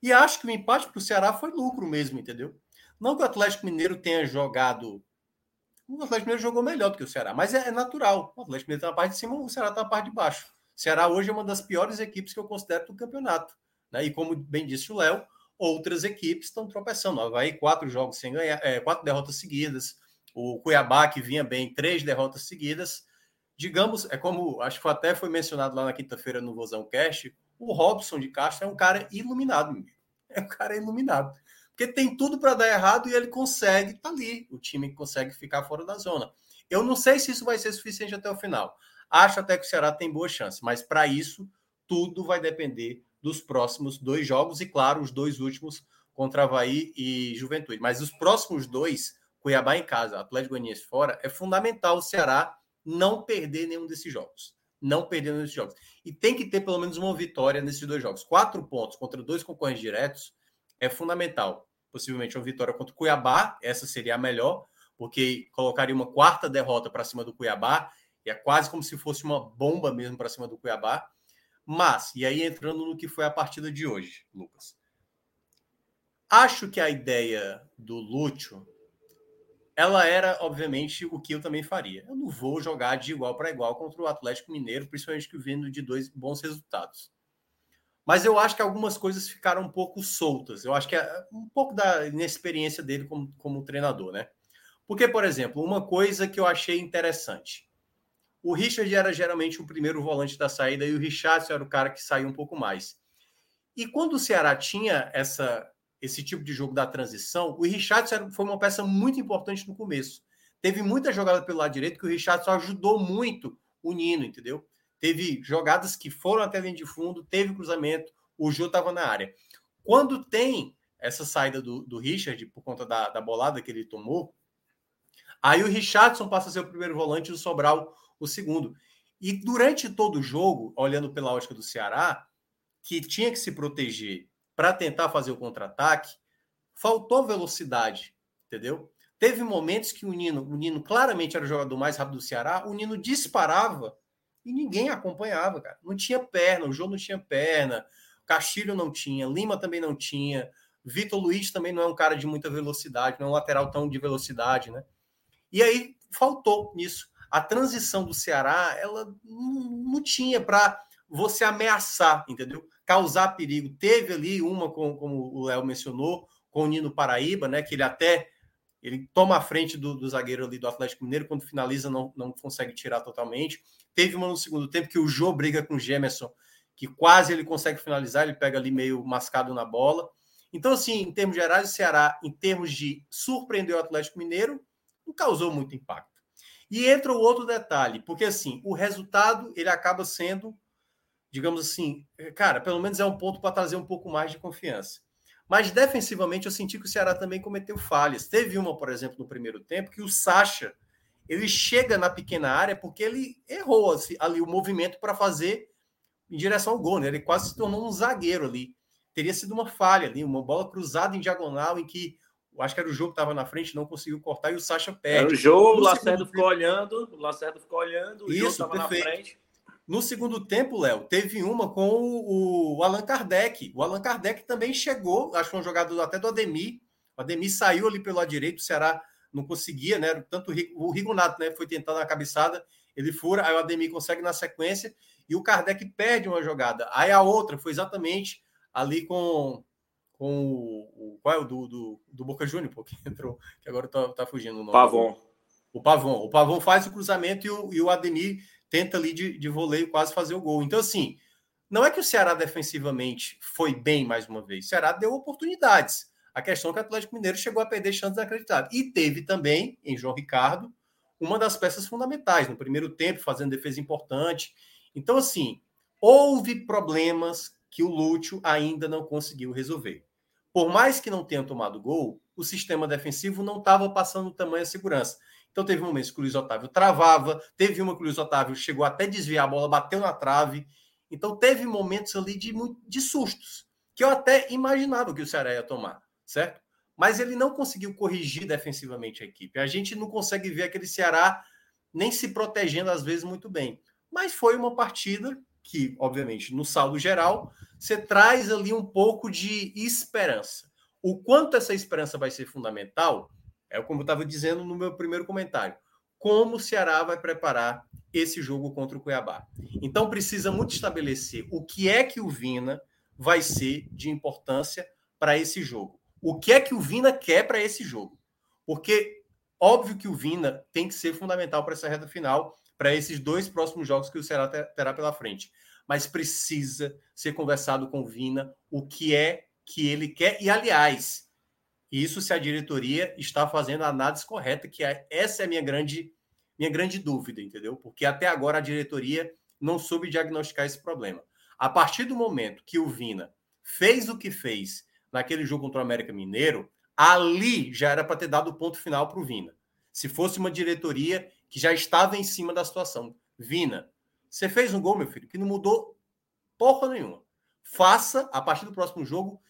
S5: E acho que o empate para o Ceará foi lucro mesmo, entendeu? Não que o Atlético Mineiro tenha jogado. O Atlético Mineiro jogou melhor do que o Ceará, mas é, é natural. O Atlético Mineiro está na parte de cima, o Ceará está na parte de baixo. Ceará hoje é uma das piores equipes que eu considero do campeonato. Né? E como bem disse o Léo, outras equipes estão tropeçando. O Havaí, quatro jogos sem ganhar, é, quatro derrotas seguidas. O Cuiabá, que vinha bem, três derrotas seguidas. Digamos, é como acho que até foi mencionado lá na quinta-feira no Vozão Cast, o Robson de Castro é um cara iluminado. É um cara iluminado. Porque tem tudo para dar errado e ele consegue tá ali. O time consegue ficar fora da zona. Eu não sei se isso vai ser suficiente até o final. Acho até que o Ceará tem boa chance, mas para isso tudo vai depender dos próximos dois jogos e, claro, os dois últimos contra Havaí e Juventude. Mas os próximos dois, Cuiabá em casa, Atlético Goianiense fora, é fundamental o Ceará não perder nenhum desses jogos. Não perder nenhum desses jogos. E tem que ter pelo menos uma vitória nesses dois jogos. Quatro pontos contra dois concorrentes diretos é fundamental. Possivelmente uma vitória contra o Cuiabá, essa seria a melhor, porque colocaria uma quarta derrota para cima do Cuiabá e é quase como se fosse uma bomba mesmo para cima do Cuiabá. Mas, e aí entrando no que foi a partida de hoje, Lucas. Acho que a ideia do Lúcio, ela era, obviamente, o que eu também faria. Eu não vou jogar de igual para igual contra o Atlético Mineiro, principalmente que vindo de dois bons resultados. Mas eu acho que algumas coisas ficaram um pouco soltas. Eu acho que é um pouco da inexperiência dele como, como treinador, né? Porque, por exemplo, uma coisa que eu achei interessante. O Richard era geralmente o primeiro volante da saída e o Richardson era o cara que saiu um pouco mais. E quando o Ceará tinha essa, esse tipo de jogo da transição, o Richardson foi uma peça muito importante no começo. Teve muita jogada pelo lado direito que o Richardson ajudou muito o Nino, entendeu? Teve jogadas que foram até linha de fundo, teve cruzamento, o Jô estava na área. Quando tem essa saída do, do Richard, por conta da, da bolada que ele tomou, aí o Richardson passa a ser o primeiro volante e o Sobral o segundo. E durante todo o jogo, olhando pela ótica do Ceará, que tinha que se proteger para tentar fazer o contra-ataque, faltou velocidade, entendeu? Teve momentos que o Nino, o Nino claramente era o jogador mais rápido do Ceará, o Nino disparava e ninguém acompanhava, cara. Não tinha perna, o João não tinha perna, Castilho não tinha, Lima também não tinha, Vitor Luiz também não é um cara de muita velocidade, não é um lateral tão de velocidade, né? E aí faltou nisso. A transição do Ceará, ela não, não tinha para você ameaçar, entendeu? Causar perigo. Teve ali uma, com, como o Léo mencionou, com o Nino Paraíba, né? Que ele até ele toma a frente do, do, zagueiro ali do Atlético Mineiro, quando finaliza, não, não consegue tirar totalmente. Teve uma no segundo tempo que o Jô briga com o Gemerson, que quase ele consegue finalizar, ele pega ali meio mascado na bola. Então, assim, em termos gerais, o Ceará, em termos de surpreender o Atlético Mineiro, não causou muito impacto. E entra o outro detalhe, porque assim, o resultado ele acaba sendo, digamos assim, cara, pelo menos é um ponto para trazer um pouco mais de confiança. Mas defensivamente eu senti que o Ceará também cometeu falhas. Teve uma, por exemplo, no primeiro tempo, que o Sacha ele chega na pequena área porque ele errou assim, ali o movimento para fazer em direção ao gol. Né? Ele quase se tornou um zagueiro ali. Teria sido uma falha ali, uma bola cruzada em diagonal em que eu acho que era o jogo que estava na frente, não conseguiu cortar e o Sacha perde. Era
S6: o jogo, o Lacerdo ficou olhando, o Lacerdo ficou olhando, o
S5: Isso,
S6: estava na frente.
S5: No segundo tempo, Léo, teve uma com o Allan Kardec. O Allan Kardec também chegou, acho que um jogador até do Ademir. O Ademir saiu ali pelo lado direito, o Ceará não conseguia, né? Tanto o Rigonato, né? Foi tentando a cabeçada, ele fura, aí o Ademir consegue na sequência e o Kardec perde uma jogada. Aí a outra foi exatamente ali com, com o, o qual é o do, do, do Boca Júnior, porque entrou, que agora tá, tá fugindo o nome.
S6: Pavon.
S5: O Pavon. O Pavon faz o cruzamento e o, e o Ademir tenta ali de, de voleio quase fazer o gol. Então, assim, não é que o Ceará defensivamente foi bem mais uma vez. O Ceará deu oportunidades. A questão é que o Atlético Mineiro chegou a perder chances inacreditáveis. E teve também, em João Ricardo, uma das peças fundamentais. No primeiro tempo, fazendo defesa importante. Então, assim, houve problemas que o Lúcio ainda não conseguiu resolver. Por mais que não tenha tomado gol, o sistema defensivo não estava passando tamanha segurança. Então teve momentos que o Luiz Otávio travava, teve uma que o Luiz Otávio chegou até desviar a bola, bateu na trave. Então teve momentos ali de, de sustos, que eu até imaginava que o Ceará ia tomar, certo? Mas ele não conseguiu corrigir defensivamente a equipe. A gente não consegue ver aquele Ceará nem se protegendo às vezes muito bem. Mas foi uma partida que, obviamente, no saldo geral, você traz ali um pouco de esperança. O quanto essa esperança vai ser fundamental é como eu estava dizendo no meu primeiro comentário. Como o Ceará vai preparar esse jogo contra o Cuiabá? Então precisa muito estabelecer o que é que o Vina vai ser de importância para esse jogo. O que é que o Vina quer para esse jogo? Porque óbvio que o Vina tem que ser fundamental para essa reta final, para esses dois próximos jogos que o Ceará terá pela frente. Mas precisa ser conversado com o Vina o que é que ele quer. E, aliás, isso se a diretoria está fazendo a análise correta, que é, essa é a minha grande, minha grande dúvida, entendeu? Porque até agora a diretoria não soube diagnosticar esse problema. A partir do momento que o Vina fez o que fez naquele jogo contra o América Mineiro, ali já era para ter dado o ponto final para o Vina. Se fosse uma diretoria que já estava em cima da situação. Vina, você fez um gol, meu filho, que não mudou porra nenhuma. Faça, a partir do próximo jogo,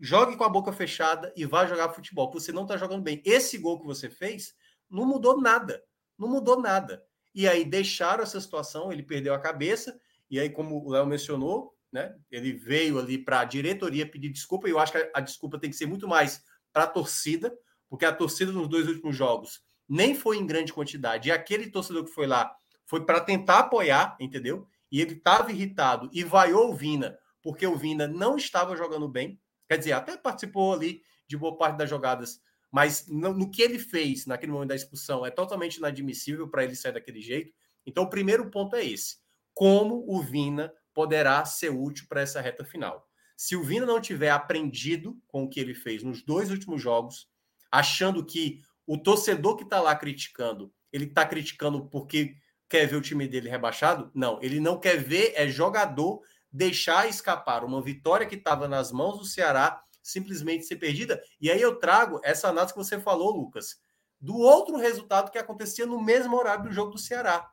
S5: jogue com a boca fechada e vá jogar futebol. Você não está jogando bem. Esse gol que você fez não mudou nada. Não mudou nada. E aí deixaram essa situação, ele perdeu a cabeça, e aí, como o Léo mencionou, né, ele veio ali para a diretoria pedir desculpa, e eu acho que a, a desculpa tem que ser muito mais para a torcida, porque a torcida nos dois últimos jogos nem foi em grande quantidade, e aquele torcedor que foi lá foi para tentar apoiar, entendeu? E ele estava irritado e vaiou o Vina, porque o Vina não estava jogando bem, Quer dizer, até participou ali de boa parte das jogadas, mas no, no que ele fez naquele momento da expulsão é totalmente inadmissível para ele sair daquele jeito. Então, o primeiro ponto é esse: como o Vina poderá ser útil para essa reta final. Se o Vina não tiver aprendido com o que ele fez nos dois últimos jogos, achando que o torcedor que está lá criticando, ele está criticando porque quer ver o time dele rebaixado? Não, ele não quer ver é jogador deixar escapar uma vitória que estava nas mãos do Ceará simplesmente ser perdida. E aí eu trago essa análise que você falou, Lucas, do outro resultado que acontecia no mesmo horário do jogo do Ceará.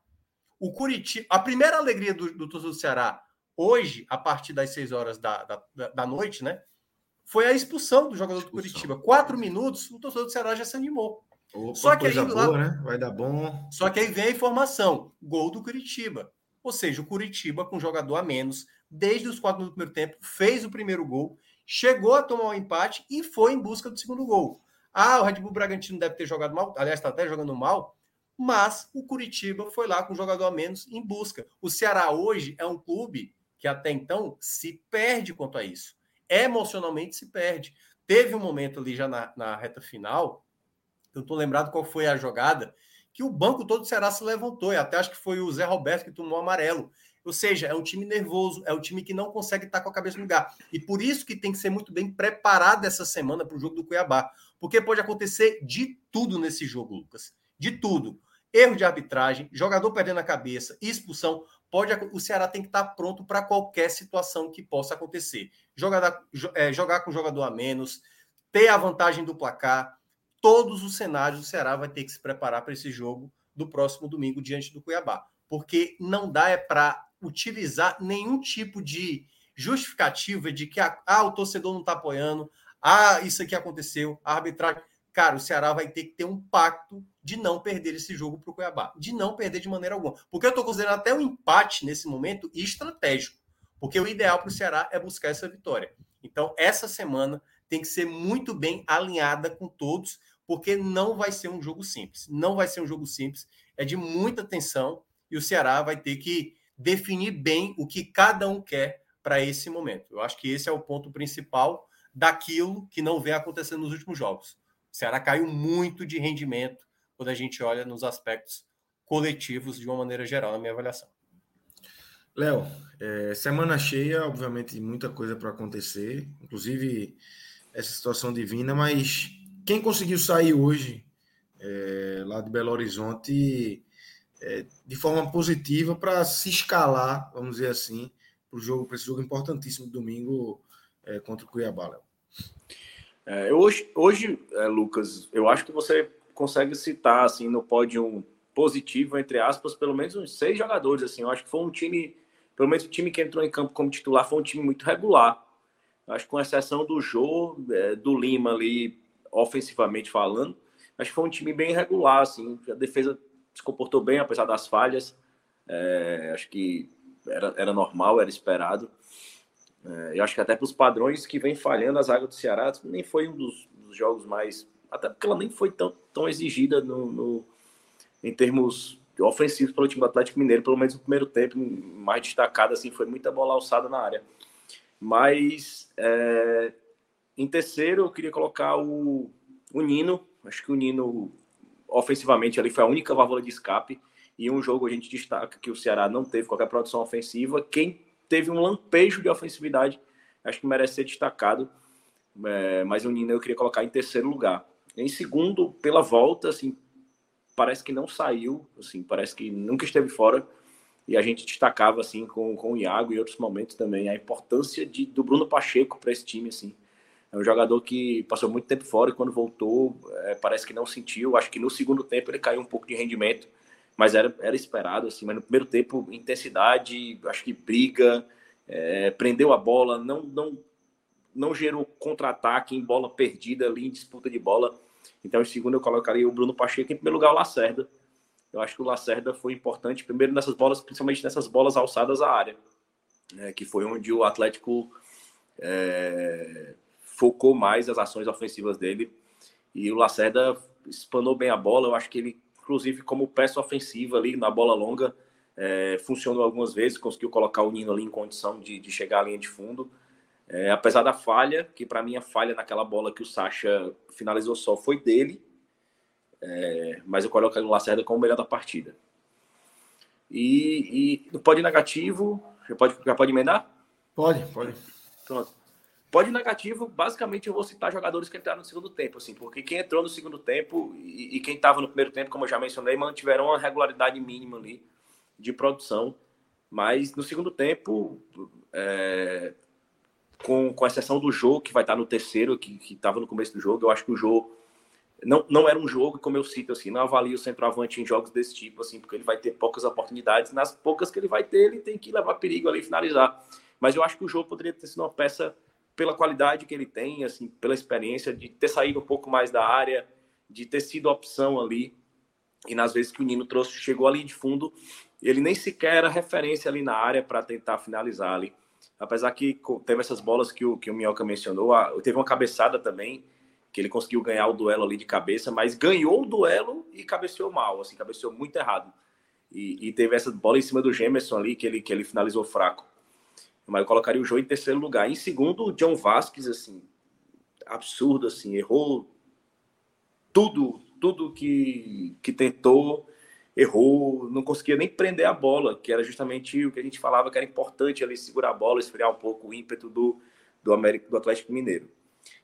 S5: O Curitiba, a primeira alegria do, do torcedor do Ceará, hoje, a partir das seis horas da, da, da noite, né? Foi a expulsão do jogador expulsão. do Curitiba. Quatro minutos, o torcedor do Ceará já se animou.
S1: Opa, Só que aí, boa, lá... né? Vai dar bom.
S5: Só que aí vem a informação: gol do Curitiba. Ou seja, o Curitiba, com jogador a menos, desde os quatro do primeiro tempo, fez o primeiro gol, chegou a tomar o um empate e foi em busca do segundo gol. Ah, o Red Bull Bragantino deve ter jogado mal, aliás, está até jogando mal, mas o Curitiba foi lá com jogador a menos em busca. O Ceará hoje é um clube que até então se perde quanto a isso. Emocionalmente se perde. Teve um momento ali já na, na reta final, eu estou lembrado qual foi a jogada, que o banco todo do Ceará se levantou, e até acho que foi o Zé Roberto que tomou amarelo. Ou seja, é um time nervoso, é um time que não consegue estar com a cabeça no lugar. E por isso que tem que ser muito bem preparado essa semana para o jogo do Cuiabá. Porque pode acontecer de tudo nesse jogo, Lucas. De tudo. Erro de arbitragem, jogador perdendo a cabeça, expulsão. Pode, o Ceará tem que estar pronto para qualquer situação que possa acontecer. Jogar, é, jogar com jogador a menos, ter a vantagem do placar. Todos os cenários o Ceará vai ter que se preparar para esse jogo do próximo domingo diante do Cuiabá. Porque não dá é para utilizar nenhum tipo de justificativa de que ah, o torcedor não está apoiando, ah, isso aqui aconteceu, a arbitragem. Cara, o Ceará vai ter que ter um pacto de não perder esse jogo para o Cuiabá, de não perder de maneira alguma. Porque eu estou considerando até um empate nesse momento estratégico, porque o ideal para o Ceará é buscar essa vitória. Então, essa semana tem que ser muito bem alinhada com todos, porque não vai ser um jogo simples. Não vai ser um jogo simples, é de muita tensão e o Ceará vai ter que definir bem o que cada um quer para esse momento. Eu acho que esse é o ponto principal daquilo que não vem acontecendo nos últimos jogos. O Ceará caiu muito de rendimento quando a gente olha nos aspectos coletivos de uma maneira geral, na minha avaliação.
S1: Léo, é, semana cheia, obviamente, muita coisa para acontecer, inclusive essa situação divina, mas quem conseguiu sair hoje é, lá de Belo Horizonte é, de forma positiva para se escalar, vamos dizer assim, para o jogo, para esse jogo importantíssimo domingo é, contra o Cuiabá, Léo.
S6: É, hoje, hoje é, Lucas, eu acho que você consegue citar assim no pódio positivo, entre aspas, pelo menos uns seis jogadores. Assim, eu acho que foi um time, pelo menos o time que entrou em campo como titular, foi um time muito regular. Acho que com exceção do Jô, é, do Lima ali, ofensivamente falando, acho que foi um time bem regular. Assim, a defesa se comportou bem, apesar das falhas. É, acho que era, era normal, era esperado. É, eu acho que até para os padrões que vem falhando a zaga do Ceará, nem foi um dos, dos, jogos mais. Até porque ela nem foi tão, tão exigida no, no, em termos ofensivos pelo time do Atlético Mineiro, pelo menos no primeiro tempo, mais destacado, assim, foi muita bola alçada na área. Mas é, em terceiro, eu queria colocar o, o Nino. Acho que o Nino ofensivamente ali foi a única válvula de escape. E um jogo a gente destaca que o Ceará não teve qualquer produção ofensiva. Quem teve um lampejo de ofensividade, acho que merece ser destacado. É, mas o Nino eu queria colocar em terceiro lugar. Em segundo, pela volta, assim, parece que não saiu, assim, parece que nunca esteve fora. E a gente destacava, assim, com, com o Iago e outros momentos também, a importância de, do Bruno Pacheco para esse time, assim. É um jogador que passou muito tempo fora e quando voltou, é, parece que não sentiu. Acho que no segundo tempo ele caiu um pouco de rendimento, mas era, era esperado, assim. Mas no primeiro tempo, intensidade, acho que briga, é, prendeu a bola, não, não, não gerou contra-ataque em bola perdida ali, em disputa de bola. Então, em segundo, eu colocaria o Bruno Pacheco, em primeiro lugar, o Lacerda. Eu acho que o Lacerda foi importante, primeiro nessas bolas, principalmente nessas bolas alçadas à área, né, que foi onde o Atlético é, focou mais as ações ofensivas dele. E o Lacerda espanou bem a bola. Eu acho que ele, inclusive, como peça ofensiva ali na bola longa, é, funcionou algumas vezes, conseguiu colocar o Nino ali em condição de, de chegar à linha de fundo. É, apesar da falha, que para mim a falha naquela bola que o Sacha finalizou só foi dele, é, mas eu coloco o Lacerda como o melhor da partida. E, e no pódio negativo, já pode, já pode emendar?
S1: Pode, pode.
S6: Pronto. Pode negativo, basicamente eu vou citar jogadores que entraram no segundo tempo, assim, porque quem entrou no segundo tempo e, e quem estava no primeiro tempo, como eu já mencionei, mantiveram uma regularidade mínima ali de produção. Mas no segundo tempo, é, com, com exceção do jogo, que vai estar no terceiro, que estava no começo do jogo, eu acho que o jogo não, não era um jogo, como eu cito, assim, não avalio o centroavante em jogos desse tipo, assim, porque ele vai ter poucas oportunidades. Nas poucas que ele vai ter, ele tem que levar perigo ali e finalizar. Mas eu acho que o jogo poderia ter sido uma peça pela qualidade que ele tem, assim, pela experiência de ter saído um pouco mais da área, de ter sido opção ali. E nas vezes que o Nino trouxe, chegou ali de fundo, ele nem sequer era referência ali na área para tentar finalizar ali. Apesar que teve essas bolas que o, que o Minhoca mencionou, teve uma cabeçada também, que ele conseguiu ganhar o duelo ali de cabeça, mas ganhou o duelo e cabeceou mal, assim, cabeceou muito errado. E, e teve essa bola em cima do Gemerson ali, que ele, que ele finalizou fraco. Mas eu colocaria o jogo em terceiro lugar. Em segundo, o John Vasquez, assim, absurdo, assim, errou tudo, tudo que, que tentou, errou, não conseguia nem prender a bola, que era justamente o que a gente falava que era importante ali segurar a bola, esfriar um pouco o ímpeto do, do, América, do Atlético Mineiro.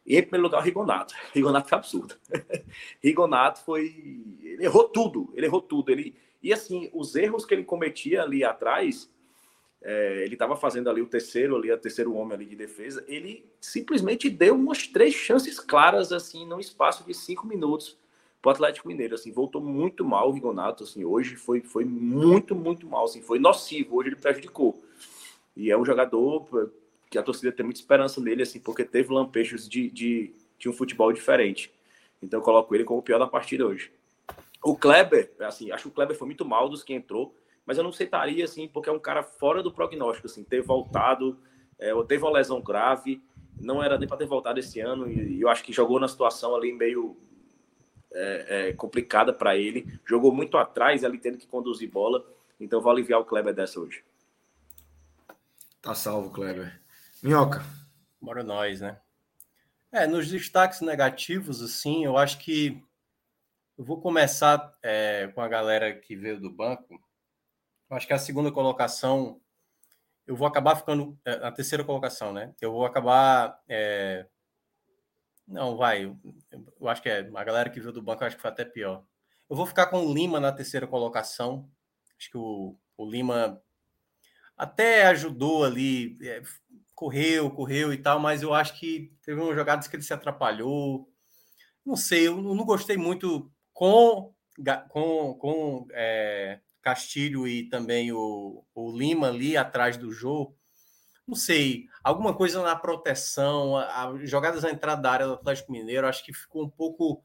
S6: E em primeiro lugar, o Rigonato. Rigonato foi absurdo. Rigonato foi. Ele errou tudo, ele errou tudo. Ele... E assim, os erros que ele cometia ali atrás é, ele estava fazendo ali o terceiro, ali, o terceiro homem ali de defesa, ele simplesmente deu umas três chances claras, assim, num espaço de cinco minutos para o Atlético Mineiro, assim, voltou muito mal o Rigonato, assim, hoje foi, foi muito, muito mal, assim, foi nocivo, hoje ele prejudicou. E é um jogador que a torcida tem muita esperança nele, assim, porque teve lampejos de, de, de um futebol diferente. Então eu coloco ele como o pior da partida hoje. O Kleber, assim, acho que o Kleber foi muito mal dos que entrou, mas eu não aceitaria, assim, porque é um cara fora do prognóstico, assim, ter voltado, é, teve uma lesão grave, não era nem para ter voltado esse ano, e, eu acho que jogou na situação ali meio é, é, complicada para ele, jogou muito atrás, ali tendo que conduzir bola, então vou aliviar o Kleber dessa hoje.
S1: Tá salvo, Kleber. Minhoca.
S5: Bora nós, né? É, nos destaques negativos, assim, eu acho que eu vou começar é, com a galera que veio do banco, acho que a segunda colocação, eu vou acabar ficando. É, a terceira colocação, né? Eu vou acabar. É... Não, vai. Eu, acho que é. A galera que viu do banco, acho que foi até pior. Eu vou ficar com o Lima na terceira colocação. Acho que o, o Lima até ajudou ali, é, correu, correu e tal, mas eu acho que teve umas jogadas que ele se atrapalhou. Não sei, eu não gostei muito com, com, com é, Castilho e também o, o Lima ali atrás do jogo. Não sei, alguma coisa na proteção, a, a, jogadas na entrada da área do Atlético Mineiro, acho que ficou um pouco.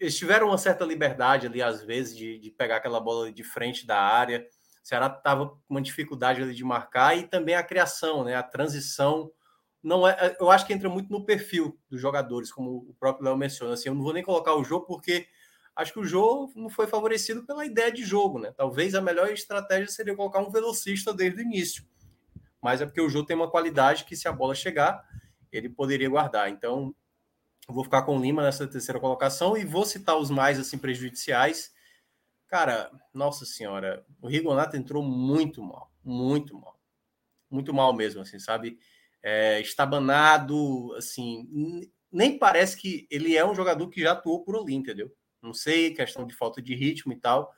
S5: Eles tiveram uma certa liberdade ali, às vezes, de, de pegar aquela bola de frente da área. O Ceará estava com uma dificuldade ali de marcar e também a criação, né? A transição não é. Eu acho que entra muito no perfil dos jogadores, como o próprio Léo menciona. Assim, eu não vou nem colocar o jogo porque acho que o jogo foi favorecido pela ideia de jogo, né? Talvez a melhor estratégia seria colocar um velocista desde o início. Mas é porque o jogo tem uma qualidade que, se a bola chegar, ele poderia guardar. Então, vou ficar com o Lima nessa terceira colocação e vou citar os mais assim prejudiciais. Cara, nossa senhora, o Rigonato entrou muito mal, muito mal. Muito mal mesmo, assim, sabe? É, estabanado, assim, nem parece que ele é um jogador que já atuou por ali, entendeu? Não sei, questão de falta de ritmo e tal.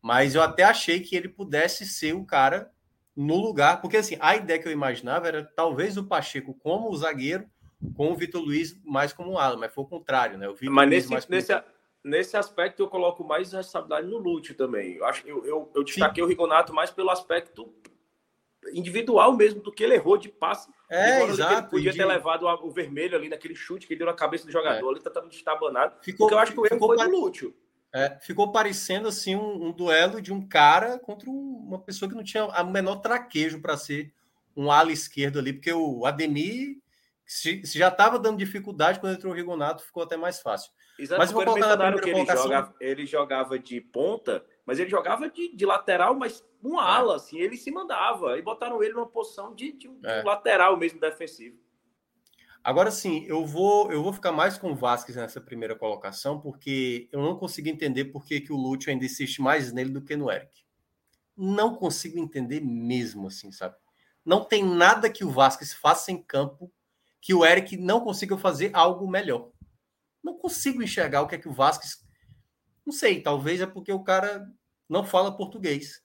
S5: Mas eu até achei que ele pudesse ser o cara no lugar, porque assim, a ideia que eu imaginava era talvez o Pacheco como o zagueiro, com o Vitor Luiz mais como um ala, mas foi o contrário, né? O
S6: Vitor mas nesse, nesse, nesse aspecto eu coloco mais responsabilidade no Lúcio também. Eu acho eu, eu, eu destaquei Sim. o Rigonato mais pelo aspecto individual mesmo do que ele errou de passe.
S5: É, exato. Ele
S6: podia ter levado o vermelho ali naquele chute que deu na cabeça do jogador. É. Ele tá tentando destabanado. Ficou, porque eu acho que o erro foi do Lúcio.
S5: É, ficou parecendo assim um, um, duelo de um cara contra um, uma pessoa que não tinha o menor traquejo para ser um ala esquerdo ali, porque o Ademir se, se já estava dando dificuldade quando entrou o Rigonato, ficou até mais fácil.
S6: Exato, mas vou colocar na que ele, joga, ele jogava de ponta mas ele jogava de, de lateral, mas um ala, assim, ele se mandava. E botaram ele numa posição de, de, um, é. lateral mesmo defensivo.
S5: Agora sim, eu vou eu vou ficar mais com o Vasquez nessa primeira colocação, porque eu não consigo entender por que, que o Lúcio ainda insiste mais nele do que no Eric. Não consigo entender mesmo, assim, sabe? Não tem nada que o Vasquez faça em campo que o Eric não consiga fazer algo melhor. Não consigo enxergar o que é que o Vasquez não sei, talvez é porque o cara não fala português.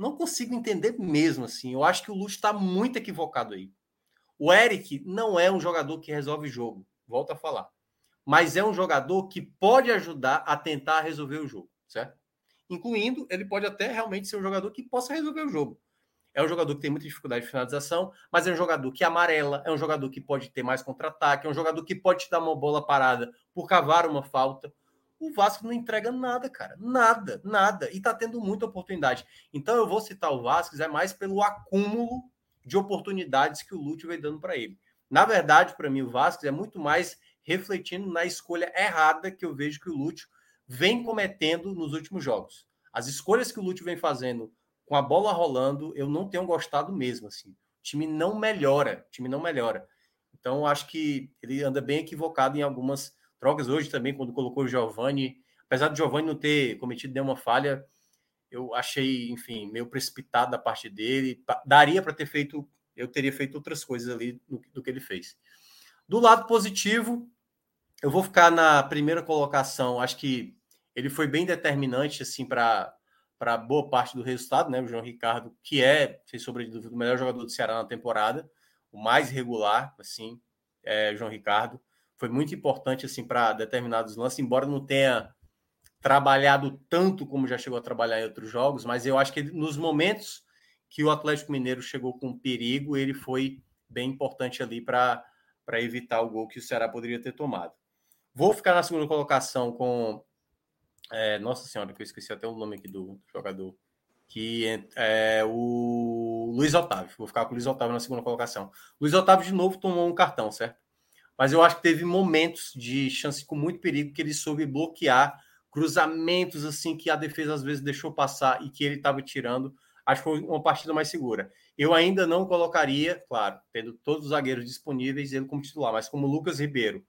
S5: Não consigo entender mesmo assim. Eu acho que o Lúcio está muito equivocado aí. O Eric não é um jogador que resolve jogo, volto a falar. Mas é um jogador que pode ajudar a tentar resolver o jogo, certo? Incluindo, ele pode até realmente ser um jogador que possa resolver o jogo. É um jogador que tem muita dificuldade de finalização, mas é um jogador que amarela, é um jogador que pode ter mais contra-ataque, é um jogador que pode te dar uma bola parada por cavar uma falta. O Vasco não entrega nada, cara. Nada, nada. E tá tendo muita oportunidade. Então eu vou citar o Vasco é mais pelo acúmulo de oportunidades que o Lúcio vem dando para ele. Na verdade, para mim, o Vasco é muito mais refletindo na escolha errada que eu vejo que o Lúcio vem cometendo nos últimos jogos. As escolhas que o Lúcio vem fazendo com a bola rolando, eu não tenho gostado mesmo. Assim. O time não melhora, time não melhora. Então, acho que ele anda bem equivocado em algumas trocas. Hoje também, quando colocou o Giovani, apesar do Giovani não ter cometido nenhuma falha, eu achei, enfim, meio precipitado da parte dele. Daria para ter feito, eu teria feito outras coisas ali do, do, que ele fez. Do lado positivo, eu vou ficar na primeira colocação. Acho que ele foi bem determinante assim para para boa parte do resultado, né? O João Ricardo, que é, sem sombra de dúvida, o melhor jogador do Ceará na temporada, o mais regular, assim, é João Ricardo. Foi muito importante assim para determinados lances, embora não tenha trabalhado tanto como já chegou a trabalhar em outros jogos, mas eu acho que nos momentos que o Atlético Mineiro chegou com perigo, ele foi bem importante ali para evitar o gol que o Ceará poderia ter tomado. Vou ficar na segunda colocação com. É, nossa Senhora, que eu esqueci até o nome aqui do, do jogador. Que é, o Luiz Otávio. Vou ficar com o Luiz Otávio na segunda colocação. Luiz Otávio, de novo, tomou um cartão, certo? Mas eu acho que teve momentos de chance com muito perigo que ele soube bloquear cruzamentos assim que a defesa às vezes deixou passar e que ele estava tirando. Acho que foi uma partida mais segura. Eu ainda não colocaria, claro, tendo todos os zagueiros disponíveis, ele como titular, mas como Lucas Ribeiro,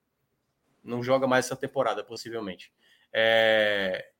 S5: não joga mais essa temporada, possivelmente. É...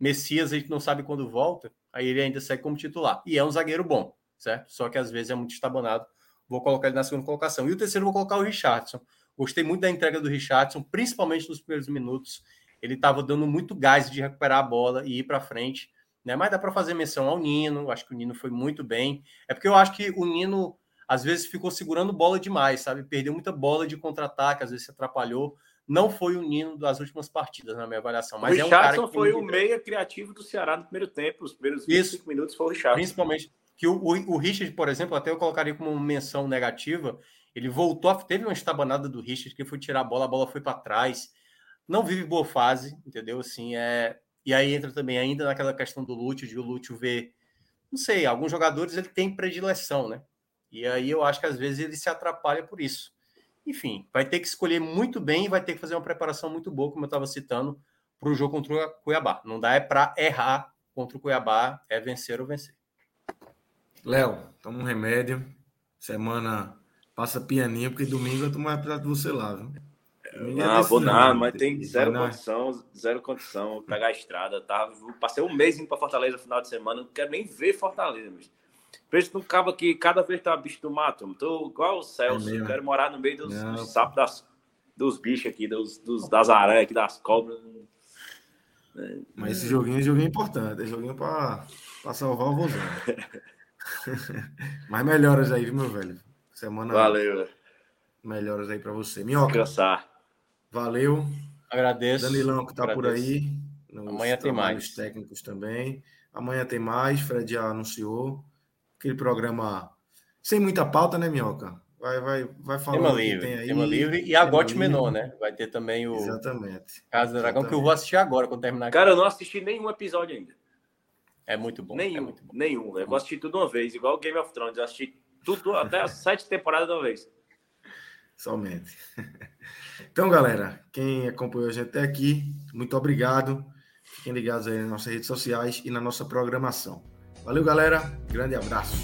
S5: Messias, a gente não sabe quando volta, aí ele ainda segue como titular. E é um zagueiro bom, certo? Só que às vezes é muito estabonado. Vou colocar ele na segunda colocação. E o terceiro, vou colocar o Richardson. Gostei muito da entrega do Richardson, principalmente nos primeiros minutos. Ele estava dando muito gás de recuperar a bola e ir para frente. Né? Mas dá para fazer menção ao Nino. Acho que o Nino foi muito bem. É porque eu acho que o Nino às vezes ficou segurando bola demais, sabe? Perdeu muita bola de contra-ataque, às vezes se atrapalhou não foi o Nino das últimas partidas, na minha avaliação. Mas
S6: o
S5: é um
S6: cara que foi o meia criativo do Ceará no primeiro tempo. Os primeiros 25 Isso, minutos foi o Richardson.
S5: Principalmente. Que o, o, o, Richard, por exemplo, até eu colocaria como menção negativa. Ele voltou, teve uma estabanada do Richard que foi tirar a bola, a bola foi para trás. Não vive boa fase, entendeu? Assim, é... E aí entra também ainda naquela questão do Lúcio, de o Lúcio ver. Não sei, alguns jogadores ele tem predileção, né? E aí eu acho que às vezes ele se atrapalha por isso. Enfim, vai ter que escolher muito bem e vai ter que fazer uma preparação muito boa, como eu estava citando, para o jogo contra o Cuiabá. Não dá é para errar contra o Cuiabá, é vencer ou vencer.
S1: Léo, toma um remédio. Semana passa pianinho, porque domingo eu tô mais precisar de você lá, viu?
S6: Não, é vou nada, mas tem zero condição, zero condição. Pegar a estrada, tá? Passei um mês indo para Fortaleza no final de semana, não quero nem ver Fortaleza, mas Preço não cabo que cada vez tá bicho do mato. Tô igual o Celso. É quero morar no meio dos, dos sapos das, dos bichos aqui, dos, dos das aranhas aqui, das cobras.
S1: Mas esse joguinho é joguinho importante. É joguinho para salvar o vozão. Mas melhoras aí, viu, meu velho? Semana.
S6: Valeu.
S1: Melhoras aí para você. Minhoca.
S6: Cansar.
S1: Valeu.
S5: Agradeço.
S1: Danilão que tá
S5: Agradeço.
S1: por aí.
S5: Amanhã tem mais.
S1: técnicos também. Amanhã tem mais. Fred já anunciou aquele programa sem muita pauta, né, Minhoca? Vai, vai, vai falar
S5: tema livre, tem aí. Tema livre e a Gote Menor, né? Vai ter também o
S1: Exatamente.
S5: Casa do Dragão, que eu vou assistir agora quando terminar.
S6: Cara, eu não assisti nenhum episódio ainda.
S5: É muito bom.
S6: Nenhum,
S5: é muito bom.
S6: nenhum. Eu vou assistir tudo uma vez, igual Game of Thrones. Eu assisti tudo, até as sete temporadas de uma vez.
S1: Somente. Então, galera, quem acompanhou a gente até aqui, muito obrigado. Fiquem ligados aí nas nossas redes sociais e na nossa programação. Valeu, galera. Grande abraço.